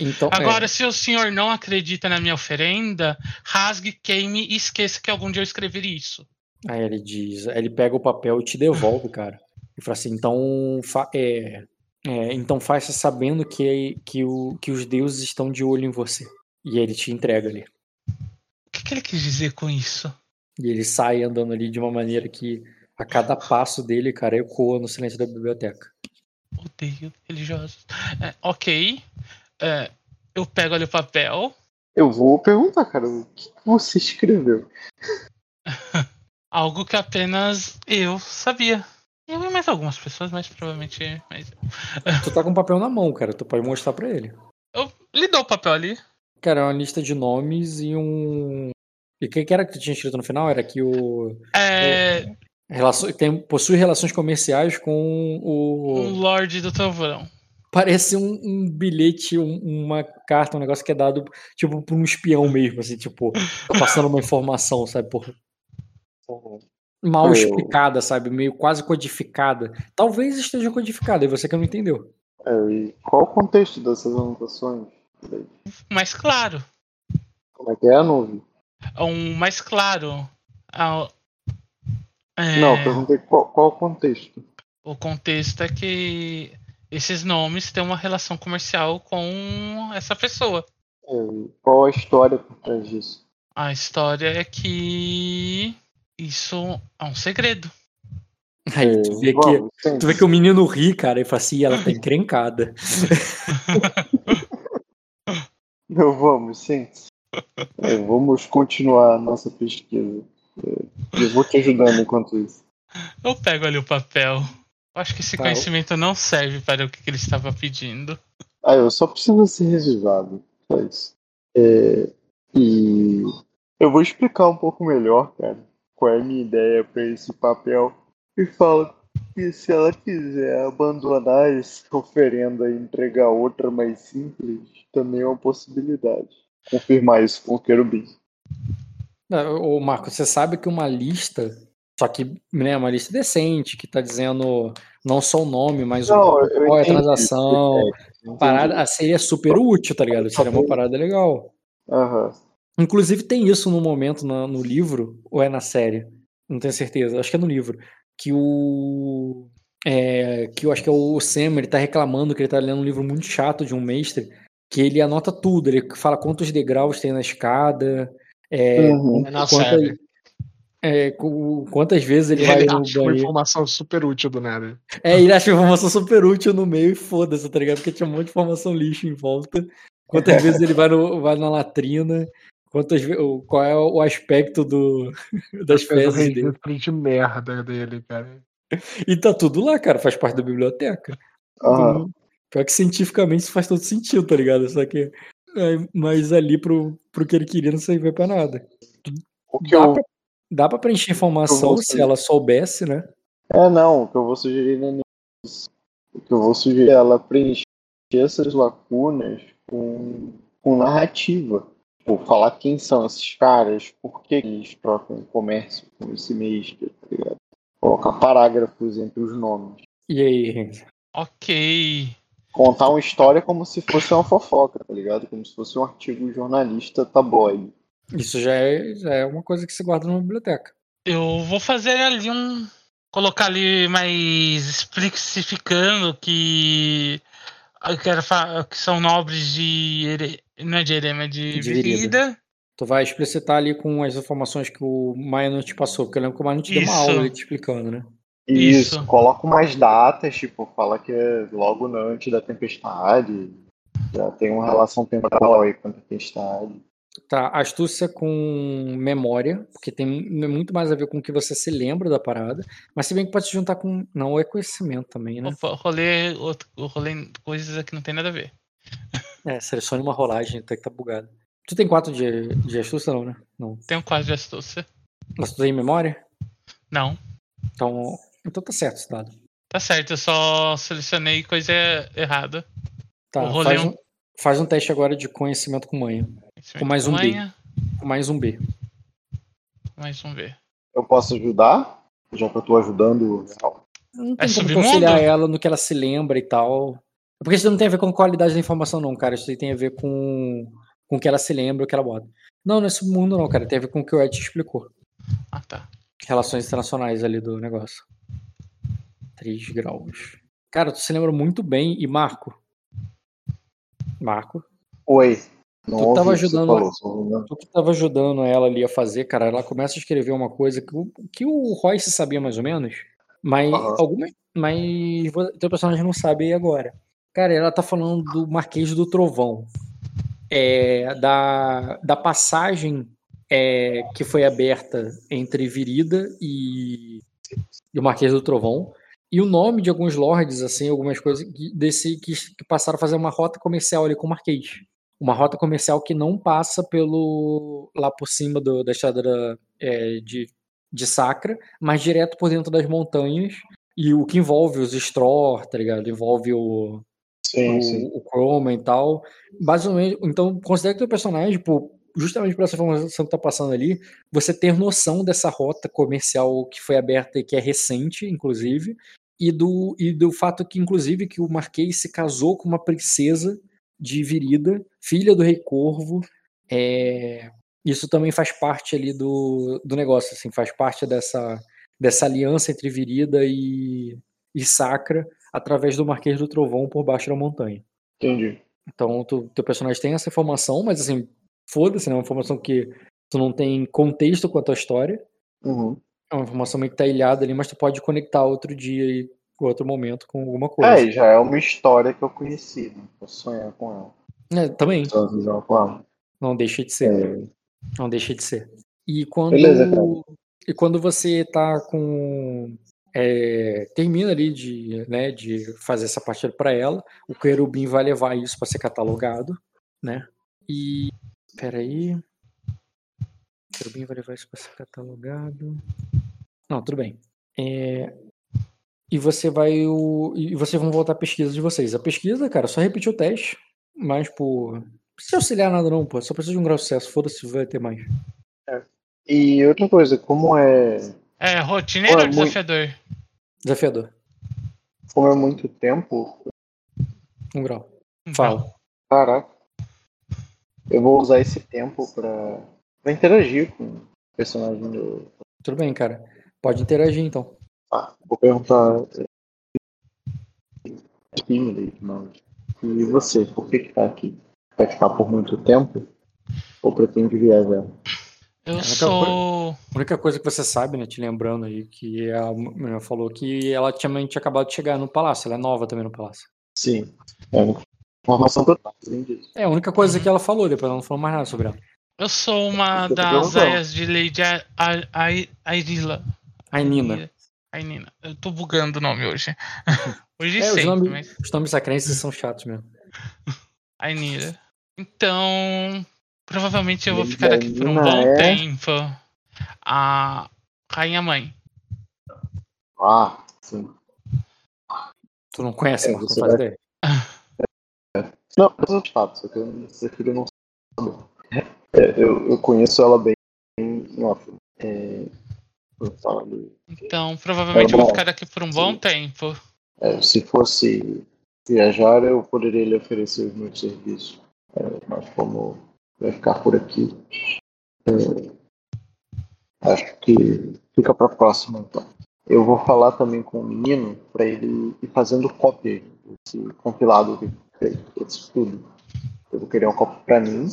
Speaker 2: Então, é,
Speaker 3: Agora, se o senhor não acredita na minha oferenda, rasgue, queime e esqueça que algum dia eu escrevi isso.
Speaker 2: Aí ele diz, ele pega o papel e te devolve, cara. E fala assim, então, fa é, é, então faça sabendo que, que, o, que os deuses estão de olho em você. E ele te entrega ali.
Speaker 3: O que, que ele quis dizer com isso?
Speaker 2: E ele sai andando ali de uma maneira que a cada passo dele, cara, ecoa no silêncio da biblioteca.
Speaker 3: Odeio religiosos. É, ok. É, eu pego ali o papel.
Speaker 5: Eu vou perguntar, cara, o que você escreveu?
Speaker 3: Algo que apenas eu sabia. Eu e mais algumas pessoas, mas provavelmente. Mas...
Speaker 2: Tu tá com o papel na mão, cara, tu pode mostrar pra ele.
Speaker 3: Eu lhe dou o papel ali.
Speaker 2: Cara, é uma lista de nomes e um. E o que que era que tu tinha escrito no final? Era que o.
Speaker 3: É.
Speaker 2: Relaço... Tem... Possui relações comerciais com
Speaker 3: O
Speaker 2: o.
Speaker 3: Lorde do Trovão.
Speaker 2: Parece um, um bilhete, um- uma carta, um negócio que é dado, tipo, por um espião mesmo, assim, tipo, tá passando uma informação, sabe? Por... Mal
Speaker 5: Eu-
Speaker 2: explicada, sabe? Meio quase codificada. Talvez esteja codificada, e você que não entendeu.
Speaker 5: É, e qual o contexto dessas anotações?
Speaker 3: Mais claro.
Speaker 5: Como é que é, Nuvi?
Speaker 3: Um mais claro. Ah, é,
Speaker 5: Não, eu perguntei qual, qual o contexto.
Speaker 3: O contexto é que esses nomes têm uma relação comercial com essa pessoa.
Speaker 5: Qual a história por trás disso?
Speaker 3: A história é que isso é um segredo.
Speaker 2: Aí tu vê
Speaker 5: É,
Speaker 2: que,
Speaker 5: vamos, sim.
Speaker 2: tu vê que o menino ri, cara, e fala assim, ela tá encrencada.
Speaker 5: Não, vamos, sim. É, vamos continuar a nossa pesquisa. É, Eu vou te ajudando enquanto isso.
Speaker 3: Eu pego ali o papel. Eu acho que esse
Speaker 2: Tá,
Speaker 3: conhecimento não serve para o que que ele estava pedindo.
Speaker 5: Ah, eu só preciso ser revisado. Só isso. É, e eu vou explicar um pouco melhor, cara, qual é a minha ideia para esse papel. E falo que se ela quiser abandonar essa oferenda e entregar outra mais simples, também é uma possibilidade. Confirmar isso com o querubim.
Speaker 2: Ô, Marco, você sabe que uma lista, só que né, uma lista decente, que tá dizendo não só o nome, mas o
Speaker 5: Não, eu
Speaker 2: qual é a transação.
Speaker 5: Entendi.
Speaker 2: Parada, a seria super útil, tá ligado? Seria uma parada legal.
Speaker 5: Aham.
Speaker 2: Inclusive tem isso no momento no, no livro, ou é na série? Não tenho certeza, acho que é no livro. Que o. é, que eu acho que é o Sam, ele tá reclamando que ele tá lendo um livro muito chato de um mestre, que ele anota tudo, ele fala quantos degraus tem na escada, é,
Speaker 5: Uhum.
Speaker 1: É na
Speaker 2: quanta-
Speaker 1: série.
Speaker 2: É, quantas vezes ele
Speaker 1: E
Speaker 2: vai
Speaker 1: ele
Speaker 2: no
Speaker 1: acha uma
Speaker 2: banheiro.
Speaker 1: informação super útil do nada.
Speaker 2: É, ele acha informação super útil no meio e foda-se, tá ligado? Porque tinha um monte de informação lixo em volta. Quantas vezes ele vai, no, vai na latrina, quantas qual é o aspecto do, das fezes dele.
Speaker 1: de merda dele, cara.
Speaker 2: E tá tudo lá, cara, faz parte da biblioteca.
Speaker 5: Aham.
Speaker 2: Pior que cientificamente isso faz todo sentido, tá ligado? Só que. é, mas ali pro, pro que ele queria não servia pra nada.
Speaker 5: O que
Speaker 2: Dá
Speaker 5: eu,
Speaker 2: pra, dá pra preencher informação se ela soubesse, né?
Speaker 5: É, não, o que eu vou sugerir não é isso. O que eu vou sugerir é ela preencher essas lacunas com, com narrativa. Tipo, falar quem são esses caras, por que eles trocam comércio com esse mestre, tá ligado? Colocar parágrafos entre os nomes.
Speaker 2: E aí, Renzo?
Speaker 3: Ok.
Speaker 5: Contar uma história como se fosse uma fofoca, tá ligado? Como se fosse um artigo jornalista tabloide.
Speaker 2: Isso já é, já é uma coisa que se guarda numa biblioteca.
Speaker 3: Eu vou fazer ali um. Colocar ali mais especificando que. Eu quero falar que são nobres de. Ere... Não é de Erema, é de,
Speaker 2: De Virida.
Speaker 3: Virida.
Speaker 2: Tu vai explicitar ali com as informações que o Maia não te passou, porque eu lembro que o Maia não te deu uma aula ali te explicando, né?
Speaker 5: Isso,
Speaker 3: Isso.
Speaker 5: coloca umas datas, tipo, fala que é logo antes da tempestade. Já tem uma relação temporal aí com a tempestade.
Speaker 2: Tá, astúcia com memória, porque tem muito mais a ver com o que você se lembra da parada, mas se bem que pode se juntar com. Não, é conhecimento também, né?
Speaker 3: Opa, rolê, outro, rolê coisas aqui não tem nada a ver.
Speaker 2: É, selecione uma rolagem, até que tá bugado. Tu tem 4 de, de astúcia, não, né? Não.
Speaker 3: Tenho quase de astúcia.
Speaker 2: Mas tu tem em memória?
Speaker 3: Não.
Speaker 2: Então, então tá certo esse dado.
Speaker 3: Tá certo, eu só selecionei coisa errada.
Speaker 2: Tá, faz um, faz um teste agora de conhecimento com manha. Com mais um B. Com mais um B.
Speaker 3: Mais um B.
Speaker 5: Eu posso ajudar? Já que eu tô ajudando.
Speaker 2: Não
Speaker 3: É
Speaker 2: tem como
Speaker 3: submundo?
Speaker 2: conciliar ela no que ela se lembra e tal. É Porque isso não tem a ver com qualidade da informação, não, cara. Isso aí tem a ver com, com o que ela se lembra, o que ela bota. Não, não é submundo, não, cara. Tem a ver com o que o Ed te explicou.
Speaker 3: Ah, tá.
Speaker 2: Relações internacionais ali do negócio. 3 graus. Cara, tu se lembra muito bem. E Marco? Marco?
Speaker 5: Oi. Não
Speaker 2: Tu tava
Speaker 5: que você
Speaker 2: ajudando-
Speaker 5: falou, só ouvi-
Speaker 2: Tu que tava ajudando ela ali a fazer, cara, ela começa a escrever uma coisa que o, que o Royce sabia mais ou menos, mas
Speaker 5: Aham.
Speaker 2: alguma, mas teu personagem não sabe aí agora. Cara, ela tá falando do Marquês do Trovão. É, da, da passagem é, que foi aberta entre Virida e, e o Marquês do Trovão. E o nome de alguns lords, assim, algumas coisas que, desse, que, que passaram a fazer uma rota comercial ali com o Marquês uma rota comercial que não passa pelo lá por cima do- da estrada da- é, de, de Sacra, mas direto por dentro das montanhas. E o que envolve os Stror, tá ligado? Envolve o,
Speaker 5: Sim,
Speaker 2: o,
Speaker 5: sim.
Speaker 2: o Chroma e tal. Basicamente, então, considera que teu personagem, pô, justamente por essa informação que tá passando ali, você ter noção dessa rota comercial que foi aberta e que é recente, inclusive, e do, e do fato que, inclusive, que o Marquês se casou com uma princesa de Virida, filha do Rei Corvo. É, isso também faz parte ali do, do negócio, assim, faz parte dessa, dessa aliança entre Virida e, e Sacra através do Marquês do Trovão por baixo da montanha.
Speaker 5: Entendi.
Speaker 2: Então, tu, teu personagem tem essa informação, mas assim, foda-se, né? É uma informação que tu não tem contexto com a tua história.
Speaker 5: Uhum.
Speaker 2: É uma informação meio que tá ilhada ali, mas tu pode conectar outro dia e outro momento com alguma coisa.
Speaker 5: É, já é uma história que eu conheci, né? Posso sonhar com ela.
Speaker 2: É, também,
Speaker 5: com ela.
Speaker 2: não deixa de ser.
Speaker 5: É,
Speaker 2: Não deixa de ser. E quando,
Speaker 5: Beleza,
Speaker 2: e quando você tá com. é, termina ali de, né, de fazer essa partida para ela, o querubim vai levar isso para ser catalogado, né? E. Peraí. O querubim vai levar isso para ser catalogado. Não, tudo bem. É, e você vai. O, e vocês vão voltar à pesquisa de vocês. A pesquisa, cara, só repetir o teste, mas por. Não precisa auxiliar nada, não, pô. Só precisa de um grau de sucesso. Foda-se, vai ter mais.
Speaker 5: E outra coisa, como é,
Speaker 3: É rotineiro ou
Speaker 5: muito-
Speaker 3: desafiador?
Speaker 2: Desafiador.
Speaker 5: como é muito tempo,
Speaker 2: Um grau.
Speaker 3: Um
Speaker 2: Fala.
Speaker 5: caraca, eu vou usar esse tempo pra, pra interagir com o personagem do.
Speaker 2: Tudo bem, cara. Pode interagir então.
Speaker 5: Ah, vou perguntar. Tímida, mas. E você, por que que tá aqui? Vai ficar por muito tempo? Ou pretende viajar?
Speaker 3: Eu
Speaker 2: Ela
Speaker 3: sou.
Speaker 2: A única coisa que você sabe, né, te lembrando aí, que a menina falou que ela tinha, tinha acabado de chegar no palácio. Ela é nova também no palácio.
Speaker 5: Sim. É uma informação total, além disso.
Speaker 2: É a única coisa que ela falou, depois ela não falou mais nada sobre ela.
Speaker 3: Eu sou uma das aias de Lady A- A- A- Airila.
Speaker 2: A Nina.
Speaker 3: Eu tô bugando o nome hoje. Hoje
Speaker 2: É, os
Speaker 3: sempre,
Speaker 2: nomes,
Speaker 3: mas.
Speaker 2: os nomes sacrenses são chatos mesmo.
Speaker 3: Ainira. Então. Provavelmente eu vou ficar aqui por um bom
Speaker 5: é-
Speaker 3: tempo. A Rainha Mãe.
Speaker 5: Ah, sim.
Speaker 2: Tu não conhece,
Speaker 5: É,
Speaker 2: Marco, não
Speaker 5: você
Speaker 2: faz
Speaker 5: vai-
Speaker 2: ideia.
Speaker 5: Não, mas eu fato, só que eu não sei que eu não sabe. É, eu, eu conheço ela bem em off. É,
Speaker 3: Então, provavelmente
Speaker 5: É
Speaker 3: eu vou ficar aqui por um bom
Speaker 5: Sim.
Speaker 3: tempo.
Speaker 5: é, se fosse viajar, eu poderia lhe oferecer os meus serviços. É, mas como vai ficar por aqui, é, acho que fica para próxima então. Eu vou falar também com o menino para ele ir fazendo cópia desse compilado que fez, esse tudo. Eu vou querer uma cópia para mim,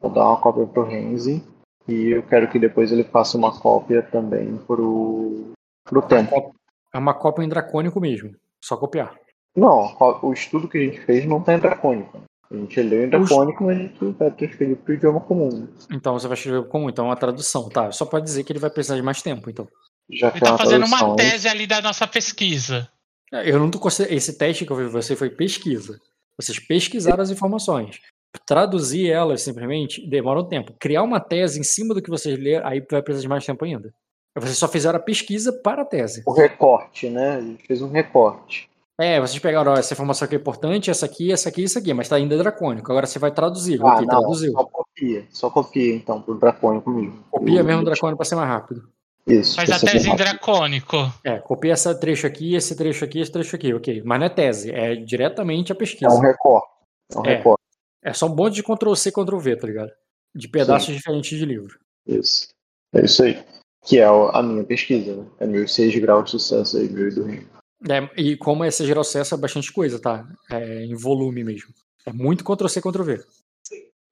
Speaker 5: vou dar uma cópia pro Renzi e eu quero que depois ele faça uma cópia também pro, pro tempo.
Speaker 2: É uma cópia em dracônico mesmo. Só copiar.
Speaker 5: Não, o estudo que a gente fez não tá em dracônico. A gente leu em dracônico, mas a gente vai transferir pro idioma comum.
Speaker 2: Então você vai escrever como? Então é uma tradução, tá? Só pode dizer que ele vai precisar de mais tempo, então.
Speaker 5: Já
Speaker 3: Ele
Speaker 5: que é
Speaker 3: tá
Speaker 5: uma
Speaker 3: fazendo
Speaker 5: tradução,
Speaker 3: uma tese ali da nossa pesquisa.
Speaker 2: É, Eu não tô Esse teste que eu vi você foi pesquisa. Vocês pesquisaram as informações. Traduzir elas simplesmente demora um tempo. Criar uma tese em cima do que vocês leram, aí vai precisar de mais tempo ainda. Vocês só fizeram a pesquisa para a tese.
Speaker 5: O recorte, né? A gente fez um recorte.
Speaker 2: É, vocês pegaram ó, essa informação aqui é importante, essa aqui, essa aqui, isso aqui, mas tá ainda dracônico. Agora você vai traduzir.
Speaker 5: Ah,
Speaker 2: ok,
Speaker 5: não,
Speaker 2: traduziu.
Speaker 5: só copia. Só copia, então, pro dracônico mesmo.
Speaker 2: Copia mesmo o dracônico para ser mais rápido.
Speaker 5: Isso.
Speaker 3: Faz a
Speaker 5: é
Speaker 3: tese em dracônico.
Speaker 2: É, copia esse trecho aqui, esse trecho aqui, esse trecho aqui, ok. Mas não é tese, é diretamente a
Speaker 5: É
Speaker 2: pesquisa.
Speaker 5: um recorte. É um
Speaker 2: É.
Speaker 5: recorte.
Speaker 2: É só um monte de Ctrl-C, Ctrl-V, tá ligado? De pedaços diferentes de livro.
Speaker 5: Isso. É isso aí. Que é a minha pesquisa, né? É meus 6 graus de sucesso aí, meu e do Rio.
Speaker 2: É, e como esse geral sucesso é bastante coisa, tá? É em volume mesmo. É muito Ctrl-C, Ctrl-V.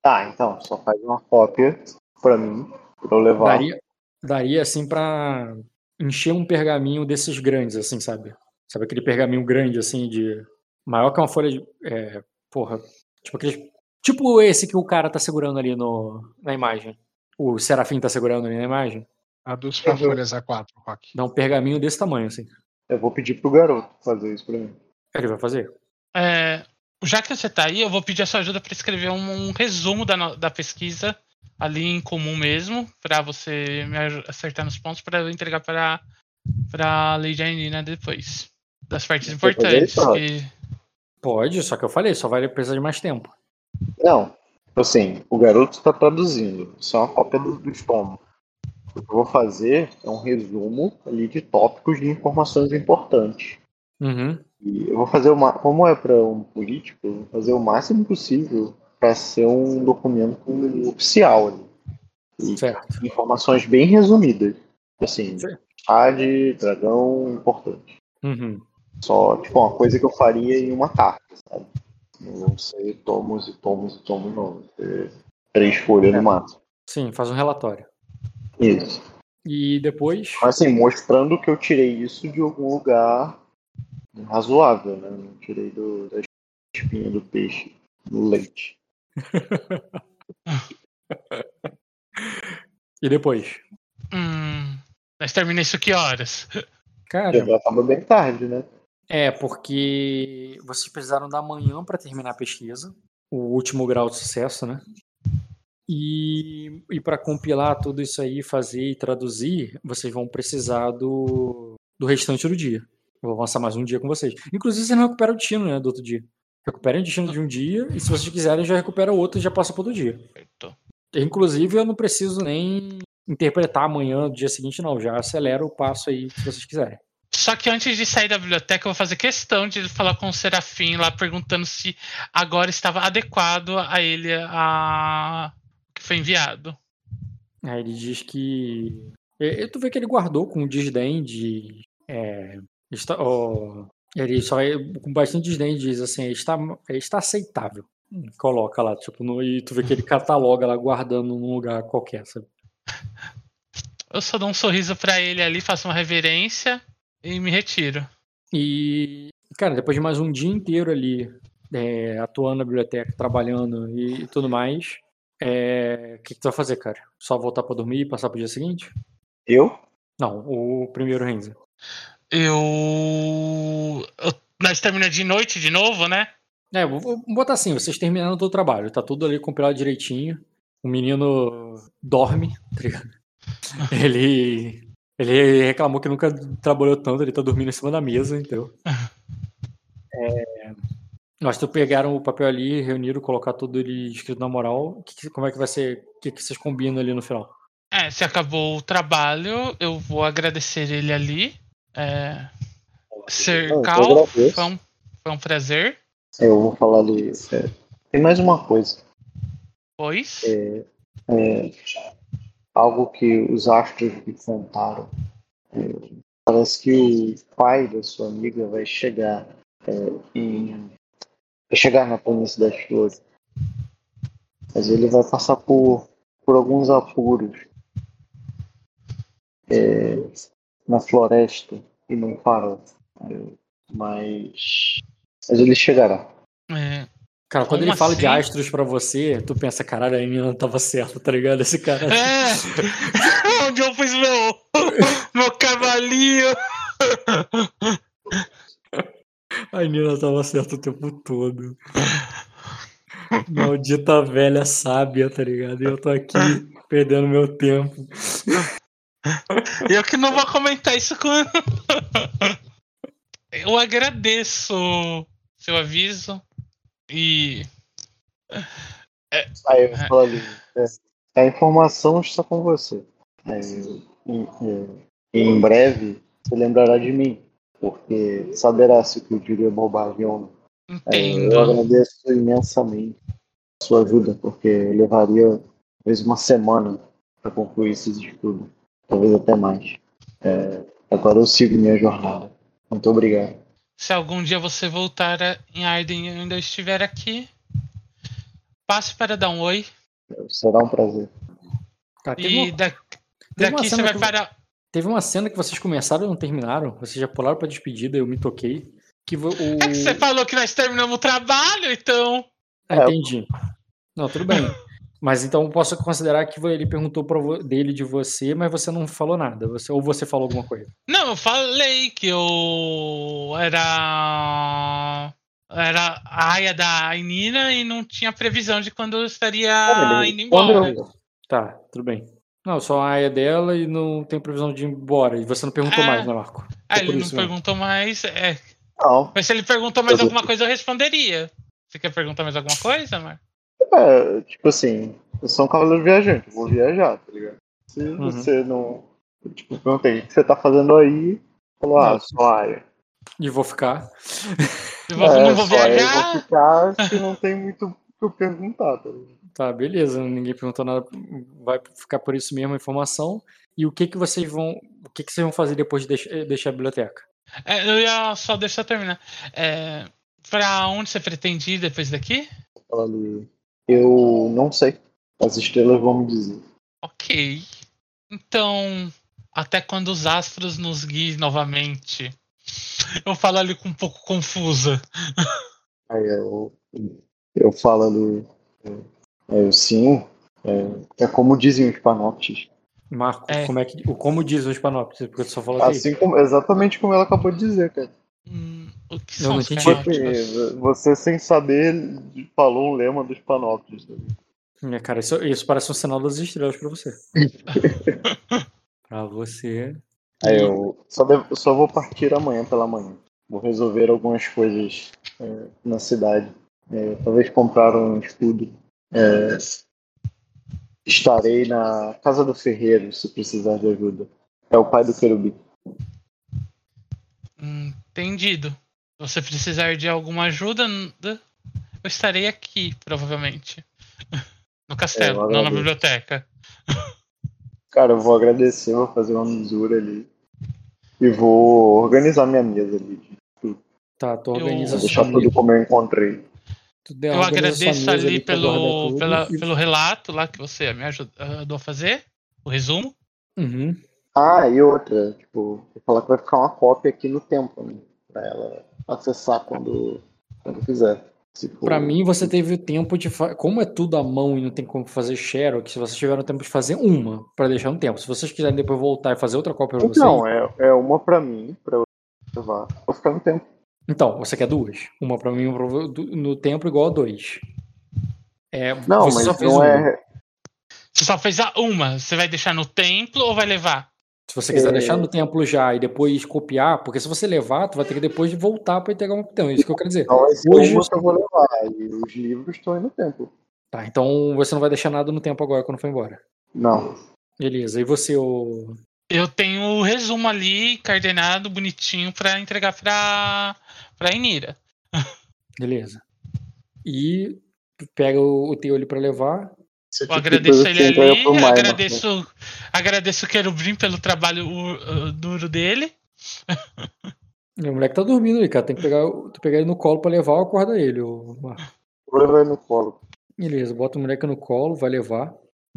Speaker 5: Tá, então, só faz uma cópia pra mim, pra eu levar.
Speaker 2: Daria, daria assim pra encher um pergaminho desses grandes, assim, sabe? Sabe aquele pergaminho grande, assim, de. Maior que uma folha de. é, porra. Tipo aquele. Tipo esse que o cara tá segurando ali no, na imagem. O Serafim tá segurando ali na imagem.
Speaker 1: Traduz pra folhas A4, Rock.
Speaker 2: Dá um pergaminho desse tamanho, assim.
Speaker 5: Eu vou pedir pro garoto fazer isso pra mim.
Speaker 2: Ele vai fazer?
Speaker 3: É, já que você tá aí, eu vou pedir a sua ajuda para escrever um, um resumo da, da pesquisa ali em comum mesmo, para você me acertar nos pontos para eu entregar para para Lady Ainina depois. Das partes importantes.
Speaker 5: isso,
Speaker 2: Pode, só que eu falei, só vai precisar de mais tempo.
Speaker 5: Não, assim, o garoto está traduzindo. Isso é uma cópia do, do estômago. O que eu vou fazer é um resumo ali de tópicos de informações importantes.
Speaker 2: Uhum.
Speaker 5: E eu vou fazer uma. Como é para um político, eu vou fazer o máximo possível para ser um documento oficial ali. E
Speaker 2: Certo.
Speaker 5: informações bem resumidas. Assim,
Speaker 2: Sim.
Speaker 5: chá de dragão importante.
Speaker 2: Uhum.
Speaker 5: Só, tipo, uma coisa que eu faria em uma carta, sabe? Não ser tomos e tomos e tomos, não. Ser três folhas no máximo.
Speaker 2: Sim, faz um relatório.
Speaker 5: Isso.
Speaker 2: E depois.
Speaker 5: Mas assim, mostrando que eu tirei isso de algum lugar razoável, né? Não tirei do, da espinha do peixe, no leite.
Speaker 2: E depois?
Speaker 3: Hum, nós terminamos isso que horas?
Speaker 2: Cara,
Speaker 5: Já tava bem tarde, né?
Speaker 2: É porque vocês precisaram da manhã para terminar a pesquisa, o último grau de sucesso, né? E, e para compilar tudo isso aí, fazer e traduzir, vocês vão precisar do, do restante do dia. Eu vou avançar mais um dia com vocês. Inclusive, vocês não recuperam o destino, né, do outro dia. Recuperem o destino de um dia, e se vocês quiserem, já recupera o outro e já passa pro outro dia.
Speaker 3: Certo.
Speaker 2: Inclusive, eu não preciso nem interpretar amanhã, do dia seguinte, não. Já acelera o passo aí, se vocês quiserem.
Speaker 3: Só que antes de sair da biblioteca, eu vou fazer questão de falar com o Serafim lá, perguntando se agora estava adequado a ele a que foi enviado.
Speaker 2: Aí ele diz que. e- e Tu vê que ele guardou com desdém de. É, está, ó, ele só é, com bastante desdém diz assim: está, está aceitável. Coloca lá, tipo, no, e tu vê que ele cataloga lá, guardando num lugar qualquer, sabe?
Speaker 3: Eu só dou um sorriso pra ele ali, faço uma reverência e me retiro.
Speaker 2: E, cara, depois de mais um dia inteiro ali é, atuando na biblioteca, trabalhando e tudo mais, é, o que, que tu vai fazer, cara? Só voltar pra dormir e passar pro dia seguinte?
Speaker 5: Eu?
Speaker 2: Não, o primeiro Renzo.
Speaker 3: Eu. eu nós terminamos de noite de novo, né?
Speaker 2: É, vou, vou botar assim, vocês terminaram todo o trabalho, tá tudo ali compilado direitinho. O menino dorme, tá ligado? Ele. Ele reclamou que nunca trabalhou tanto, ele tá dormindo em cima da mesa, entendeu? É, nós tu pegaram o papel ali, reuniram, colocar tudo ele escrito na moral. Que como é que vai ser? O que, que vocês combinam ali no final?
Speaker 3: É, se acabou o trabalho, eu vou agradecer ele ali. É, Ser
Speaker 5: Não, eu
Speaker 3: Cal,
Speaker 5: agradeço.
Speaker 3: foi um, foi um prazer.
Speaker 5: Eu vou falar ali. é, tem mais uma coisa.
Speaker 3: Pois.
Speaker 5: É, é, algo que os astros me contaram. É, parece que o pai da sua amiga vai chegar é, em. Vai chegar na planície das flores. Mas ele vai passar por, por alguns apuros é, na floresta e não farol. É, mas, mas ele chegará.
Speaker 3: É,
Speaker 2: Cara, quando
Speaker 3: Como
Speaker 2: ele fala de
Speaker 3: assim?
Speaker 2: astros pra você, tu pensa, caralho, a menina tava certa, tá ligado? Esse cara.
Speaker 3: É! Onde eu pus meu, meu cavalinho?
Speaker 2: A Nina tava certa o tempo todo. Maldita velha sábia, tá ligado? E eu tô aqui perdendo meu tempo.
Speaker 3: Eu que não vou comentar isso com. Eu agradeço seu aviso e.
Speaker 5: Aí eu falo ali, é, a informação está com você. É, em, é, em breve você lembrará de mim, porque saberá se o que eu diria é bobagem ou não. É,
Speaker 3: Entendo.
Speaker 5: eu agradeço imensamente a sua ajuda, porque levaria talvez uma semana para concluir esses estudos, talvez até mais. É, agora eu sigo minha jornada. Muito obrigado.
Speaker 3: Se algum dia você voltar a- em Arden e eu ainda estiver aqui, passe para dar um oi.
Speaker 5: Será um prazer.
Speaker 2: Tá, teve,
Speaker 3: E
Speaker 2: uma,
Speaker 3: da- daqui você vai
Speaker 2: que-
Speaker 3: para.
Speaker 2: teve uma cena que vocês começaram e não terminaram. Vocês já pularam pra despedida, eu me toquei. Que o...
Speaker 3: É que você falou que nós terminamos o trabalho, então.
Speaker 2: Ah, entendi. Não, tudo bem. Mas então eu posso considerar que ele perguntou dele de você, mas você não falou nada. Você, ou você falou alguma coisa.
Speaker 3: Não, eu falei que eu era. Era a aia da Ainina e não tinha previsão de quando eu estaria
Speaker 5: Olha,
Speaker 3: indo
Speaker 5: quando
Speaker 3: embora.
Speaker 5: eu-
Speaker 2: Tá, tudo bem. Não, só a área dela e não tem previsão de ir embora. E você não perguntou
Speaker 3: É.
Speaker 2: mais, né, Marco?
Speaker 3: Ah,
Speaker 2: É
Speaker 3: ele não
Speaker 2: mesmo.
Speaker 3: perguntou mais. É.
Speaker 5: Não,
Speaker 3: Mas se ele perguntou mais
Speaker 5: Eu-
Speaker 3: alguma coisa, eu responderia. Você quer perguntar mais alguma coisa, Mar?
Speaker 5: É, tipo assim, eu sou um cavaleiro viajante, eu vou viajar, tá ligado? Se
Speaker 2: Uhum.
Speaker 5: você não. Tipo, perguntei, o que você tá fazendo aí? Falou, ah, só área.
Speaker 2: E vou ficar.
Speaker 3: Eu vou-
Speaker 5: É,
Speaker 3: não vou
Speaker 5: aí Eu
Speaker 3: viajar.
Speaker 5: vou ficar, que não tem muito o que eu perguntar, tá ligado?
Speaker 2: Tá, beleza. Ninguém perguntou nada. Vai ficar por isso mesmo a informação. E o que que vocês vão. O que que vocês vão fazer depois de deix- deixar a biblioteca?
Speaker 3: É, eu ia só deixar terminar. É, pra onde você pretende ir depois daqui?
Speaker 5: Fala ali. Eu não sei. As estrelas vão me dizer.
Speaker 3: Ok. Então, até quando os astros nos guiem novamente. Eu falo ali com um pouco confusa.
Speaker 5: Aí eu, eu falo ali. É, é, sim, é, é como dizem os panoptes.
Speaker 2: Marco,
Speaker 3: É.
Speaker 2: como é que. o- Como diz o Hispanópolis? Porque tu só falou.
Speaker 5: Assim como, exatamente como ela acabou de dizer, cara.
Speaker 3: Hum, o que são os canóticos?
Speaker 5: Você sem saber falou um lema dos panoptes. tá ligado?
Speaker 2: Minha cara, isso, isso parece um sinal das estrelas pra você. pra você.
Speaker 5: Aí eu só, devo- só vou partir amanhã pela manhã. Vou resolver algumas coisas é, na cidade. É, talvez comprar um escudo. É, estarei na casa do ferreiro se precisar de ajuda. É o pai do querubim.
Speaker 3: Entendido. Se você precisar de alguma ajuda, eu estarei aqui, provavelmente. No castelo,
Speaker 5: É, eu
Speaker 3: não na biblioteca.
Speaker 5: Cara, eu vou agradecer, vou fazer uma misura ali. E vou organizar minha mesa ali.
Speaker 2: Tá, tu
Speaker 3: Eu-
Speaker 2: organiza
Speaker 5: Vou deixar tudo como eu encontrei.
Speaker 2: Tu
Speaker 3: Eu agradeço ali
Speaker 2: guardar
Speaker 3: pelo, pela-
Speaker 2: e-
Speaker 3: pelo relato lá que você me ajudou a fazer, o resumo.
Speaker 2: Uhum.
Speaker 5: Ah, e outra, tipo, vou falar que vai ficar uma cópia aqui no tempo, né? Pra ela acessar quando, quando quiser. Se
Speaker 2: Pra mim, você teve o tempo de. Fa... Como é tudo à mão e não tem como fazer Xerox, vocês tiveram tempo de fazer uma pra deixar um tempo. Se vocês quiserem depois voltar e fazer outra cópia pra vocês.
Speaker 5: Então, é, é uma pra mim, pra eu levar. Vou ficar no tempo.
Speaker 2: Então, você quer duas? Uma pra mim, uma pra... no tempo igual a dois. É,
Speaker 5: Não,
Speaker 2: você
Speaker 5: mas
Speaker 2: só fez
Speaker 5: não
Speaker 2: uma.
Speaker 5: é.
Speaker 3: Você só fez a uma. Você vai deixar no templo ou vai levar?
Speaker 2: Se você quiser
Speaker 5: É.
Speaker 2: deixar no templo já e depois copiar, porque se você levar, tu vai ter que depois voltar pra entregar um então, é isso que eu quero dizer.
Speaker 5: Não
Speaker 2: Hoje-
Speaker 5: uma eu vou levar. E os livros estão aí no tempo.
Speaker 2: Tá, então você não vai deixar nada no tempo agora quando for embora.
Speaker 5: Não.
Speaker 2: Beleza. E você, o
Speaker 3: Eu tenho o resumo ali, coordenado, bonitinho, pra entregar pra, pra Inira.
Speaker 2: Beleza. E pega o, o teu ali pra levar.
Speaker 5: Esse
Speaker 3: Eu
Speaker 5: tipo de
Speaker 3: agradeço ele ali,
Speaker 5: Minor, né?
Speaker 3: agradeço, agradeço o Querubim pelo trabalho uh, duro dele.
Speaker 2: O moleque tá dormindo ali, cara. Tem que pegar, o- tu pegar ele no colo pra levar ou acorda ele, o Marco.
Speaker 5: Vou levar ele no colo.
Speaker 2: Beleza, bota o moleque no colo, vai levar.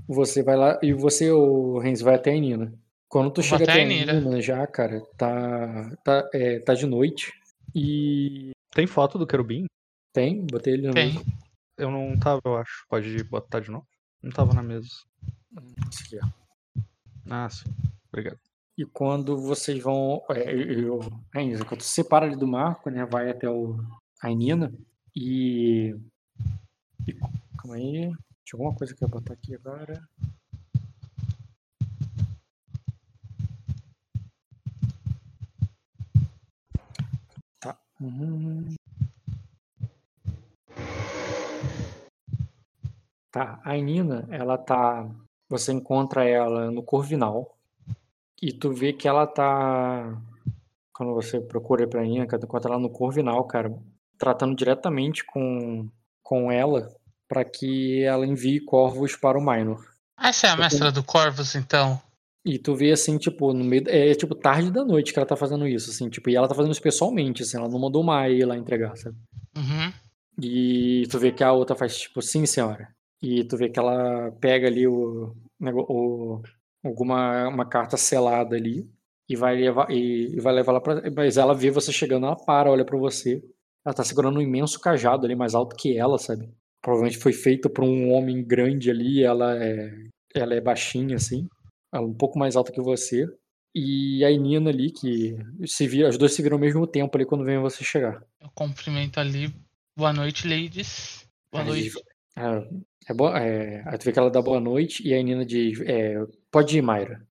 Speaker 2: Você vai lá. E você, o Renz, vai até a Nina. Quando tu
Speaker 3: Vou
Speaker 2: chega
Speaker 3: até
Speaker 2: até
Speaker 3: a Nina.
Speaker 2: Nina já, cara, tá, tá, é, tá de noite. E
Speaker 4: Tem foto do querubim?
Speaker 2: tem, botei ele na
Speaker 3: Tem.
Speaker 4: Eu não tava, eu acho. Pode botar de novo? Não tava na mesa.
Speaker 2: Isso aqui, ó.
Speaker 4: Ah, sim. Obrigado.
Speaker 2: E quando vocês vão. É, eu, é isso, quando tu separa ali do Marco, né? Vai até o, a Nina e E, calma aí. Tinha alguma coisa que eu ia botar aqui agora. Tá. Uhum. Tá. A Nina, ela tá. Você encontra ela no Corvinal. E tu vê que ela tá. Quando você procura pra Nina, tu encontra ela no Corvinal, cara. Tratando diretamente com, com ela para que ela envie corvos para o Minor.
Speaker 3: Essa é a mestra do Corvus, então.
Speaker 2: E tu vê assim, tipo, no meio. É tipo tarde da noite que ela tá fazendo isso, assim, tipo, e ela tá fazendo isso pessoalmente, assim, ela não mandou uma ir lá entregar, sabe?
Speaker 3: Uhum.
Speaker 2: E tu vê que a outra faz, tipo, sim, senhora. E tu vê que ela pega ali o. o alguma uma carta selada ali e vai levar e, e vai levar lá para mas ela vê você chegando ela para olha para você ela tá segurando um imenso cajado ali mais alto que ela sabe provavelmente foi feita por um homem grande ali, ela é, ela é baixinha assim, ela é um pouco mais alta que você. E a Nina ali, que se vira, as duas se viram ao mesmo tempo ali quando vem você chegar.
Speaker 3: Eu cumprimento ali. Boa noite, ladies. Boa
Speaker 2: Aí,
Speaker 3: noite.
Speaker 2: É, é, boa, é, aí tu vê que ela dá boa noite e a Nina diz: é, Pode ir, Mayra.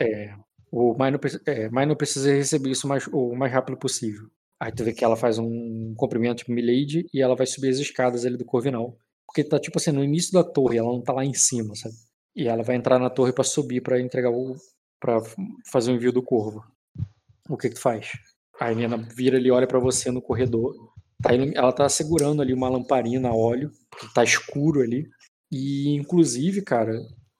Speaker 2: É, o não, é, precisa receber isso mais, o mais rápido possível. Aí tu vê que ela faz um cumprimento tipo Milady e ela vai subir as escadas ali do Corvinal. Porque tá tipo assim, no início da torre, ela não tá lá em cima, sabe? E ela vai entrar na torre para subir para entregar o. para fazer o envio do corvo. O que que tu faz? A Nina vira ali, olha para você no corredor. Tá, ela tá segurando ali uma lamparina a óleo, tá escuro ali. E inclusive, cara,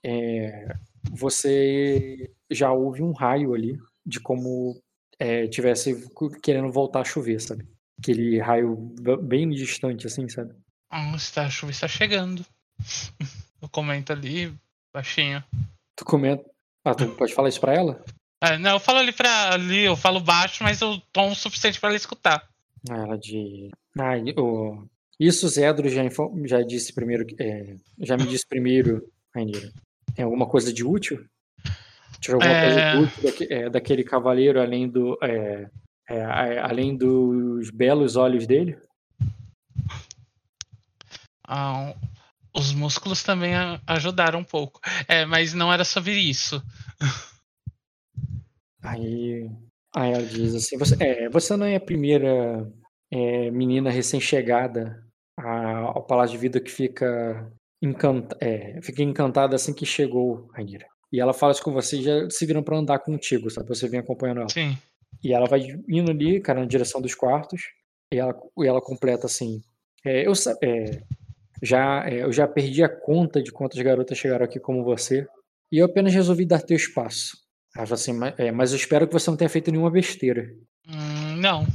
Speaker 2: é, você já ouve um raio ali de como é, tivesse querendo voltar a chover, sabe? Aquele raio bem distante, assim, sabe?
Speaker 3: Ah, está, a chuva está chegando. Eu comento ali, baixinho.
Speaker 2: Tu comenta. Ah, tu pode falar isso pra ela?
Speaker 3: É, não, eu falo ali pra ali, eu falo baixo, mas o tom o suficiente pra ela escutar.
Speaker 2: Ah, de. Ah, o... Isso Zedro já, já disse primeiro. É... Já me disse primeiro, Rainira. Tem alguma coisa de útil? Tiver alguma é... coisa útil é, daquele cavaleiro além do. É, é, além dos belos olhos dele?
Speaker 3: Ah, os músculos também ajudaram um pouco. É, mas não era sobre isso.
Speaker 2: Aí, aí ela diz assim: você, é, você não é a primeira é, menina recém-chegada ao Palácio de Vida que fica, encanta, é, fica encantada assim que chegou, Rainira. E ela fala isso com você e já se viram para andar contigo, sabe? Você vem acompanhando ela.
Speaker 3: Sim.
Speaker 2: E ela vai indo ali, cara, na direção dos quartos. E ela, e ela completa assim: é, eu, é, já, é, eu já perdi a conta de quantas garotas chegaram aqui como você, e eu apenas resolvi dar teu espaço. Assim, mas, é, mas eu espero que você não tenha feito nenhuma besteira.
Speaker 3: Hum, não.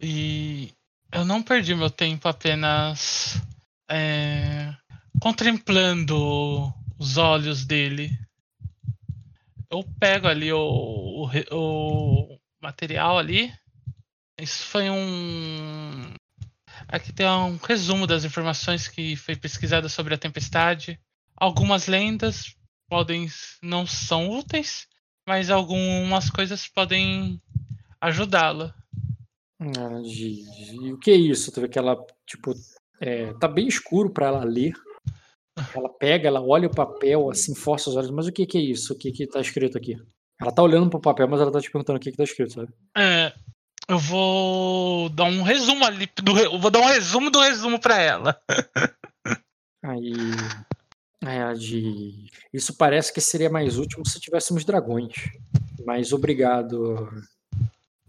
Speaker 3: E eu não perdi meu tempo apenas é, contemplando os olhos dele. Eu pego ali o, o, o material ali. Isso foi um Aqui tem um resumo das informações que foi pesquisada sobre a tempestade. Algumas lendas podem não são úteis, mas algumas coisas podem ajudá-la.
Speaker 2: Ah, Gigi. O que é isso? Tu vê que ela, tipo, é, tá bem escuro para ela ler. Ela pega, ela olha o papel, assim, força os olhos. Mas o que, que é isso? O que, que tá escrito aqui? Ela tá olhando pro papel, mas ela tá te perguntando o que, que tá escrito, sabe?
Speaker 3: É, eu vou dar um resumo ali. Do, eu vou dar um resumo do resumo para ela.
Speaker 2: Aí. Aí de. Isso parece que seria mais útil se tivéssemos dragões. Mas obrigado,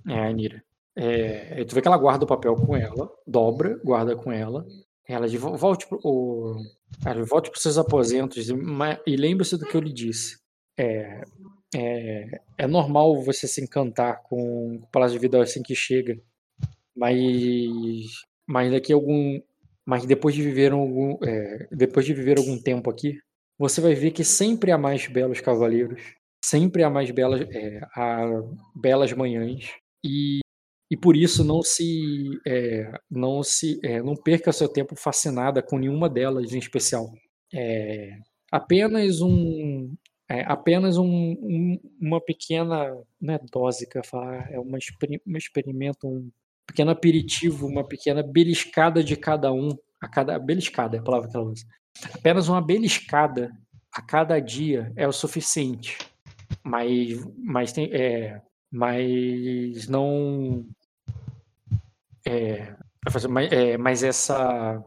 Speaker 2: é, Anira. É, tu vê que ela guarda o papel com ela, dobra, guarda com ela. Ela diz: volte o, volte para os seus aposentos e, lembre-se do que eu lhe disse. É, é, é normal você se encantar com o Palácio de Vida assim que chega, mas, mas daqui algum, mas depois de viver algum, é, depois de viver algum tempo aqui, você vai ver que sempre há mais belos cavaleiros, sempre há mais belas, é, há belas manhãs e, e por isso não se, é, não se, é, não perca seu tempo fascinada com nenhuma delas em especial. É, apenas um, é apenas um, um, uma pequena né, dose, que eu falar, é uma, um experimento, um pequeno aperitivo, uma pequena beliscada de cada um a cada beliscada é a palavra que ela usa. Apenas uma beliscada a cada dia é o suficiente. Mas, mas tem, é, mas não é, é, mas essa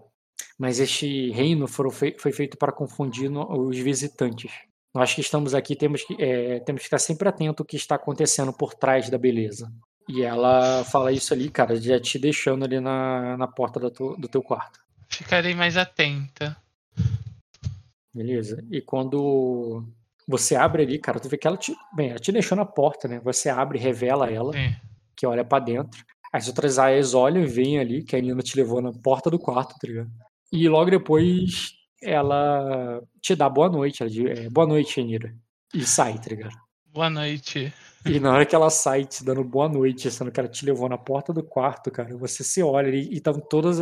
Speaker 2: mas este reino fei, foi feito para confundir no, os visitantes. Nós que estamos aqui temos que, é, temos que estar sempre atento ao que está acontecendo por trás da beleza. E ela fala isso ali, cara, já te deixando ali na, na porta do, tu, do teu quarto.
Speaker 3: Ficarei mais atenta.
Speaker 2: Beleza. E quando você abre ali, cara, tu vê que ela te, bem, ela te deixou na porta, né? Você abre, revela ela,
Speaker 3: Sim.
Speaker 2: que olha para dentro. As outras aias olham e veem ali que a Nina te levou na porta do quarto, tá ligado? E logo depois ela te dá boa noite. Ela diz, é, boa noite, Anira. E sai, tá ligado?
Speaker 3: Boa noite.
Speaker 2: E na hora que ela sai te dando boa noite, sendo que ela te levou na porta do quarto, cara, você se olha e estão todas.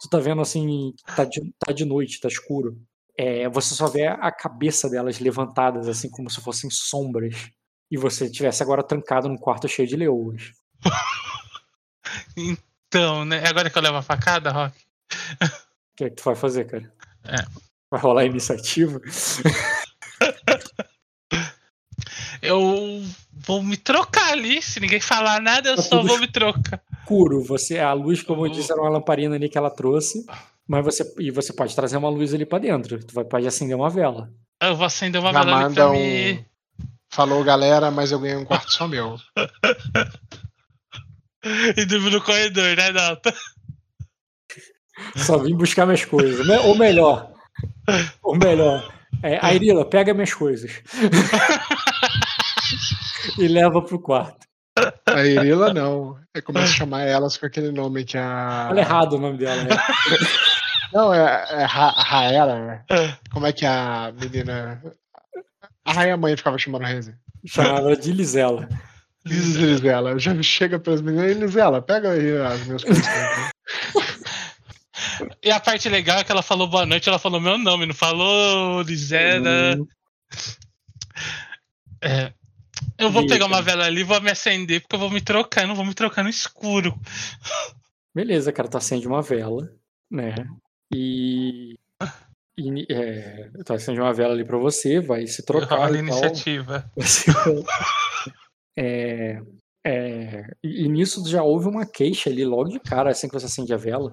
Speaker 2: Tu tá vendo assim, tá de, tá de noite, tá escuro. É, você só vê a cabeça delas levantadas, assim, como se fossem sombras. E você estivesse agora trancado num quarto cheio de leoas.
Speaker 3: Então, né? É agora que eu levo a facada, Rock?
Speaker 2: O que é que tu vai fazer, cara?
Speaker 3: É.
Speaker 2: Vai rolar a iniciativa?
Speaker 3: Eu vou me trocar ali. Se ninguém falar nada, eu
Speaker 2: Tá
Speaker 3: só vou me trocar.
Speaker 2: Escuro, você, a luz, como eu disse, era uma lamparina ali que ela trouxe. Mas você, e você pode trazer uma luz ali pra dentro. Tu vai, pode acender uma vela.
Speaker 3: Eu vou acender uma
Speaker 1: Já
Speaker 3: vela ali pra
Speaker 1: um.
Speaker 3: me.
Speaker 1: Falou, galera, mas eu ganhei um quarto só meu.
Speaker 3: E dormir no corredor, né, Dalton?
Speaker 2: Só vim buscar minhas coisas. né? Ou melhor, ou melhor, é, Airila, pega minhas coisas. e leva pro quarto.
Speaker 1: A Irila não. Eu começo a chamar elas com aquele nome que a.
Speaker 2: Fala errado o nome dela, né?
Speaker 1: Não, é, é Ra Raela, né? Como é que a menina. A rainha mãe ficava chamando a Reze.
Speaker 2: Chamava de Lisela.
Speaker 1: Lisela. Já chega para as meninas e Lisela, pega aí as minhas coisas.
Speaker 3: E a parte legal é que ela falou boa noite, ela falou meu nome, não falou Lisera.
Speaker 2: Hum,
Speaker 3: É. Eu vou pegar uma vela ali e vou me acender, porque eu vou me trocar, eu não vou me trocar no escuro.
Speaker 2: Beleza, cara, tu acende uma vela, né? E. e é, tu acende uma vela ali pra você, vai se trocar
Speaker 3: a
Speaker 2: e
Speaker 3: iniciativa.
Speaker 2: Você- é, é, e e nisso já houve uma queixa ali logo de cara, assim que você acende a vela.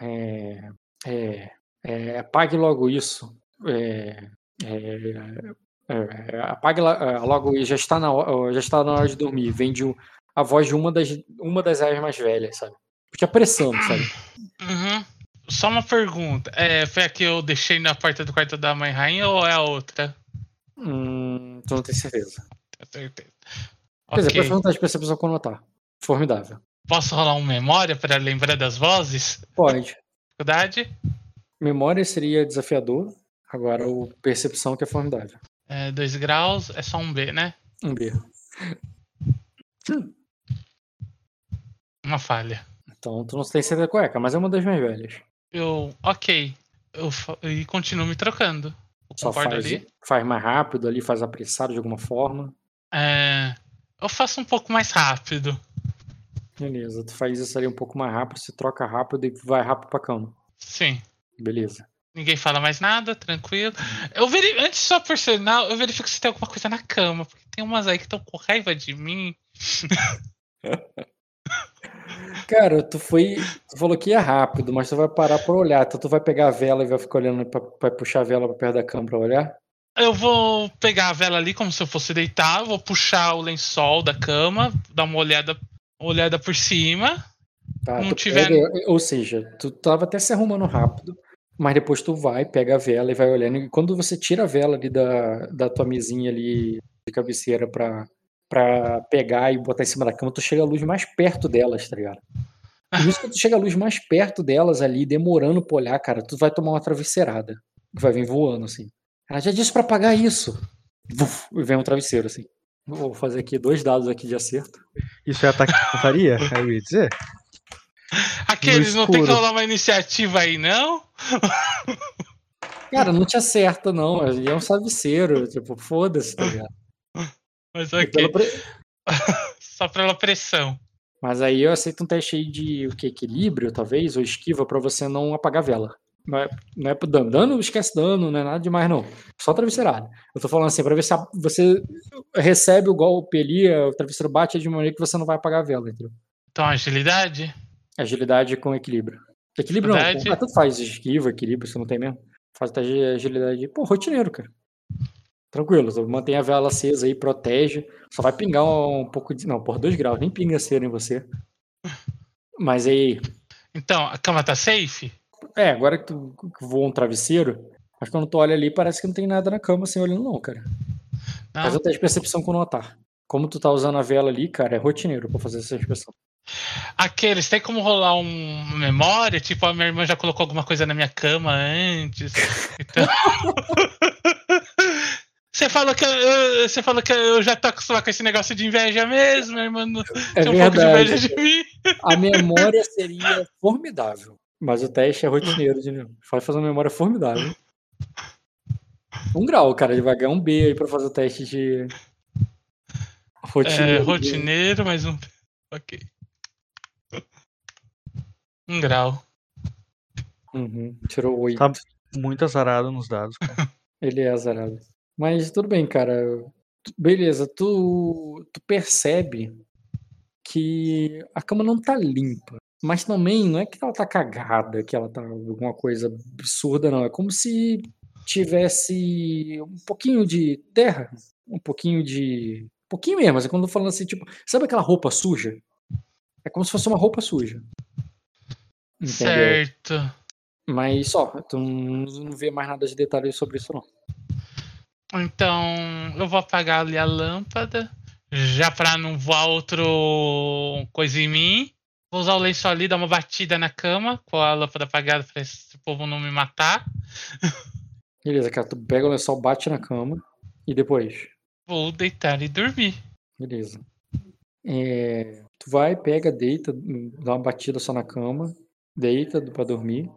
Speaker 2: É, é, é, apague logo isso. É, é, é, apague é, logo isso. Já está, na, hora- já está na hora de dormir. Vem de a voz de uma das, uma das aias mais velhas, sabe? Te apressando, sabe?
Speaker 3: Uhum. Só uma pergunta. É, foi a que eu deixei na porta do quarto da mãe rainha ou é a outra?
Speaker 2: Hum, tu não tem certeza.
Speaker 3: Tenho certeza.
Speaker 2: Quer dizer, pode perguntar quando notar. Formidável.
Speaker 3: Posso rolar um memória para lembrar das vozes?
Speaker 2: Pode.
Speaker 3: Dificuldade?
Speaker 2: Memória seria desafiador. Agora o percepção que é formidável.
Speaker 3: É, dois graus, é só um B, né?
Speaker 2: Um B.
Speaker 3: Uma falha.
Speaker 2: Então tu não tem certeza qual é, cara, mas é uma das mais velhas.
Speaker 3: Eu. Ok. Eu e continuo me trocando. Eu
Speaker 2: Só faz,
Speaker 3: ali.
Speaker 2: faz mais rápido ali, faz apressado de alguma forma.
Speaker 3: É, eu faço um pouco mais rápido.
Speaker 2: Beleza, tu faz isso ali um pouco mais rápido, se troca rápido e vai rápido pra cama.
Speaker 3: Sim.
Speaker 2: Beleza.
Speaker 3: Ninguém fala mais nada, tranquilo. Eu veri... Antes, só por sinal, eu verifico se tem alguma coisa na cama. Porque tem umas aí que estão com raiva de mim.
Speaker 2: Cara, tu foi. Tu falou que ia rápido, mas tu vai parar pra olhar. Então tu vai pegar a vela e vai ficar olhando pra, vai puxar a vela pra perto da cama pra olhar?
Speaker 3: Eu vou pegar a vela ali como se eu fosse deitar, vou puxar o lençol da cama, dar uma olhada, olhada por cima.
Speaker 2: Tá,
Speaker 3: Não
Speaker 2: tu
Speaker 3: tiver-
Speaker 2: ou seja, tu tava até se arrumando rápido, mas depois tu vai, pega a vela e vai olhando. E quando você tira a vela ali da, da tua mesinha ali de cabeceira pra, pra pegar e botar em cima da cama, tu chega a luz mais perto delas, tá ligado? Por isso que tu chega a luz mais perto delas ali, demorando pra olhar, cara, tu vai tomar uma travesseirada. Vai vir voando, assim. Ela já disse pra apagar isso. Vuf, e vem um travesseiro, assim. Vou fazer aqui dois dados aqui de acerto.
Speaker 4: Isso é ataque de pontaria? Eu ia dizer.
Speaker 3: Aqueles não tem que rolar uma iniciativa aí, não?
Speaker 2: Cara, não te acerta, não. Ele é um travesseiro. Tipo, foda-se, tá ligado?
Speaker 3: Mas ok.
Speaker 2: pre-
Speaker 3: Só pela pressão.
Speaker 2: Mas aí eu aceito um teste aí de o que? Equilíbrio, talvez, ou esquiva, pra você não apagar a vela. Não é, não é pro dano. Dano, esquece dano, não é nada demais, não. Só travesseirada. Eu tô falando assim, pra ver se a- você recebe o golpe ali, o travesseiro bate de maneira que você não vai apagar a vela, entendeu?
Speaker 3: Então, agilidade?
Speaker 2: Agilidade com equilíbrio. Equilíbrio não, ah, tanto faz esquiva, equilíbrio, você não tem mesmo. Faz de agilidade. Pô, rotineiro, cara. Tranquilo, mantém a vela acesa aí, protege. Só vai pingar um pouco de. Não, por 2 graus, nem pinga cera em você. Mas aí.
Speaker 3: Então, a cama tá safe?
Speaker 2: É, agora que tu voa um travesseiro, mas quando tu olha ali, parece que não tem nada na cama sem olhando, não, cara.
Speaker 3: Não?
Speaker 2: Faz teste de percepção com notar. Como tu tá usando a vela ali, cara, é rotineiro pra fazer essa inspeção.
Speaker 3: Aqueles, tem como rolar um uma memória? Tipo, a minha irmã já colocou alguma coisa na minha cama antes. Então. Você falou que eu, você falou que eu já tô acostumado com esse negócio de inveja mesmo, irmã. não-
Speaker 2: É
Speaker 3: Tem um pouco de inveja de mim.
Speaker 2: A memória seria formidável. Mas o teste é rotineiro de. Vai fazer uma memória formidável. Um grau, cara. Ele vai ganhar um B aí pra fazer o teste de.
Speaker 3: É,
Speaker 2: Rotineiro. de-
Speaker 3: rotineiro, mais um. Ok. Um grau.
Speaker 2: Uhum, tirou 8.
Speaker 4: Tá muito azarado nos dados. cara.
Speaker 2: Ele é azarado. Mas tudo bem, cara. Beleza, tu, tu percebe que a cama não tá limpa. Mas também não é que ela tá cagada, que ela tá alguma coisa absurda, não. É como se tivesse um pouquinho de terra, um pouquinho de. Um pouquinho mesmo, mas é quando eu tô falando assim, tipo, sabe aquela roupa suja? É como se fosse uma roupa suja. Entendeu?
Speaker 3: Certo.
Speaker 2: Mas só, tu não vê mais nada de detalhe sobre isso, não.
Speaker 3: Então, eu vou apagar ali a lâmpada. Já pra não voar outro coisa em mim. Vou usar o lençol ali, dar uma batida na cama com a lâmpada apagada pra esse povo não me matar.
Speaker 2: Beleza, cara, tu pega o lençol, bate na cama e depois.
Speaker 3: Vou deitar e dormir.
Speaker 2: Beleza. É, tu vai, pega, deita, dá uma batida só na cama, deita pra dormir.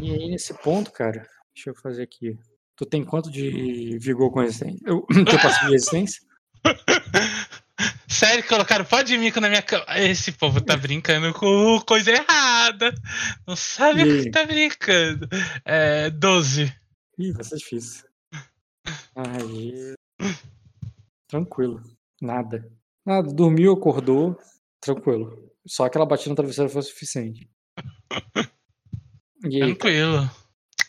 Speaker 2: E aí, nesse ponto, cara, deixa eu fazer aqui. Tu tem quanto de vigor com resistência? Eu, teu passivo de resistência?
Speaker 3: Sério, colocaram pó de mico na minha cama. Esse povo tá brincando com coisa errada. Não sabe
Speaker 2: E
Speaker 3: o que tá brincando. É, 12.
Speaker 2: Ih, vai ser difícil. Aí. Tranquilo. Nada. Nada. Dormiu, acordou. Tranquilo. Só aquela batida no travesseiro foi o suficiente. Aí,
Speaker 3: Tranquilo.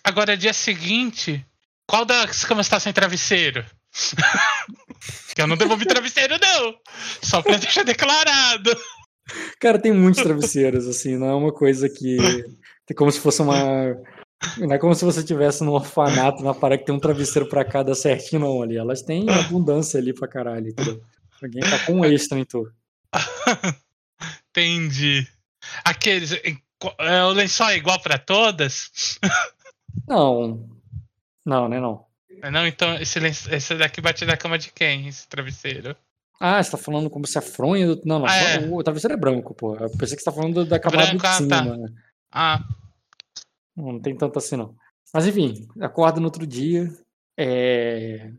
Speaker 3: Agora, dia seguinte, qual das camas tá sem travesseiro? que eu não devolvi travesseiro, não. Só pra deixar declarado.
Speaker 2: Cara, tem muitos travesseiros, assim, não é uma coisa que. É como se fosse uma. Não é como se você tivesse num orfanato na parada que tem um travesseiro pra cada certinho, não, ali. Elas têm abundância ali pra caralho, entendeu? Alguém tá com um extra em tu.
Speaker 3: Entendi. Aqueles. É, o lençol é igual pra todas?
Speaker 2: Não. Não, né, não.
Speaker 3: Não, então esse, lenço- esse daqui bate na cama de quem? Esse travesseiro?
Speaker 2: Ah, você tá falando como se a fronha do. Não, não.
Speaker 3: Ah, é.
Speaker 2: O travesseiro é branco, pô. Eu pensei que você tá falando da camada
Speaker 3: Branco,
Speaker 2: de
Speaker 3: ah,
Speaker 2: cima.
Speaker 3: tá.
Speaker 2: né?
Speaker 3: Ah,
Speaker 2: Não, não tem tanto assim, não. Mas enfim, acorda no outro dia. É...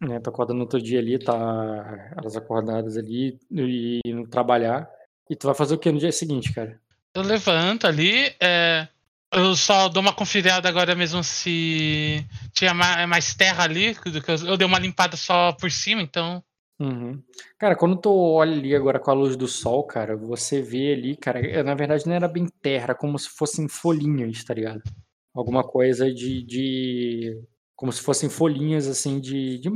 Speaker 2: Né, tu acorda no outro dia ali, tá elas acordadas ali e indo trabalhar. E tu vai fazer o que no dia seguinte, cara?
Speaker 3: Eu levanto ali. é, eu só dou uma conferida agora mesmo se tinha ma- mais terra ali. do que Eu, dei uma limpada só por cima, então.
Speaker 2: Uhum. Cara, quando tu olha ali agora com a luz do sol, cara, você vê ali, cara, é, na verdade não era bem terra, como se fossem folhinhas, tá ligado? Alguma coisa de, de como se fossem folhinhas assim de, de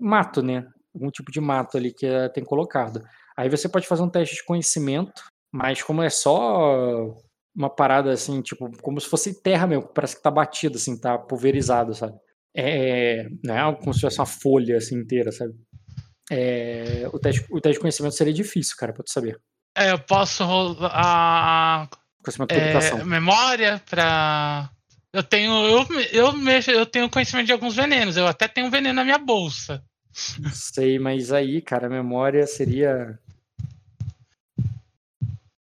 Speaker 2: mato, né? Algum tipo de mato ali que eh, tem colocado. Aí você pode fazer um teste de conhecimento, mas como é só uma parada assim, tipo, como se fosse terra mesmo, parece que tá batido assim, tá pulverizado, sabe? É, não é como se fosse uma folha assim inteira, sabe? É, o, teste, o teste de conhecimento seria difícil, cara, pra tu saber.
Speaker 3: É, eu posso rolar a
Speaker 2: Conhecimento de
Speaker 3: é, memória pra. Eu tenho. Eu, eu, mexo, eu tenho conhecimento de alguns venenos. Eu até tenho um veneno na minha bolsa.
Speaker 2: Sei, mas aí, cara, a memória seria.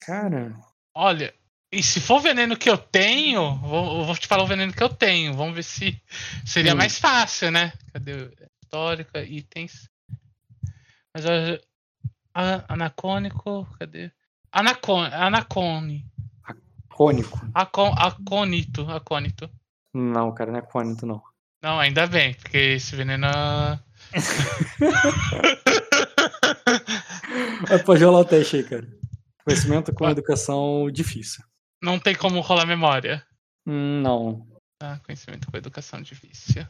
Speaker 2: Cara,
Speaker 3: Olha, e se for o veneno que eu tenho, vou, eu vou te falar o veneno que eu tenho. Vamos ver se seria
Speaker 2: Hum.
Speaker 3: mais fácil, né? Cadê? Histórica, itens. Mas eu- a- anacônico. Cadê? Anacone. Anacone.
Speaker 2: Cônico.
Speaker 3: Acon, acônito. Acônito.
Speaker 2: Não, cara, não é cônito, não.
Speaker 3: Não, ainda bem, porque esse veneno.
Speaker 2: Pode rolar o teste aí, cara. Conhecimento com educação difícil.
Speaker 3: Não tem como rolar memória.
Speaker 2: Hum, Não.
Speaker 3: Ah, conhecimento com educação difícil.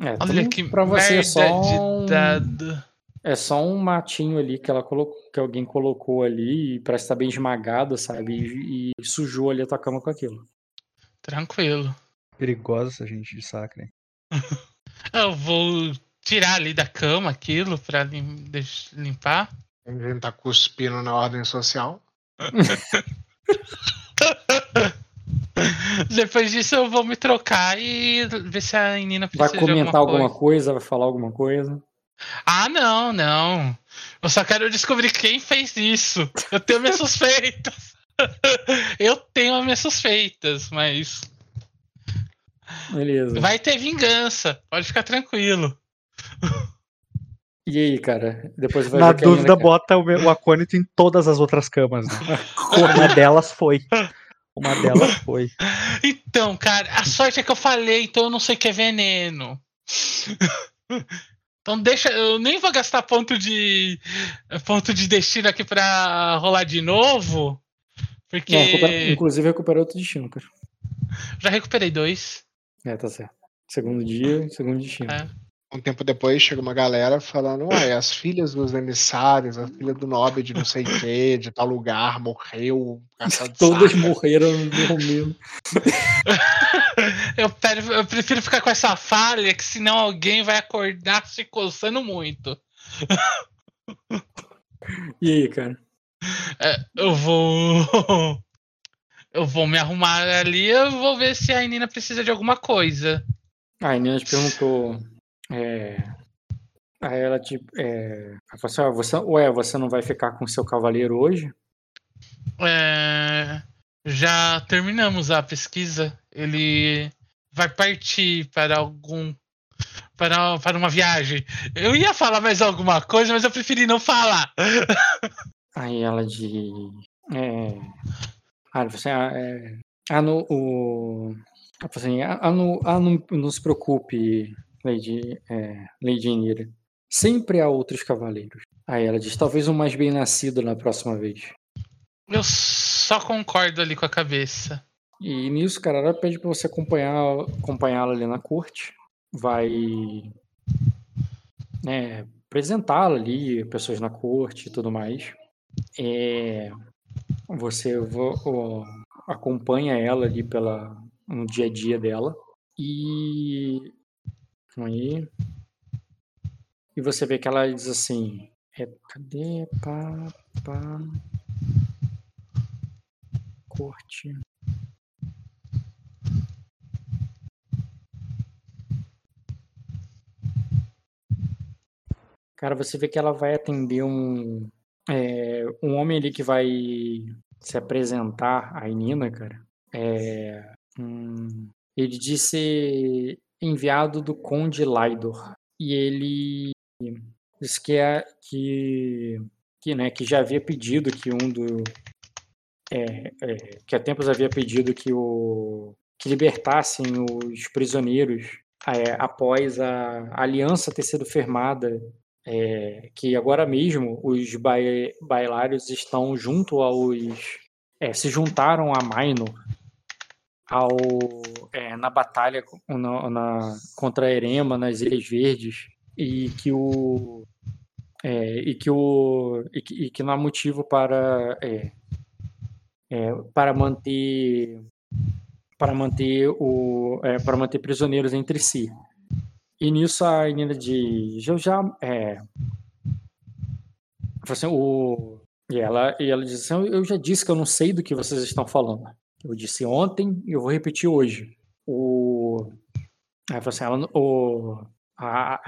Speaker 2: É,
Speaker 3: Olha que
Speaker 2: pra você é
Speaker 3: merda
Speaker 2: só
Speaker 3: de
Speaker 2: um,
Speaker 3: dado.
Speaker 2: é só um matinho ali que ela colocou, que alguém colocou ali e parece estar bem esmagado, sabe? E, e sujou ali a tua cama com aquilo.
Speaker 3: Tranquilo.
Speaker 4: Perigosa essa gente de sacra. hein?
Speaker 3: Eu vou tirar ali da cama aquilo pra lim- limpar.
Speaker 1: A gente tá cuspindo na ordem social.
Speaker 3: Depois disso eu vou me trocar e ver se a
Speaker 2: Vai
Speaker 3: precisa de
Speaker 2: comentar
Speaker 3: alguma
Speaker 2: alguma
Speaker 3: coisa.
Speaker 2: coisa, vai falar alguma coisa.
Speaker 3: Ah, não, não. Eu só quero descobrir quem fez isso. Eu tenho minhas suspeitas. Eu tenho as minhas suspeitas, mas
Speaker 2: Beleza.
Speaker 3: vai ter vingança. Pode ficar tranquilo.
Speaker 2: E aí, cara? Depois vai
Speaker 4: Na
Speaker 2: a
Speaker 4: dúvida,
Speaker 2: quer.
Speaker 4: bota o, me- o acônito em todas as outras camas. Né? Uma delas foi. Uma delas foi.
Speaker 3: Então, cara, a sorte é que eu falei, então eu não sei que é veneno. Então deixa, eu nem vou gastar ponto de ponto de destino aqui pra rolar de novo, porque
Speaker 2: Não, recupera- inclusive recuperou outro destino, cara.
Speaker 3: já recuperei dois.
Speaker 2: É, tá certo. Segundo dia, segundo destino.
Speaker 3: É.
Speaker 1: Um tempo depois chega uma galera falando: Ué, as filhas dos emissários, a filha do nobre de não sei o que, de tal lugar, morreu.
Speaker 2: Todas
Speaker 1: saca."
Speaker 2: morreram no dormindo.
Speaker 3: Eu, eu prefiro ficar com essa falha, que senão alguém vai acordar se coçando muito.
Speaker 2: E aí, cara?
Speaker 3: É, eu vou. Eu vou me arrumar ali, eu vou ver se a Nina precisa de alguma coisa.
Speaker 2: A Inês perguntou. É, aí ela tipo. É, assim, "Ah, você, ué, você não vai ficar com seu cavaleiro hoje?
Speaker 3: É, já terminamos a pesquisa. Ele vai partir para algum. Para, para uma viagem. Eu ia falar mais alguma coisa, mas eu preferi não falar.
Speaker 2: Aí ela de. É, ah, assim, ah, é, ah, no, o, assim, ah, ah, no, ah, não, não se preocupe, Lady, é, Lady Enira. Sempre há outros cavaleiros. Aí ela diz, talvez um mais bem nascido na próxima vez.
Speaker 3: Eu só concordo ali com a cabeça.
Speaker 2: E nisso, cara, ela pede pra você acompanhar, acompanhá-la ali na corte. Vai né, apresentá-la ali, pessoas na corte e tudo mais. É, você vo- ó, acompanha ela ali pela, no dia a dia dela. E. Aí. E você vê que ela diz assim. É, cadê? Pá, pá. Corte. Cara, você vê que ela vai atender um, é, um homem ali que vai se apresentar a Nina, cara. É, hum, ele disse enviado do Conde Laidor. E ele disse que, é, que, que, né, que já havia pedido que um do. é, é, que há tempos havia pedido que, o, que libertassem os prisioneiros é, após a aliança ter sido firmada é, que agora mesmo os bai- bailários estão junto aos. é, se juntaram a Minor ao, é, na batalha na, na- contra Erema nas Ilhas Verdes e que o. é, e, que o e, que, e que não há motivo para. é, é, para manter. para manter o. é, para manter prisioneiros entre si. E nisso a menina diz, eu já. É, assim, o, e, ela, e ela diz assim, eu já disse que eu não sei do que vocês estão falando. Eu disse ontem e eu vou repetir hoje. O, falou assim, ela, o, a,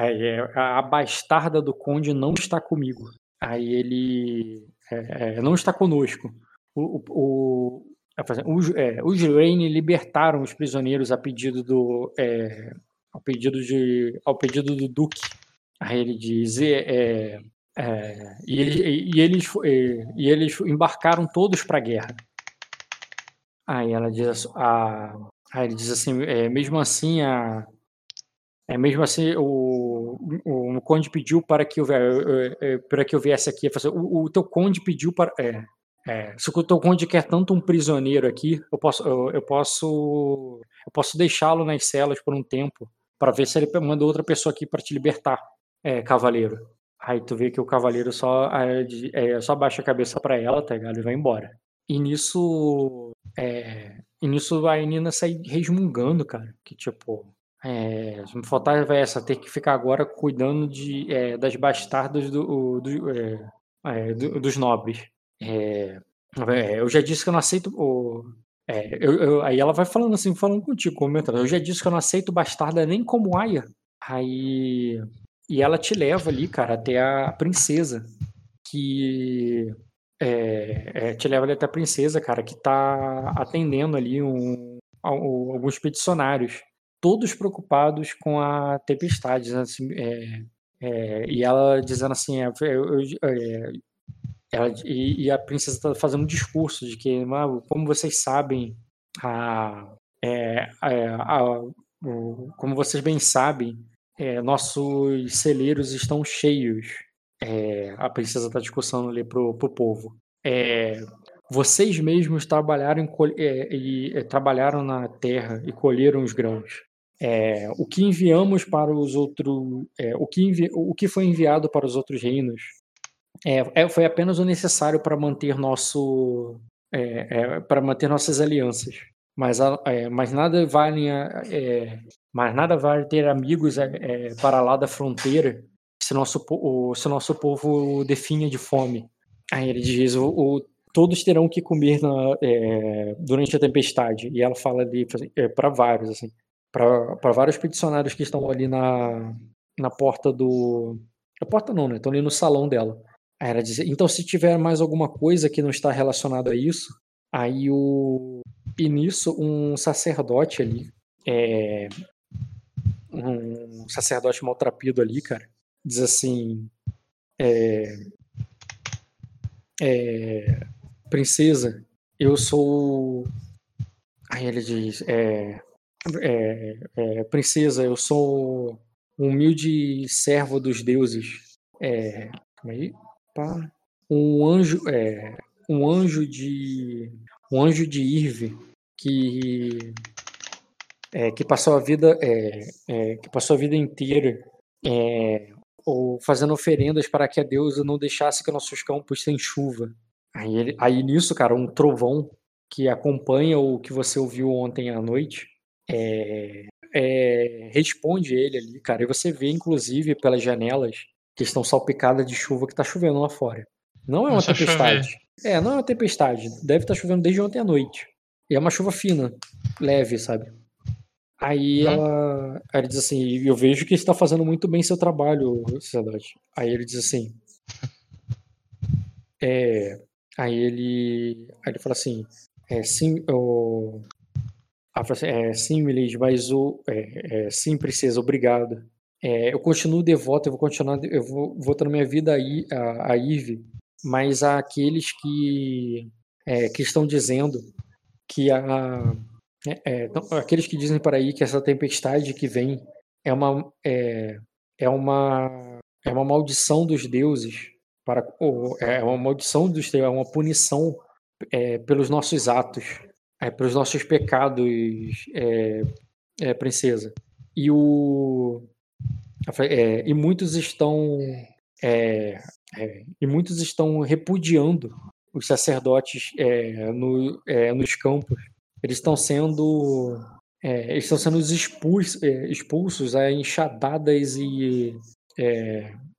Speaker 2: a, a bastarda do conde não está comigo. Aí ele é, é, não está conosco. O, o, o, assim, os, é, os Raine libertaram os prisioneiros a pedido do, é, ao pedido de ao pedido do duque aí ele diz é, É, e, ele, e, eles, e, e, eles embarcaram todos para a guerra. Aí ela diz, a, aí ele diz assim, é, mesmo assim a, é, mesmo assim, o, o, o, conde pediu para que eu, para que eu viesse aqui. O, o teu conde pediu para. É, é, se o teu conde quer tanto um prisioneiro aqui, eu posso, eu, eu posso, eu posso deixá-lo nas celas por um tempo para ver se ele manda outra pessoa aqui para te libertar, é, cavaleiro. Aí tu vê que o cavaleiro só, é, só baixa a cabeça para ela, tá ligado? E vai embora. E nisso, é, e nisso a Nina sai resmungando, cara. Que tipo, é, me faltava essa, ter que ficar agora cuidando de, é, das bastardas do, do, é, é do, dos nobres. É, é, eu já disse que eu não aceito. O, eu, eu, aí ela vai falando assim, falando contigo, comentando. Eu já disse que eu não aceito bastarda nem como aia. Aí. E ela te leva ali, cara, até a princesa. Que. Te leva ali até a princesa, cara, que tá atendendo ali um, alguns peticionários todos preocupados com a tempestade. Né, assim, é, é, e ela dizendo assim, é, eu, é, ela, e, e, a princesa está fazendo um discurso de que, ah, como vocês sabem, a, é, a, a, como vocês bem sabem, é, nossos celeiros estão cheios. A princesa está discursando ali pro, pro povo. vocês mesmos trabalharam, e, trabalharam na terra e colheram os grãos. É, o que enviamos para os outros, é, o, que envi, o que foi enviado para os outros reinos é, é foi apenas o necessário para manter nosso, é, é, para manter nossas alianças. Mas, mas nada vale, mas nada vale ter amigos para lá da fronteira se nosso, o, se nosso povo definha de fome. Aí ele diz: o, o todos terão que comer na, durante a tempestade. E ela fala ali para vários assim para vários peticionários que estão ali na, na porta do. Na porta não, né? Estão ali no salão dela. Aí ela diz, então se tiver mais alguma coisa que não está relacionada a isso, aí o. E nisso, um sacerdote ali, é... um sacerdote maltrapido ali, cara, diz assim. É... É... Princesa, eu sou. Aí ele diz, é, é, é, princesa, eu sou um humilde servo dos deuses. É, aí, pá, um anjo, é, um anjo de, um anjo de Irve que é, que passou a vida, é, é, que passou a vida inteira é, ou fazendo oferendas para que a deusa não deixasse que nossos campos sem chuva. Aí, ele, aí nisso, cara, um trovão que acompanha o que você ouviu ontem à noite é, é, responde ele ali, cara. E você vê, inclusive, pelas janelas que estão salpicadas de chuva que tá chovendo lá fora. Não é uma Nossa, tempestade. Chover. É, não é uma tempestade. Deve estar tá chovendo desde ontem à noite. E é uma chuva fina, leve, sabe? Aí uhum. ela, ela diz assim: Eu vejo que está fazendo muito bem seu trabalho, sacerdote. Aí ele diz assim: É. Aí ele. Aí ele fala assim: é, sim, o, é, sim, Milady, mas o, é, é, sim, princesa, obrigado. É, eu continuo devoto, eu vou continuar, eu vou voltando minha vida aí a, a Ive, mas há aqueles que, é, que estão dizendo que a, é, então, aqueles que dizem para aí que essa tempestade que vem é uma é, é uma é uma maldição dos deuses para é uma maldição dos deuses, é uma punição é, pelos nossos atos é, pelos nossos pecados, é, é, princesa. E o é, e muitos estão é, é, e muitos estão repudiando os sacerdotes é, no, nos campos. Eles estão sendo eles estão sendo expulsos, expulsos a enxadadas e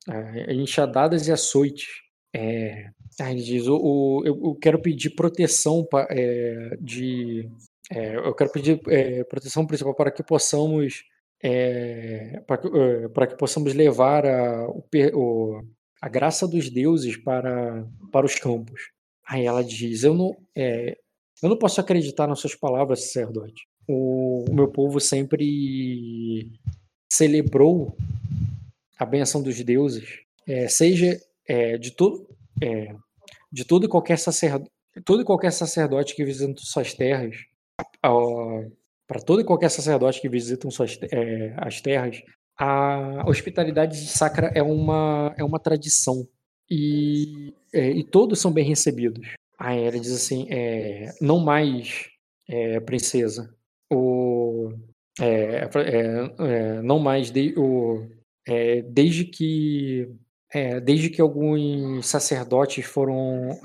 Speaker 2: a enxadadas e açoites. É, ele diz, o, o, eu, eu quero pedir proteção pra, é, de. É, eu quero pedir é, proteção principal para que possamos. É, para, que, é, para que possamos levar a, o, a graça dos deuses para, para os campos. Aí ela diz: Eu não, é, eu não posso acreditar nas suas palavras, sacerdote. O, meu povo sempre celebrou a benção dos deuses, é, seja é, de todo é, de todo e qualquer sacerdote todo e qualquer sacerdote que visita suas terras para todo e qualquer sacerdote que visitam suas, é, as terras a hospitalidade de Sacra é uma é uma tradição e, é, e todos são bem recebidos aí ela diz assim é, não mais é, princesa o é, é, não mais de, o, desde que desde que alguns sacerdotes foram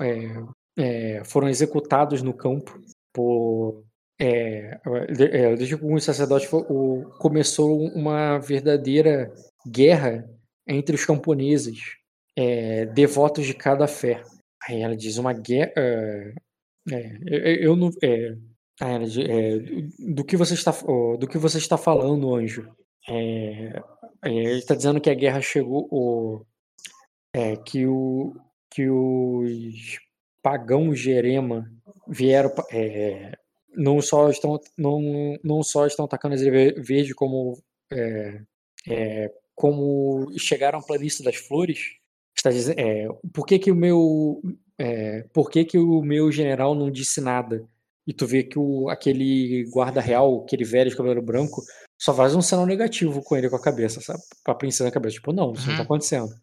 Speaker 2: é, foram executados no campo por é, é, desde que alguns sacerdotes for, o, começou uma verdadeira guerra entre os camponeses, é, devotos de cada fé. Aí ela diz uma guerra. É, é, eu não. Ela, do que você está do que você está falando, anjo? ele está dizendo que a guerra chegou, o, que o que os pagãos Jerema vieram é, não só estão não, não só estão atacando as verde como é, é, como chegaram à planície das flores está dizendo é, por que que o meu é, por que que o meu general não disse nada e tu vê que o, aquele guarda real aquele velho de cabelo branco só faz um sinal negativo com ele com a cabeça sabe com a princesa na cabeça tipo não isso uhum. não está uhum. acontecendo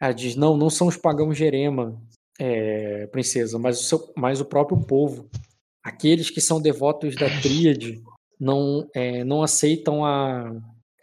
Speaker 2: ela diz não não são os pagãos Jerema é, princesa, mas o, seu, mas o próprio povo, aqueles que são devotos da tríade, não, é, não aceitam a.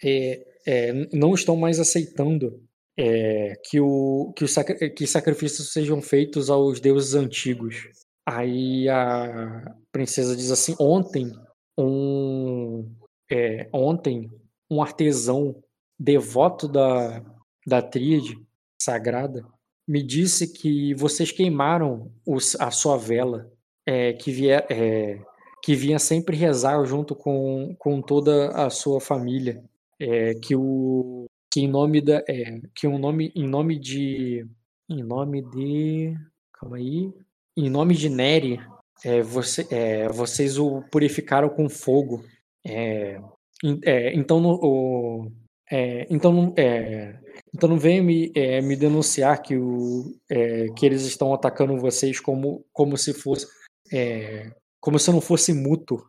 Speaker 2: É, é não estão mais aceitando é, que, o, que, o que sacrifícios sejam feitos aos deuses antigos. Aí a princesa diz assim: ontem, um, é, ontem, um artesão devoto da, da tríade sagrada me disse que vocês queimaram os, a sua vela, é, que, vier, é, que vinha sempre rezar junto com, com toda a sua família, é, que o que em nome da é, que um nome em nome de em nome de calma aí em nome de Neri é, você, é, vocês o purificaram com fogo então no, o, é, então é, então não venha me, é, me denunciar que, o, que eles estão atacando vocês como, como se fosse. Como se não fosse mútuo,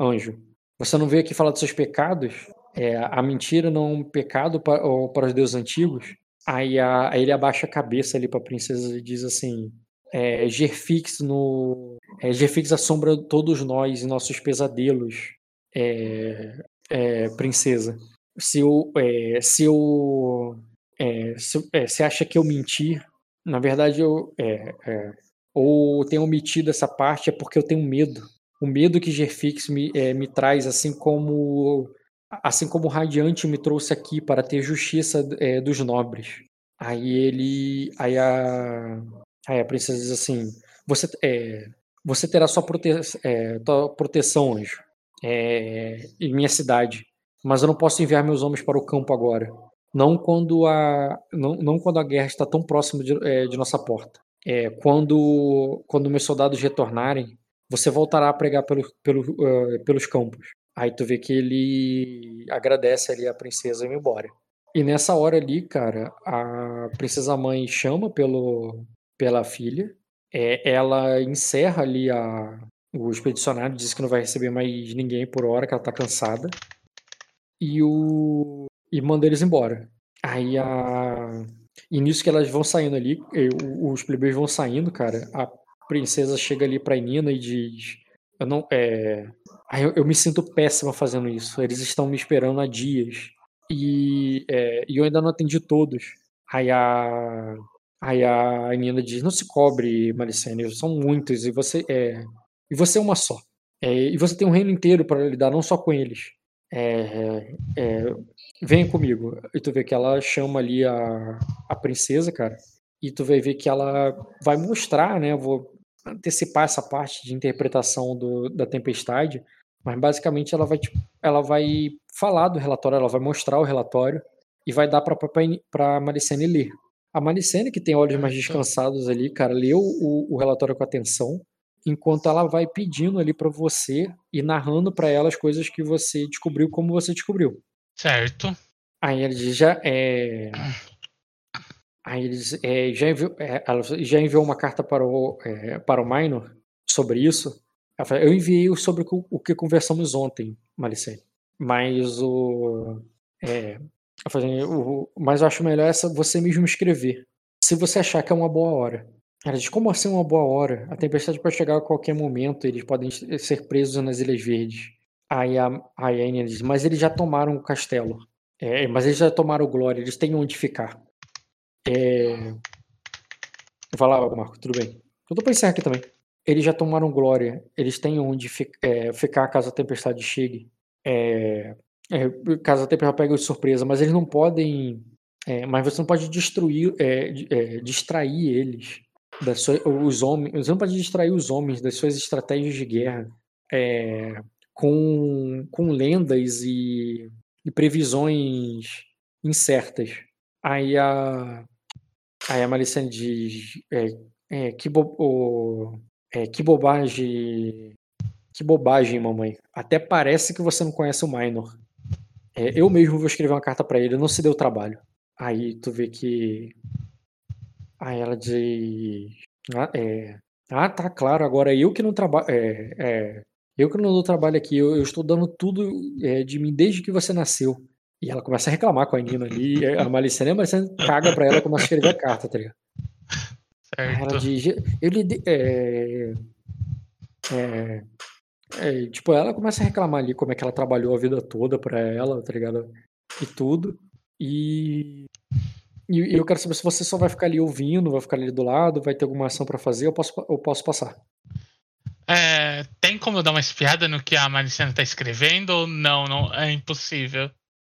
Speaker 2: anjo. Você não veio aqui falar dos seus pecados? É, a mentira não é um pecado para, para os deuses antigos? Aí, a, aí ele abaixa a cabeça ali para a princesa e diz assim: é, Gerfix no. É, Gerfix assombra todos nós e nossos pesadelos, é, é, princesa se eu, é, se eu é, se, é, se acha que eu menti, na verdade eu é, é, ou tenho omitido essa parte é porque eu tenho medo. O medo que Gerfix me, é, me traz, assim como assim como o Radiante me trouxe aqui para ter justiça é, dos nobres. Aí ele, aí a, aí a princesa diz assim: você, é, você terá sua, prote, é, proteção, anjo, é, em minha cidade mas eu não posso enviar meus homens para o campo agora. Não quando a, não, não quando a guerra está tão próxima de, é, de nossa porta. É, quando, quando meus soldados retornarem, você voltará a pregar pelo, pelo, uh, pelos campos. Aí tu vê que ele agradece ali a princesa e vai embora. E nessa hora ali, cara, a princesa mãe chama pelo, pela filha. É, ela encerra ali a, o expedicionário, diz que não vai receber mais ninguém por hora, que ela tá cansada e o e manda eles embora. Aí a e nisso que elas vão saindo ali, os plebeios vão saindo, cara, a princesa chega ali pra Nina e diz: Eu não. É... Eu, eu me sinto péssima fazendo isso. Eles estão me esperando há dias. E, é, e eu ainda não atendi todos. Aí a. Aí a Nina diz: Não se cobre, Malicene, são muitos. E você é. E você é uma só. É, e você tem um reino inteiro para lidar, não só com eles é, é, vem comigo. E tu vê que ela chama ali a, a princesa, cara. E tu vai ver que ela vai mostrar, né? Vou antecipar essa parte de interpretação do, da tempestade. Mas basicamente ela vai, tipo, ela vai falar do relatório, ela vai mostrar o relatório e vai dar pra, pra Malicene ler. A Malicene, que tem olhos mais descansados ali, cara, leu o, o relatório com atenção enquanto ela vai pedindo ali para você e narrando para ela as coisas que você descobriu como você descobriu.
Speaker 3: Certo.
Speaker 2: Aí ele diz, já é Aí eles é, já, enviou, é, ela já enviou uma carta para o, é, para o Minor sobre isso. Ela fala, eu enviei sobre o, o que conversamos ontem, Malicene. Mas o, é, fala, o. Mas eu acho melhor essa você mesmo escrever. Se você achar que é uma boa hora. Ela diz, como assim uma boa hora? A tempestade pode chegar a qualquer momento, eles podem ser presos nas Ilhas Verdes. Aí a, a Anne diz, mas eles já tomaram o castelo. É, mas eles já tomaram Glória, eles têm onde ficar. É... Vai lá, Marco, tudo bem. Eu tô pensando aqui também. Eles já tomaram Glória, eles têm onde fi é, ficar caso a tempestade chegue. É... é caso a tempestade pegue de surpresa, mas eles não podem. É, mas você não pode destruir, é, distrair eles. Das suas, os homens, você não pode distrair os homens das suas estratégias de guerra com, com lendas e, e previsões incertas. Aí a, aí a Maricene diz: é, é, que, bo, o, é, que bobagem. Que bobagem, mamãe. Até parece que você não conhece o Minor. É, eu mesmo vou escrever uma carta para ele, não se deu trabalho. Aí tu vê que. Aí ela diz. Ah, é, ah tá claro, agora eu que não trabalho. É, eu que não dou trabalho aqui, eu, eu estou dando tudo de mim desde que você nasceu. E ela começa a reclamar com a Nina ali. a Malicene, a Malicene caga pra ela e começa a escrever a carta, tá ligado? Certo. Ela diz. Eu lhe. É, é, é, tipo, ela começa a reclamar ali como é que ela trabalhou a vida toda pra ela, tá ligado? E tudo. E. E eu quero saber se você só vai ficar ali ouvindo, vai ficar ali do lado, vai ter alguma ação para fazer, eu posso, eu posso passar.
Speaker 3: É, tem como eu dar uma espiada no que a Maricena tá escrevendo ou não? Não é impossível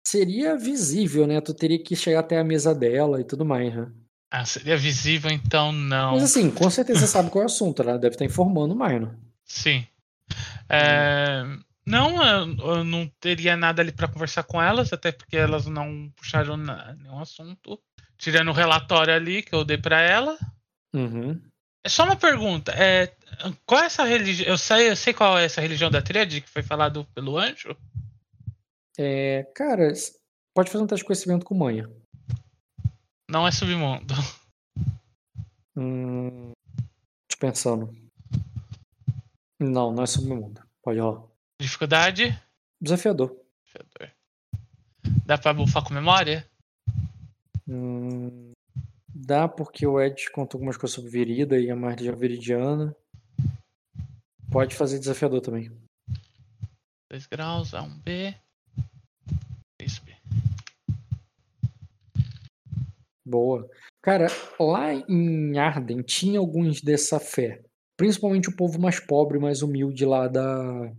Speaker 2: seria visível, né? Tu teria que chegar até a mesa dela e tudo mais, né?
Speaker 3: Ah, seria visível, então não.
Speaker 2: Mas assim, com certeza você sabe qual é o assunto, ela deve estar informando mais, né?
Speaker 3: Sim. É... Não, eu não teria nada ali para conversar com elas, até porque elas não puxaram nenhum assunto. Tirando o relatório ali que eu dei para ela.
Speaker 2: Uhum.
Speaker 3: É só uma pergunta. É, qual é essa religião? Eu sei, eu sei qual é essa religião da tríade que foi falado pelo anjo?
Speaker 2: É, cara, pode fazer um teste de conhecimento com manha.
Speaker 3: Não é submundo.
Speaker 2: Hum, tô pensando. Não, não é submundo. Pode rolar.
Speaker 3: Dificuldade?
Speaker 2: Desafiador.
Speaker 3: Desafiador. Dá pra bufar com memória?
Speaker 2: Hum, dá porque o Ed conta algumas coisas sobre Virida e a Marlia Viridiana. Pode fazer desafiador também.
Speaker 3: 2 graus, A1B.
Speaker 2: Boa. Cara, lá em Arden tinha alguns dessa fé. Principalmente o povo mais pobre, mais humilde lá da.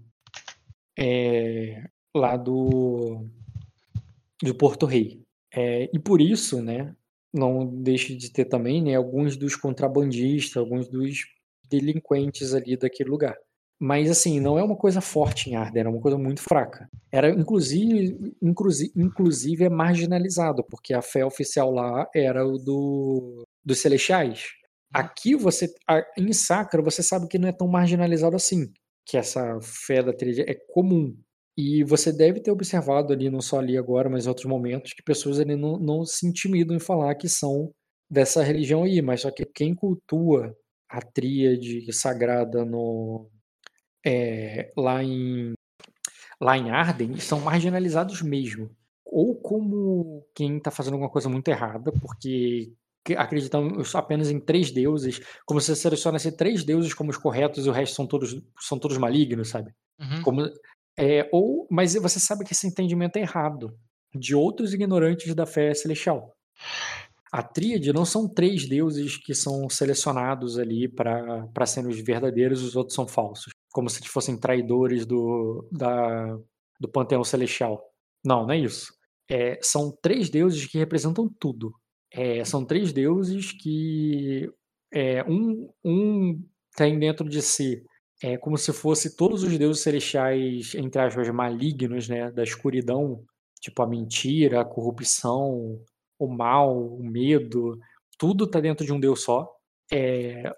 Speaker 2: É, lá do. do Porto Rei. É, e por isso, né? Não deixe de ter também né, alguns dos contrabandistas, alguns dos delinquentes ali daquele lugar. Mas assim, não é uma coisa forte em Arden, era uma coisa muito fraca. Era inclusive, inclusive, inclusive é marginalizado, porque a fé oficial lá era o do dos celestiais. Aqui você em Sacra você sabe que não é tão marginalizado assim, que essa fé da tríade é comum. E você deve ter observado ali, não só ali agora, mas em outros momentos, que pessoas ali não, não se intimidam em falar que são dessa religião aí, mas só que quem cultua a tríade sagrada no, é, lá, em, lá em Arden são marginalizados mesmo. Ou como quem está fazendo alguma coisa muito errada, porque acreditam apenas em três deuses, como se você selecionasse três deuses como os corretos e o resto são todos, são todos malignos, sabe?
Speaker 3: Uhum.
Speaker 2: Como, é, ou, mas você sabe que esse entendimento é errado de outros ignorantes da fé celestial. A tríade não são três deuses que são selecionados ali para serem os verdadeiros os outros são falsos como se fossem traidores do, da, do panteão celestial. Não, não é isso. É, são três deuses que representam tudo. É, são três deuses que é, um, um tem dentro de si é como se fosse todos os deuses celestiais, entre aspas, malignos, né, da escuridão, tipo a mentira, a corrupção, o mal, o medo, tudo está dentro de um deus só. É,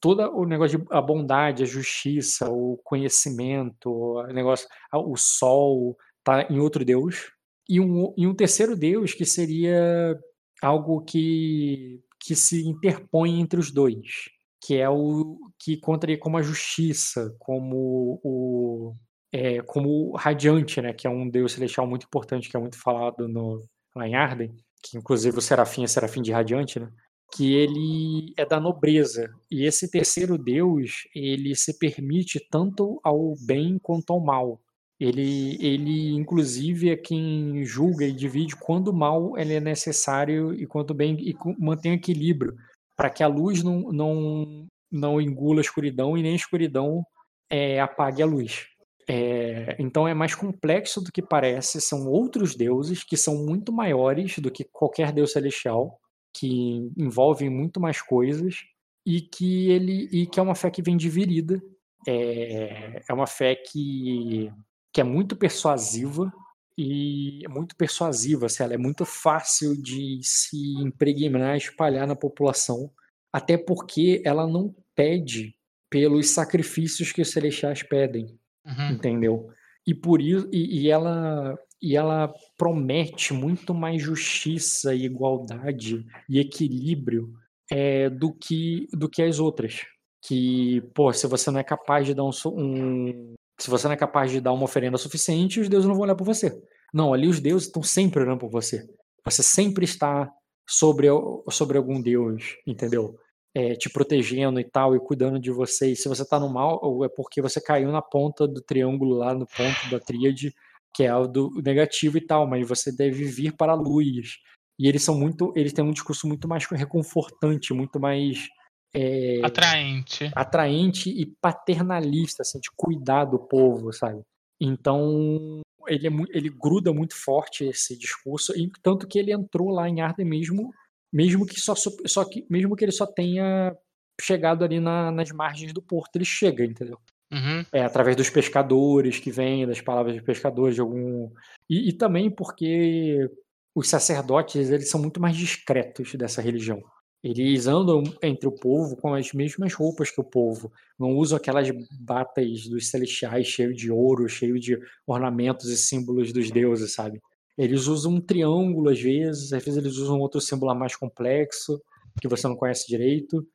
Speaker 2: todo o negócio de a bondade, a justiça, o conhecimento, o negócio, o sol tá em outro deus. E um, e um terceiro deus que seria algo que, que se interpõe entre os dois, que é o que contaria como a justiça, como o é, como o Radiante, né, que é um deus celestial muito importante, que é muito falado no, lá em Arden, que inclusive o Serafim é Serafim de Radiante, né, que ele é da nobreza. E esse terceiro deus, ele se permite tanto ao bem quanto ao mal. Ele, ele inclusive é quem julga e divide quando o mal ele é necessário e quando o bem e mantém equilíbrio para que a luz não, não, não engula a escuridão e nem a escuridão é, apague a luz. É, então é mais complexo do que parece. São outros deuses que são muito maiores do que qualquer deus celestial, que envolvem muito mais coisas e que ele e que é uma fé que vem dividida. É, é uma fé que que é muito persuasiva e é muito persuasiva, assim, ela é muito fácil de se impregnar, espalhar na população, até porque ela não pede pelos sacrifícios que os celestiais pedem, uhum. entendeu? E por isso e, e, ela e ela promete muito mais justiça igualdade e equilíbrio é, do que do que as outras. Que, pô, se você não é capaz de dar um, um se você não é capaz de dar uma oferenda suficiente, os deuses não vão olhar por você. Não, ali os deuses estão sempre olhando por você. Você sempre está sobre, sobre algum deus, entendeu? É, te protegendo e tal, e cuidando de você. E se você está no mal, é porque você caiu na ponta do triângulo lá, no ponto da tríade, que é o do negativo e tal, mas você deve vir para a luz. E eles são muito, eles têm um discurso muito mais reconfortante, muito mais é,
Speaker 3: atraente.
Speaker 2: Atraente e paternalista, assim, de cuidar do povo, sabe? Então, ele, é, ele gruda muito forte esse discurso, e tanto que ele entrou lá em Arden mesmo, mesmo que só, só que mesmo que ele só tenha chegado ali na, nas margens do porto, ele chega, entendeu?
Speaker 3: Uhum.
Speaker 2: É, através dos pescadores que vêm, das palavras dos pescadores, de algum. E, e também porque os sacerdotes eles são muito mais discretos dessa religião. Eles andam entre o povo com as mesmas roupas que o povo. Não usam aquelas batas dos celestiais cheio de ouro, cheio de ornamentos e símbolos dos deuses, sabe? Eles usam um triângulo às vezes, às vezes eles usam outro símbolo mais complexo, que você não conhece direito.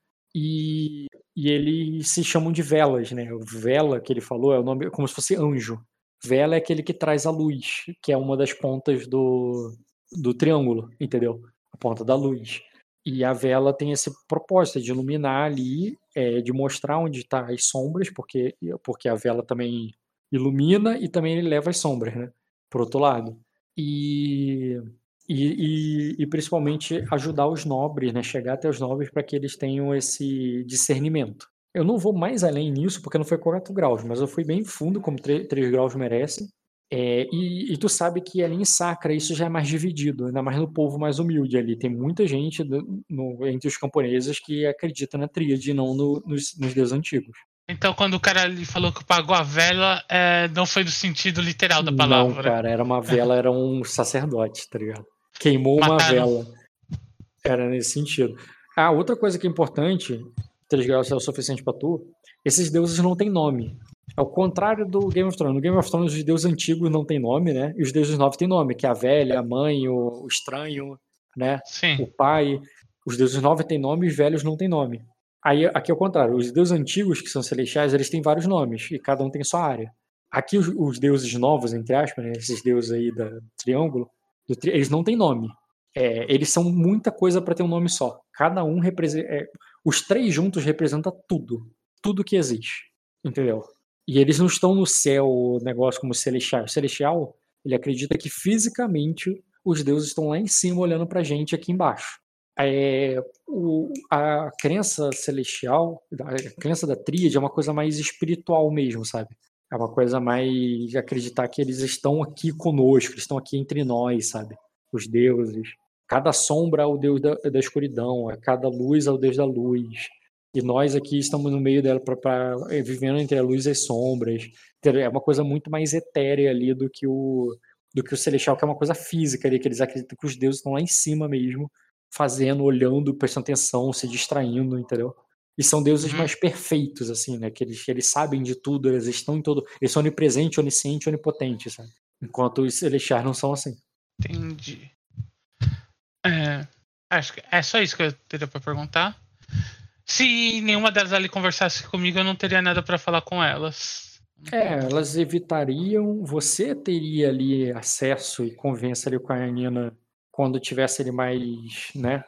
Speaker 2: E, e eles se chamam de velas, né? O vela que ele falou é o nome como se fosse anjo. Vela é aquele que traz a luz, que é uma das pontas do, do triângulo, entendeu? A ponta da luz. E a vela tem esse propósito de iluminar ali, é, de mostrar onde estão tá as sombras, porque, porque a vela também ilumina e também leva as sombras, né? Por outro lado. E, e, e, e principalmente ajudar os nobres, né? Chegar até os nobres para que eles tenham esse discernimento. Eu não vou mais além nisso, porque não foi 4 graus, mas eu fui bem fundo, como 3, 3 graus merece. É, e, e, tu sabe que ali em Sacra isso já é mais dividido, ainda mais no povo mais humilde ali. Tem muita gente no, no, entre os camponeses que acredita na tríade e não no, nos, nos deuses antigos.
Speaker 3: Então, quando o cara ali falou que pagou a vela, é, não foi do sentido literal da palavra.
Speaker 2: Não, cara, era uma vela, era um sacerdote, tá ligado? Queimou uma vela. Era nesse sentido. Ah, outra coisa que é importante, três graus é o suficiente para tu, esses deuses não têm nome. Ao contrário do Game of Thrones. No Game of Thrones, os deuses antigos não têm nome, né? E os deuses novos têm nome, que é a velha, a mãe, o, o estranho, né?
Speaker 3: Sim.
Speaker 2: O pai. Os deuses novos têm nome e os velhos não têm nome. Aí, aqui é o contrário. Os deuses antigos, que são celestiais, eles têm vários nomes, e cada um tem sua área. Aqui, os, os deuses novos, entre aspas, né? esses deuses aí da triângulo. Eles não têm nome. É, eles são muita coisa para ter um nome só. Cada um representa. É, os três juntos representam tudo. Tudo que existe. Entendeu? E eles não estão no céu, negócio como celestial. O celestial, ele acredita que fisicamente os deuses estão lá em cima olhando pra gente aqui embaixo. É, o, a crença celestial, a crença da tríade é uma coisa mais espiritual mesmo, sabe? É uma coisa mais acreditar que eles estão aqui conosco, eles estão aqui entre nós, sabe? Os deuses. Cada sombra é o deus da, da escuridão, cada luz é o deus da luz. E nós aqui estamos no meio dela, pra, pra, eh, vivendo entre a luz e as sombras. É uma coisa muito mais etérea ali do que o do que o celestial, que é uma coisa física ali, que eles acreditam que os deuses estão lá em cima mesmo, fazendo, olhando, prestando atenção, se distraindo, entendeu? E são deuses uhum. mais perfeitos, assim, né? Que eles, eles sabem de tudo, eles estão em todo. Eles são onipresentes, oniscientes, onipotentes, sabe? Enquanto os celestiais não são assim.
Speaker 3: Entendi. É, Acho que é só isso que eu teria pra perguntar. Se nenhuma delas ali conversasse comigo, eu não teria nada pra falar com elas.
Speaker 2: É, elas evitariam. Você teria ali acesso e convivência ali com a Nina quando tivesse ali mais, né?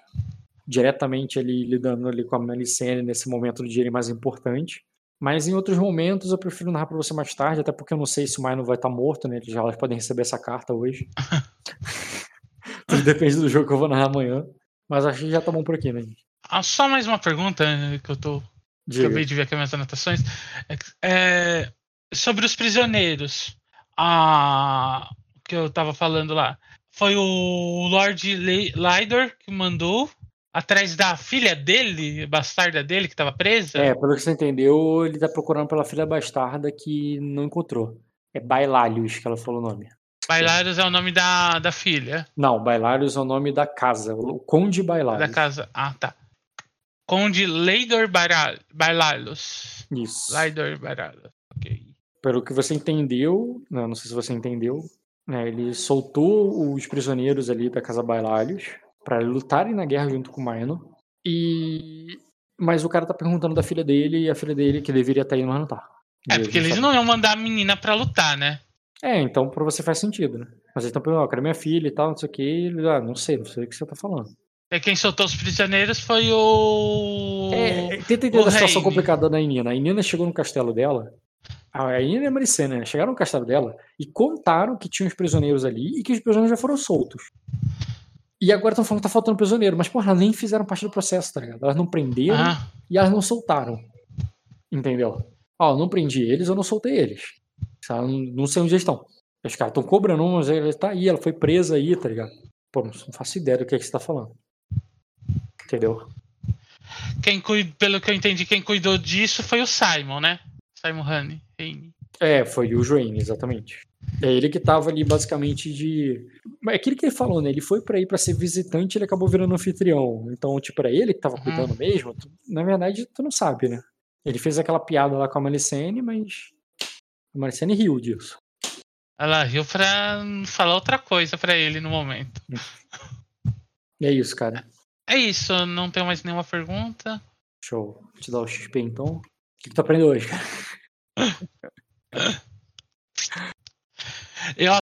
Speaker 2: Diretamente ali lidando ali com a Melicene nesse momento do dia mais importante. Mas em outros momentos eu prefiro narrar pra você mais tarde, até porque eu não sei se o Maino vai estar morto, né? Já elas podem receber essa carta hoje. Tudo depende do jogo que eu vou narrar amanhã. Mas acho que já tá bom por aqui, né?
Speaker 3: Ah, só mais uma pergunta eh, que eu tô.
Speaker 2: Diga.
Speaker 3: Acabei de ver aqui minhas anotações. É é, sobre os prisioneiros. Ah, que eu tava falando lá. Foi o Lord Lydor que mandou atrás da filha dele, bastarda dele, que tava presa.
Speaker 2: É, pelo que você entendeu, ele tá procurando pela filha bastarda que não encontrou. É Bailalius que ela falou o nome.
Speaker 3: Bailaros é o nome da, da filha.
Speaker 2: Não, Bailalius é o nome da casa, o Conde Bailalius.
Speaker 3: Da casa. Ah, tá. Conde Leidor Bailalos.
Speaker 2: Isso.
Speaker 3: Leidor Bailalos. Ok.
Speaker 2: Pelo que você entendeu, não, não sei se você entendeu, né, ele soltou os prisioneiros ali da casa Bailalius para lutarem na guerra junto com o Maeno. E mas o cara tá perguntando da filha dele e a filha dele que deveria estar indo, mas não tá.
Speaker 3: É, porque eles
Speaker 2: sabe-
Speaker 3: não iam mandar a menina pra lutar, né?
Speaker 2: É, então pra você faz sentido, né? Mas eles estão perguntando, ó, cadê minha filha e tal, não sei o que. Ele, ah, não sei, não sei o que você tá falando.
Speaker 3: E quem soltou os prisioneiros foi o.
Speaker 2: É, tenta entender
Speaker 3: o
Speaker 2: a situação complicada da Inina. A Inina chegou no castelo dela. A Inina e a Maricena né? chegaram no castelo dela e contaram que tinha os prisioneiros ali e que os prisioneiros já foram soltos. E agora estão falando que tá faltando prisioneiro, mas porra, nem fizeram parte do processo, tá ligado? Elas não prenderam
Speaker 3: Ah,
Speaker 2: e elas não soltaram. Entendeu? Ó, eu não prendi eles, eu não soltei eles. Sabe? Não- Não sei onde eles estão. Os caras estão cobrando, mas ele tá aí, ela foi presa aí, tá ligado? Pô, não faço ideia do que, é que você tá falando. Entendeu?
Speaker 3: quem cuid... Pelo que eu entendi, quem cuidou disso foi o Simon, né? Simon. Heine.
Speaker 2: É, foi o Joane, exatamente. É ele que tava ali basicamente de. É aquilo que ele falou, né? Ele foi pra ir pra ser visitante ele acabou virando anfitrião. Então, tipo, era ele que tava
Speaker 3: Uhum.
Speaker 2: cuidando mesmo. Tu- na verdade, tu não sabe, né? Ele fez aquela piada lá com a Malicene, mas. A Malicene riu disso.
Speaker 3: Ela riu pra falar outra coisa pra ele no momento.
Speaker 2: É isso, cara.
Speaker 3: É isso, não tenho mais nenhuma pergunta.
Speaker 2: Deixa eu te dar o XP então. O que, que tu aprendeu hoje, cara?
Speaker 3: Eu